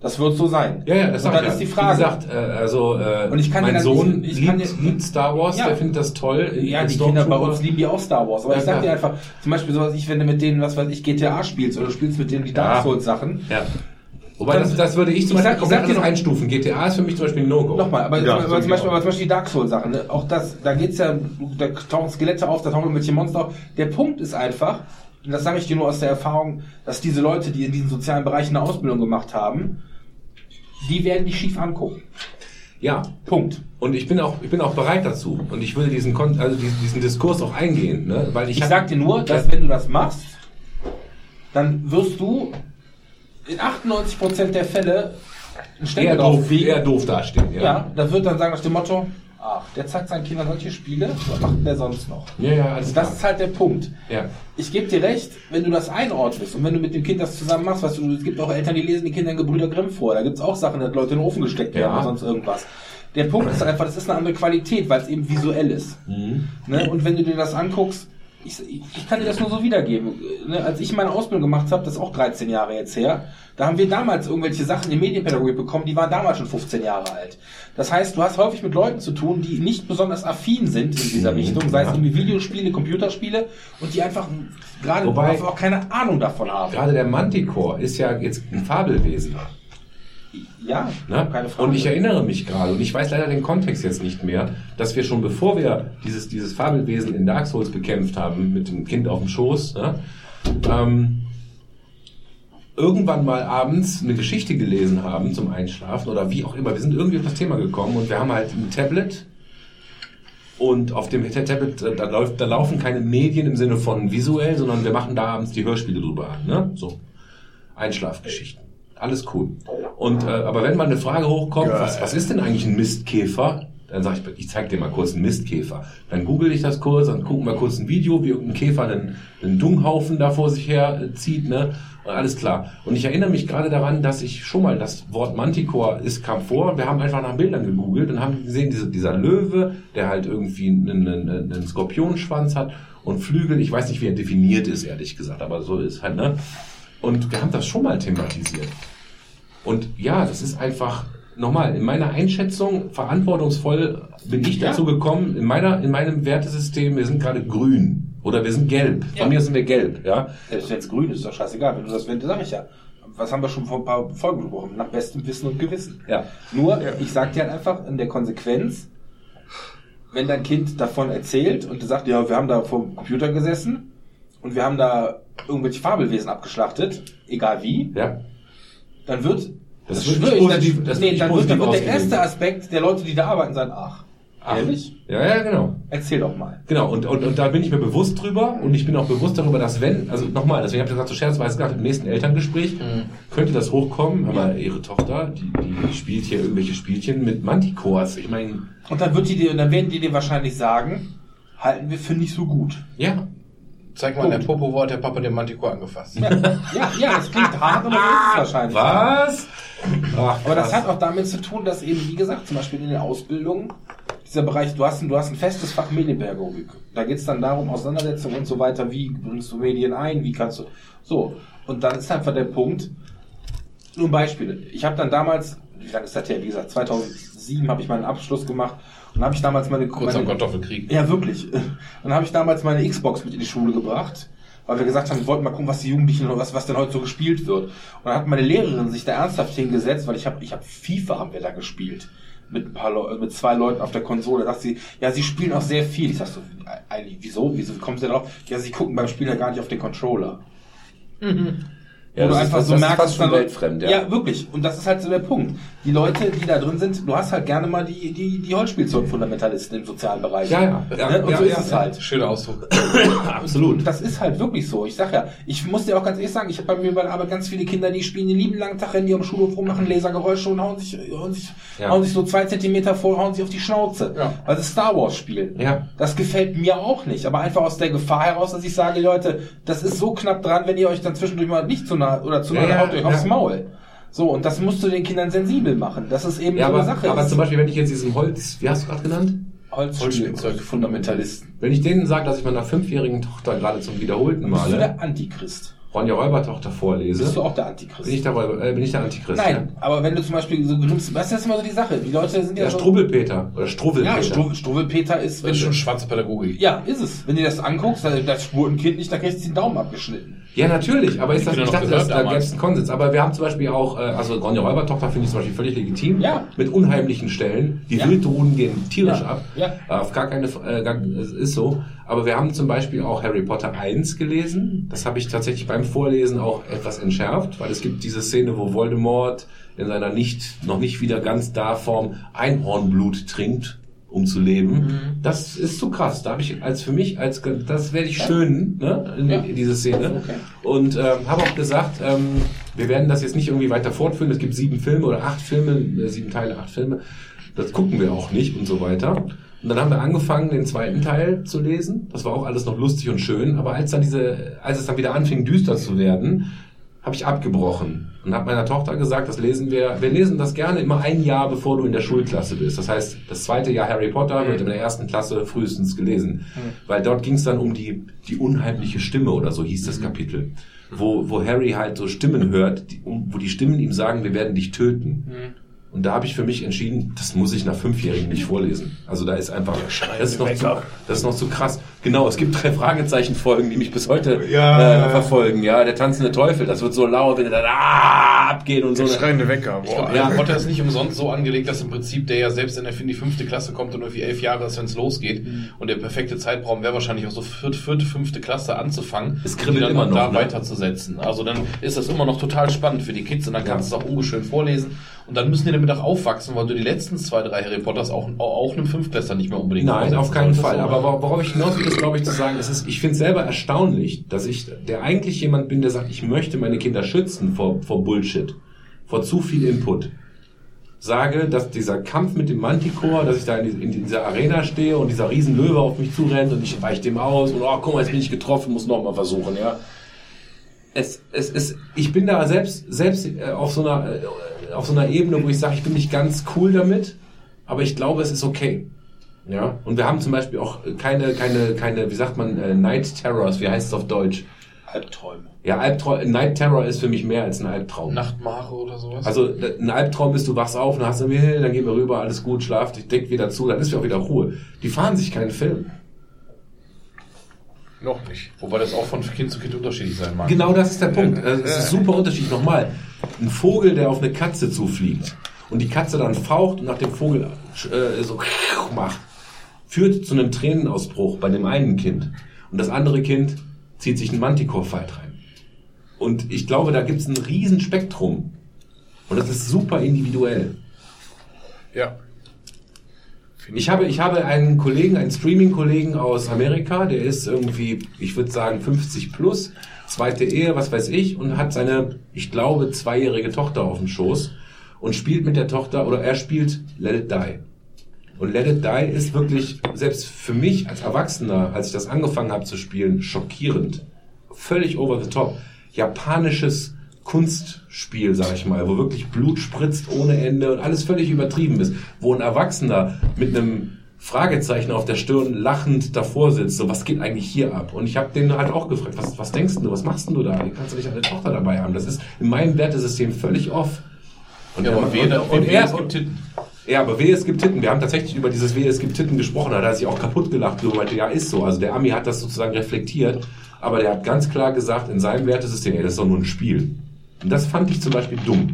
Das wird so sein. Ja, ja, das und dann ich ist ja. die Frage. Wie gesagt, äh, also äh, Und ich kann dir mein dann- Sohn ich- ich liebt, liebt Star Wars, Ja. der findet das toll. Ja, Als die Kinder bei uns lieben ja auch Star Wars. Aber Ja, ich sag klar. dir einfach, zum Beispiel sowas, ich, wenn du mit denen, was weiß ich, GTA spielst oder du spielst mit denen die Dark Ja. Souls Sachen. Ja. Wobei, das, das würde ich zum Ich Beispiel sag- ich sag dir anders noch- einstufen. GTA ist für mich zum Beispiel ein No-Go. Nochmal, aber, Ja, aber, zum ich Beispiel, aber zum Beispiel die Dark Souls Sachen, ne? auch das, da geht's ja, da tauchen Skelette auf, da tauchen irgendwelche Monster auf. Der Punkt ist einfach, und das sage ich dir nur aus der Erfahrung, dass diese Leute, die in diesen sozialen Bereichen eine Ausbildung gemacht haben, die werden dich schief angucken. Ja. Punkt. Und ich bin auch, ich bin auch bereit dazu. Und ich würde diesen, Kon also diesen, diesen Diskurs auch eingehen, ne? Weil ich, Ich sag dir nur, dass wenn du das machst, dann wirst du in 98% der Fälle Stempel eher doof, kriegen. eher doof dastehen. Ja, Ja, da wird dann sagen nach dem Motto, ach, der zeigt seinen Kindern solche Spiele, was macht der sonst noch? ja, ja alles Also klar. das ist halt der Punkt. ja. Ich gebe dir recht, wenn du das einordnest und wenn du mit dem Kind das zusammen machst, weißt du, es gibt auch Eltern, die lesen die Kinder in Gebrüder Grimm vor. Da gibt's auch Sachen, dass Leute in den Ofen gesteckt werden Ja. oder sonst irgendwas. Der Punkt ist einfach, das ist eine andere Qualität, weil es eben visuell ist. Mhm. Ne? Und wenn du dir das anguckst, ich, ich kann dir das nur so wiedergeben. Ne? Als ich meine Ausbildung gemacht habe, das ist auch 13 Jahre jetzt her, da haben wir damals irgendwelche Sachen in Medienpädagogik bekommen, die waren damals schon 15 Jahre alt. Das heißt, du hast häufig mit Leuten zu tun, die nicht besonders affin sind in dieser Richtung, sei es irgendwie Videospiele, Computerspiele und die einfach gerade Wobei- auch keine Ahnung davon haben. Gerade der Manticore ist ja jetzt ein Fabelwesen. Ja, Ne? keine Frage. Und ich erinnere mich gerade, und ich weiß leider den Kontext jetzt nicht mehr, dass wir schon bevor wir dieses, dieses Fabelwesen in Dark Souls bekämpft haben, mit dem Kind auf dem Schoß, ne? ähm, irgendwann mal abends eine Geschichte gelesen haben zum Einschlafen oder wie auch immer. Wir sind irgendwie auf das Thema gekommen und wir haben halt ein Tablet und auf dem Tablet, äh, da, läuft, da laufen keine Medien im Sinne von visuell, sondern wir machen da abends die Hörspiele drüber an. Ne? So. Einschlafgeschichten. Alles cool. Und äh, aber wenn mal eine Frage hochkommt, was, was ist denn eigentlich ein Mistkäfer? Dann sage ich, ich zeig dir mal kurz einen Mistkäfer. Dann google ich das kurz, dann gucken wir kurz ein Video, wie irgendein Käfer einen, einen Dunghaufen da vor sich her äh, zieht, ne? Und alles klar. Und ich erinnere mich gerade daran, dass ich schon mal das Wort Manticore ist kam vor. Wir haben einfach nach Bildern gegoogelt und haben gesehen, diese, dieser Löwe, der halt irgendwie einen, einen, einen Skorpionschwanz hat und Flügel. Ich weiß nicht, wie er definiert ist, ehrlich gesagt, aber so ist halt, ne? Und wir haben das schon mal thematisiert. Und ja, das ist einfach, nochmal, in meiner Einschätzung, verantwortungsvoll bin ich dazu gekommen, in meiner, in meinem Wertesystem, wir sind gerade grün. Oder wir sind gelb. Ja. Bei mir sind wir gelb, ja. Selbst wenn es grün ist, ist doch scheißegal. Wenn du das wenn, sag ich ja. Was haben wir schon vor ein paar Folgen gesprochen? Nach bestem Wissen und Gewissen. Ja. Nur, ich sag dir halt einfach in der Konsequenz, wenn dein Kind davon erzählt und du sagst, ja, wir haben da vor dem Computer gesessen und wir haben da irgendwelche Fabelwesen abgeschlachtet, egal wie, Ja. dann wird, Das das wird schwöre nicht ich, positiv- dann, das nee, dann wird, dann positiv wird der erste Aspekt der Leute, die da arbeiten, sein, ach, ehrlich? Ja, ja, genau. Erzähl doch mal. Genau, und, und, und da bin ich mir bewusst drüber und ich bin auch bewusst darüber, dass wenn, also nochmal, deswegen habe ich gesagt, so scherzweise gesagt, im nächsten Elterngespräch könnte das hochkommen, aber ihre Tochter, die, die spielt hier irgendwelche Spielchen mit Manticores. Ich meine, Und dann wird die dir, dann werden die dir wahrscheinlich sagen, halten wir für nicht so gut. ja, Zeig mal, in der Popo wo hat der Papa den Manticore angefasst. Ja, ja, ja, das klingt hart, aber so ist es wahrscheinlich. was? Ach, Aber das hat auch damit zu tun, dass eben, wie gesagt, zum Beispiel in der Ausbildung, dieser Bereich, du hast ein, du hast ein festes Fach Medienpädagogik. Da geht es dann darum, Auseinandersetzung und so weiter, wie bringst du Medien ein, wie kannst du. So. Und dann ist einfach der Punkt, nur ein Beispiel. Ich habe dann damals, wie lange ist das her? Wie gesagt, 2007 habe ich meinen Abschluss gemacht und habe ich damals meine Kurz meine, am Kartoffelkrieg. Ja, wirklich. Dann habe ich damals meine Xbox mit in die Schule gebracht, weil wir gesagt haben, wir wollten mal gucken, was die Jugendlichen, was, was denn heute so gespielt wird. Und dann hat meine Lehrerin sich da ernsthaft hingesetzt, weil ich habe ich hab FIFA haben wir da gespielt. Mit ein paar Leu mit zwei Leuten auf der Konsole. Da sagt sie, ja, sie spielen auch sehr viel. Ich sag so, eigentlich, wieso? Wieso wie kommen sie denn drauf? Ja, sie gucken beim Spiel ja gar nicht auf den Controller. Ja, wo du ist einfach fast- so das ist merkst, fast schon dann- weltfremd, ja. ja, wirklich. Und das ist halt so der Punkt. Die Leute, die da drin sind, du hast halt gerne mal die, die, die Holzspielzeug-Fundamentalisten im sozialen Bereich. Ja, ja. ja, Ne? Und ja, so ist ja, es ja. halt. Schöner Ausdruck. Absolut. Das ist halt wirklich so. Ich sag ja, ich muss dir auch ganz ehrlich sagen, ich habe bei mir bei der Arbeit ganz viele Kinder, die spielen den lieben langen Tag, rennen die am Schulhof rum, machen Lasergeräusche und hauen sich, hauen sich, Ja. hauen sich so zwei Zentimeter vor, hauen sich auf die Schnauze. Ja. Weil sie Star Wars spielen. Ja. Das gefällt mir auch nicht. Aber einfach aus der Gefahr heraus, dass ich sage, Leute, das ist so knapp dran, wenn ihr euch dann zwischendurch mal nicht zu nah oder zu Ja, nah ja, haut euch aufs ja. Maul. So, und das musst du den Kindern sensibel machen. Das ist eben Ja, so aber, eine Sache. aber ist. zum Beispiel, wenn ich jetzt diesen Holz, wie hast du gerade genannt? Holzspielzeug-Fundamentalisten. Wenn ich denen sage, dass ich meiner fünfjährigen Tochter gerade zum wiederholten Bist du Male der Antichrist? Ronja Räubertochter vorlese, Bist du auch der Antichrist? bin ich der, Räuber, äh, bin ich der Antichrist. Nein, aber wenn du zum Beispiel so nimmst, was ist das immer so die Sache? Die Leute sind Ja, ja, ja so, Struwwelpeter oder Struwwelpeter. ja, Stru Struwwelpeter ist, wenn Das ist du, schon schwarze Pädagogik. ja, ist es. Wenn du das anguckst, da- das spurt ein Kind nicht, da kriegst du den Daumen abgeschnitten. Ja, natürlich, aber ist das, ich dachte, das, da gäbe es einen Konsens. Aber wir haben zum Beispiel auch, äh, also Ronja Räubertochter finde ich zum Beispiel völlig legitim, Ja. mit unheimlichen Stellen. Die Ja. Wildruhen gehen tierisch Ja. ab. Ja. Äh, Auf gar keine, äh, gar, es ist so. Aber wir haben zum Beispiel auch Harry Potter 1 gelesen. Das habe ich tatsächlich beim Vorlesen auch etwas entschärft, weil es gibt diese Szene, wo Voldemort in seiner nicht, noch nicht wieder ganz da Form Einhornblut trinkt, um zu leben. Mhm. Das ist zu krass. Da habe ich als für mich, als das werde ich schön, ne, in, Ja. diese Szene. Okay. Und ähm, habe auch gesagt, ähm, wir werden das jetzt nicht irgendwie weiter fortführen. Es gibt sieben Filme oder acht Filme, äh, sieben Teile, acht Filme. Das gucken wir auch nicht und so weiter. Und dann haben wir angefangen, den zweiten Teil zu lesen. Das war auch alles noch lustig und schön. Aber als dann diese, als es dann wieder anfing, düster zu werden, habe ich abgebrochen und habe meiner Tochter gesagt, das lesen wir, wir lesen das gerne immer ein Jahr, bevor du in der Schulklasse bist. Das heißt, das zweite Jahr Harry Potter wird in der ersten Klasse frühestens gelesen. Weil dort ging es dann um die, die unheimliche Stimme oder so hieß das Kapitel. Wo, wo Harry halt so Stimmen hört, die, wo die Stimmen ihm sagen, wir werden dich töten. Und da habe ich für mich entschieden, das muss ich nach Fünfjährigen nicht vorlesen. Also da ist einfach, das ist, noch zu, das ist noch zu krass. Genau, es gibt drei Fragezeichen-Folgen, die mich bis heute Ja. äh, verfolgen. Ja, der tanzende Teufel, das wird so laut, wenn er dann ah, abgeht und so. Der schreiende Wecker. Ich Boah. Harry Potter ist nicht umsonst so angelegt, dass im Prinzip der ja selbst in der in die fünfte Klasse kommt und irgendwie elf Jahre ist, wenn es losgeht. Und der perfekte Zeitraum wäre wahrscheinlich auch so vierte, vierte, fünfte Klasse anzufangen. Es und die dann immer noch, da ne? weiterzusetzen. Also dann ist das immer noch total spannend für die Kids und dann Ja. kannst du es auch ungeschön vorlesen. Und dann müssen die damit auch aufwachsen, weil du die letzten zwei, drei Harry Potters auch, auch einem Fünftklässler nicht mehr unbedingt Nein, auf keinen solltest. Fall. Aber worauf ich hinaus will, ist, glaube ich, zu sagen, es ist, ich finde es selber erstaunlich, dass ich, der eigentlich jemand bin, der sagt, ich möchte meine Kinder schützen vor, vor Bullshit, vor zu viel Input. Sage, dass dieser Kampf mit dem Manticore, dass ich da in, in dieser Arena stehe und dieser Riesenlöwe auf mich zurennt und ich weiche dem aus und oh, guck mal, jetzt bin ich getroffen, muss noch mal versuchen, ja. Es, es, es, ich bin da selbst, selbst äh, auf so einer, äh, auf so einer Ebene, wo ich sage, ich bin nicht ganz cool damit, aber ich glaube, es ist okay. Ja, und wir haben zum Beispiel auch keine, keine, keine, wie sagt man, äh, Night Terrors, wie heißt es auf Deutsch? Albträume. Ja, Albtraum, Night Terror ist für mich mehr als ein Albtraum. Nachtmare oder sowas? Also ein Albtraum ist, du wachst auf und hast hey, dann gehen wir rüber, alles gut, schlaf dich, deck wieder zu, dann ist ja auch wieder Ruhe. Die fahren sich keinen Film. Noch nicht. Wobei das auch von Kind zu Kind unterschiedlich sein mag. Genau das ist der Punkt. Also Es ist super unterschiedlich. Nochmal, ein Vogel, der auf eine Katze zufliegt und die Katze dann faucht und nach dem Vogel äh, so macht, führt zu einem Tränenausbruch bei dem einen Kind. Und das andere Kind zieht sich einen Manticore-Fight rein. Und ich glaube, da gibt es ein riesen Spektrum. Und das ist super individuell. Ja. Ich habe, ich habe einen Kollegen, einen Streaming-Kollegen aus Amerika, der ist irgendwie, ich würde sagen, 50 plus, zweite Ehe, was weiß ich, und hat seine, ich glaube, zweijährige Tochter auf dem Schoß und spielt mit der Tochter, oder er spielt Let It Die. Und Let It Die ist wirklich, selbst für mich als Erwachsener, als ich das angefangen habe zu spielen, schockierend. Völlig over the top. Japanisches Kunstspiel, sag ich mal, wo wirklich Blut spritzt ohne Ende und alles völlig übertrieben ist. Wo ein Erwachsener mit einem Fragezeichen auf der Stirn lachend davor sitzt, so was geht eigentlich hier ab? Und ich habe den halt auch gefragt, was, was denkst du, was machst du da? Wie kannst du nicht eine Tochter dabei haben? Das ist in meinem Wertesystem völlig off. Und Ja, er- aber wehe, und, und wehe, er, Titten. Ja, aber wehe, es gibt Titten. Wir haben tatsächlich über dieses wehe, es gibt Titten gesprochen. Da hat er sich auch kaputt gelacht. So meinte, ja, ist so. Also der Ami hat das sozusagen reflektiert. Aber der hat ganz klar gesagt, in seinem Wertesystem, ey, das ist doch nur ein Spiel. Und das fand ich zum Beispiel dumm.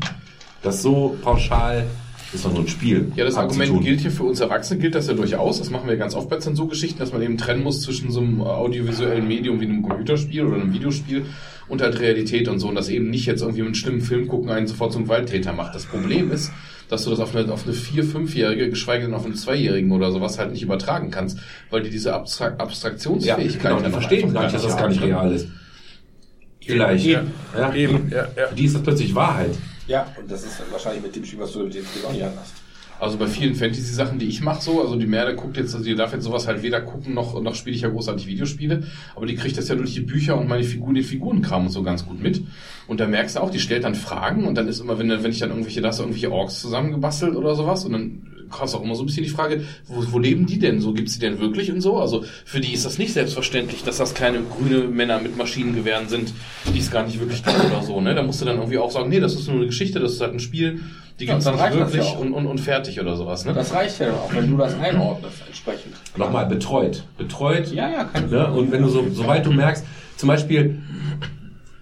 Das so pauschal, das ist doch nur ein Spiel. Ja, das Argument gilt hier für uns Erwachsene, gilt das ja durchaus. Das machen wir ganz oft bei Zensurgeschichten, dass man eben trennen muss zwischen so einem audiovisuellen Medium wie einem Computerspiel oder einem Videospiel und halt Realität und so und das eben nicht jetzt irgendwie mit einem schlimmen Film gucken einen sofort zum Gewalttäter macht. Das Problem ist, dass du das auf eine, auf eine vier-, fünfjährige, geschweige denn auf einen Zweijährigen oder sowas halt nicht übertragen kannst, weil die diese Abstrakt Ja, Abstraktionsfähigkeit genau, die verstehen gar nicht, dass das gar nicht real ist. Vielleicht. Eben, Ja, eben, ja, ja. Für die ist das plötzlich Wahrheit. Ja, und das ist wahrscheinlich mit dem Spiel, was du mit dem Spiel auch nicht hast. Also bei vielen Fantasy-Sachen, die ich mache so, also die Merle guckt jetzt, also die darf jetzt sowas halt weder gucken, noch, noch spiele ich ja großartig Videospiele, aber die kriegt das ja durch die Bücher und meine Figuren, den Figurenkram und so ganz gut mit. Und da merkst du auch, die stellt dann Fragen und dann ist immer, wenn, wenn ich dann irgendwelche, da hast irgendwelche Orks zusammengebastelt oder sowas und dann hast du auch immer so ein bisschen die Frage, wo, wo leben die denn so? Gibt's die denn wirklich und so? Also für die ist das nicht selbstverständlich, dass das keine grüne Männer mit Maschinengewehren sind, die es gar nicht wirklich gibt oder so, ne? Da musst du dann irgendwie auch sagen, nee, das ist nur eine Geschichte, das ist halt ein Spiel, die Ja, gibt's dann wirklich ja und, und, und fertig oder sowas, ne? Das reicht ja dann auch, wenn du das einordnest entsprechend. Nochmal, betreut. Betreut. Ja, ja, keine Ne? Und wenn du so, sobald du merkst, zum Beispiel,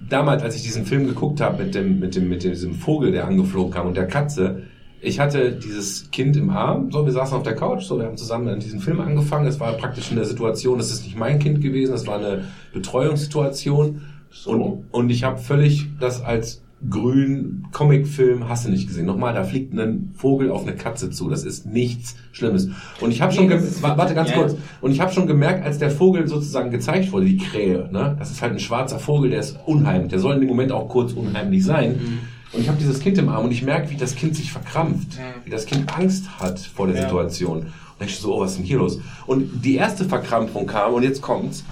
damals, als ich diesen Film geguckt habe mit dem, mit dem, mit diesem Vogel, der angeflogen kam und der Katze, ich hatte dieses Kind im Arm, so, wir saßen auf der Couch, so, wir haben zusammen an diesen Film angefangen, es war praktisch eine Situation, das ist nicht mein Kind gewesen, das war eine Betreuungssituation und, und ich habe völlig das als grün Comicfilm hast du nicht gesehen. Nochmal, da fliegt ein Vogel auf eine Katze zu. Das ist nichts Schlimmes. Und ich habe schon, warte ganz ja. kurz. Und ich habe schon gemerkt, als der Vogel sozusagen gezeigt wurde, die Krähe, ne, das ist halt ein schwarzer Vogel, der ist unheimlich. Der soll in dem Moment auch kurz unheimlich sein. Und ich habe dieses Kind im Arm und ich merke, wie das Kind sich verkrampft, wie das Kind Angst hat vor der Situation. Und ich so, oh, was ist denn hier los? Und die erste Verkrampfung kam und jetzt kommt's.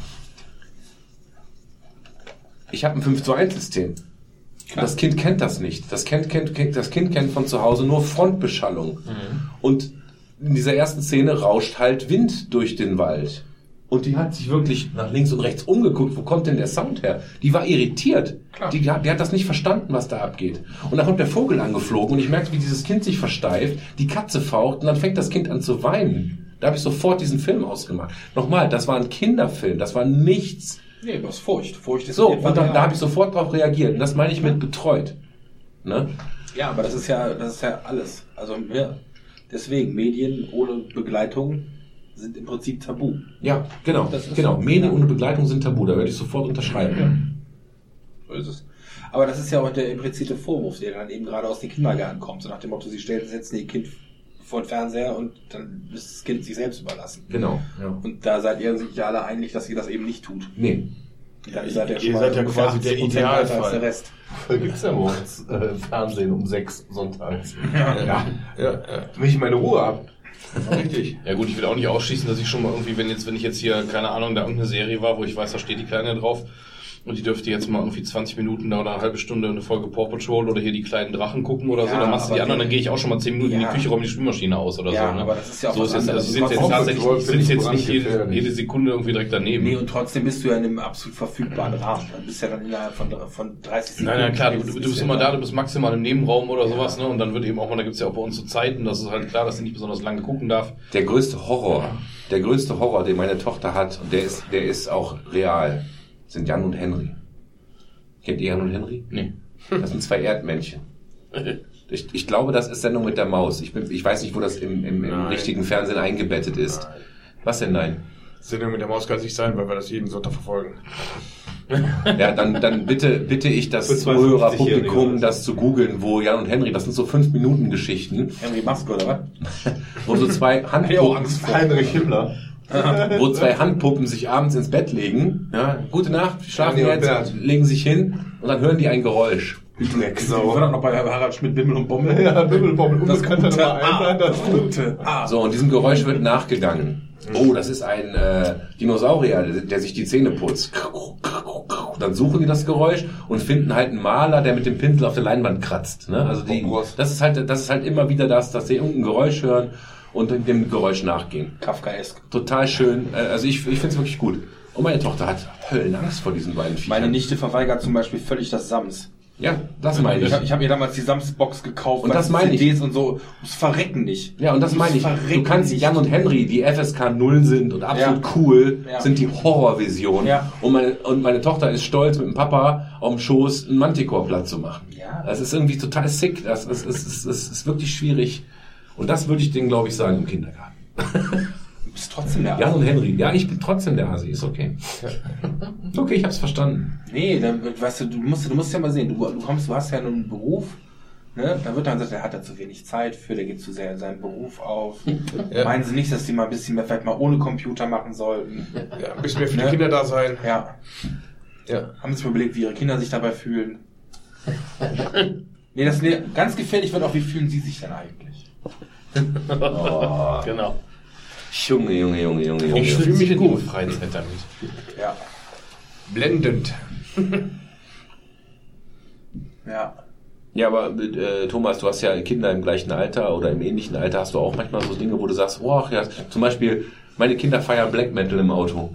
Ich habe ein 5 zu 1 System. Das Kind kennt das nicht. Das Kind kennt, das kind kennt von zu Hause nur Frontbeschallung. Und in dieser ersten Szene rauscht halt Wind durch den Wald. Und die hat sich wirklich nach links und rechts umgeguckt. Wo kommt denn der Sound her? Die war irritiert. Die, hat- die hat das nicht verstanden, was da abgeht. Und dann kommt der Vogel angeflogen und ich merkte, wie dieses Kind sich versteift, die Katze faucht und dann fängt das Kind an zu weinen. Da habe ich sofort diesen Film ausgemacht. Nochmal, das war ein Kinderfilm. Das war nichts. Nee, du hast Furcht. Furcht ist So, und da, real. da habe ich sofort drauf reagiert. Und das meine ich mit betreut. Ne? Ja, aber das ist ja, das ist ja alles. Also ja, deswegen Medien ohne Begleitung sind im Prinzip tabu. Ja, genau. Das genau. so. Medien Ja. ohne Begleitung sind tabu. Da werde ich sofort unterschreiben. So ist es. Aber das ist ja auch der implizite Vorwurf, der dann eben gerade aus den Kindergärten kommt. So nach dem Motto, sie stellen setzen ihr Kind vor den Fernseher und dann ist das Kind sich selbst überlassen. Genau. Ja. Und da seid ihr sich ja alle einig, dass ihr das eben nicht tut. Nee. Ja, ihr seid ja, Ihr schon mal seid ja quasi der 80% weiter Idealfall. Als der Rest. Gibt's ja morgens äh, Fernsehen um sechs sonntags. Ja, ja, ja. Wenn ich meine Ruhe hab. Richtig. Ja gut, ich will auch nicht ausschließen, dass ich schon mal irgendwie, wenn jetzt, wenn ich jetzt hier, keine Ahnung, da irgendeine Serie war, wo ich weiß, da steht die Kleine drauf und die dürfte jetzt mal irgendwie 20 Minuten da oder eine halbe Stunde eine Folge Paw Patrol oder hier die kleinen Drachen gucken oder so, Ja, dann machst du die anderen, dann gehe ich auch schon mal 10 Minuten in Ja. die Küche, räume die Spülmaschine aus oder Ja, so. Ne? aber das ist ja auch so was ist jetzt, also ich sitze jetzt tatsächlich, ich ich jetzt nicht jede, jede Sekunde irgendwie direkt daneben. Nee, und trotzdem bist du ja in einem absolut verfügbaren Rahmen. Dann bist du ja dann innerhalb von, von 30 Sekunden. Nein, nein, klar, du, du, bist du bist ja immer da, du bist maximal im Nebenraum oder sowas, ne? Und dann wird eben auch mal, da gibt's ja auch bei uns so Zeiten, das ist halt klar, dass sie nicht besonders lange gucken darf. Der größte Horror, der größte Horror, den meine Tochter hat, und der ist, der ist auch real, sind Jan und Henry. Kennt ihr Jan und Henry? Nee. Das sind zwei Erdmännchen. Ich, ich glaube, das ist Sendung mit der Maus. Ich, bin, ich weiß nicht, wo das im, im, im Nein. richtigen Fernsehen eingebettet ist. Was denn nein? Sendung mit der Maus kann es nicht sein, weil wir das jeden Sonntag verfolgen. Ja, dann, dann bitte, bitte ich das Für Zuhörerpublikum, 52-Jährige. das zu googeln, wo Jan und Henry, das sind so fünf Minuten Geschichten, Henry Maske, oder was? wo so zwei Handpuppen, Heinrich Himmler. Wo zwei Handpuppen sich abends ins Bett legen. Ja, gute Nacht, wir schlafen und jetzt, Bert. legen sich hin und dann hören die ein Geräusch. So. War doch noch bei Harald Schmidt, Bimmel und Bommel. Ja, Bimmelbommel, Das unbekannter gute Nummer eins. A. Das Gute. So, und diesem Geräusch wird nachgegangen. Oh, das ist ein äh, Dinosaurier, der, der sich die Zähne putzt. Dann suchen die das Geräusch und finden halt einen Maler, der mit dem Pinsel auf der Leinwand kratzt. Ne? Also die, Bombros. das ist halt, das ist halt immer wieder das, dass sie irgendein Geräusch hören und dem Geräusch nachgehen. Kafkaesk. Total schön. Äh, Also ich, ich finde es wirklich gut. Und meine Tochter hat Höllenangst vor diesen beiden Viechern. Meine Nichte verweigert zum Beispiel völlig das Sams. Ja, das meine Ich ich. habe ich hab ihr damals die Sams-Box gekauft, Und das die meine ich. CDs und so, ums Verrecken nicht. Ja, und das meine ich. Du kannst nicht. Jan und Henry, die FSK 0 sind und absolut Ja. cool, Ja. sind die Horrorvision. Ja. Und, meine, und meine Tochter ist stolz, mit dem Papa auf dem Schoß einen Manticore platt zu machen. Ja. Das ist irgendwie total sick. Das ist, ist, ist, ist, ist wirklich schwierig. Und das würde ich denen, glaube ich, sagen im Kindergarten. bist trotzdem der Jan und Asi. Henry. Ja, ich bin trotzdem der Asi, ist okay. Okay, ich hab's verstanden. Nee, dann, weißt du, du musst, du musst ja mal sehen, du, du kommst, du hast ja einen Beruf, ne? Da wird dann gesagt, der hat da zu wenig Zeit für, der geht zu sehr in seinen Beruf auf. Meinen Sie nicht, dass die mal ein bisschen mehr, vielleicht mal ohne Computer machen sollten? Ja, ein bisschen mehr für Ne? die Kinder da sein. Ja. Ja. Haben Sie sich überlegt, wie Ihre Kinder sich dabei fühlen? nee, das nee, ganz gefährlich wird auch, wie fühlen Sie sich denn eigentlich? Genau. Junge, Junge, Junge, Junge, Junge. Ich fühle mich in ihrer Freizeit damit. Ja. Blendend. Ja. Ja, aber äh, Thomas, du hast ja Kinder im gleichen Alter oder im ähnlichen Alter. Hast du auch manchmal so Dinge, wo du sagst, oh, ach ja, zum Beispiel, meine Kinder feiern Black Metal im Auto.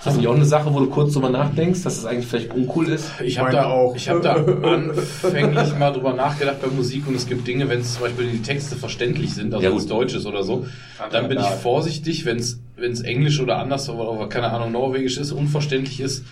Ist das nicht auch eine Sache, wo du kurz drüber nachdenkst, dass es eigentlich vielleicht uncool ist? Ich habe da auch. ich habe da anfänglich mal drüber nachgedacht bei Musik und es gibt Dinge, wenn es zum Beispiel die Texte verständlich sind, also Ja, wenn es. Deutsch ist oder so, dann bin ich vorsichtig, wenn es wenn es Englisch oder anders oder, oder keine Ahnung Norwegisch ist, unverständlich ist.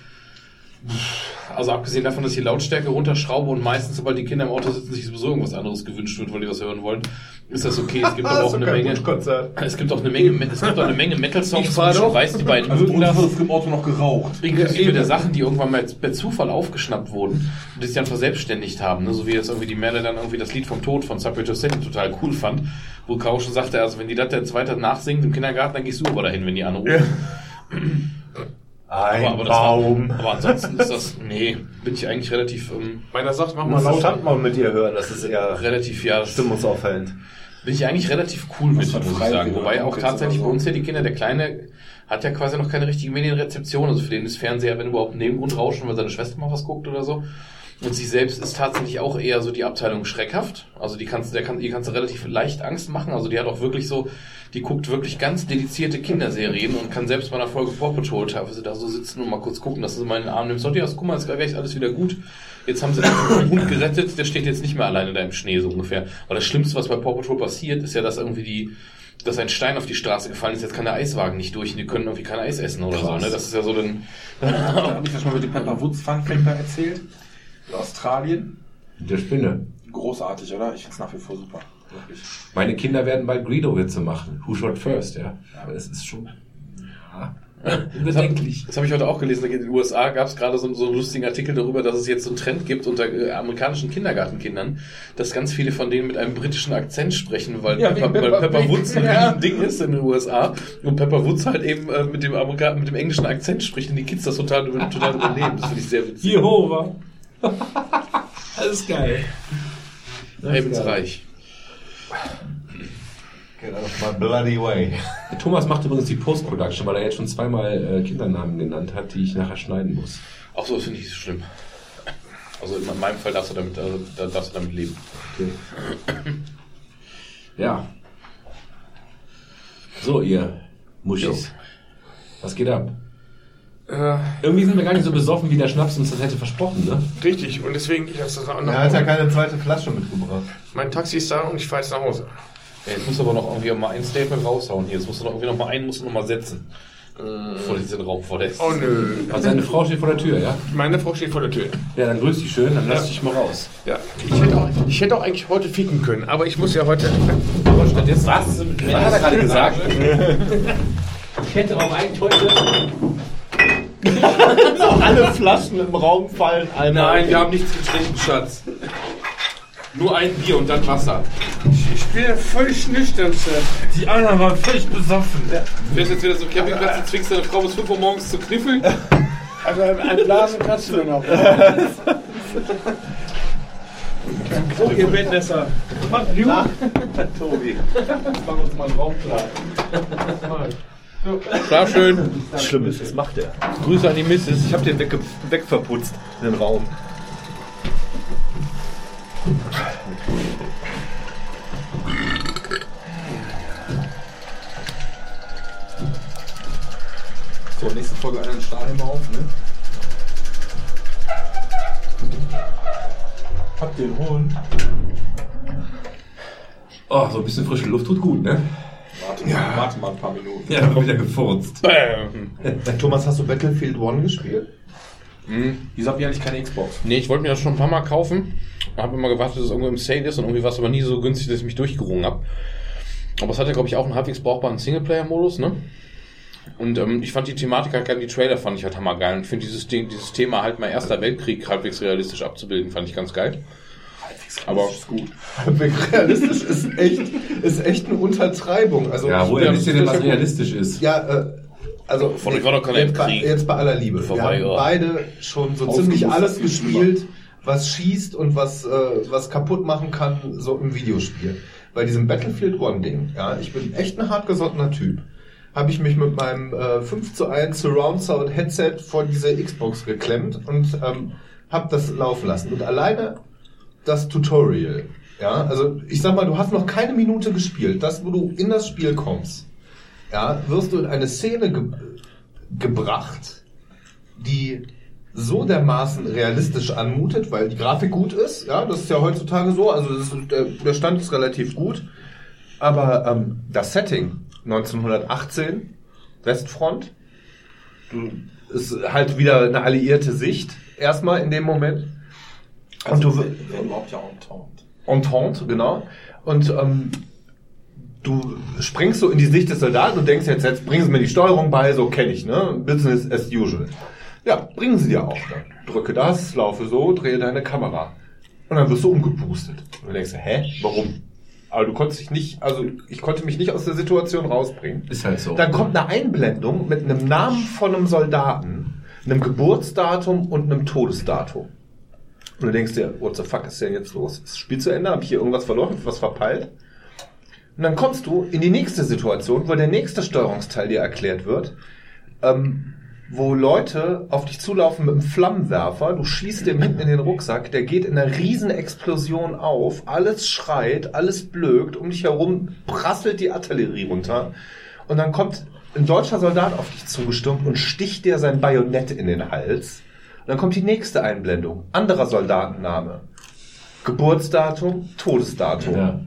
Also abgesehen davon, dass ich die Lautstärke runterschraube und meistens, sobald die Kinder im Auto sitzen, sich sowieso irgendwas anderes gewünscht wird, weil die was hören wollen, ist das okay. Es gibt aber auch eine Menge. Es gibt auch eine Menge, es gibt auch eine Menge Metal-Songs, Ich weiß, die beiden Also mögen das. früher im Auto noch geraucht. Inklusive der Sachen, die irgendwann mal per Zufall aufgeschnappt wurden und die sich dann verselbstständigt haben. Ne? So wie jetzt irgendwie die Merle dann irgendwie das Lied vom Tod von Subway City total cool fand. Wo Kau schon sagte, also wenn die das jetzt weiter nachsingt im Kindergarten, dann gehst du aber dahin, wenn die anrufen. Ein Aber, aber, das Baum. War, aber ansonsten ist das, nee, bin ich eigentlich relativ, ähm, Meiner sagt, mach Man mal lauter. Stand mal mit dir hören, das ist eher relativ, ja, das stimmungsauffällend. bin ich eigentlich relativ cool mit, muss ich sagen. Wobei auch tatsächlich bei uns ja die Kinder, der Kleine hat ja quasi noch keine richtige Medienrezeption. Also für den ist Fernseher, wenn überhaupt Nebengrundrauschen, weil seine Schwester mal was guckt oder so. Und sie selbst ist tatsächlich auch eher so die Abteilung schreckhaft. Also die kannst, der kann, die kannst du relativ leicht Angst machen. Also die hat auch wirklich so, die guckt wirklich ganz dedizierte Kinderserien und kann selbst bei einer Folge Paw Patrol teilweise da so sitzen und mal kurz gucken, dass sie mal in den Arm nimmt. So, ja, guck mal, ist gleich alles wieder gut. Jetzt haben sie den Hund gerettet, der steht jetzt nicht mehr alleine da im Schnee, so ungefähr. Aber das Schlimmste, was bei Paw Patrol passiert, ist ja, dass irgendwie die, dass ein Stein auf die Straße gefallen ist, jetzt kann der Eiswagen nicht durch und die können irgendwie kein Eis essen oder so, ne? Das ist ja so Da habe ich das schon mal mit dem Pepper Woods Fun Fact da erzählt. In Australien. Der Spinne. Großartig, oder? Ich finde es nach wie vor super. Wirklich. Meine Kinder werden bald Greedo-Witze machen. Who shot first, ja. Aber es ist schon... Ja. Bedenklich. Das habe ich heute auch gelesen. In den USA gab es gerade so, so einen lustigen Artikel darüber, dass es jetzt so einen Trend gibt unter äh, amerikanischen Kindergartenkindern, dass ganz viele von denen mit einem britischen Akzent sprechen, weil, Ja, Pepper, Pepper Pig. Woods ein Ja. Riesending ist in den USA und Pepper Woods halt eben äh, mit dem Amerika mit dem englischen Akzent spricht und die Kids das total, total übernehmen. Das finde ich sehr witzig. Jehova. Alles geil. Lebensreich. Get out of my bloody way. Thomas macht übrigens die Post-Production, weil er jetzt schon zweimal äh, Kindernamen genannt hat, die ich nachher schneiden muss. Auch so finde ich nicht so schlimm. Also in meinem Fall darfst du damit, also, da darfst du damit leben. Ja. So, ihr Muschis. Was geht ab? Äh, Irgendwie sind wir gar nicht so besoffen, wie der Schnaps uns das hätte versprochen, ne? richtig, und deswegen, ich hab's das auch noch. Er hat ja keine zweite Flasche mitgebracht. Mein Taxi ist da und ich fahre jetzt nach Hause. Ja, jetzt musst du aber noch irgendwie mal ein Statement raushauen hier. Jetzt musst du noch irgendwie noch mal einen musst du noch mal setzen. Bevor du diesen Raum verlässt. Oh nö. Also seine Frau steht vor der Tür, ja? Meine Frau steht vor der Tür. Ja, dann grüß dich schön, dann lass dich mal raus. Ja. Ich hätte, auch, ich hätte auch eigentlich heute ficken können, aber ich muss ja heute. Stattdessen, was? Was hat er gerade gesagt? ich hätte auch eigentlich heute... Alle Flaschen im Raum fallen einmal. Nein, wir haben nichts getrunken, Schatz. Nur ein Bier und dann Wasser. Ich bin ja völlig nüchtern, Chef. Die anderen waren völlig besoffen. Du fährst jetzt wieder so Campingplatz und zwingst deine Frau bis 5 Uhr morgens zu kniffeln? Also ein Blasen kannst du mir noch. So, ihr Bettnässer. Tobi. Mach uns mal einen Raum klar. Schlaf schön. Das Schlimme ist, was macht er? Grüße an die Misses. Ich habe den wegge wegverputzt, den Raum. So, nächste Folge einen Stahlhelm auf, ne? Habt ihr einen Hund? Oh, so ein bisschen frische Luft tut gut, ne? Warte, mal, warte mal ein paar Minuten. Ja, dann wieder gefurzt. Bam. Thomas, hast du Battlefield One gespielt? Wieso habt ihr eigentlich keine Xbox? Nee, ich wollte mir das schon ein paar Mal kaufen. Habe immer gewartet, dass es irgendwo im Sale ist und irgendwie war es aber nie so günstig, dass ich mich durchgerungen habe. Aber es hat ja, glaube ich, auch einen halbwegs brauchbaren Singleplayer-Modus, ne? Und ähm, ich fand die Thematik halt geil, die Trailer fand ich halt hammergeil. Und ich finde dieses Ding, dieses Thema halt mal Erster Weltkrieg halbwegs realistisch abzubilden, fand ich ganz geil. Aber ist gut. Realistisch ist echt, ist echt eine Untertreibung. Also, Ja, woher wisst ihr denn, was realistisch ist? Ja, äh, also Von euch war doch keiner jetzt, bei, Krieg. jetzt bei aller Liebe. Vorbei, wir haben ja. beide schon so Ausgerüstet ziemlich alles gespielt, was schießt und was, äh, was kaputt machen kann, so im Videospiel. Bei diesem Battlefield One Ding, ja, ich bin echt ein hartgesottener Typ. Habe ich mich mit meinem äh, 5 zu 1 Surround Sound Headset vor diese Xbox geklemmt und ähm, habe das laufen lassen. Und alleine das Tutorial, ja, also ich sag mal, du hast noch keine Minute gespielt. Das, wo du in das Spiel kommst, ja, wirst du in eine Szene ge gebracht, die so dermaßen realistisch anmutet, weil die Grafik gut ist, ja, das ist ja heutzutage so, also ist, der, Stand ist relativ gut, aber ähm, das Setting 1918 Westfront, ist halt wieder eine alliierte Sicht erstmal in dem Moment und du überhaupt ja Entente. Entente, genau. Und ähm, du springst so in die Sicht des Soldaten und denkst jetzt, jetzt bringen sie mir die Steuerung bei, so kenne ich, ne? Business as usual. Ja, bringen sie dir auch. Dann drücke das, laufe so, drehe deine Kamera. Und dann wirst du umgepustet. Und du denkst, hä, warum? Aber du konntest dich nicht, also ich konnte mich nicht aus der Situation rausbringen. Ist halt so. Dann kommt eine Einblendung mit einem Namen von einem Soldaten, einem Geburtsdatum und einem Todesdatum. Und du denkst dir, what the fuck ist denn jetzt los? Ist das Spiel zu Ende? Hab ich hier irgendwas verloren? Was verpeilt? Und dann kommst du in die nächste Situation, wo der nächste Steuerungsteil dir erklärt wird, ähm, wo Leute auf dich zulaufen mit einem Flammenwerfer, du schießt dem hinten in den Rucksack, der geht in einer riesen Explosion auf, alles schreit, alles blökt, um dich herum prasselt die Artillerie runter und dann kommt ein deutscher Soldat auf dich zugestürmt und sticht dir sein Bajonett in den Hals. Dann kommt die nächste Einblendung, anderer Soldatenname, Geburtsdatum, Todesdatum. Ja.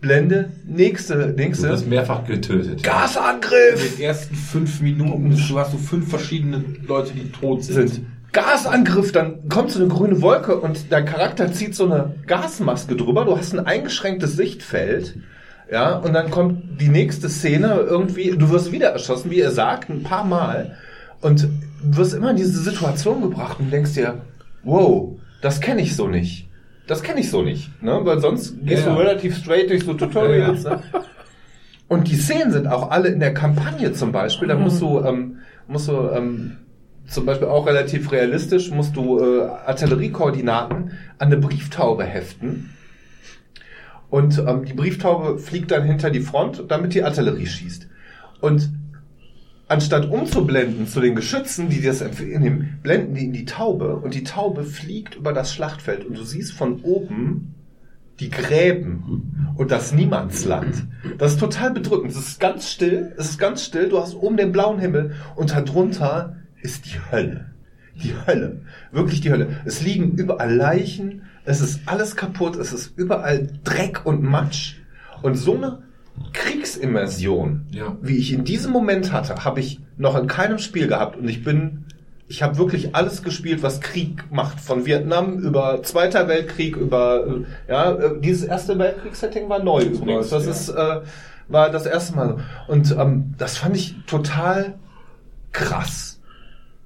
Blende, nächste, Du nächste. wirst mehrfach getötet. Gasangriff! In den ersten fünf Minuten du hast du fünf verschiedene Leute, die tot sind. sind. Gasangriff, dann kommt so eine grüne Wolke und dein Charakter zieht so eine Gasmaske drüber. Du hast ein eingeschränktes Sichtfeld. Ja, und dann kommt die nächste Szene irgendwie, du wirst wieder erschossen, wie ihr sagt, ein paar Mal. Und du wirst immer in diese Situation gebracht und denkst dir, wow, das kenne ich so nicht. Das kenne ich so nicht. Ne? Weil sonst gehst Ja, du ja. relativ straight durch so Tutorials. Ne? Und die Szenen sind auch alle in der Kampagne zum Beispiel. Da musst du, ähm, musst du ähm, zum Beispiel auch relativ realistisch, musst du äh, Artilleriekoordinaten an eine Brieftaube heften. Und ähm, die Brieftaube fliegt dann hinter die Front, damit die Artillerie schießt. Und anstatt umzublenden zu den Geschützen, die das empfehlen, blenden die in die Taube und die Taube fliegt über das Schlachtfeld und du siehst von oben die Gräben und das Niemandsland. Das ist total bedrückend. Es ist ganz still, es ist ganz still, du hast oben den blauen Himmel und darunter ist die Hölle. Die Hölle. Wirklich die Hölle. Es liegen überall Leichen, es ist alles kaputt, es ist überall Dreck und Matsch. Und so eine Kriegsimmersion, Ja. wie ich in diesem Moment hatte, habe ich noch in keinem Spiel gehabt. Und ich bin, ich habe wirklich alles gespielt, was Krieg macht. Von Vietnam über Zweiter Weltkrieg, über, äh, ja, äh, dieses erste Weltkriegssetting war neu übrigens. Das ist, äh, war das erste Mal. so. Und ähm, das fand ich total krass.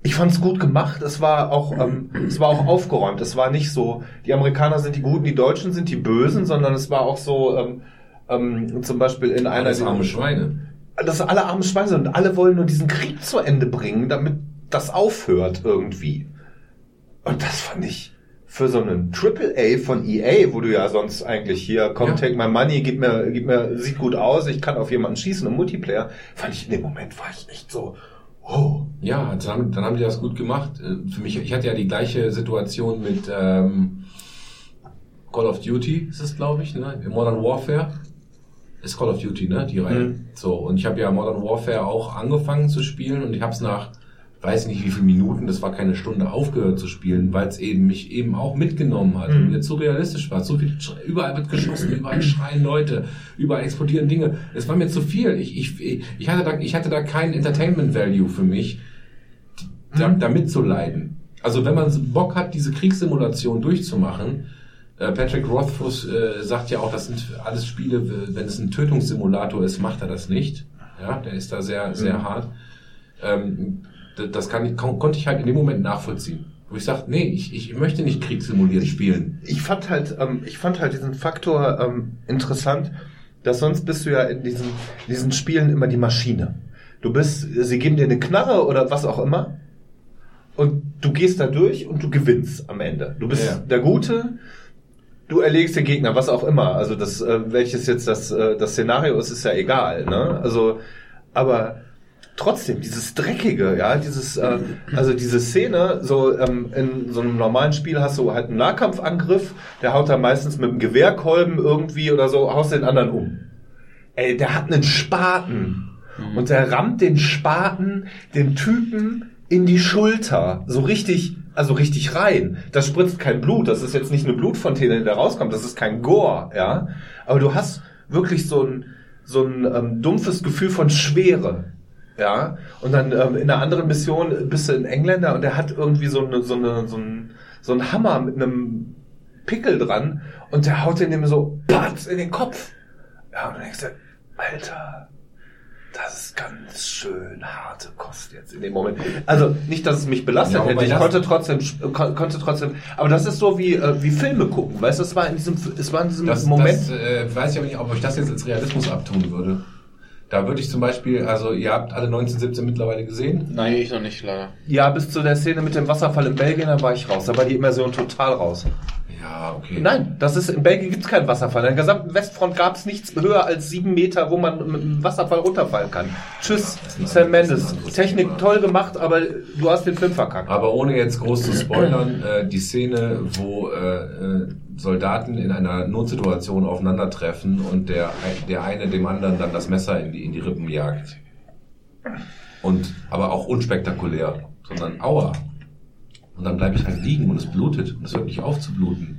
Ich fand es gut gemacht. Es war auch, ähm, es war auch aufgeräumt. Es war nicht so, die Amerikaner sind die Guten, die Deutschen sind die Bösen, sondern es war auch so, ähm, ähm, zum Beispiel in einer Alles arme Schweine. dass alle arme Schweine sind und alle wollen nur diesen Krieg zu Ende bringen, damit das aufhört irgendwie. Und das fand ich für so einen Triple A von EA, wo du ja sonst eigentlich hier, komm, Ja. take my money, gib mir, gib mir, sieht gut aus, ich kann auf jemanden schießen im Multiplayer, fand ich in dem Moment war ich echt so, oh, Ja, dann, haben- dann haben die das gut gemacht. Äh, Für mich, ich hatte ja die gleiche Situation mit ähm, Call of Duty, ist es glaube ich, ne? Modern Warfare. Ist Call of Duty, ne? Die Reihe. Mhm. So, und ich habe ja Modern Warfare auch angefangen zu spielen und ich habe es nach, weiß nicht wie viele Minuten, das war keine Stunde, aufgehört zu spielen, weil es eben mich eben auch mitgenommen hat Mhm. und mir zu realistisch war. So viel, überall wird geschossen, überall schreien Leute, überall explodieren Dinge. Es war mir zu viel. Ich, ich, ich, hatte, da, ich hatte da keinen Entertainment Value für mich da, da mitzuleiden. Also wenn man Bock hat, diese Kriegssimulation durchzumachen, Patrick Rothfuss äh, sagt ja auch, das sind alles Spiele, wenn es ein Tötungssimulator ist, macht er das nicht. Ja, der ist da sehr, sehr hart. Ähm, das kann ich, kon konnte ich halt in dem Moment nachvollziehen. Wo ich sage, nee, ich, ich möchte nicht Krieg simuliert spielen. Ich fand halt, ähm, ich fand halt diesen Faktor ähm, interessant, dass sonst bist du ja in diesen, diesen Spielen immer die Maschine. Du bist, sie geben dir eine Knarre oder was auch immer und du gehst da durch und du gewinnst am Ende. Du bist Ja. der Gute, du erlegst den Gegner, was auch immer. Also das, äh, welches jetzt das, äh, das Szenario ist, ist ja egal. Ne? Also, aber trotzdem dieses dreckige, ja, dieses, äh, also diese Szene, so ähm, in so einem normalen Spiel hast du halt einen Nahkampfangriff, der haut da meistens mit einem Gewehrkolben irgendwie oder so, haust den anderen um. Ey, der hat einen Spaten und der rammt den Spaten dem Typen in die Schulter, so richtig, also richtig rein. Das spritzt kein Blut, das ist jetzt nicht eine Blutfontäne, die da rauskommt, das ist kein Gore, ja. Aber du hast wirklich so ein, so ein ähm, dumpfes Gefühl von Schwere. Ja, und dann ähm, in einer anderen Mission bist du ein Engländer und der hat irgendwie so, eine, so, eine, so, ein, so ein Hammer mit einem Pickel dran und der haut den dem so patz in den Kopf. Ja, und dann denkst du, Alter, das ist ganz schön harte Kost jetzt in dem Moment. Also nicht, dass es mich belastet Ja, hätte, ich konnte trotzdem, kon konnte trotzdem, aber das ist so wie, äh, wie Filme gucken, weißt du, es war in diesem, es war in diesem Das, Moment. das äh, weiß ich aber nicht, ob ich das jetzt als Realismus abtun würde. Da würde ich zum Beispiel, also ihr habt alle 1917 mittlerweile gesehen. Nein, ich noch nicht, leider. Ja, bis zu der Szene mit dem Wasserfall in Belgien, da war ich raus. Da war die Immersion total raus. Ja, okay. Nein, das ist in Belgien gibt's keinen Wasserfall. In der gesamten Westfront gab's nichts höher als sieben Meter, wo man mit einem Wasserfall runterfallen kann. Tschüss, ein Sam Mendes. Technik Thema. toll gemacht, aber du hast den Film verkackt. Aber ohne jetzt groß zu spoilern, äh, die Szene, wo äh, äh, Soldaten in einer Notsituation aufeinandertreffen und der, der eine dem anderen dann das Messer in die, in die Rippen jagt. Und aber auch unspektakulär, sondern aua. Und dann bleibe ich halt liegen und es blutet und es hört nicht auf zu bluten.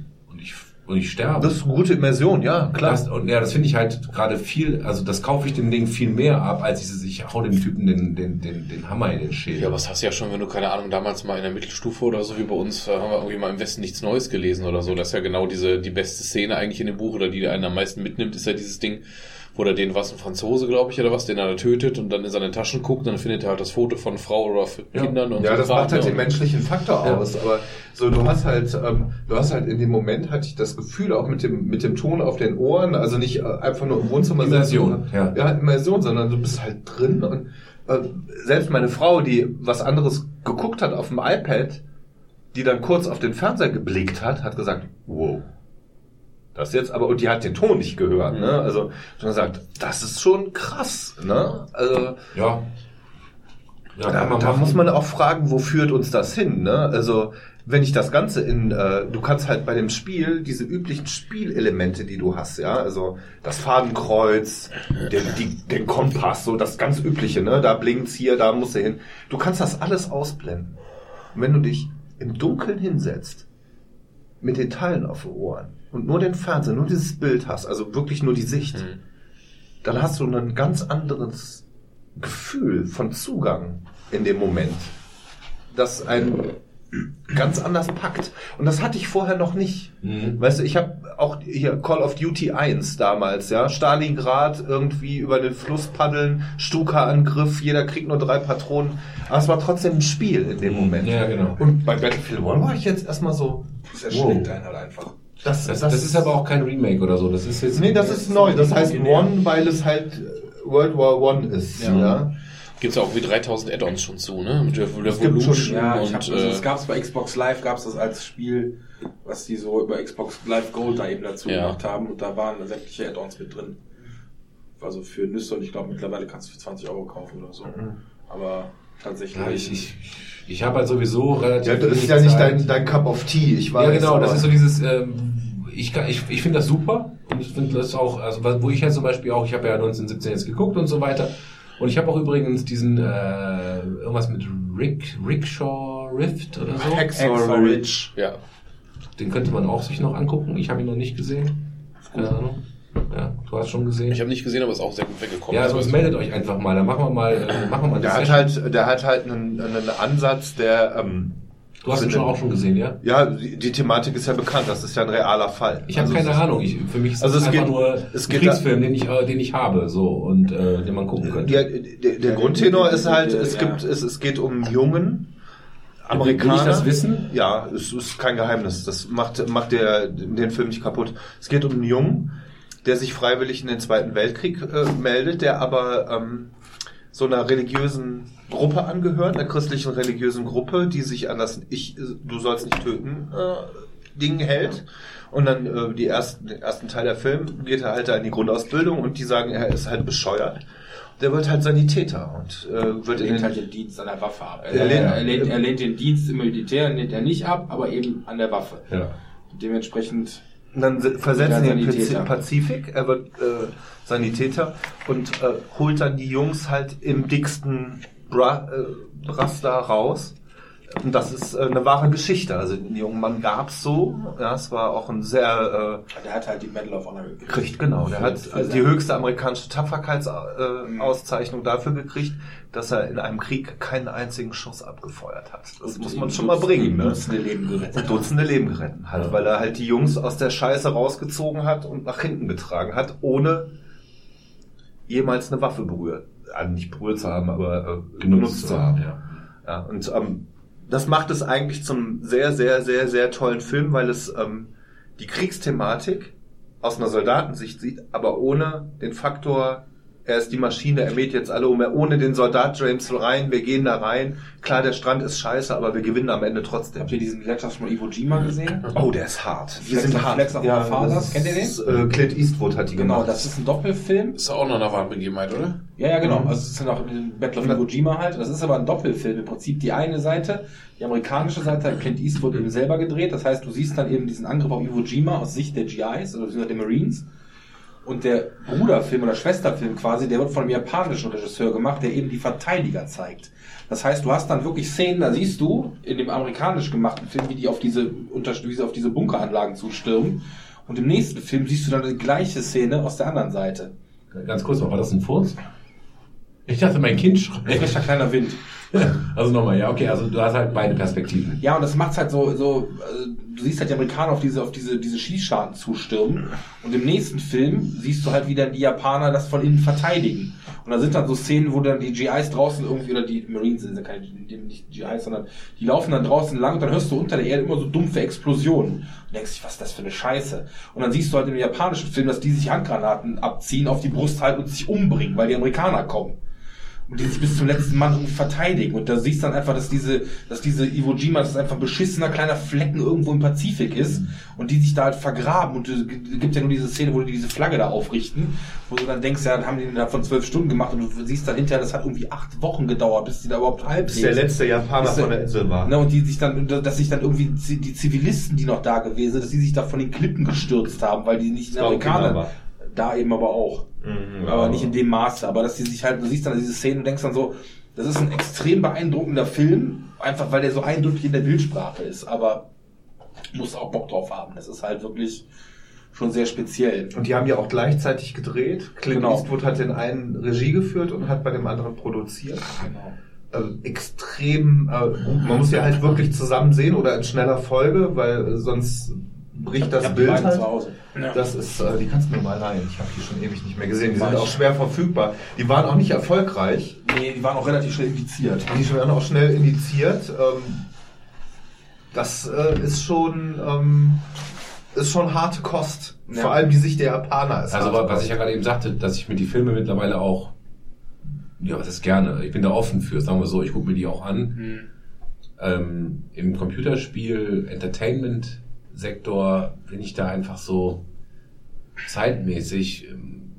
Und ich, sterbe. Das ist gute Immersion, ja, klar. Das, und ja, das finde ich halt gerade viel, also das kaufe ich dem Ding viel mehr ab, als dieses, ich hau dem Typen den, den, den, den Hammer in den Schädel. Ja, aber das hast du ja schon, wenn du, keine Ahnung, damals mal in der Mittelstufe oder so wie bei uns, äh, haben wir irgendwie mal im Westen nichts Neues gelesen oder so. Das ist ja genau diese, die beste Szene eigentlich in dem Buch oder die einen am meisten mitnimmt, ist ja dieses Ding, wo er den, was, ein Franzose, glaube ich, oder was, den er da tötet und dann in seine Taschen guckt und dann findet er halt das Foto von Frau oder Ja. Kindern und Ja, so das macht halt den ja. menschlichen Faktor Ja. aus. Aber so, du hast halt, ähm, du hast halt in dem Moment hatte ich das Gefühl, auch mit dem, mit dem Ton auf den Ohren, also nicht äh, einfach nur im Wohnzimmer. Immersion, ja. Ja, Immersion, sondern du bist halt drin und äh, selbst meine Frau, die was anderes geguckt hat auf dem iPad, die dann kurz auf den Fernseher geblickt hat, hat gesagt, wow. Das jetzt, aber, und die hat den Ton nicht gehört, ne? Also, schon gesagt, das ist schon krass, ne? Also, Ja. Ja, da, da muss man auch fragen, wo führt uns das hin? Ne? Also wenn ich das Ganze in, äh, du kannst halt bei dem Spiel diese üblichen Spielelemente, die du hast, ja, also das Fadenkreuz, den, die, den Kompass, so das ganz übliche, ne? Da blinkt's hier, da musst du hin. Du kannst das alles ausblenden. Und wenn du dich im Dunkeln hinsetzt, mit den Teilen auf den Ohren und nur den Fernseher, nur dieses Bild hast, also wirklich nur die Sicht, Mhm. dann hast du ein ganz anderes Gefühl von Zugang in dem Moment, das einen ganz anders packt. Und das hatte ich vorher noch nicht. Mhm. Weißt du, ich habe auch hier Call of Duty 1 damals, ja, Stalingrad irgendwie über den Fluss paddeln, Stuka-Angriff, jeder kriegt nur drei Patronen, aber es war trotzdem ein Spiel in dem Mhm. Moment. Ja, genau. Und bei Battlefield 1 war ich jetzt erstmal so, Das erschlägt einen halt einfach. das, Das, das ist aber auch kein Remake oder so. Das ist jetzt. Nee, das ist neu. Das heißt. One, weil es halt World War One ist. Ja. Ja. Gibt's ja auch wie 3000 Add-ons schon zu, ne? Mit der Es gibt Revolution schon- Ja, ich und hab, also äh, das gab es bei Xbox Live, gab es das als Spiel, was die so über Xbox Live Gold da eben dazu Ja. gemacht haben und da waren sämtliche Add-ons mit drin. Also für Nüsse und ich glaube mittlerweile kannst du für 20 Euro kaufen oder so. Aber tatsächlich. Ja, ich ich, ich habe halt sowieso relativ. Ja, das ist ja nicht dein, dein Cup of Tea, ich weiß. Ja, genau, das ist so dieses, ähm, ich, kann- ich, ich finde das super und ich finde das auch, also wo ich ja zum Beispiel auch, ich habe ja 1917 jetzt geguckt und so weiter und ich habe auch übrigens diesen, äh, irgendwas mit Rick, Rickshaw Rift oder so, Hacksaw Ridge. ja. den könnte man auch sich noch angucken, ich habe ihn noch nicht gesehen, keine Ahnung, ja, du hast schon gesehen. Ich habe nicht gesehen, aber ist auch sehr gut weggekommen. ja, Das sonst weiß meldet euch einfach mal, dann machen wir mal, äh, machen wir mal Der hat Session. halt, der hat halt einen, einen Ansatz, der, ähm, Du hast ihn schon auch schon gesehen, ja? Ja, die, die Thematik ist ja bekannt, das ist ja ein realer Fall. Ich habe Also keine Ahnung. Ich, für mich ist Also es einfach geht- nur es ein Kriegsfilm, den ich, äh, den ich habe, so und äh, den man gucken könnte. Ja, der, der Grundtenor ist halt, Ja. es gibt, es, es geht um jungen Amerikaner. Will ich das wissen? Ja, es ist kein Geheimnis. Das macht, macht der, den Film nicht kaputt. Es geht um einen Jungen, der sich freiwillig in den Zweiten Weltkrieg äh, meldet, der aber ähm, so einer religiösen Gruppe angehört, einer christlichen religiösen Gruppe, die sich an das Ich, du sollst nicht töten, äh, Ding hält. Und dann äh, die ersten, den ersten Teil der Film geht er halt da in die Grundausbildung und die sagen, er ist halt bescheuert. Der wird halt Sanitäter und äh, wird Er lehnt den, halt den Dienst an der Waffe ab. Er, Er lehnt- er, lehnt, er lehnt den Dienst im Militär lehnt er nicht ab, aber eben an der Waffe. Ja. Dementsprechend Und dann se- versetzen ihn in den. Pazifik, er wird äh, Sanitäter und äh, holt dann die Jungs halt im dicksten Bra äh, da raus. Und das ist äh, eine wahre Geschichte. Also den jungen Mann gab's so. Ja, es war auch ein sehr der hat halt die Medal of Honor äh, gekriegt. gekriegt, genau. Der hat also die höchste amerikanische Tapferkeitsauszeichnung äh, Auszeichnung dafür gekriegt, dass er in einem Krieg keinen einzigen Schuss abgefeuert hat. Das muss man schon mal bringen. Ne? Dutzende Leben gerettet. und Dutzende Leben gerettet hat, weil er halt die Jungs aus der Scheiße rausgezogen hat und nach hinten getragen hat, ohne jemals eine Waffe berührt. Also nicht berührt zu haben, aber äh, benutzt zu haben. Ja. Ja, und ähm, das macht es eigentlich zum sehr, sehr, sehr, sehr tollen Film, weil es ähm, die Kriegsthematik aus einer Soldatensicht sieht, aber ohne den Faktor, er ist die Maschine, er mäht jetzt alle um, er ohne den Soldat James rein, wir gehen da rein. Klar, der Strand ist scheiße, aber wir gewinnen am Ende trotzdem. Habt ihr diesen Gletscher von Iwo Jima gesehen? Oh, der ist hart. Die Flex sind hart. Flex of My Fathers. das Kennt ihr den? ist, Äh, Clint Eastwood hat die Genau, gemacht. das ist ein Doppelfilm. Ist auch noch eine Wahnbegebenheit, oder? Ja, ja, genau. Mhm. Also es ist ja noch in Battle of Iwo Jima halt. Das ist aber ein Doppelfilm. Im Prinzip die eine Seite, die amerikanische Seite hat Clint Eastwood eben selber gedreht. Das heißt, du siehst dann eben diesen Angriff auf Iwo Jima aus Sicht der GIs oder beziehungsweise der Marines. Und der Bruderfilm oder Schwesterfilm quasi, der wird von einem japanischen Regisseur gemacht, der eben die Verteidiger zeigt. Das heißt, du hast dann wirklich Szenen, da siehst du in dem amerikanisch gemachten Film, wie die auf diese, wie sie auf diese Bunkeranlagen zustürmen. Und im nächsten Film siehst du dann die gleiche Szene aus der anderen Seite. Ganz kurz war das ein Furz? Ich dachte, mein Kind schreit. Frischer kleiner Wind. Also nochmal, ja, okay, also du hast halt beide Perspektiven. Ja, und das macht's halt so, so, äh, du siehst halt die Amerikaner auf diese, auf diese, diese Schießscharten zustürmen. Und im nächsten Film siehst du halt, wie dann die Japaner das von innen verteidigen. Und da sind dann so Szenen, wo dann die GIs draußen irgendwie, oder die Marines sind ja keine, nicht GIs, sondern die laufen dann draußen lang und dann hörst du unter der Erde immer so dumpfe Explosionen. Und denkst dich, was ist das für eine Scheiße? Und dann siehst du halt im japanischen Film, dass die sich Handgranaten abziehen, auf die Brust halten und sich umbringen, weil die Amerikaner kommen und die sich bis zum letzten Mann irgendwie verteidigen. Und da siehst du dann einfach, dass diese, dass diese Iwo Jima, das ist einfach ein beschissener kleiner Flecken irgendwo im Pazifik ist und die sich da halt vergraben. Und es gibt ja nur diese Szene, wo die diese Flagge da aufrichten, wo du dann denkst, ja, dann haben die da von zwölf Stunden gemacht und du siehst dann hinterher, das hat irgendwie acht Wochen gedauert, bis die da überhaupt halb bis der letzte Japaner von der Insel war. Ne, und die sich dann, dass sich dann irgendwie die Zivilisten, die noch da gewesen sind, dass die sich da von den Klippen gestürzt haben, weil die nicht in Das Amerikaner, Okinawa. da eben aber auch. Mhm, aber ja. nicht in dem Maße. Aber dass die sich halt, du siehst dann diese Szenen und denkst dann so, das ist ein extrem beeindruckender Film, einfach weil der so eindrücklich in der Bildsprache ist. Aber du musst auch Bock drauf haben. Das ist halt wirklich schon sehr speziell. Und die haben ja auch gleichzeitig gedreht. Clint Genau. Eastwood hat den einen Regie geführt und hat bei dem anderen produziert. Genau. Also extrem, äh, gut. man muss ja halt wirklich zusammen sehen oder in schneller Folge, weil sonst bricht das Bild halt. Ja. Das ist, äh, die kannst du mir mal leihen. Ich habe die schon ewig nicht mehr gesehen. Die Mach sind ich. auch schwer verfügbar. Die waren auch nicht erfolgreich. Nee, die waren auch relativ schnell indiziert. Die werden auch schnell indiziert. Ähm, das äh, ist schon ähm, ist schon harte Kost. Ja. Vor allem die Sicht der Japaner ist Also was Kost. ich ja gerade eben sagte, dass ich mir die Filme mittlerweile auch, ja, was ist gerne, ich bin da offen für, sagen wir so, ich gucke mir die auch an. Hm. Ähm, Im Computerspiel, Entertainment-Sektor bin ich da einfach so zeitmäßig. Ähm,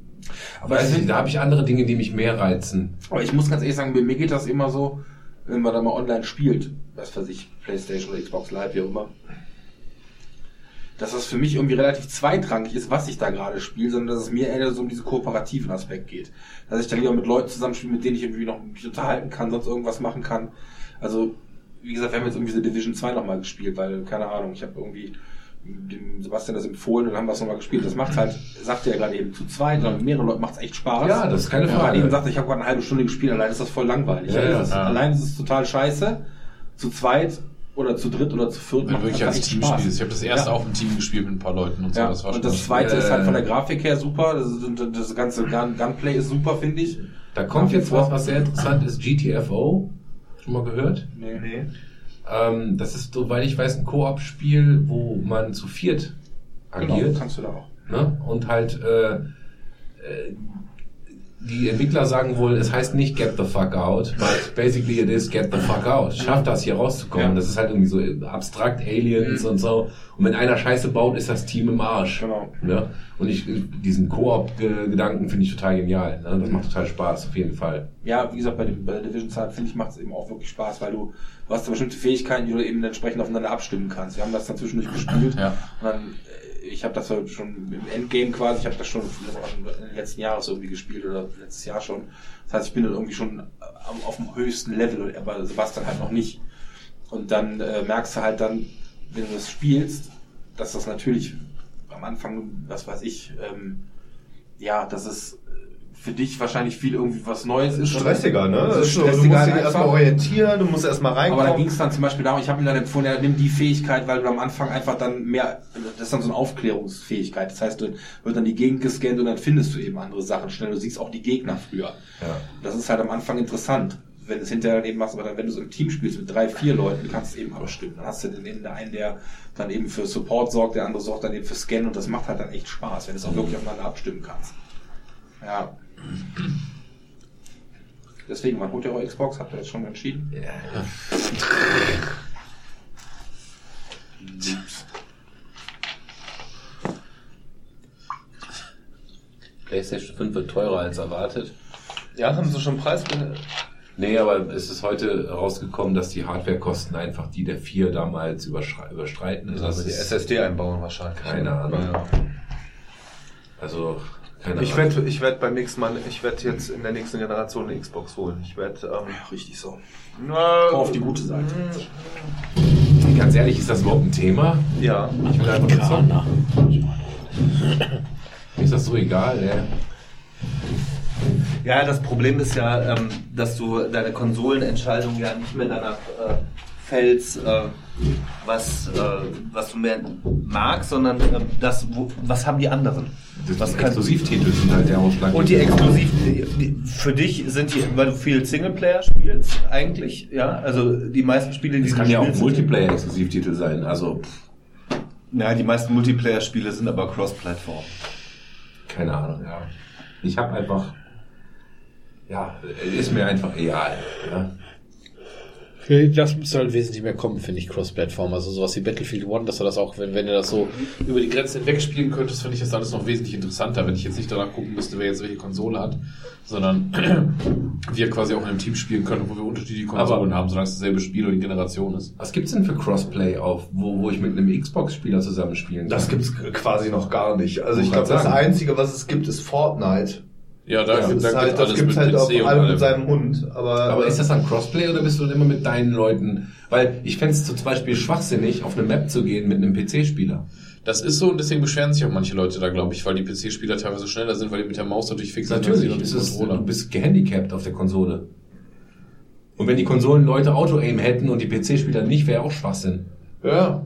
Aber weiß es ich, sind- da habe ich andere Dinge, die mich mehr reizen. Aber ich muss ganz ehrlich sagen, bei mir geht das immer so, wenn man da mal online spielt, was weiß ich, Playstation oder Xbox Live, wie auch immer, dass das für mich irgendwie relativ zweitrangig ist, was ich da gerade spiele, sondern dass es mir eher so um diesen kooperativen Aspekt geht. Dass ich dann lieber mit Leuten zusammenspiele, mit denen ich irgendwie noch mich unterhalten kann, sonst irgendwas machen kann. Also, wie gesagt, wir haben jetzt irgendwie diese Division 2 nochmal gespielt, weil, keine Ahnung, ich habe irgendwie dem Sebastian das empfohlen und dann haben wir es nochmal gespielt. Das macht halt, sagt er ja gerade eben, zu zweit oder mit mehreren Leuten macht es echt Spaß. Ja, das ist keine Ja, gerade Frage. eben sagte, ich habe gerade eine halbe Stunde gespielt, allein ist das voll langweilig. Ja, ja. Das ist, Ja. Allein ist es total scheiße. Zu zweit oder zu dritt oder zu viert Wenn du macht wirklich als echt Team Spaß. Ich habe das erste Ja. auch im Team gespielt mit ein paar Leuten und so. Ja, das war und das zweite Äh, ist halt von der Grafik her super. Das, ist- das ganze Gun, Gunplay ist super, finde ich. Da kommt jetzt was, was sehr interessant ist, GTFO. Schon mal gehört? Nee. Nee. Ähm, das ist, soweit ich weiß, ein Koop-Spiel, wo man zu viert Genau, agiert. kannst du da auch. Ne? Und halt, äh, äh, die Entwickler sagen wohl, es heißt nicht get the fuck out, but basically it is get the fuck out. Schafft das hier rauszukommen. Ja. Das ist halt irgendwie so abstrakt Aliens und so. Und wenn einer Scheiße baut, ist das Team im Arsch. Genau. Ne? Und ich, diesen Koop-Gedanken finde ich total genial. Ne? Das macht total Spaß, auf jeden Fall. Ja, wie gesagt, bei, dem, bei der Division Zeit finde ich macht es eben auch wirklich Spaß, weil du, du hast da bestimmte Fähigkeiten, die du eben entsprechend aufeinander abstimmen kannst. Wir haben das dann zwischendurch gespielt. Ja. Und dann, äh, ich habe das halt schon im Endgame quasi, ich habe das schon letzten Jahren irgendwie gespielt oder letztes Jahr schon. Das heißt, ich bin dann irgendwie schon auf dem höchsten Level, aber Sebastian halt noch nicht. Und dann äh, merkst du halt dann, wenn du das spielst, dass das natürlich am Anfang, was weiß ich, ähm, ja, dass es für dich wahrscheinlich viel irgendwie was Neues ist. Stressiger, ne? Das ist du musst stressiger dich erstmal orientieren, du musst erstmal Aber da ging reinkommen. es dann zum Beispiel darum, ich habe ihm dann empfohlen, ja, nimm die Fähigkeit, weil du am Anfang einfach dann mehr, das ist dann so eine Aufklärungsfähigkeit. Das heißt, du wird dann die Gegend gescannt und dann findest du eben andere Sachen schnell. Du siehst auch die Gegner früher. Ja. Das ist halt am Anfang interessant. Wenn du es hinterher dann eben machst, aber dann, wenn du so im Team spielst mit drei, vier Leuten, kannst du eben abstimmen. Dann hast du den eben einen, der dann eben für Support sorgt, der andere sorgt dann eben für Scan und das macht halt dann echt Spaß, wenn du es auch wirklich aufeinander abstimmen kannst. Ja. Deswegen, wann holt ihr eure Xbox? Habt ihr das schon entschieden? PlayStation 5 wird teurer als erwartet. Ja, haben sie schon einen Preis? Nee, aber es ist heute rausgekommen, dass die Hardwarekosten einfach die der vier damals überstreiten. Also Also die SSD einbauen wahrscheinlich. Keine Ahnung. Ja. Also, keine Ich werde ich werd beim nächsten Mal, ich werde jetzt in der nächsten Generation eine Xbox holen. Ich werde ähm, Richtig so. na, Komm auf die gute Seite. Ganz ehrlich, ist das überhaupt ein Thema? Ja. Ich will einfach nur zocken. Mir ist das so egal, ey. Ja, das Problem ist ja, ähm, dass du deine Konsolenentscheidung ja nicht mehr danach äh, fällst, äh, was, äh, was du mehr magst, sondern äh, das, wo, was haben die anderen? Das Was die Exklusivtitel sind halt der Ausschlag. Und die exklusiv, für dich sind die, weil du viel Singleplayer spielst, eigentlich, ja, also die meisten Spiele, die Das kann ja auch Multiplayer-Exklusivtitel sein. Also, Ja, die meisten Multiplayer-Spiele sind aber Cross-Plattform. keine Ahnung, ja. Ich habe einfach, ja, ist mir einfach egal. Ja. Das müsste halt wesentlich mehr kommen, finde ich, Cross-Plattform. Also sowas wie Battlefield One, dass du das auch, wenn, wenn du das so über die Grenzen hinweg spielen könntest, finde ich das alles noch wesentlich interessanter, wenn ich jetzt nicht danach gucken müsste, wer jetzt welche Konsole hat, sondern wir quasi auch in einem Team spielen können, wo wir unterschiedliche Konsolen haben, solange es dasselbe Spiel oder die Generation ist. Was gibt's denn für Crossplay auf, wo, wo ich mit einem Xbox-Spieler zusammenspielen kann? Das gibt's quasi noch gar nicht. Also ich glaube, das. Einzige, was es gibt, ist Fortnite. Ja, da, Das, gibt- da halt, alles gibt's mit halt auf PC und allem mit seinem Hund. Aber, Aber ist das dann Crossplay oder bist du dann immer mit deinen Leuten? Weil ich fände es zum Beispiel schwachsinnig, auf eine Map zu gehen mit einem PC-Spieler. Das ist so und deswegen beschweren sich auch manche Leute da, glaube ich, weil die PC-Spieler teilweise schneller sind, weil die mit der Maus natürlich fix sind. als die Natürlich, mit ist es, du bist gehandicapt auf der Konsole. Und wenn die Konsolenleute Auto-Aim hätten und die PC-Spieler nicht, wäre auch Schwachsinn. ja.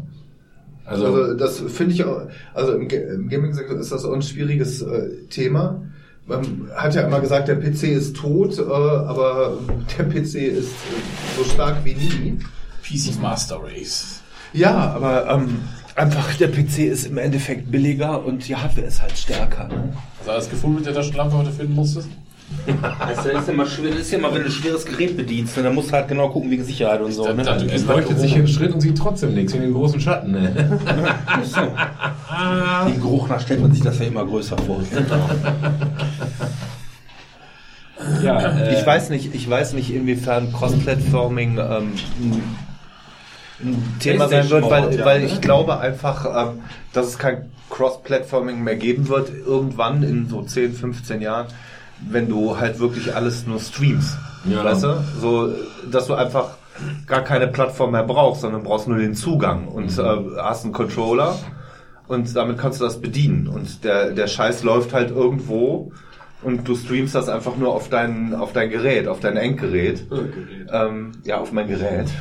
Also, Also das finde ich auch, also im Gaming-Sektor ist das auch ein schwieriges äh, Thema. Man hat ja immer gesagt, der PC ist tot, äh, aber der PC ist äh, so stark wie nie. PC Master Race. Ja, aber ähm, einfach der PC ist im Endeffekt billiger und die Hardware ist halt stärker. Ne? Hast du alles gefunden mit der Taschenlampe, du finden musstest? Das ist immer schwer, ist ja immer, wenn du ein schweres Gerät bedienst, ne, dann musst du halt genau gucken wegen Sicherheit und so. Da- Ne? da- es leuchtet sich im Schritt und sieht trotzdem nichts in den großen Schatten. Ne? Den Geruch nach stellt man sich das ja immer größer vor. ja, äh, Ich weiß nicht, ich weiß nicht, inwiefern Cross-Platforming ähm, ein- Thema sein wird, weil, ja, weil ne? ich glaube einfach, ähm, dass es kein Cross-Platforming mehr geben wird, irgendwann in so 10, 15 Jahren, wenn du halt wirklich alles nur streamst. Ja. Weißt du? So, dass du einfach gar keine Plattform mehr brauchst, sondern brauchst nur den Zugang und äh, hast einen Controller und damit kannst du das bedienen. Und der, der Scheiß läuft halt irgendwo und du streamst das einfach nur auf dein, auf dein Gerät, auf dein Endgerät. Ähm, ja, auf mein Gerät.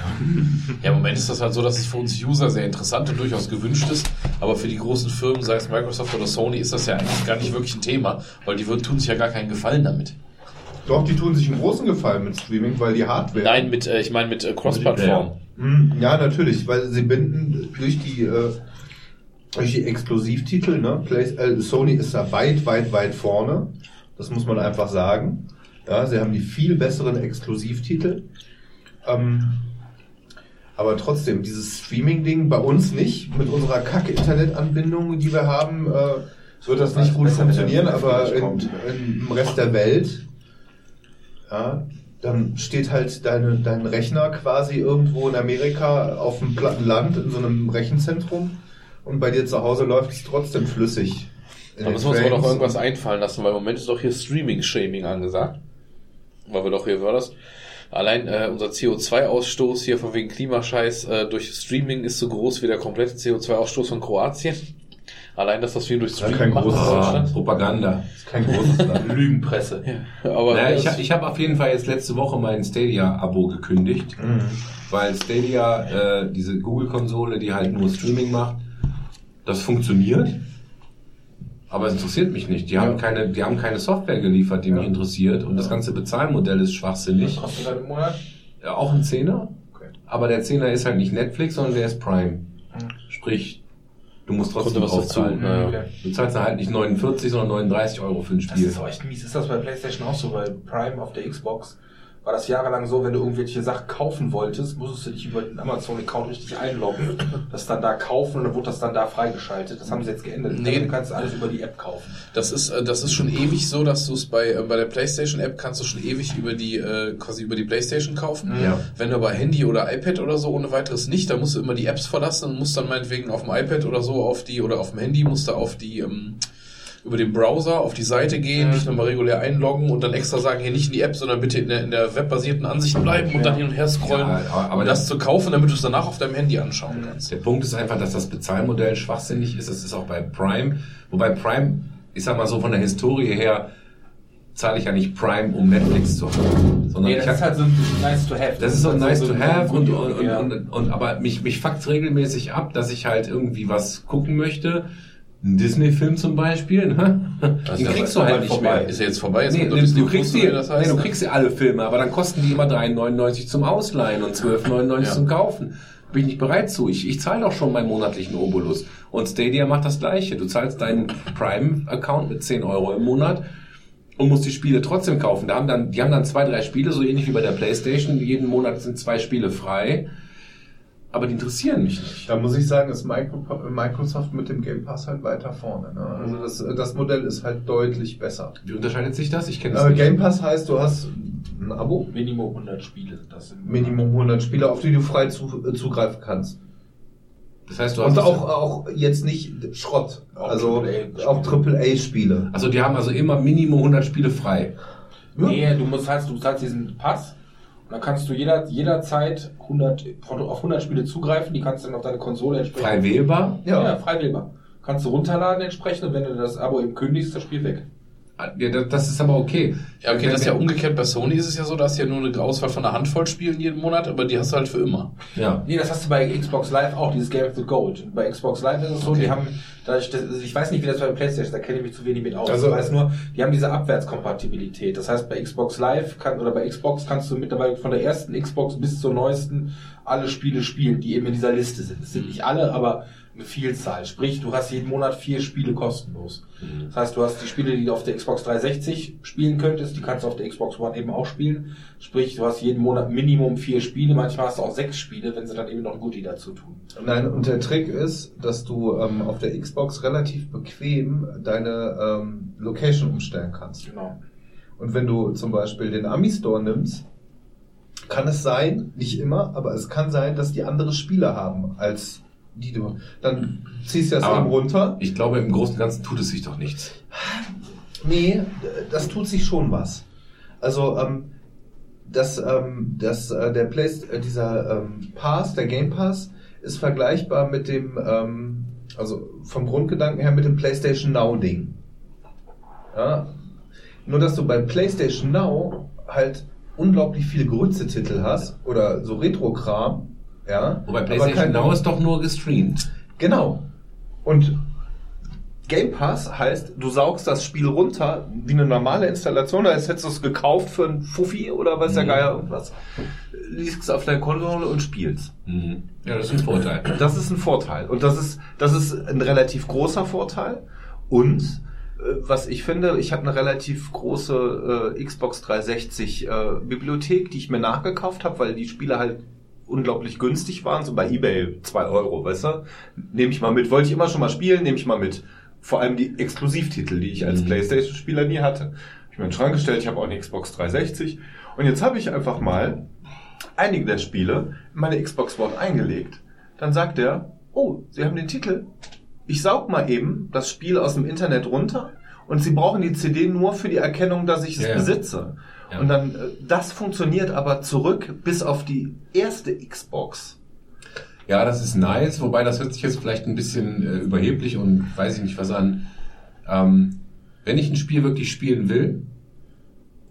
Ja, im Moment ist das halt so, dass es für uns User sehr interessant und durchaus gewünscht ist. Aber für die großen Firmen, sei es Microsoft oder Sony, ist das ja eigentlich gar nicht wirklich ein Thema, weil die würden- tun sich ja gar keinen Gefallen damit. Doch, die tun sich einen großen Gefallen mit Streaming, weil die Hardware. Nein, mit, äh, ich meine mit äh, Cross-Plattform. Hm, Ja, natürlich, weil sie binden durch die, äh, durch die Exklusivtitel, ne? Play, äh, Sony ist da weit, weit, weit vorne. Das muss man einfach sagen. Ja, sie haben die viel besseren Exklusivtitel. Ähm, aber trotzdem, dieses Streaming-Ding bei uns nicht, mit unserer Kack-Internet-Anbindung, die wir haben, äh, wird das nicht gut funktionieren, aber in, in, im Rest der Welt ja, dann steht halt deine, dein Rechner quasi irgendwo in Amerika auf dem platten Land in so einem Rechenzentrum und bei dir zu Hause läuft es trotzdem flüssig. In Da müssen wir uns aber doch irgendwas einfallen lassen, weil im Moment ist doch hier Streaming-Shaming angesagt. Weil wir doch hier war das. Allein äh, unser CO2-Ausstoß hier von wegen Klimascheiß äh, durch Streaming ist so groß wie der komplette CO2-Ausstoß von Kroatien. Allein, dass das wir durch Ja, Streaming kein machen in großes Ah, Deutschland. Propaganda. ist kein großes Land. Lügenpresse. Aber Naja, das- ich, ich habe auf jeden Fall jetzt letzte Woche mein Stadia-Abo gekündigt, weil Stadia, äh, diese Google-Konsole, die halt nur Streaming macht, das funktioniert, aber es interessiert mich nicht. Die haben keine, die haben keine Software geliefert, die mich interessiert und das ganze Bezahlmodell ist schwachsinnig. Kostet das im Monat? Ja, auch ein Zehner, Okay. aber der Zehner ist halt nicht Netflix, sondern der ist Prime. Sprich, du musst trotzdem was draufzahlen. ja. Okay. Du zahlst dann halt nicht 49, sondern 39 Euro für ein Das Spiel. ist auch echt mies. Ist das bei PlayStation auch so? Bei Prime auf der Xbox war das jahrelang so, wenn du irgendwelche Sachen kaufen wolltest, musstest du dich über den Amazon-Account richtig einloggen, das dann da kaufen und dann wurde das dann da freigeschaltet. Das haben sie jetzt geändert. Nee. Du kannst alles über die App kaufen. Das ist, äh, das ist schon ewig so, dass du es bei, äh, bei der PlayStation App kannst du schon ewig über die, äh, quasi über die PlayStation kaufen. Ja. Wenn du aber Handy oder iPad oder so ohne weiteres nicht, dann musst du immer die Apps verlassen und musst dann meinetwegen auf dem iPad oder so auf die, oder auf dem Handy musst du auf die, ähm, über den Browser auf die Seite gehen, dich nochmal regulär einloggen und dann extra sagen, hier nicht in die App, sondern bitte in der, in der webbasierten Ansicht bleiben und dann hin und her scrollen, Ja, aber- aber um das das- zu kaufen, damit du es danach auf deinem Handy anschauen kannst. Der Punkt ist einfach, dass das Bezahlmodell schwachsinnig ist. Das ist auch bei Prime. Wobei Prime, ich sag mal so von der Historie her, zahle ich ja nicht Prime, um Netflix zu haben. Sondern Nee, ich das ist halt so ein nice to have. das ist so halt nice to ein have und, und, und, und aber mich, mich fuckt regelmäßig ab, dass ich halt irgendwie was gucken möchte. Ein Disney-Film zum Beispiel, ne? Den ja kriegst du bald halt nicht vorbei. mehr. Ist ja jetzt vorbei, jetzt Nee, du, du, kriegst die, wie das heißt, nee, du ne? kriegst die alle Filme, aber dann kosten die immer 3,99 zum Ausleihen und 12,99 Ja. zum Kaufen. Bin ich nicht bereit zu. Ich, ich zahle doch schon meinen monatlichen Obolus. Und Stadia macht das gleiche. Du zahlst deinen Prime-Account mit 10 Euro im Monat und musst die Spiele trotzdem kaufen. Da haben dann, die haben dann zwei, drei Spiele, so ähnlich wie bei der Playstation. Jeden Monat sind zwei Spiele frei. Aber die interessieren mich nicht. Da muss ich sagen, ist Micro- Microsoft mit dem Game Pass halt weiter vorne. Ne? Also das, das Modell ist halt deutlich besser. Wie unterscheidet sich das? Ich kenne das Äh, nicht. Game Pass heißt, du hast ein Abo, Minimum 100 Spiele. sind Das im Minimum 100 Spiele, auf die du frei zu, äh, zugreifen kannst. Das heißt, du hast Und auch, auch jetzt nicht Schrott, Auch also auch AAA-Spiele. also die haben also immer Minimum 100 Spiele frei. Nee, du musst halt, du zahlst diesen Pass und dann kannst du jeder, jederzeit 100, auf 100 Spiele zugreifen, die kannst du dann auf deine Konsole entsprechend. Frei wählbar. Ja, Ja. ja, frei wählbar. Kannst du runterladen entsprechend und wenn du das Abo eben kündigst, das Spiel weg. Ja, das- das ist aber okay. Ja, okay, das ist ja umgekehrt. Bei Sony ist es ja so, da hast du ja nur eine Auswahl von einer Handvoll Spielen jeden Monat, aber die hast du halt für immer. Ja. Nee, das hast du bei Xbox Live auch, dieses Game of the Gold. Bei Xbox Live ist es so, die haben, dadurch, das, ich weiß nicht, wie das bei Playstation ist, da kenne ich mich zu wenig mit aus. Also- ich weiß nur, die haben diese Abwärtskompatibilität. Das heißt, bei Xbox Live kann, oder bei Xbox kannst du mittlerweile von der ersten Xbox bis zur neuesten alle Spiele spielen, die eben in dieser Liste sind. Es sind nicht alle, aber eine Vielzahl. Sprich, du hast jeden Monat vier Spiele kostenlos. Das heißt, du hast die Spiele, die du auf der Xbox 360 spielen könntest, die kannst du auf der Xbox One eben auch spielen. Sprich, du hast jeden Monat Minimum vier Spiele, manchmal hast du auch sechs Spiele, wenn sie dann eben noch ein Goodie dazu tun. Nein, und der Trick ist, dass du ähm, auf der Xbox relativ bequem deine ähm, Location umstellen kannst. Genau. Und wenn du zum Beispiel den Ami Store nimmst, kann es sein, nicht immer, aber es kann sein, dass die andere Spiele haben als die du. Dann ziehst du das Aber- eben runter. Ich glaube, im Großen und Ganzen tut es sich doch nichts. Nee, das tut sich schon was. Also, ähm, das, ähm, das, äh, der Place, äh, dieser ähm, Pass, der Game Pass, ist vergleichbar mit dem, ähm, also vom Grundgedanken her mit dem PlayStation Now Ding. Ja? Nur, dass du bei PlayStation Now halt unglaublich viele Grütze-Titel hast oder so Retro-Kram. Ja, Wobei aber PlayStation Now ist doch nur gestreamt. Genau. Und Game Pass heißt, du saugst das Spiel runter wie eine normale Installation, als hättest du es gekauft für ein Fuffi oder weiß der Geier irgendwas. Liest es auf deiner Konsole und spielst. Mhm. Ja, das ist ein Vorteil. Das ist ein Vorteil. Und das ist, das ist ein relativ großer Vorteil. Und äh, was ich finde, ich habe eine relativ große äh, Xbox 360 äh, Bibliothek, die ich mir nachgekauft habe, weil die Spiele halt unglaublich günstig waren, so bei eBay 2 Euro, weißt du? Nehme ich mal mit. Wollte ich immer schon mal spielen, nehme ich mal mit. Vor allem die Exklusivtitel, die ich als Mhm. Playstation-Spieler nie hatte. Ich mir in den Schrank gestellt, ich habe auch eine Xbox 360. Und jetzt habe ich einfach mal einige der Spiele in meine Xbox One eingelegt. Dann sagt er, oh, Sie haben den Titel. Ich saug mal eben das Spiel aus dem Internet runter und Sie brauchen die CD nur für die Erkennung, dass ich es ja. besitze. Ja. Und dann, äh, das funktioniert aber zurück bis auf die erste Xbox. Ja, das ist nice, wobei das hört sich jetzt vielleicht ein bisschen äh, überheblich und weiß ich nicht was an. Ähm, wenn ich ein Spiel wirklich spielen will,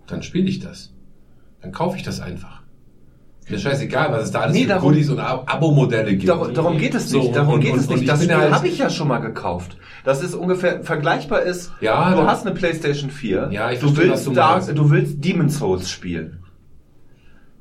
dann spiele ich das. Dann kaufe ich das einfach. Mir ist scheißegal, was es da alles Nee, für darum- Goodies und Ab- Abo-Modelle gibt. Darum, darum geht es nicht. So, darum und- geht und- es nicht. ich Das Spiel halt- habe ich ja schon mal gekauft. Das ist ungefähr vergleichbar ist. Ja, du hast eine PlayStation 4. Ja, ich du verstehe, was willst du da, meinst. du willst Demon Souls spielen.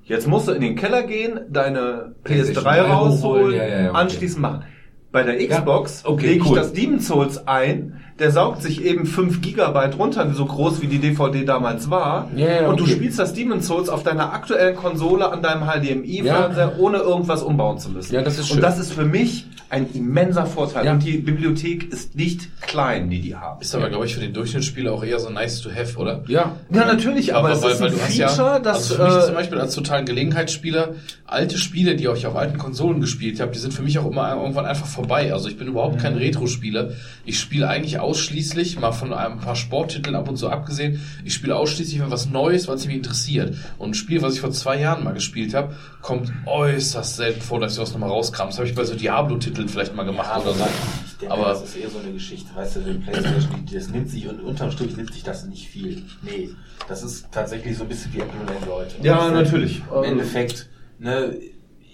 Jetzt musst du in den Keller gehen, deine PlayStation PS3 3 rausholen, ja, ja, ja, okay. anschließend machen. Bei der Xbox okay, lege ich cool. das Demon Souls ein, der saugt sich eben 5 Gigabyte runter, so groß wie die DVD damals war. Ja, ja, und du spielst das Demon Souls auf deiner aktuellen Konsole an deinem HDMI-Fernseher, ohne irgendwas umbauen zu müssen. Ja, das ist Und schön. das ist für mich ein immenser Vorteil. Ja. Und die Bibliothek ist nicht klein, die die haben. Ist aber, glaube ich, für den Durchschnittsspieler auch eher so nice to have, oder? Ja, Ja, natürlich, aber, es ist ein du hast Feature, das... also für mich äh, zum Beispiel als totalen Gelegenheitsspieler, alte Spiele, die ich auf alten Konsolen gespielt habe, die sind für mich auch immer irgendwann einfach vorbei. Also ich bin überhaupt kein Retro-Spieler. Ich spiele eigentlich ausschließlich, mal von einem paar Sporttiteln ab und zu abgesehen, ich spiele ausschließlich wenn was Neues, was mich interessiert. Und ein Spiel, was ich vor zwei Jahren mal gespielt habe, kommt äußerst selten vor, dass ich was nochmal rauskram. Das habe ich bei so Diablo-Titeln vielleicht mal gemacht oder so. Ich denke, Aber- das ist eher so eine Geschichte, weißt du, die Playstation, das nimmt sich und unterm Strich nimmt sich das nicht viel. Nee, das ist tatsächlich so ein bisschen wie Apple und Android. Ja, Im natürlich. Im Endeffekt, ne,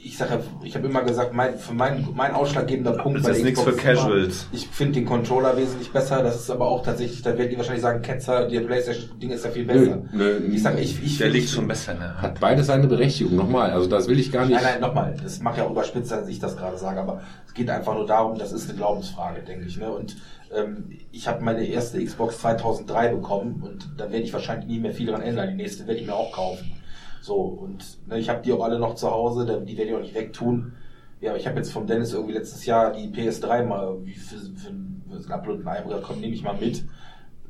ich sage, ich habe immer gesagt, mein, für mein, mein ausschlaggebender Punkt Das ist der nichts Xbox für ist immer, Casuals. Ich finde den Controller wesentlich besser. Das ist aber auch tatsächlich, da werden die wahrscheinlich sagen, Ketzer, der Playstation-Ding ist ja viel besser. Nö, nö. Ich sage, ich, ich der liegt schon besser Hand. hat beides seine Berechtigung. Nochmal, also das will ich gar nicht. Nein, nein, nochmal. Das mag ja auch überspitzt dass ich das gerade sage, aber es geht einfach nur darum, das ist eine Glaubensfrage, denke ich. Ne? Und ähm, ich habe meine erste Xbox 2003 bekommen und da werde ich wahrscheinlich nie mehr viel dran ändern. Die nächste werde ich mir auch kaufen. So, und ne, ich habe die auch alle noch zu Hause, die werde ich auch nicht wegtun. Ja, aber ich habe jetzt vom Dennis irgendwie letztes Jahr die PS3 mal irgendwie für, für, für einen Upload in Ei komm, nehme ich mal mit,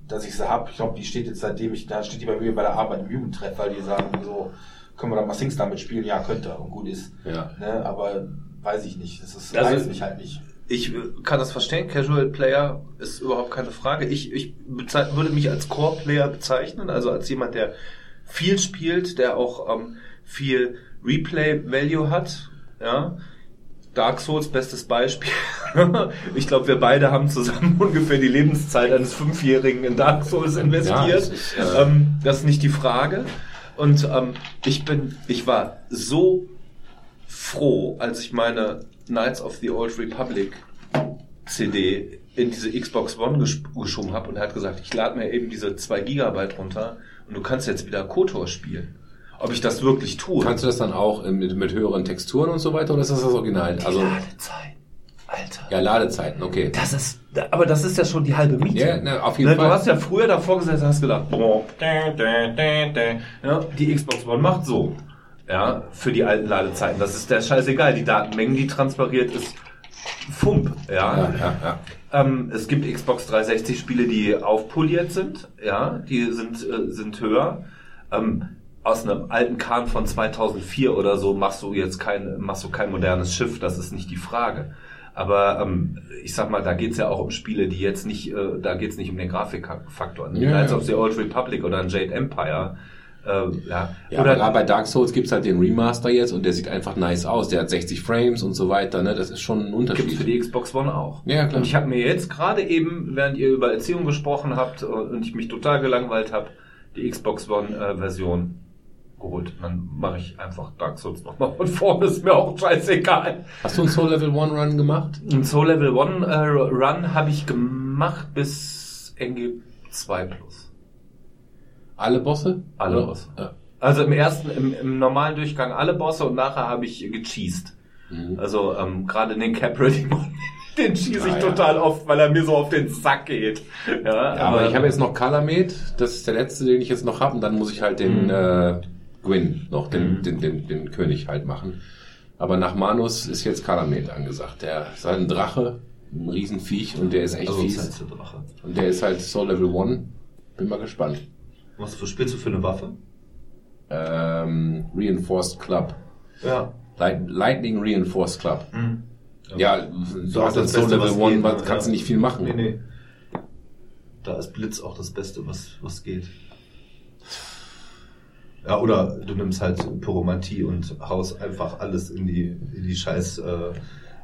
dass ich sie hab. Ich glaube, die steht jetzt seitdem ich, da steht die bei mir bei der Arbeit im Jugendtreff, weil die sagen so, können wir da mal Sings damit spielen? Ja, könnte und gut ist. Ja. Ne, aber weiß ich nicht. Das ist, Also- reizt mich halt nicht. Ich äh, kann das verstehen. Casual Player ist überhaupt keine Frage. Ich, ich würde mich als Core Player bezeichnen, also als jemand, der viel spielt, der auch ähm, viel Replay Value hat. Ja. Dark Souls, bestes Beispiel. ich glaube, wir beide haben zusammen ungefähr die Lebenszeit eines Fünfjährigen in Dark Souls investiert. Ja, das ist, äh, ähm, das ist nicht die Frage. Und ähm, ich bin, ich war so froh, als ich meine Knights of the Old Republic CD in diese Xbox One gesch geschoben habe und er hat gesagt, ich lade mir eben diese 2 Gigabyte runter und du kannst jetzt wieder KOTOR spielen. Ob ich das wirklich tue? Kannst du das dann auch äh, mit, mit höheren Texturen und so weiter oder ist das das Original? Also Ladezeit. Alter. ja, Ladezeiten, okay. Das ist, aber das ist ja schon die halbe Miete. Ja, na, auf jeden Ne, Fall. Du hast ja früher davor gesessen und hast gedacht, ja, die Xbox One macht so. Ja, für die alten Ladezeiten. Das ist der scheißegal. Die Datenmengen, die transferiert ist Fump. Ja, ja, ja, ja. Ähm, es gibt Xbox 360 Spiele, die aufpoliert sind. Ja, die sind, äh, sind höher. Ähm, aus einem alten Kahn von 2004 oder so machst du jetzt kein, machst du kein modernes Schiff. Das ist nicht die Frage. Aber ähm, ich sag mal, da geht's ja auch um Spiele, die jetzt nicht, äh, da geht's nicht um den Grafikfaktor. Ja, Knights ja. of the Old Republic oder ein Jade Empire. Äh, ja. Ja, aber gerade bei Dark Souls gibt's halt den Remaster jetzt und der sieht einfach nice aus. Der hat 60 Frames und so weiter. Ne? Das ist schon ein Gibt's Unterschied. für die Xbox One auch. Ja, klar. Und ich habe mir jetzt gerade eben, während ihr über Erziehung gesprochen habt und ich mich total gelangweilt habe, die Xbox One-Version geholt. Und dann mache ich einfach Dark Souls nochmal von vorne, ist mir auch scheißegal. Hast du einen Soul Level 1 Run gemacht? Ein Soul Level 1 äh, Run habe ich gemacht bis NG 2 Plus. Alle Bosse? Alle Oder? Bosse. Ja. Also im ersten, im, im normalen Durchgang alle Bosse und nachher habe ich gecheased. Mhm. Also ähm, gerade den Capriel, den schieße ich Ah, ja. total oft, weil er mir so auf den Sack geht. Ja, Ja, aber ich habe jetzt noch Kalamed, das ist der letzte, den ich jetzt noch habe, und dann muss ich halt den Mhm. äh, Gwyn noch, den, Mhm. den, den, den König halt machen. Aber nach Manus ist jetzt Kalamed angesagt. Der ist halt ein Drache, ein Riesenviech und der ist echt also fies. ist halt Drache. Und der ist halt Soul Level 1. Bin mal gespannt. Was für spielst du für eine Waffe? Ähm, Reinforced Club. Ja. Light, Lightning Reinforced Club. Mhm. Ja, du hast das Soul Level 1, was kannst du nicht viel machen. Nee, nee. Da ist Blitz auch das Beste, was, was geht. Ja, oder du nimmst halt Pyromantie und haust einfach alles in die, in die scheiß äh,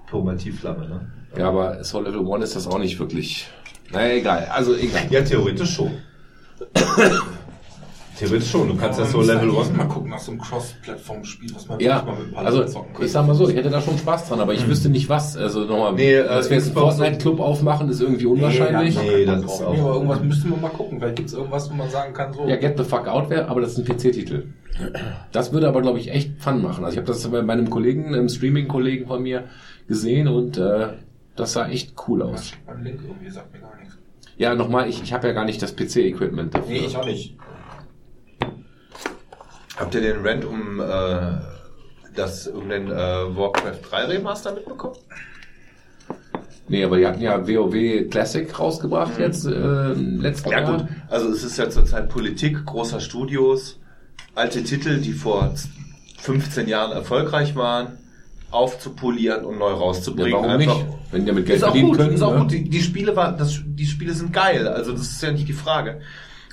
Pyromantieflamme, ne? Ja, aber Soul Level 1 ist das auch nicht wirklich. Naja, egal. Also egal. Ja, theoretisch schon. theoretisch schon. Du kannst ja so Level Mal 1. gucken nach so einem Cross-Plattform-Spiel, was man Ja, mal mit paar also zocken könnte. ich sag mal so, ich hätte da schon Spaß dran, aber ich wüsste nicht was. Also nochmal, Nee, äh, dass wir jetzt einen Fortnite-Club aufmachen, ist irgendwie unwahrscheinlich. Nee, das ist auch- Nee, aber irgendwas müssten wir mal gucken. Vielleicht gibt es irgendwas, wo man sagen kann, so. Ja, Get the Fuck Out wäre, aber das ist ein PC-Titel. Das würde aber, glaube ich, echt Fun machen. Also ich habe das bei meinem Kollegen, einem Streaming-Kollegen von mir gesehen und äh, das sah echt cool aus. Ja, nochmal, ich, ich habe ja gar nicht das PC-Equipment dafür. Nee, ich auch nicht. Habt ihr den Rant um äh, das um den äh, Warcraft 3 Remaster mitbekommen? Nee, aber die hatten ja WoW Classic rausgebracht jetzt, äh, letzten Ja Jahr. gut, also es ist ja zurzeit Politik großer Studios, alte Titel, die vor 15 Jahren erfolgreich waren, aufzupolieren und neu Ja, rauszubringen. warum Einfach- nicht? Wenn die damit Geld ist auch verdienen gut, können. ist auch ne? gut. Die, die Spiele war, das, die Spiele sind geil, also das ist ja nicht die Frage.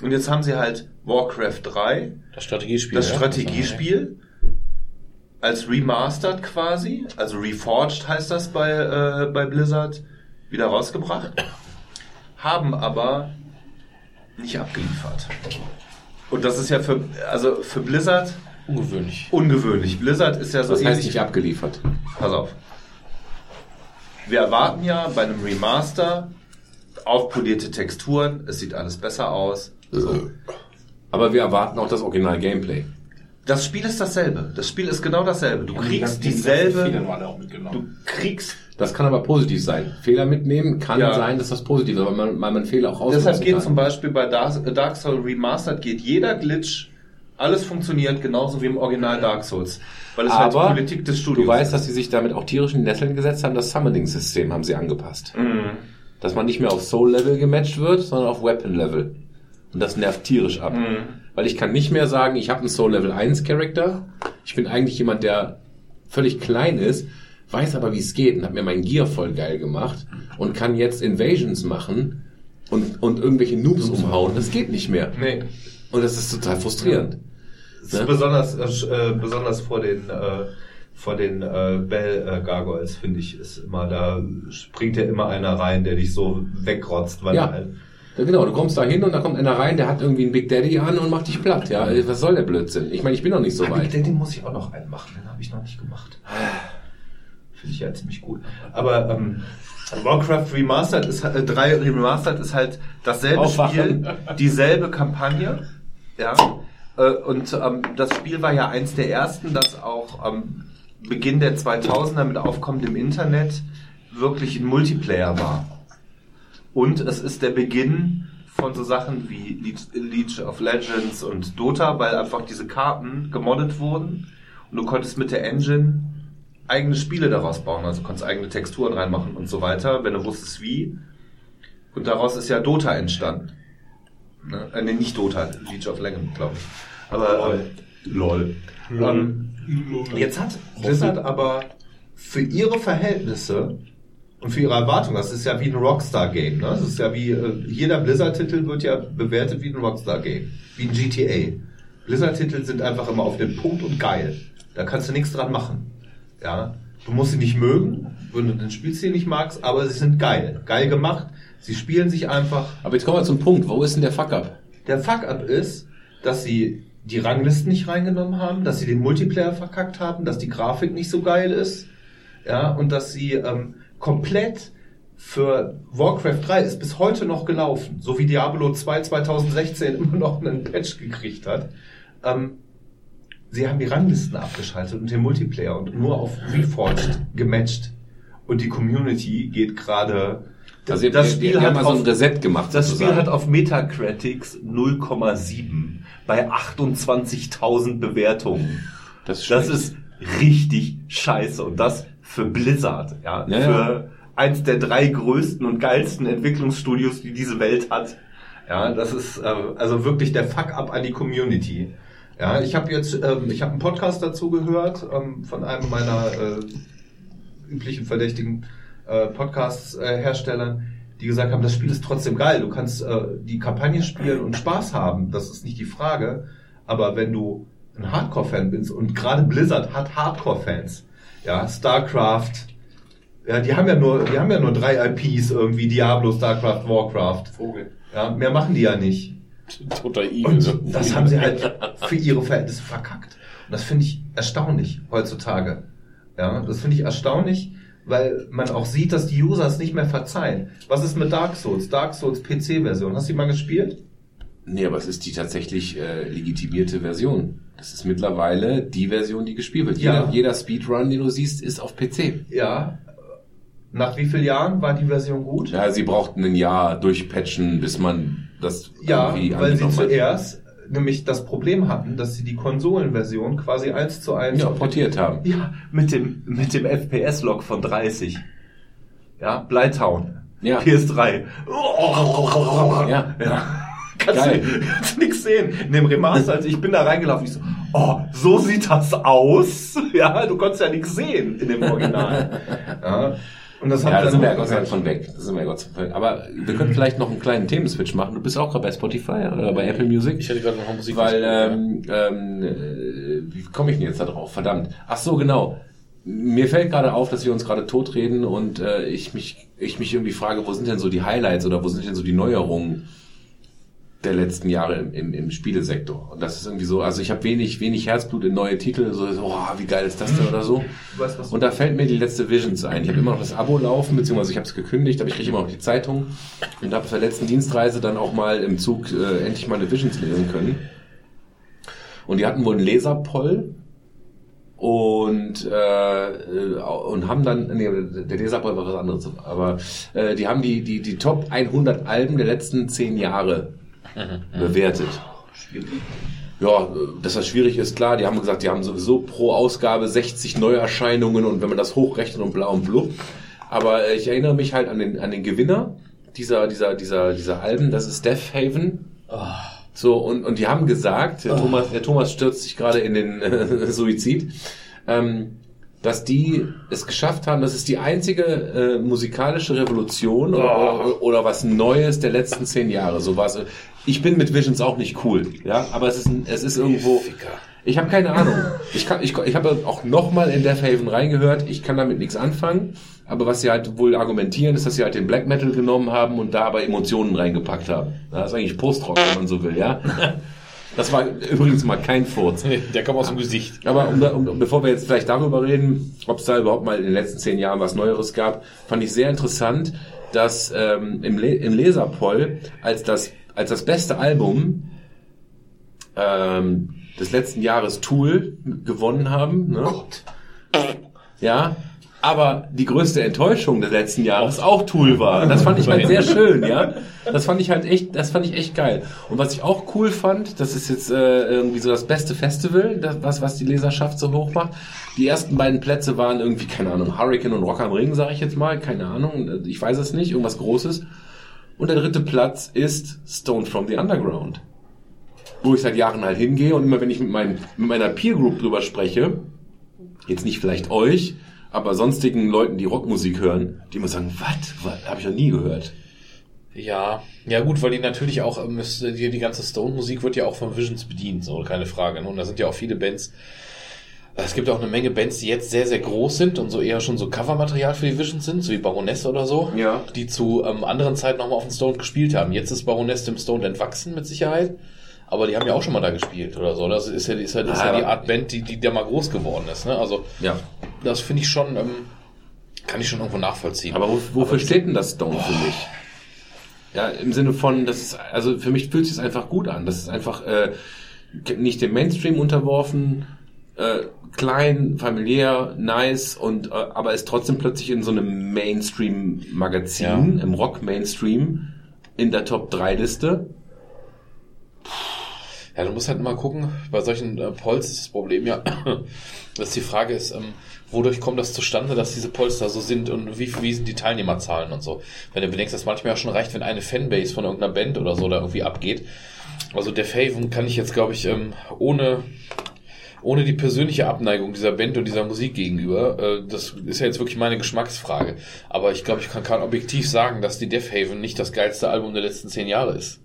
Und jetzt haben sie halt Warcraft 3, Das Strategiespiel. das ja? Strategiespiel, als remastered quasi, also reforged heißt das bei, äh, bei Blizzard, wieder rausgebracht, haben aber nicht abgeliefert. Und das ist ja für, also für Blizzard Ungewöhnlich. ungewöhnlich. Blizzard ist ja so Das heißt nicht abgeliefert. Pass auf. Wir erwarten ja bei einem Remaster aufpolierte Texturen, es sieht alles besser aus. So. Aber wir erwarten auch das Original-Gameplay. Das Spiel ist dasselbe. Das Spiel ist genau dasselbe. Du ganzen- kriegst die dieselbe. Du kriegst. Das kann aber positiv sein. Fehler mitnehmen kann Ja. sein, dass das positiv ist, weil man, weil man Fehler auch ausnutzen Deshalb geht kann. zum Beispiel bei Dark Souls Remastered geht jeder Glitch, alles funktioniert genauso wie im Original Dark Souls. Weil es halt aber die Politik des Studios du weißt, ist. dass sie sich damit auch tierischen Nesseln gesetzt haben. Das Summoning-System haben sie angepasst. Mhm. Dass man nicht mehr auf Soul-Level gematcht wird, sondern auf Weapon-Level. Und das nervt tierisch ab. Mhm. Weil ich kann nicht mehr sagen, ich habe einen Soul-Level 1 Charakter. Ich bin eigentlich jemand, der völlig klein ist, weiß aber, wie es geht und habe mir mein Gear voll geil gemacht und kann jetzt Invasions machen und, und irgendwelche Noobs umhauen. Das geht nicht mehr. Nee. Und das ist total frustrierend. Das ist Ne? besonders, äh, äh, besonders vor den, äh, vor den äh, Bell äh, Gargoyles, finde ich, ist immer, da springt ja immer einer rein, der dich so wegrotzt, weil Ja. er halt, genau, du kommst da hin und da kommt einer rein, der hat irgendwie einen Big Daddy an und macht dich platt. Ja, was soll der Blödsinn? Ich meine, ich bin noch nicht so Ah, Big weit. Daddy muss ich auch noch einen machen, den habe ich noch nicht gemacht. Finde ich ja ziemlich gut. Aber ähm, Warcraft Remastered ist äh, 3 Remastered ist halt dasselbe Aufwachen. Spiel, dieselbe Kampagne. Ja. Äh, und ähm, das Spiel war ja eins der ersten, das auch am Beginn der 2000er mit aufkommendem Internet wirklich ein Multiplayer war. Und es ist der Beginn von so Sachen wie League- League of Legends und Dota, weil einfach diese Karten gemoddet wurden und du konntest mit der Engine eigene Spiele daraus bauen, also konntest eigene Texturen reinmachen und so weiter, wenn du wusstest wie. Und daraus ist ja Dota entstanden. Ne? Äh, nee, nicht Dota, League of Legends, glaube ich. Aber äh, LOL. Ähm, jetzt hat Blizzard aber für ihre Verhältnisse und für ihre Erwartungen, das ist ja wie ein Rockstar-Game. Ne? Das ist ja wie, äh, jeder Blizzard-Titel wird ja bewertet wie ein Rockstar-Game. Wie ein GTA. Blizzard-Titel sind einfach immer auf den Punkt und geil. Da kannst du nichts dran machen. Ja, du musst sie nicht mögen, wenn du den Spielstil nicht magst, aber sie sind geil. Geil gemacht. Sie spielen sich einfach. Aber jetzt kommen wir zum Punkt. Wo ist denn der Fuck-Up? Der Fuck-up ist, dass sie die Ranglisten nicht reingenommen haben, dass sie den Multiplayer verkackt haben, dass die Grafik nicht so geil ist, ja, und dass sie ähm, komplett für Warcraft 3 ist bis heute noch gelaufen, so wie Diablo 2 2016 immer noch einen Patch gekriegt hat. Ähm, sie haben die Ranglisten abgeschaltet und den Multiplayer und nur auf Reforged gematcht. Und die Community geht gerade. Also ihr- ihr habt mal so ein Reset gemacht, Das sozusagen. Spiel hat auf Metacritics 0,7 bei 28.000 Bewertungen. Das ist Das ist richtig scheiße. Und das für Blizzard. Ja, Ja, für eins der drei größten und geilsten Entwicklungsstudios, die diese Welt hat. Ja, das ist äh, also wirklich der Fuck-up an die Community. Ja, ich habe jetzt, ähm, ich habe einen Podcast dazu gehört ähm, von einem meiner äh, üblichen verdächtigen äh, Podcast-Herstellern, die gesagt haben, das Spiel ist trotzdem geil. Du kannst äh, die Kampagne spielen und Spaß haben. Das ist nicht die Frage. Aber wenn du ein Hardcore-Fan bist und gerade Blizzard hat Hardcore-Fans, ja, StarCraft, ja, die haben ja nur, die haben ja nur drei IPs irgendwie, Diablo, StarCraft, Warcraft. Vogel. Ja, mehr machen die ja nicht. Toter Igel. Und das haben sie halt für ihre Verhältnisse verkackt. Und das finde ich erstaunlich heutzutage. Ja, das finde ich erstaunlich, weil man auch sieht, dass die User es nicht mehr verzeihen. Was ist mit Dark Souls? Dark Souls PC-Version. Hast du die mal gespielt? Nee, aber es ist die tatsächlich äh, legitimierte Version. Das ist mittlerweile die Version, die gespielt wird. Ja. Jeder, jeder Speedrun, den du siehst, ist auf PC. Ja. Nach wie vielen Jahren war die Version gut? Ja, sie brauchten ein Jahr durchpatchen, bis man das Ja, irgendwie weil sie hat. zuerst nämlich das Problem hatten, dass sie die Konsolenversion quasi eins zu eins ja, portiert haben. Ja, mit dem, mit dem FPS-Log von 30. Ja, Blytown. Ja. PS3. Ja. ja. Kannst Geil. du, nix sehen. In dem Remaster, also ich bin da reingelaufen, ich so, oh, so sieht das aus. Ja, du konntest ja nichts sehen in dem Original. Ja. Und das hat Ja, da dann sind wir ja Gott sei Dank von weg. Da sind wir ja Gott sei Dank. Aber wir können vielleicht noch einen kleinen Themenswitch machen. Du bist auch gerade bei Spotify oder bei Apple Music. Ich hätte gerade noch Musik. Weil, ähm, ähm, äh, wie komme ich denn jetzt da drauf? Verdammt. Ach so, genau. Mir fällt gerade auf, dass wir uns gerade totreden und äh, ich mich ich mich irgendwie frage, wo sind denn so die Highlights oder wo sind denn so die Neuerungen der letzten Jahre im, im, im Spielesektor? Und das ist irgendwie so, also ich habe wenig wenig Herzblut in neue Titel, so, so oh, wie geil ist das denn oder so. Weißt, Und da fällt mir die letzte Visions ein. Ich habe immer noch das Abo laufen, beziehungsweise ich habe es gekündigt, aber ich kriege immer noch die Zeitung und habe auf der letzten Dienstreise dann auch mal im Zug äh, endlich mal eine Visions lesen können. Und die hatten wohl einen Leserpoll und äh, äh, und haben dann nee, der Leserpoll war was anderes, aber äh, die haben die die die Top 100 Alben der letzten zehn Jahre bewertet. Ja, dass das schwierig ist, klar. Die haben gesagt, die haben sowieso pro Ausgabe 60 Neuerscheinungen und wenn man das hochrechnet und blau und blub. Aber äh, ich erinnere mich halt an den, an den Gewinner dieser, dieser, dieser, dieser Alben, das ist Death Haven. So, und, und die haben gesagt, der, Thomas, der Thomas stürzt sich gerade in den äh, Suizid, ähm, dass die es geschafft haben, das ist die einzige äh, musikalische Revolution oder, oder, oder was Neues der letzten zehn Jahre. So was. Ich bin mit Visions auch nicht cool, ja, aber es ist, ein, es ist irgendwo. Ich habe keine Ahnung. Ich kann, ich, ich habe auch noch mal in Death Haven reingehört. Ich kann damit nichts anfangen. Aber was sie halt wohl argumentieren, ist, dass sie halt den Black Metal genommen haben und da aber Emotionen reingepackt haben. Das ist eigentlich Postrock, wenn man so will, ja. Das war übrigens mal kein Furz. Der kam aus dem Gesicht. Aber um, um, bevor wir jetzt vielleicht darüber reden, ob es da überhaupt mal in den letzten zehn Jahren was Neueres gab, fand ich sehr interessant, dass ähm, im, Le im Leserpoll als das, als das beste Album ähm, des letzten Jahres Tool gewonnen haben. Ne? Ja, aber die größte Enttäuschung des letzten Jahres auch Tool war. Das fand ich halt sehr schön, ja. Das fand ich halt echt, das fand ich echt geil. Und was ich auch cool fand, das ist jetzt äh, irgendwie so das beste Festival, das, was, was die Leserschaft so hoch macht. Die ersten beiden Plätze waren irgendwie, keine Ahnung, Hurricane und Rock am Ring, sage ich jetzt mal, keine Ahnung, ich weiß es nicht, irgendwas Großes. Und der dritte Platz ist Stone from the Underground. Wo ich seit Jahren halt hingehe und immer wenn ich mit, meinen, mit meiner Peer Group drüber spreche, jetzt nicht vielleicht euch, aber sonstigen Leuten, die Rockmusik hören, die immer sagen, was? Habe ich noch nie gehört. Ja, ja gut, weil die natürlich auch, ähm, die, die ganze Stone-Musik wird ja auch von Visions bedient, so keine Frage. ne? Und da sind ja auch viele Bands. Es gibt auch eine Menge Bands, die jetzt sehr, sehr groß sind und so eher schon so Covermaterial für die Visions sind, so wie Baroness oder so, Ja. die zu ähm, anderen Zeiten nochmal auf dem Stone gespielt haben. Jetzt ist Baroness dem Stone entwachsen mit Sicherheit. aber die haben ja auch schon mal da gespielt oder so. Das ist ja, ist ja, ist ja die Art Band, die, die da mal groß geworden ist. Ne? Also Ja. das finde ich schon, ähm, kann ich schon irgendwo nachvollziehen. Aber wo, wofür steht denn das Stone für mich? Ja, im Sinne von, das ist, also für mich fühlt sich einfach gut an. Das ist einfach äh, nicht dem Mainstream unterworfen, äh, klein, familiär, nice und äh, aber ist trotzdem plötzlich in so einem Mainstream-Magazin, im Rock-Mainstream, in der Top 3 Liste. Ja, du musst halt mal gucken, bei solchen äh, Polls ist das Problem ja, dass die Frage ist, ähm, wodurch kommt das zustande, dass diese da so sind und wie, wie sind die Teilnehmerzahlen und so. Wenn du bedenkst, dass manchmal ja schon reicht, wenn eine Fanbase von irgendeiner Band oder so da irgendwie abgeht. Also der Haven kann ich jetzt, glaube ich, ähm, ohne ohne die persönliche Abneigung dieser Band und dieser Musik gegenüber, äh, das ist ja jetzt wirklich meine Geschmacksfrage. Aber ich glaube, ich kann, kann objektiv sagen, dass die Death Haven nicht das geilste Album der letzten zehn Jahre ist.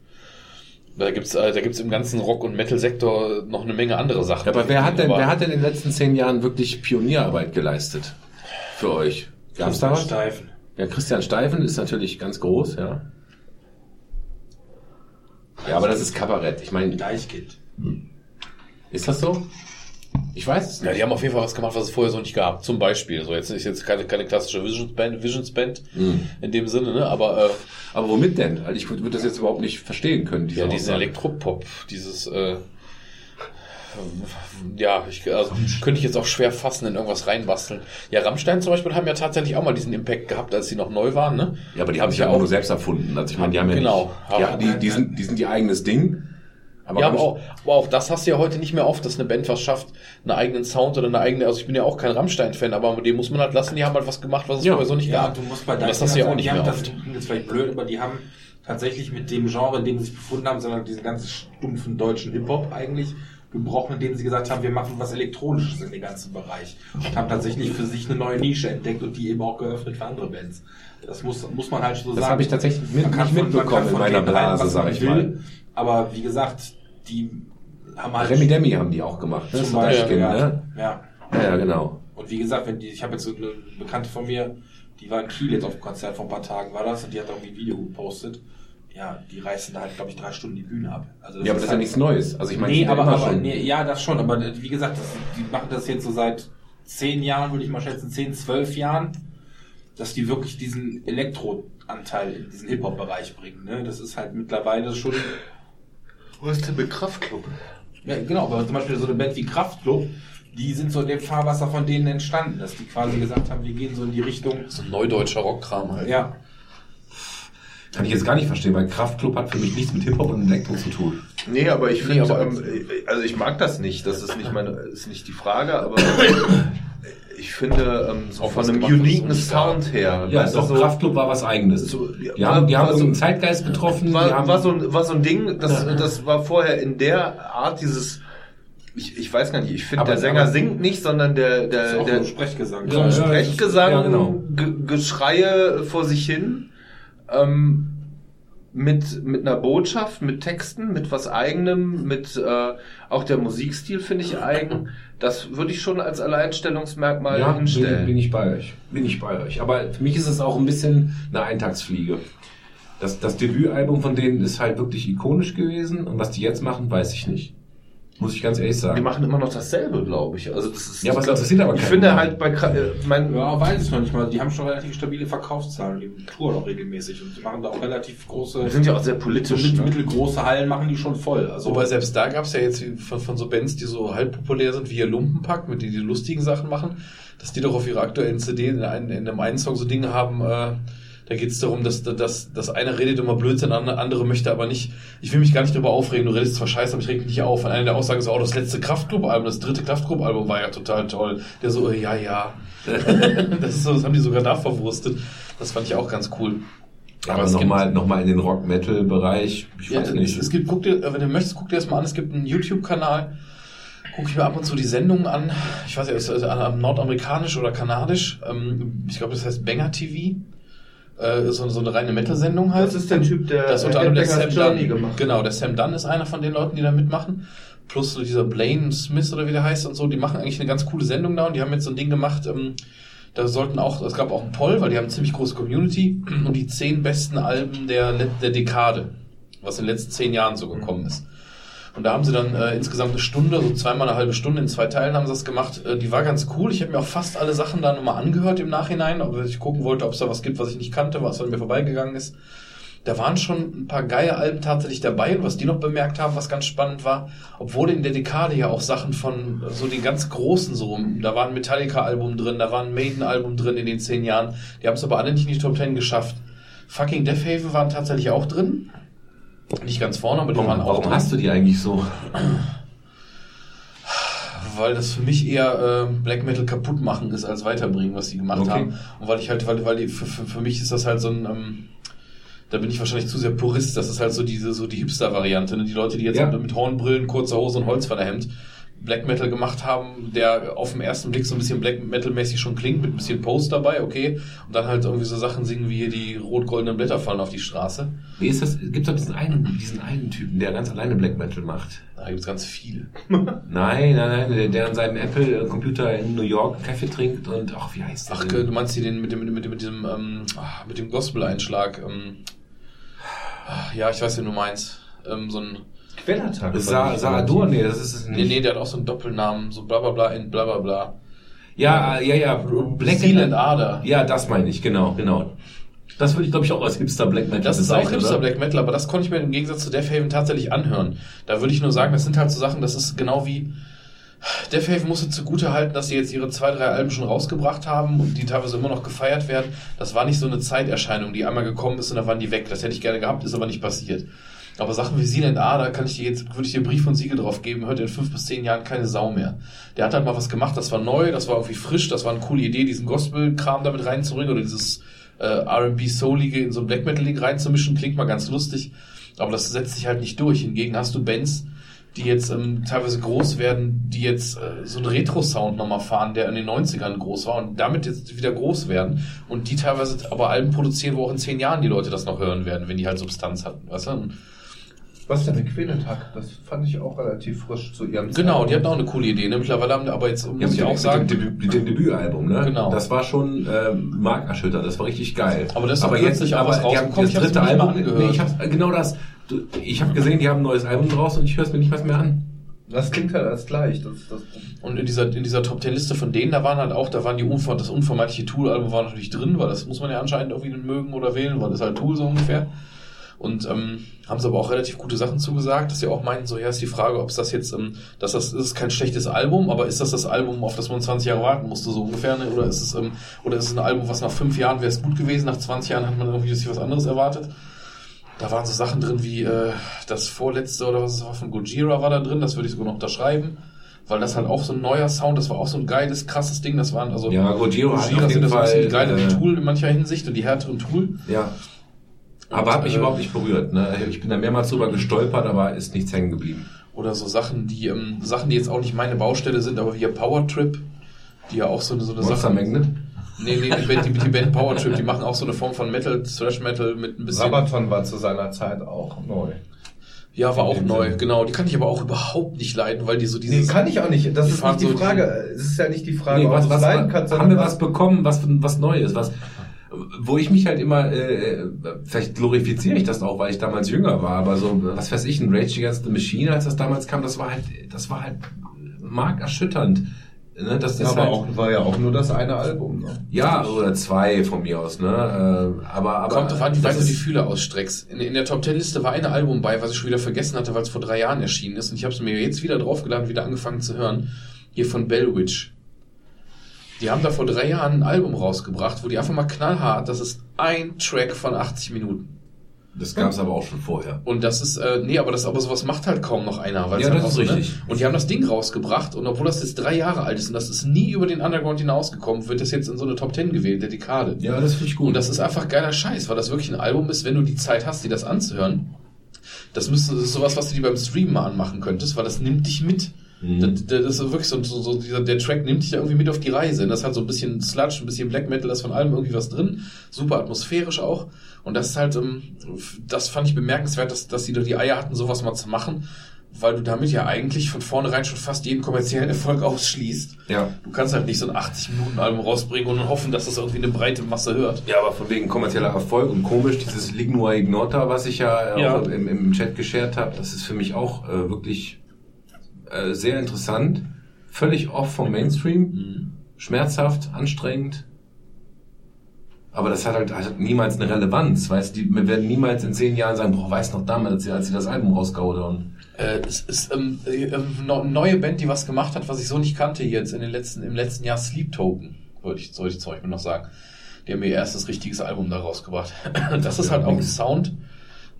Da gibt's, äh, da gibt's im ganzen Rock- und Metal-Sektor noch eine Menge andere Sachen. Ja, aber wer hat denn, wer hat denn in den letzten zehn Jahren wirklich Pionierarbeit geleistet? Für euch? Gab's da was? Steifen. Ja, Christian Steifen ist natürlich ganz groß, ja. Ja, aber das ist Kabarett. Ich meine, Deichkind. ist das so? Ich weiß es Ja, nicht. die haben auf jeden Fall was gemacht, was es vorher so nicht gab. Zum Beispiel, so jetzt ist jetzt keine, keine klassische Visions Band, Visions Band in dem Sinne, ne? Aber äh, Aber womit denn? Also ich würde das jetzt überhaupt nicht verstehen können. Diese ja, diesen Aussage. Elektropop, dieses äh, ja, ich, also, könnte ich jetzt auch schwer fassen, in irgendwas reinbasteln. Ja, Rammstein zum Beispiel haben ja tatsächlich auch mal diesen Impact gehabt, als sie noch neu waren, ne? Ja, aber die haben sich ja auch nur selbst erfunden. Also ich meine, die haben ja Genau. nicht, ja, die, die, sind, die sind ihr eigenes Ding. Aber, ja, aber auch, aber auch das hast du ja heute nicht mehr oft, dass eine Band was schafft, einen eigenen Sound oder eine eigene, also ich bin ja auch kein Rammstein-Fan, aber dem muss man halt lassen, die haben halt was gemacht, was es Ja. vorher so nicht Ja, gab. du musst bei Und das hast du ja auch nicht die mehr haben das oft. klingt jetzt vielleicht blöd, aber die haben tatsächlich mit dem Genre, in dem sie sich befunden haben, sondern diesen ganzen stumpfen deutschen Hip-Hop eigentlich gebrochen, indem sie gesagt haben, wir machen was Elektronisches in den ganzen Bereich. Und haben tatsächlich für sich eine neue Nische entdeckt und die eben auch geöffnet für andere Bands. Das muss, muss man halt so sagen. Das habe ich tatsächlich mit, Man kann nicht mitbekommen in von meiner Blase, sag ich will. mal. Aber wie gesagt, die haben halt... Remi Demi haben die auch gemacht. Ne? Zum Beispiel, Deichkind, ja. ne? ja. Ja, genau. Und wie gesagt, wenn die, ich habe jetzt so eine Bekannte von mir, die war in Kiel jetzt auf dem Konzert vor ein paar Tagen, war das, und die hat irgendwie ein Video gepostet. Ja, die reißen da halt, glaube ich, drei Stunden die Bühne ab. Also Ja, aber das ist ja halt- nichts Neues. Also ich meine, Nee, aber, aber nee, ja, das schon. Aber wie gesagt, das, die machen das jetzt so seit zehn Jahren, würde ich mal schätzen, zehn, zwölf Jahren, dass die wirklich diesen Elektroanteil in diesen Hip-Hop-Bereich bringen. Ne? Das ist halt mittlerweile schon. Wo ist denn mit Kraftclub? Ja, genau, aber zum Beispiel so eine Band wie Kraftklub, die sind so in dem Fahrwasser von denen entstanden, dass die quasi gesagt haben, wir gehen so in die Richtung. So ein neudeutscher Rockkram halt. Ja, Kann ich jetzt gar nicht verstehen, weil Kraftclub hat für mich nichts mit Hip-Hop und Elektro zu tun. Nee, aber ich Nee, finde, aber- ähm, also ich mag das nicht. Das ist nicht meine, ist nicht die Frage, aber ich finde, ähm, so Auch von einem uniken. Sound her. Ja, weißt doch, so, Kraftclub war was Eigenes. So, ja, die haben, die haben so einen Zeitgeist getroffen. war, haben, war, so ein, war so ein Ding, das, das war vorher in der Art dieses, ich, ich weiß gar nicht, ich finde der Sänger singt nicht, sondern der, ist der, der so ein Sprechgesang. Ja. Sprechgesang, genau. Ge Geschreie vor sich hin, ähm, mit, mit einer Botschaft, mit Texten, mit was eigenem, mit äh, auch der Musikstil finde ich eigen. Das würde ich schon als Alleinstellungsmerkmal ja, bin, hinstellen. bin ich bei euch. Bin ich bei euch. Aber für mich ist es auch ein bisschen eine Eintagsfliege. Das, das Debütalbum von denen ist halt wirklich ikonisch gewesen und was die jetzt machen, weiß ich nicht. Muss ich ganz ehrlich Die sagen. machen immer noch dasselbe, glaube ich. Also das ist Ja, was interessiert aber Ich finde halt bei äh, mein, Ja, weiß ich noch nicht mal. Die haben schon relativ stabile Verkaufszahlen. Die touren auch regelmäßig und die machen da auch relativ große, die sind ja auch sehr politisch. mit, Ne? mittelgroße Hallen machen die schon voll. Also Wobei selbst da gab es ja jetzt von, von so Bands, die so halb populär sind, wie ihr Lumpenpack, mit denen die lustigen Sachen machen, dass die doch auf ihrer aktuellen CD in, einem- in einem einen Song so Dinge haben, äh, da geht es darum, dass, dass, dass einer redet immer Blödsinn, der andere möchte aber nicht. Ich will mich gar nicht drüber aufregen, du redest zwar scheiße, aber ich reg mich nicht auf. Und eine der Aussagen ist auch, das letzte Kraftclub-Album, das dritte Kraftclub-Album war ja total toll. Der so, äh, ja, ja. das, so, das haben die sogar da verwurstet. Das fand ich auch ganz cool. Aber es gibt- nochmal noch mal in den Rock-Metal-Bereich. Ich ja, weiß nicht. Es, es gibt, guck dir, wenn du möchtest, guck dir das mal an. Es gibt einen YouTube-Kanal. Gucke ich mir ab und zu die Sendungen an. Ich weiß ja, ist es also nordamerikanisch oder kanadisch. Ähm, ich glaube, das heißt Banger TV. Äh, so, so eine reine Metal-Sendung halt. Das ist der Typ, der Das unter anderem der Sam Journey Dunn. gemacht. Genau, der Sam Dunn ist einer von den Leuten, die da mitmachen. Plus so dieser Blaine Smith oder wie der heißt und so. Die machen eigentlich eine ganz coole Sendung da und die haben jetzt so ein Ding gemacht. Ähm, da sollten auch, es gab auch einen Poll, weil die haben eine ziemlich große Community und die zehn besten Alben der, der Dekade, was in den letzten zehn Jahren so gekommen ist. Und da haben sie dann äh, insgesamt eine Stunde, so zweimal eine halbe Stunde, in zwei Teilen haben sie das gemacht. Äh, die war ganz cool. Ich habe mir auch fast alle Sachen da nochmal angehört im Nachhinein, ob ich gucken wollte, ob es da was gibt, was ich nicht kannte, was an mir vorbeigegangen ist. Da waren schon ein paar geile Alben tatsächlich dabei und was die noch bemerkt haben, was ganz spannend war, obwohl in der Dekade ja auch Sachen von so den ganz großen so, da war ein Metallica-Album drin, da war ein Maiden-Album drin in den zehn Jahren, die haben es aber alle nicht in die Top Ten geschafft. Fucking Death Haven waren tatsächlich auch drin. Nicht ganz vorne, aber die Warum, waren auch warum drin. hast du die eigentlich so? weil das für mich eher äh, Black Metal kaputt machen ist als weiterbringen, was die gemacht Okay. haben. Und weil ich halt, weil, weil die, für, für, für mich ist das halt so ein, ähm, da bin ich wahrscheinlich zu sehr Purist, das ist halt so diese, so die Hipster-Variante, ne? Die Leute, die jetzt Ja. mit, mit Hornbrillen, kurzer Hose und Holzfällerhemd Black Metal gemacht haben, der auf den ersten Blick so ein bisschen Black Metal-mäßig schon klingt, mit ein bisschen Post dabei, okay. Und dann halt irgendwie so Sachen singen wie hier die rot-goldenen Blätter fallen auf die Straße. Wie ist das? Gibt doch diesen einen, diesen einen Typen, der ganz alleine Black Metal macht. Da gibt's ganz viele. Nein, nein, nein, der, der an seinem Apple-Computer in New York Kaffee trinkt und ach, wie heißt der? Ach, denn? du meinst hier den mit dem, mit dem, mit mit diesem, ähm, ah, mit dem Gospel-Einschlag, ähm, ah, ja, ich weiß, wen du meinst. Ähm, so ein, Quellattack. Sa Saadur, nee, das ist es nicht. nee, nee, der hat auch so einen Doppelnamen, so bla bla bla in bla bla bla. Ja, ja, ja. Black Seal and Ader. Ja, das meine ich, genau, genau. Das würde ich, glaube ich, auch als Hipster Black Metal Das ist auch Hipster oder? Black Metal, aber das konnte ich mir im Gegensatz zu Death Haven tatsächlich anhören. Da würde ich nur sagen, das sind halt so Sachen, das ist genau wie Death Haven musste zugute halten, dass sie jetzt ihre zwei, drei Alben schon rausgebracht haben und die teilweise immer noch gefeiert werden. Das war nicht so eine Zeiterscheinung, die einmal gekommen ist und dann waren die weg. Das hätte ich gerne gehabt, ist aber nicht passiert. Aber Sachen wie Seal and A, da kann ich dir jetzt, würde ich dir Brief und Siegel drauf geben, hört in fünf bis zehn Jahren keine Sau mehr. Der hat halt mal was gemacht, das war neu, das war irgendwie frisch, das war eine coole Idee, diesen Gospel-Kram damit reinzubringen oder dieses äh, R&B Soulige in so ein Black Metal Ding reinzumischen, klingt mal ganz lustig, aber das setzt sich halt nicht durch. Hingegen hast du Bands, die jetzt ähm, teilweise groß werden, die jetzt äh, so einen Retro-Sound nochmal fahren, der in den 90ern groß war und damit jetzt wieder groß werden und die teilweise aber Alben produzieren, wo auch in zehn Jahren die Leute das noch hören werden, wenn die halt Substanz hatten, weißt du? Und Was ist denn mit Quellattack? Das fand ich auch relativ frisch zu ihrem Genau, die hatten auch eine coole Idee. Ne? Mittlerweile haben die aber jetzt, Ja, muss mit, ich auch sagen, mit, dem, Debütalbum, ne? Genau. Das war schon äh, markerschütternd, das war richtig geil. Aber das ist doch kürzlich auch was die haben rausgekommen, ich das hab's dritte nicht Album, angehört. nee, ich hab's, genau das. Ich habe gesehen, die haben ein neues Album draus und ich höre es mir nicht was mehr an. Das klingt halt als gleich. Das, das, Und in dieser, in dieser Top Ten Liste von denen, da waren halt auch, da waren die unver das unvermeidliche Tool-Album war natürlich drin, weil das muss man ja anscheinend irgendwie mögen oder wählen, weil das ist halt Tool so ungefähr. Und ähm, haben sie aber auch relativ gute Sachen zugesagt, dass sie auch meinten, so ja, ist die Frage, ob es das jetzt, ähm, dass das ist kein schlechtes Album, aber ist das das Album, auf das man 20 Jahre warten musste, so ungefähr, ne? oder ist es ähm, oder ist es ein Album, was nach fünf Jahren wäre es gut gewesen, nach 20 Jahren hat man irgendwie sich was anderes erwartet. Da waren so Sachen drin wie äh, das vorletzte oder was es war von Gojira war da drin, das würde ich sogar noch unterschreiben, weil das halt auch so ein neuer Sound, das war auch so ein geiles, krasses Ding, das waren also Ja, Gojira Gojira sind das ein bisschen Fall, geilere äh, Tool in mancher Hinsicht und die härteren Tool. Ja. Aber hat mich äh, überhaupt nicht berührt. Ne? Ich bin da mehrmals drüber gestolpert, aber ist nichts hängen geblieben. Oder so Sachen, die ähm, Sachen, die jetzt auch nicht meine Baustelle sind, aber wie hier Power Trip, die ja auch so eine so eine Monster Sache. Magnet? Nee, nee, die Band, die, die Band Power Trip, die machen auch so eine Form von Metal, Thrash Metal mit ein bisschen. Sabaton war zu seiner Zeit auch neu. Ja, war auch neu, Sinne. genau. Die kann ich aber auch überhaupt nicht leiden, weil die so Nee, dieses. kann ich auch nicht. Das die ist nicht die so Frage. Es ist ja nicht die Frage, Nee, was, was, es leiden kannst, haben wir was bekommen, was, was Neues, was, wo ich mich halt immer, äh, vielleicht glorifiziere ich das auch, weil ich damals jünger war, aber so, was weiß ich, ein Rage Against the Machine, als das damals kam, das war halt, das war halt markerschütternd. Ne? Das Ja, ist aber halt, auch, war ja auch nur das eine Album. Ne? ja, oder zwei von mir aus, ne? Äh, aber, aber. Kommt drauf an, wie weit du die Fühler ausstreckst. In, in der Top Ten Liste war ein Album bei, was ich schon wieder vergessen hatte, weil es vor drei Jahren erschienen ist. Und ich habe es mir jetzt wieder draufgeladen, wieder angefangen zu hören. Hier von Bellwitch. Die haben da vor drei Jahren ein Album rausgebracht, wo die einfach mal knallhart, das ist ein Track von 80 Minuten. Das gab es aber auch schon vorher. Und das ist, äh, nee, aber das, aber sowas macht halt kaum noch einer. Weil es Ja, das ist so, richtig. Ne? Und die haben das Ding rausgebracht und obwohl das jetzt drei Jahre alt ist und das ist nie über den Underground hinausgekommen, wird das jetzt in so eine Top Ten gewählt, der Dekade. Ja, das finde ich gut. Und das ist einfach geiler Scheiß, weil das wirklich ein Album ist, wenn du die Zeit hast, dir das anzuhören. Das müsste, das ist sowas, was du dir beim Streamen mal anmachen könntest, weil das nimmt dich mit. Mhm. Das, das ist wirklich so, so, so dieser, der Track nimmt dich da irgendwie mit auf die Reise. Und das hat so ein bisschen Sludge, ein bisschen Black Metal, da ist von allem irgendwie was drin. Super atmosphärisch auch. Und das ist halt, ähm, das fand ich bemerkenswert, dass, dass die da die Eier hatten, sowas mal zu machen. weil du damit ja eigentlich von vornherein schon fast jeden kommerziellen Erfolg ausschließt. Ja. Du kannst halt nicht so ein 80-Minuten-Album rausbringen und hoffen, dass das irgendwie eine breite Masse hört. Ja, aber von wegen kommerzieller Erfolg und komisch, dieses Lignua Ignota, was ich ja, äh, Ja. Im, im Chat geshared habe, das ist für mich auch äh, wirklich äh, sehr interessant. Völlig off vom Mainstream, schmerzhaft, anstrengend. Aber das hat halt, hat niemals eine Relevanz, weißt du, wir werden niemals in zehn Jahren sagen, boah, weiß noch damals, als sie das Album rausgehauen haben. Äh, es ist ähm, äh, ähm, neue Band, die was gemacht hat, was ich so nicht kannte jetzt in den letzten, im letzten Jahr Sleep Token, wollte ich, sollte ich zum Beispiel noch sagen. Die haben ihr erstes richtiges Album da rausgebracht. Das ist halt auch ein Sound,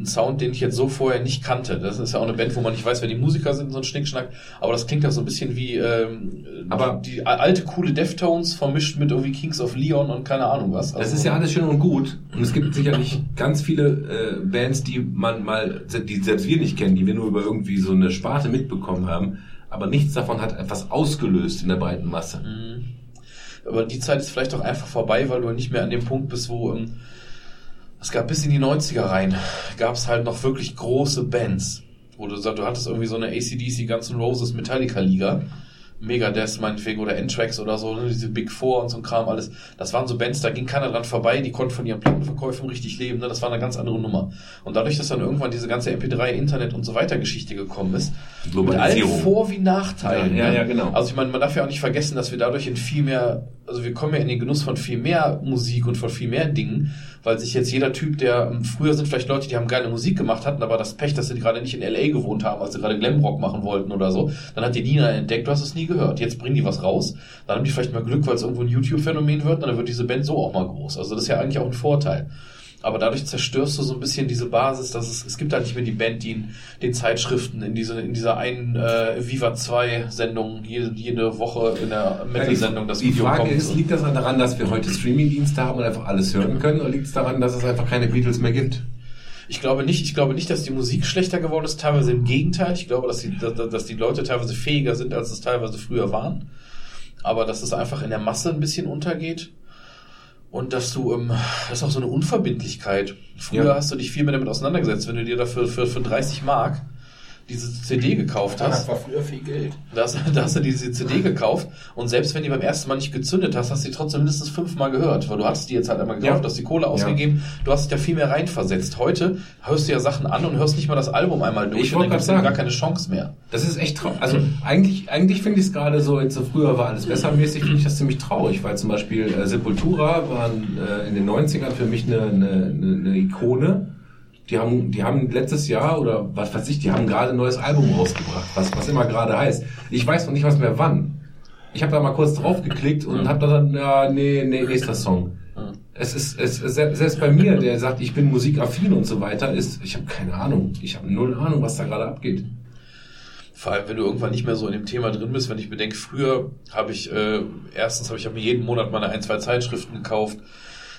ein Sound, den ich jetzt so vorher nicht kannte. Das ist ja auch eine Band, wo man nicht weiß, wer die Musiker sind, so ein Schnickschnack. Aber das klingt ja so ein bisschen wie ähm, Aber- die, alte coole Deftones vermischt mit irgendwie Kings of Leon und keine Ahnung was. Das Also- ist ja alles schön und gut. Und es gibt sicherlich ganz viele äh, Bands, die man mal, die selbst wir nicht kennen, die wir nur über irgendwie so eine Sparte mitbekommen haben. Aber nichts davon hat etwas ausgelöst in der breiten Masse. Mhm. Aber die Zeit ist vielleicht auch einfach vorbei, weil du nicht mehr an dem Punkt bist, wo ähm, es gab bis in die 90er rein, gab es halt noch wirklich große Bands. Wo du sagst, du hattest irgendwie so eine ACDC, Guns N' Roses, Metallica-Liga. Megadeth meinetwegen oder N-Tracks oder so, ne, diese Big Four und so ein Kram, alles. Das waren so Bands, da ging keiner dran vorbei, die konnten von ihren Plattenverkäufen richtig leben, ne? das war eine ganz andere Nummer. Und dadurch, dass dann irgendwann diese ganze MP3, Internet und so weiter Geschichte gekommen ist, mit allen. Vor- wie Nachteilen. Ja, ja, ne? ja, genau. Also ich meine, man darf ja auch nicht vergessen, dass wir dadurch in viel mehr, also wir kommen ja in den Genuss von viel mehr Musik und von viel mehr Dingen, weil sich jetzt jeder Typ, der ähm, früher sind vielleicht Leute, die haben geile Musik gemacht hatten, aber das Pech, dass sie gerade nicht in LA gewohnt haben, als sie gerade Glamrock machen wollten oder so, dann hat die Nina entdeckt, du hast es nie gehört. Jetzt bringen die was raus, dann haben die vielleicht mal Glück, weil es irgendwo ein YouTube-Phänomen wird, und dann wird diese Band so auch mal groß. Also das ist ja eigentlich auch ein Vorteil. Aber dadurch zerstörst du so ein bisschen diese Basis, dass es, es gibt halt nicht mehr die Band, die in den Zeitschriften, in, diese, in dieser einen äh, Viva 2 Sendung, jede, jede Woche in der Metal-Sendung das die Video Frage kommt. ist, liegt das daran, dass wir heute Streaming-Dienste haben und einfach alles hören können, oder liegt es daran, dass es einfach keine Beatles mehr gibt? Ich glaube nicht, ich glaube nicht, dass die Musik schlechter geworden ist, teilweise im Gegenteil. Ich glaube, dass die, dass die Leute teilweise fähiger sind, als es teilweise früher waren. Aber dass es einfach in der Masse ein bisschen untergeht. Und dass du, ähm, das ist auch so eine Unverbindlichkeit. Früher Ja. hast du dich viel mehr damit auseinandergesetzt, wenn du dir dafür für, für 30 Mark diese CD gekauft hast. Das war früher viel Geld. Da hast, da hast du diese CD gekauft und selbst wenn die beim ersten Mal nicht gezündet hast, hast du die trotzdem mindestens fünfmal gehört, weil du hattest die jetzt halt einmal gekauft, Ja. du hast die Kohle ausgegeben, du hast dich da viel mehr reinversetzt. Heute hörst du ja Sachen an und hörst nicht mal das Album einmal durch Ich und dann gibt's grad gar keine Chance mehr. Das ist echt traurig. Also eigentlich, eigentlich finde ich es gerade so, jetzt so früher war alles besser mäßig, finde ich das ziemlich traurig, weil zum Beispiel äh, Sepultura waren äh, in den 90ern für mich eine, eine, eine Ikone. Die haben, die haben letztes Jahr oder was weiß ich, die haben gerade ein neues Album rausgebracht, was, was immer gerade heißt. Ich weiß noch nicht was mehr wann. Ich habe da mal kurz drauf geklickt und habe dann, ja, nee, nee, nächster Song. Es ist, es, es, selbst bei mir, der sagt, ich bin musikaffin und so weiter, ist, ich habe keine Ahnung. Ich habe null Ahnung, was da gerade abgeht. Vor allem, wenn du irgendwann nicht mehr so in dem Thema drin bist, wenn ich bedenke, früher habe ich, äh, erstens habe ich hab mir jeden Monat meine ein, zwei Zeitschriften gekauft.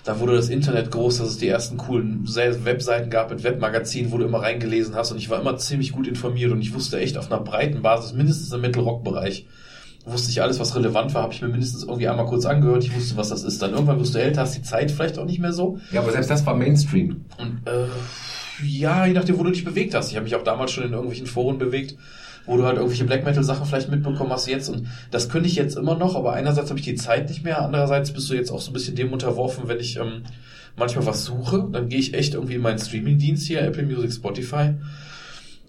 Da wurde das Internet groß, dass es die ersten coolen Se- Webseiten gab mit Webmagazinen, wo du immer reingelesen hast und ich war immer ziemlich gut informiert und ich wusste echt auf einer breiten Basis, mindestens im Metal-Rock-Bereich, wusste ich alles, was relevant war, habe ich mir mindestens irgendwie einmal kurz angehört, ich wusste, was das ist. Dann irgendwann wirst du älter, hast die Zeit vielleicht auch nicht mehr so. Ja, aber selbst das war Mainstream. Und äh, ja, je nachdem, wo du dich bewegt hast. Ich habe mich auch damals schon in irgendwelchen Foren bewegt, wo du halt irgendwelche Black Metal Sachen vielleicht mitbekommen hast jetzt. Und das könnte ich jetzt immer noch, aber einerseits habe ich die Zeit nicht mehr, andererseits bist du jetzt auch so ein bisschen dem unterworfen, wenn ich ähm, manchmal was suche, dann gehe ich echt irgendwie in meinen Streaming-Dienst hier, Apple Music, Spotify,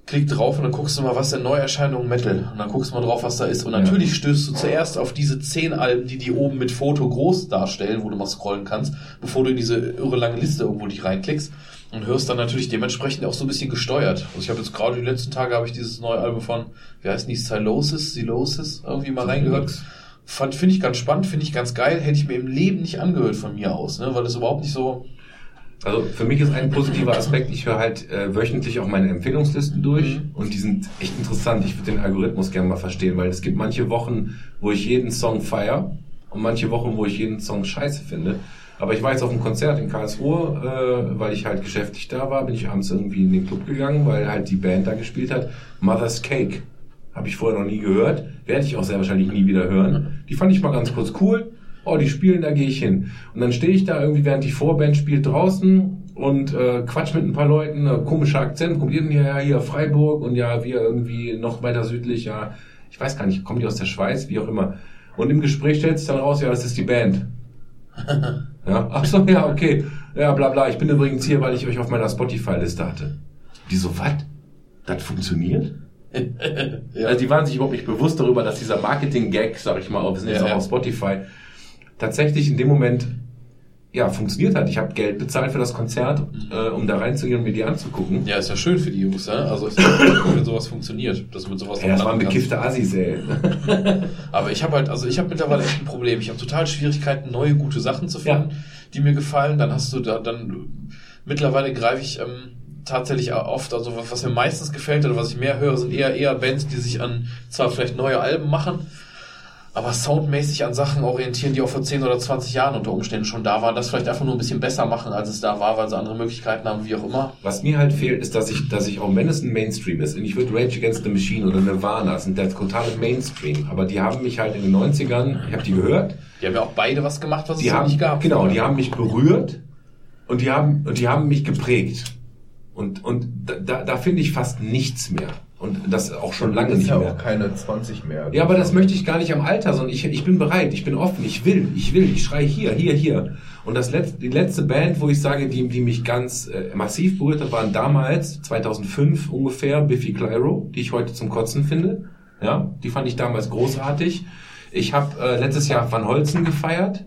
klick drauf und dann guckst du mal, was denn Neuerscheinungen Metal. Und dann guckst du mal drauf, was da ist. Und natürlich stößt du zuerst auf diese zehn Alben, die die oben mit Foto groß darstellen, wo du mal scrollen kannst, bevor du in diese irre lange Liste irgendwo dich reinklickst. Und hörst dann natürlich dementsprechend auch so ein bisschen gesteuert. Also ich habe jetzt gerade die letzten Tage habe ich dieses neue Album von, wie heißt die, Silosis, Silosis, irgendwie mal reingehört. Fand, finde ich ganz spannend, finde ich ganz geil. Hätte ich mir im Leben nicht angehört von mir aus, ne? weil das überhaupt nicht so, Also für mich ist ein positiver Aspekt, ich höre halt äh, wöchentlich auch meine Empfehlungslisten durch und die sind echt interessant. Ich würde den Algorithmus gerne mal verstehen, weil es gibt manche Wochen, wo ich jeden Song feier und manche Wochen, wo ich jeden Song scheiße finde. Aber ich war jetzt auf einem Konzert in Karlsruhe, äh, weil ich halt geschäftlich da war, bin ich abends irgendwie in den Club gegangen, weil halt die Band da gespielt hat. Mother's Cake. Habe ich vorher noch nie gehört. Werde ich auch sehr wahrscheinlich nie wieder hören. Die fand ich mal ganz kurz cool. Oh, die spielen, da gehe ich hin. Und dann stehe ich da irgendwie, während die Vorband spielt draußen und äh, quatsch mit ein paar Leuten, äh, komischer Akzent, kommt ihr hierher, hier Freiburg und ja, wir irgendwie noch weiter südlich, ja, ich weiß gar nicht, kommen die aus der Schweiz, wie auch immer. Und im Gespräch stellt sich dann raus, ja, das ist die Band. ja, ach so, ja, okay. Ja, bla bla, ich bin übrigens hier, weil ich euch auf meiner Spotify-Liste hatte. Die so, was? Das funktioniert? Also die waren sich überhaupt nicht bewusst darüber, dass dieser Marketing-Gag, sag ich mal, wir sind jetzt Ja, auch ja. auf Spotify, tatsächlich in dem Moment ja funktioniert hat. Ich habe Geld bezahlt für das Konzert, äh, um da reinzugehen und mir die anzugucken. Ja, ist ja schön für die Jungs, ne? Also ist ja cool, wenn sowas funktioniert, dass mit sowas Ja, das waren bekiffte Assis, ey. Aber ich habe halt, also ich habe mittlerweile echt ein Problem. Ich habe total Schwierigkeiten, neue gute Sachen zu finden, die mir gefallen. Dann hast du da, dann mittlerweile greife ich ähm, tatsächlich oft, also was, was mir meistens gefällt oder was ich mehr höre, sind eher eher Bands, die sich an zwar vielleicht neue Alben machen, aber soundmäßig an Sachen orientieren, die auch vor 10 oder 20 Jahren unter Umständen schon da waren. Das vielleicht einfach nur ein bisschen besser machen, als es da war, weil sie andere Möglichkeiten haben, wie auch immer. Was mir halt fehlt, ist, dass ich, dass ich auch wenn es ein Mainstream ist, und ich würde Rage Against the Machine oder Nirvana sind der totale Mainstream, aber die haben mich halt in den 90ern, ich habe die gehört, Die haben ja auch beide was gemacht, was die es haben, nicht gab. genau, die haben mich berührt und die haben, und die haben mich geprägt. Und, und da, da finde ich fast nichts mehr. Und das auch schon lange nicht ja mehr. auch keine 20 mehr. Ja, aber das möchte ich gar nicht am Alter, sondern ich, ich bin bereit, ich bin offen, ich will, ich will, ich schreie hier, hier, hier. Und das letzte, die letzte Band, wo ich sage, die, die mich ganz äh, massiv berührt hat, waren damals, 2005 ungefähr, Biffy Clyro, die ich heute zum Kotzen finde. Ja, die fand ich damals großartig. Ich habe äh, letztes Jahr Van Holzen gefeiert.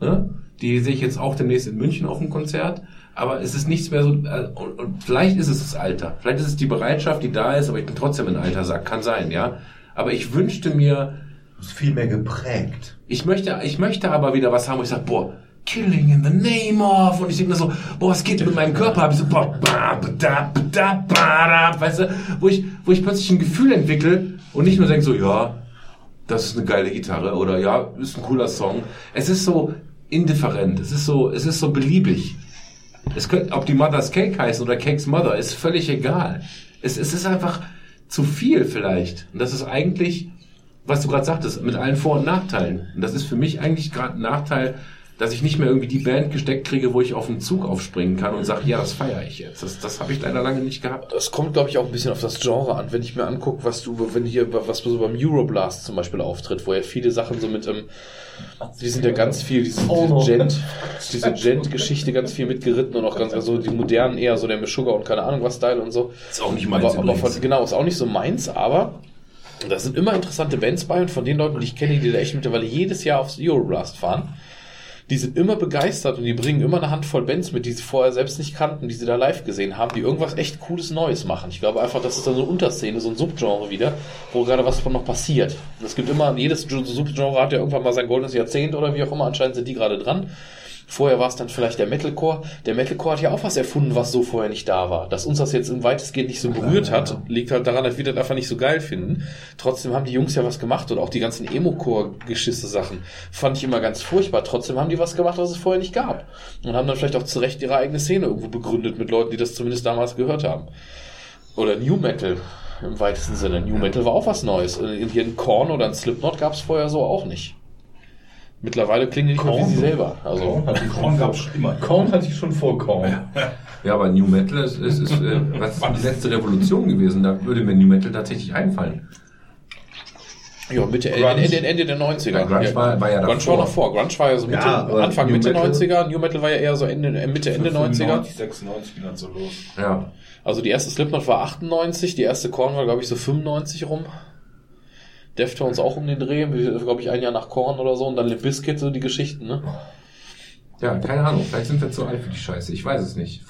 Ne? Die sehe ich jetzt auch demnächst in München auf dem Konzert. Aber es ist nichts mehr so, äh, und, und vielleicht ist es das Alter. Vielleicht ist es die Bereitschaft, die da ist, aber ich bin trotzdem ein alter Sack. Kann sein, ja. Aber ich wünschte mir, Du bist viel mehr geprägt. ich möchte, ich möchte aber wieder was haben, wo ich sage, boah, Killing in the name of. Und ich denke mir so, boah, was geht mit meinem Körper? Hab ich so, boah, ba, da, da, ba, da, weißt du, wo ich, wo ich plötzlich ein Gefühl entwickle und nicht nur denke so, ja, das ist eine geile Gitarre oder ja, ist ein cooler Song. Es ist so indifferent, es ist so, es ist so beliebig. Es könnte, ob die Mother's Cake heißt oder Cake's Mother, ist völlig egal. Es, es ist einfach zu viel vielleicht. Und das ist eigentlich, was du gerade sagtest, mit allen Vor- und Nachteilen. Und das ist für mich eigentlich gerade ein Nachteil, dass ich nicht mehr irgendwie die Band gesteckt kriege, wo ich auf den Zug aufspringen kann und sage, ja, das feiere ich jetzt. Das, das habe ich leider lange nicht gehabt. Das kommt, glaube ich, auch ein bisschen auf das Genre an. Wenn ich mir angucke, was du, wenn hier, was so beim Euroblast zum Beispiel auftritt, wo ja viele Sachen so mit, ähm, die sind ja ganz viel, diese, diese Gent, diese Gent-Geschichte ganz viel mitgeritten und auch ganz, also die modernen eher so der Meshuggah und keine Ahnung was Style und so. Ist auch nicht meins aber, aber von, genau, ist auch nicht so meins, aber da sind immer interessante Bands bei und von den Leuten, die ich kenne, die da echt mittlerweile jedes Jahr aufs Euroblast fahren, die sind immer begeistert und die bringen immer eine Handvoll Bands mit, die sie vorher selbst nicht kannten, die sie da live gesehen haben, die irgendwas echt Cooles Neues machen. Ich glaube einfach, das ist dann so eine Unterszene, so ein Subgenre wieder, wo gerade was von noch passiert. Es gibt immer, jedes Subgenre hat ja irgendwann mal sein goldenes Jahrzehnt oder wie auch immer, anscheinend sind die gerade dran. Vorher war es dann vielleicht der Metalcore. Der Metalcore hat ja auch was erfunden, was so vorher nicht da war. Dass uns das jetzt im weitestgehend nicht so berührt hat, liegt halt daran, dass wir das einfach nicht so geil finden. Trotzdem haben die Jungs ja was gemacht und auch die ganzen Emo-Core-Geschisse-Sachen fand ich immer ganz furchtbar. Trotzdem haben die was gemacht, was es vorher nicht gab. Und haben dann vielleicht auch zu Recht ihre eigene Szene irgendwo begründet mit Leuten, die das zumindest damals gehört haben. Oder New Metal im weitesten Sinne. New Metal war auch was Neues. Hier ein Korn oder ein Slipknot gab es vorher so auch nicht. Mittlerweile klingen die nicht mehr wie sie selber. Also, Korn gab es immer. Korn hatte ich schon vor Korn. Ja, aber New Metal ist, ist, ist äh, was ist die letzte Revolution gewesen. Da würde mir New Metal tatsächlich einfallen. ja, Mitte, Grunge. Ende, Ende der 90er. Ja, Grunge war- war ja Grunge davor. war noch vor. Grunge war ja so Mitte, Ja, Anfang, New Mitte Metal- 90er. New Metal war ja eher so Ende, äh, Mitte, Ende 90er. 96 ging dann so los. Ja. Also die erste Slipknot war 98, die erste Korn war, glaube ich, so 95 rum. Deftones auch um den Dreh, glaube ich, ein Jahr nach Korn oder so. Und dann Limp Bizkit, so die Geschichten, ne? Ja, keine Ahnung. Vielleicht sind wir zu alt für die Scheiße. Ich weiß es nicht.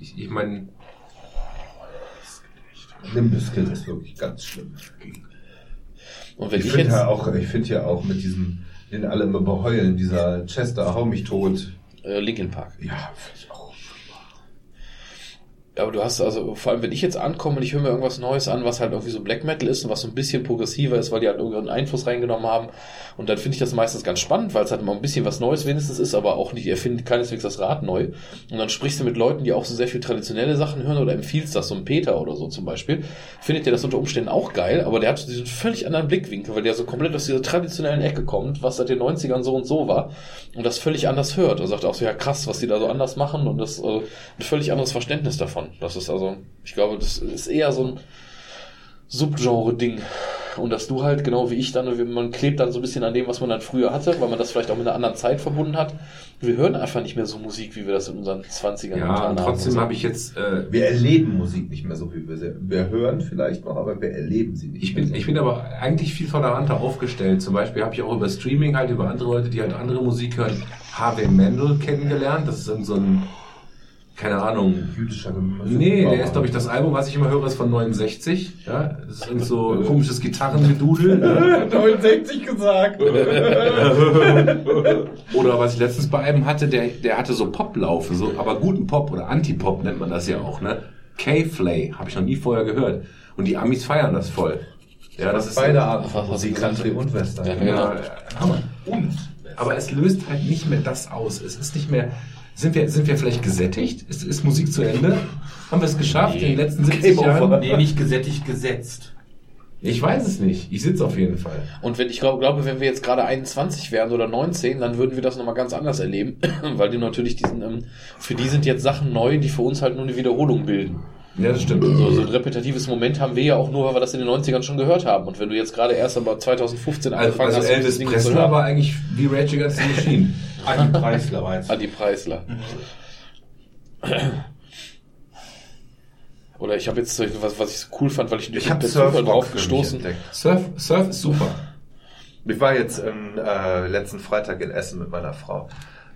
Ich, ich meine, Limbiskit ist wirklich ganz schlimm. Und wenn Ich ich, finde ja auch, ich finde ja auch mit diesem, den alle immer beheulen, dieser Chester, hau mich tot. Äh, Linkin Park. Ja. Aber du hast also, vor allem wenn ich jetzt ankomme und ich höre mir irgendwas Neues an, was halt irgendwie so Black Metal ist und was so ein bisschen progressiver ist, weil die halt irgendeinen Einfluss reingenommen haben. Und dann finde ich das meistens ganz spannend, weil es halt mal ein bisschen was Neues wenigstens ist, aber auch nicht, er findet keineswegs das Rad neu. Und dann sprichst du mit Leuten, die auch so sehr viel traditionelle Sachen hören oder empfiehlst das, so ein Peter oder so zum Beispiel. Findet der das unter Umständen auch geil, aber der hat so diesen völlig anderen Blickwinkel, weil der so komplett aus dieser traditionellen Ecke kommt, was seit den 90ern so und so war und das völlig anders hört. Er sagt auch so, ja krass, was die da so anders machen und das äh, ein völlig anderes Verständnis davon. Das ist also, ich glaube, das ist eher so ein Subgenre-Ding. Und dass du halt, genau wie ich dann, man klebt dann so ein bisschen an dem, was man dann früher hatte, weil man das vielleicht auch mit einer anderen Zeit verbunden hat. Wir hören einfach nicht mehr so Musik, wie wir das in unseren 20ern Ja, und haben. trotzdem habe ich jetzt, äh, Wir erleben Musik nicht mehr so, wie wir sie. Wir hören vielleicht noch, aber wir erleben sie nicht ich mehr bin, so. ich bin aber eigentlich viel toleranter aufgestellt. Zum Beispiel habe ich auch über Streaming halt über andere Leute, die halt andere Musik hören, Harvey Mendel kennengelernt. Das ist so ein, keine Ahnung, jüdischer Nee, der ist, glaube ich, das Album, was ich immer höre, ist von 69. Ja, das ist irgend so ein komisches Gitarrengedudel. ne? 69 gesagt. Oder was ich letztens bei einem hatte, der, der hatte so Poplaufe, so, aber guten Pop oder Anti-Pop nennt man das ja auch, ne? K-Flay, habe ich noch nie vorher gehört. Und die Amis feiern das voll. Ja, das ist Beide Arten von Musik? Country und Western. Ja, Ja, genau. Hammer. Und, aber es löst halt nicht mehr das aus. Es ist nicht mehr, sind wir, sind wir vielleicht gesättigt? Ist, ist Musik zu Ende? Haben wir es geschafft in den letzten 70 Game Jahren? over. Nee, nicht gesättigt, gesetzt. Ich weiß es nicht. Ich sitze auf jeden Fall. Und wenn ich glaube, glaube, wenn wir jetzt gerade 21 wären oder 19, dann würden wir das nochmal ganz anders erleben, weil die natürlich diesen, ähm, für die sind jetzt Sachen neu, die für uns halt nur eine Wiederholung bilden. Ja, das stimmt. So, so ein repetitives Moment haben wir ja auch nur, weil wir das in den 90ern schon gehört haben. Und wenn du jetzt gerade erst aber 2015 Also, angefangen also hast, Elvis Ding hören, war eigentlich wie Rage Against the Machine. Adi Preisler war jetzt. Adi Preisler. Oder ich habe jetzt so was, was ich so cool fand, weil ich durch Ich habe Surfrock drauf gestoßen. entdeckt. Surf, Surf ist super. Ich war jetzt ähm, äh, letzten Freitag in Essen mit meiner Frau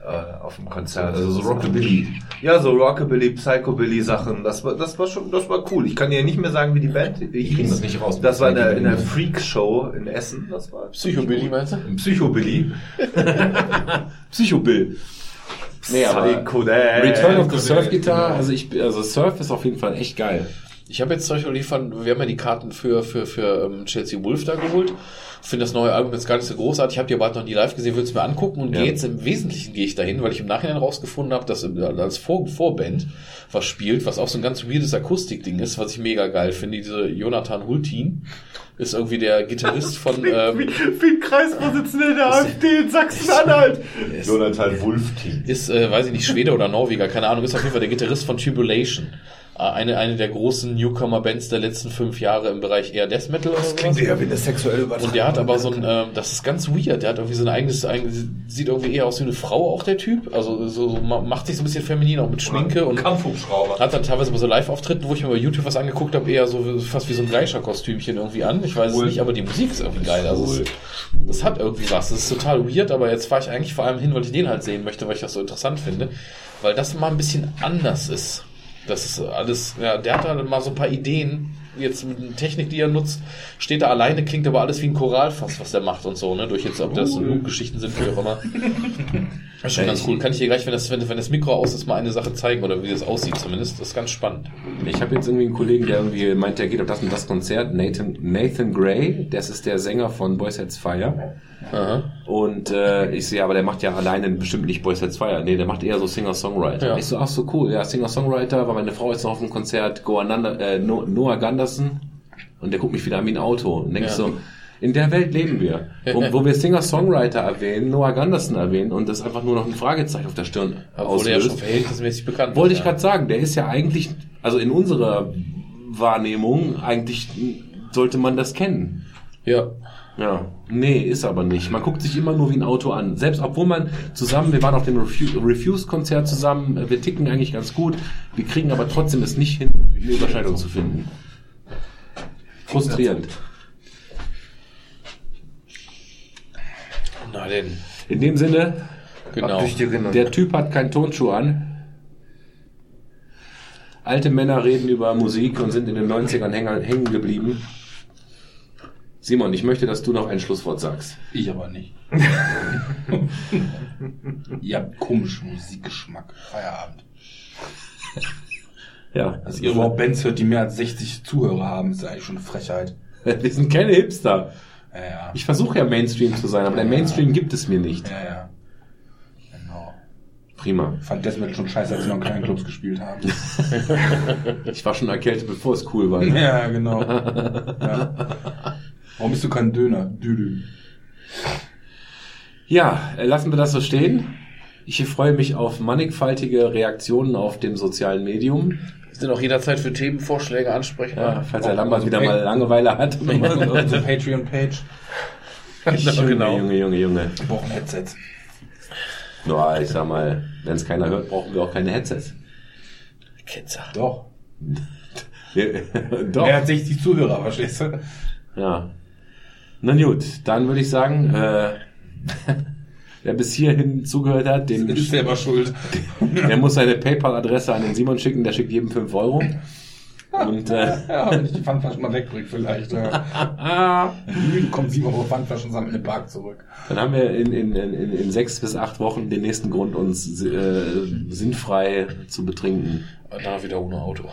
äh, auf dem Konzert. Also so Rockabilly. Ja, so Rockabilly, Psychobilly Sachen. Das war, das war schon, das war cool. Ich kann dir nicht mehr sagen, wie die Band Ich krieg das nicht raus. Das war in der, in der. Freak Show in Essen. Das war Psychobilly meinst du? Psychobilly. Psychobill. Nee, aber Psychodel. Return of the Surf Guitar, also ich, also Surf ist auf jeden Fall echt geil. Ich habe jetzt zum Beispiel liefern, wir haben ja die Karten für, für, für ähm, Chelsea Wolf da geholt. Finde das neue Album jetzt gar nicht so großartig. Ich habe die aber noch nie live gesehen, würde es mir angucken und Ja. gehe jetzt im Wesentlichen gehe ich dahin, weil ich im Nachhinein rausgefunden habe, dass im- als Vor Vorband was spielt, was auch so ein ganz weirdes Akustikding ist, was ich mega geil finde. Diese Jonathan Hultin ist irgendwie der Gitarrist von ähm, wie Kreisvorsitzender der AfD in Sachsen-Anhalt. Jonathan Wulfteam. ist äh, weiß ich nicht, Schwede oder Norweger, keine Ahnung, ist auf jeden Fall der Gitarrist von Tribulation. Äh, Eine, eine der großen Newcomer-Bands der letzten fünf Jahre im Bereich eher Death Metal sowas. Klingt eher wie eine sexuelle Übertragung. Und der hat aber so ein, ähm, das ist ganz weird, der hat irgendwie so ein eigenes, eigenes sieht irgendwie eher aus wie eine Frau auch der Typ, also so, so ma- macht sich so ein bisschen feminin, auch mit Schminke und Kampfhubschrauber. hat dann teilweise bei so Live-Auftritten, wo ich mir bei YouTube was angeguckt habe, eher so fast wie so ein Geisha-Kostümchen irgendwie an. Ich weiß es nicht, aber die Musik ist irgendwie geil. Also es, das hat irgendwie was. Das ist total weird, aber jetzt fahre ich eigentlich vor allem hin, weil ich den halt sehen möchte, weil ich das so interessant finde. Weil das mal ein bisschen anders ist. Das ist alles, ja, der hat da mal so ein paar Ideen. Jetzt mit der Technik, die er nutzt, steht da alleine, klingt aber alles wie ein Choralfass, was der macht und so, ne? Durch jetzt, ob das Loop-Geschichten sind, wie auch immer. Das ist schon ganz cool. Kann ich dir gleich, wenn das, wenn, wenn das Mikro aus ist, mal eine Sache zeigen oder wie das aussieht zumindest. Das ist ganz spannend. Ich habe jetzt irgendwie einen Kollegen, der irgendwie meint, der geht auf das und das Konzert. Nathan, Nathan Gray, das ist der Sänger von Boys Sets Fire. Aha. Und äh, ich sehe, aber der macht ja alleine bestimmt nicht Boys Sets Fire. Nee, der macht eher so Singer-Songwriter. Ja. Ich so, ach so cool, ja, Singer-Songwriter, weil meine Frau ist noch auf dem Konzert, Goa Nanda, äh, No- Noah Gunderson. Und der guckt mich wieder an wie ein Auto. Und denkst Ja. so, in der Welt leben wir, wo, wo wir Singer-Songwriter erwähnen, Noah Gunderson erwähnen und das einfach nur noch ein Fragezeichen auf der Stirn Obwohl der ja schon verhältnismäßig bekannt Wollte ich gerade sagen, der ist ja eigentlich, also in unserer Wahrnehmung, eigentlich sollte man das kennen. Ja. Ja, nee, ist aber nicht. Man guckt sich immer nur wie ein Auto an. Selbst obwohl man zusammen, wir waren auf dem Refu- Refuse-Konzert zusammen, wir ticken eigentlich ganz gut, wir kriegen aber trotzdem es nicht hin, eine Überschneidung zu finden. Frustrierend. Na denn. In dem Sinne, Genau. der Typ hat keinen Tonschuh an. Alte Männer reden über Musik und sind in den 90ern hänger- hängen geblieben. Simon, ich möchte, dass du noch ein Schlusswort sagst. Ich aber nicht. Ihr habt komischen Musikgeschmack. Feierabend. Ja, Also ihr überhaupt Bands hört, die mehr als 60 Zuhörer haben, ist eigentlich schon eine Frechheit. wir sind keine Hipster. Ja, ja. Ich versuche ja Mainstream zu sein, aber der Mainstream gibt es mir nicht. Ja, ja. Genau. Prima. Ich fand Metal schon scheiße, als sie noch in kleinen Clubs gespielt haben. Ich war schon erkältet, bevor es cool war. ja, genau. Ja. Warum bist du kein Döner? Düdü. Ja, äh, lassen wir das so stehen. Ich freue mich auf mannigfaltige Reaktionen auf dem sozialen Medium. Wir sind auch jederzeit für Themenvorschläge ansprechbar. Ja, falls der Lambert wieder mal Langeweile hat. Unsere Patreon-Page. Junge, genau. Junge, Junge, Junge. Wir brauchen Headsets. Ja, ich sag mal, wenn es keiner hört, brauchen wir auch keine Headsets. Ketzer. Doch. Doch. Mehr als 60 Zuhörer, verstehst du? Ja. Na gut, dann würde ich sagen, äh, wer bis hierhin zugehört hat, dem, Ist selber schuld. der muss seine PayPal-Adresse an den Simon schicken, der schickt jedem 5 Euro. Und äh, Ja, wenn ich die Pfandflaschen mal wegbringe vielleicht. Ja. Dann kommt sieben Euro Pfandflaschen sammeln im Park zurück. dann haben wir in, in, in, in sechs bis acht Wochen den nächsten Grund, uns äh, sinnfrei zu betrinken. Danach wieder ohne Auto.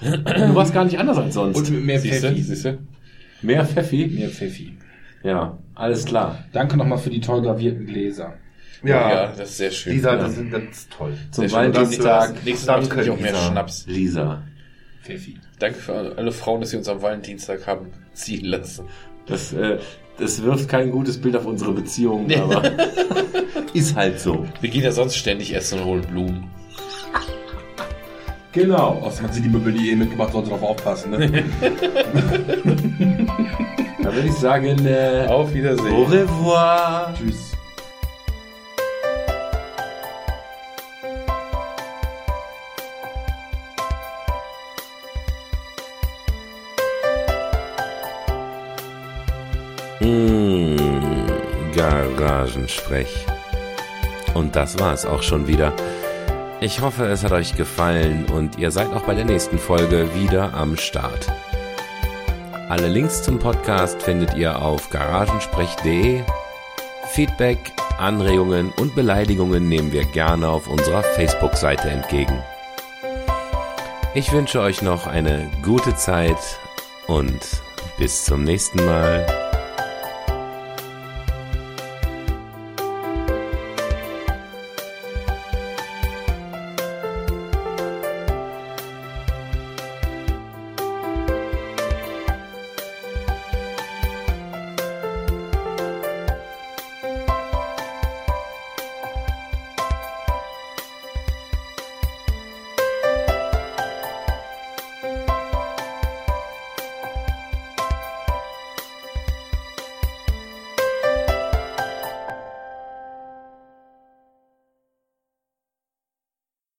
Du warst gar nicht anders als sonst. Und mit mehr? Pfeffi. Siehste? Mehr Pfeffi? Mehr Pfeffi. Ja, alles klar. Danke nochmal für die toll gravierten Gläser. Ja, das ist sehr schön. Lisa, Ja. die sind ganz toll. Zum. Valentinstag. Nächstes Mal Danke, trinke ich auch mehr Lisa. Schnaps. Lisa. Pfeffi. Danke für alle Frauen, dass sie uns am Valentinstag haben ziehen lassen. Das, äh, das wirft kein gutes Bild auf unsere Beziehung, aber ist halt so. Wir gehen ja sonst ständig essen und holen Blumen. Genau. Außerdem hat sie die Möbel, die ihr mitgebracht sollte, darauf aufpassen. Ne? Dann würde ich sagen, äh, Auf Wiedersehen. au revoir. Tschüss. Mmh, Garagensprech. Und das war es auch schon wieder. Ich hoffe, es hat euch gefallen und ihr seid auch bei der nächsten Folge wieder am Start. Alle Links zum Podcast findet ihr auf garagensprech.de. Feedback, Anregungen und Beleidigungen nehmen wir gerne auf unserer Facebook-Seite entgegen. Ich wünsche euch noch eine gute Zeit und bis zum nächsten Mal.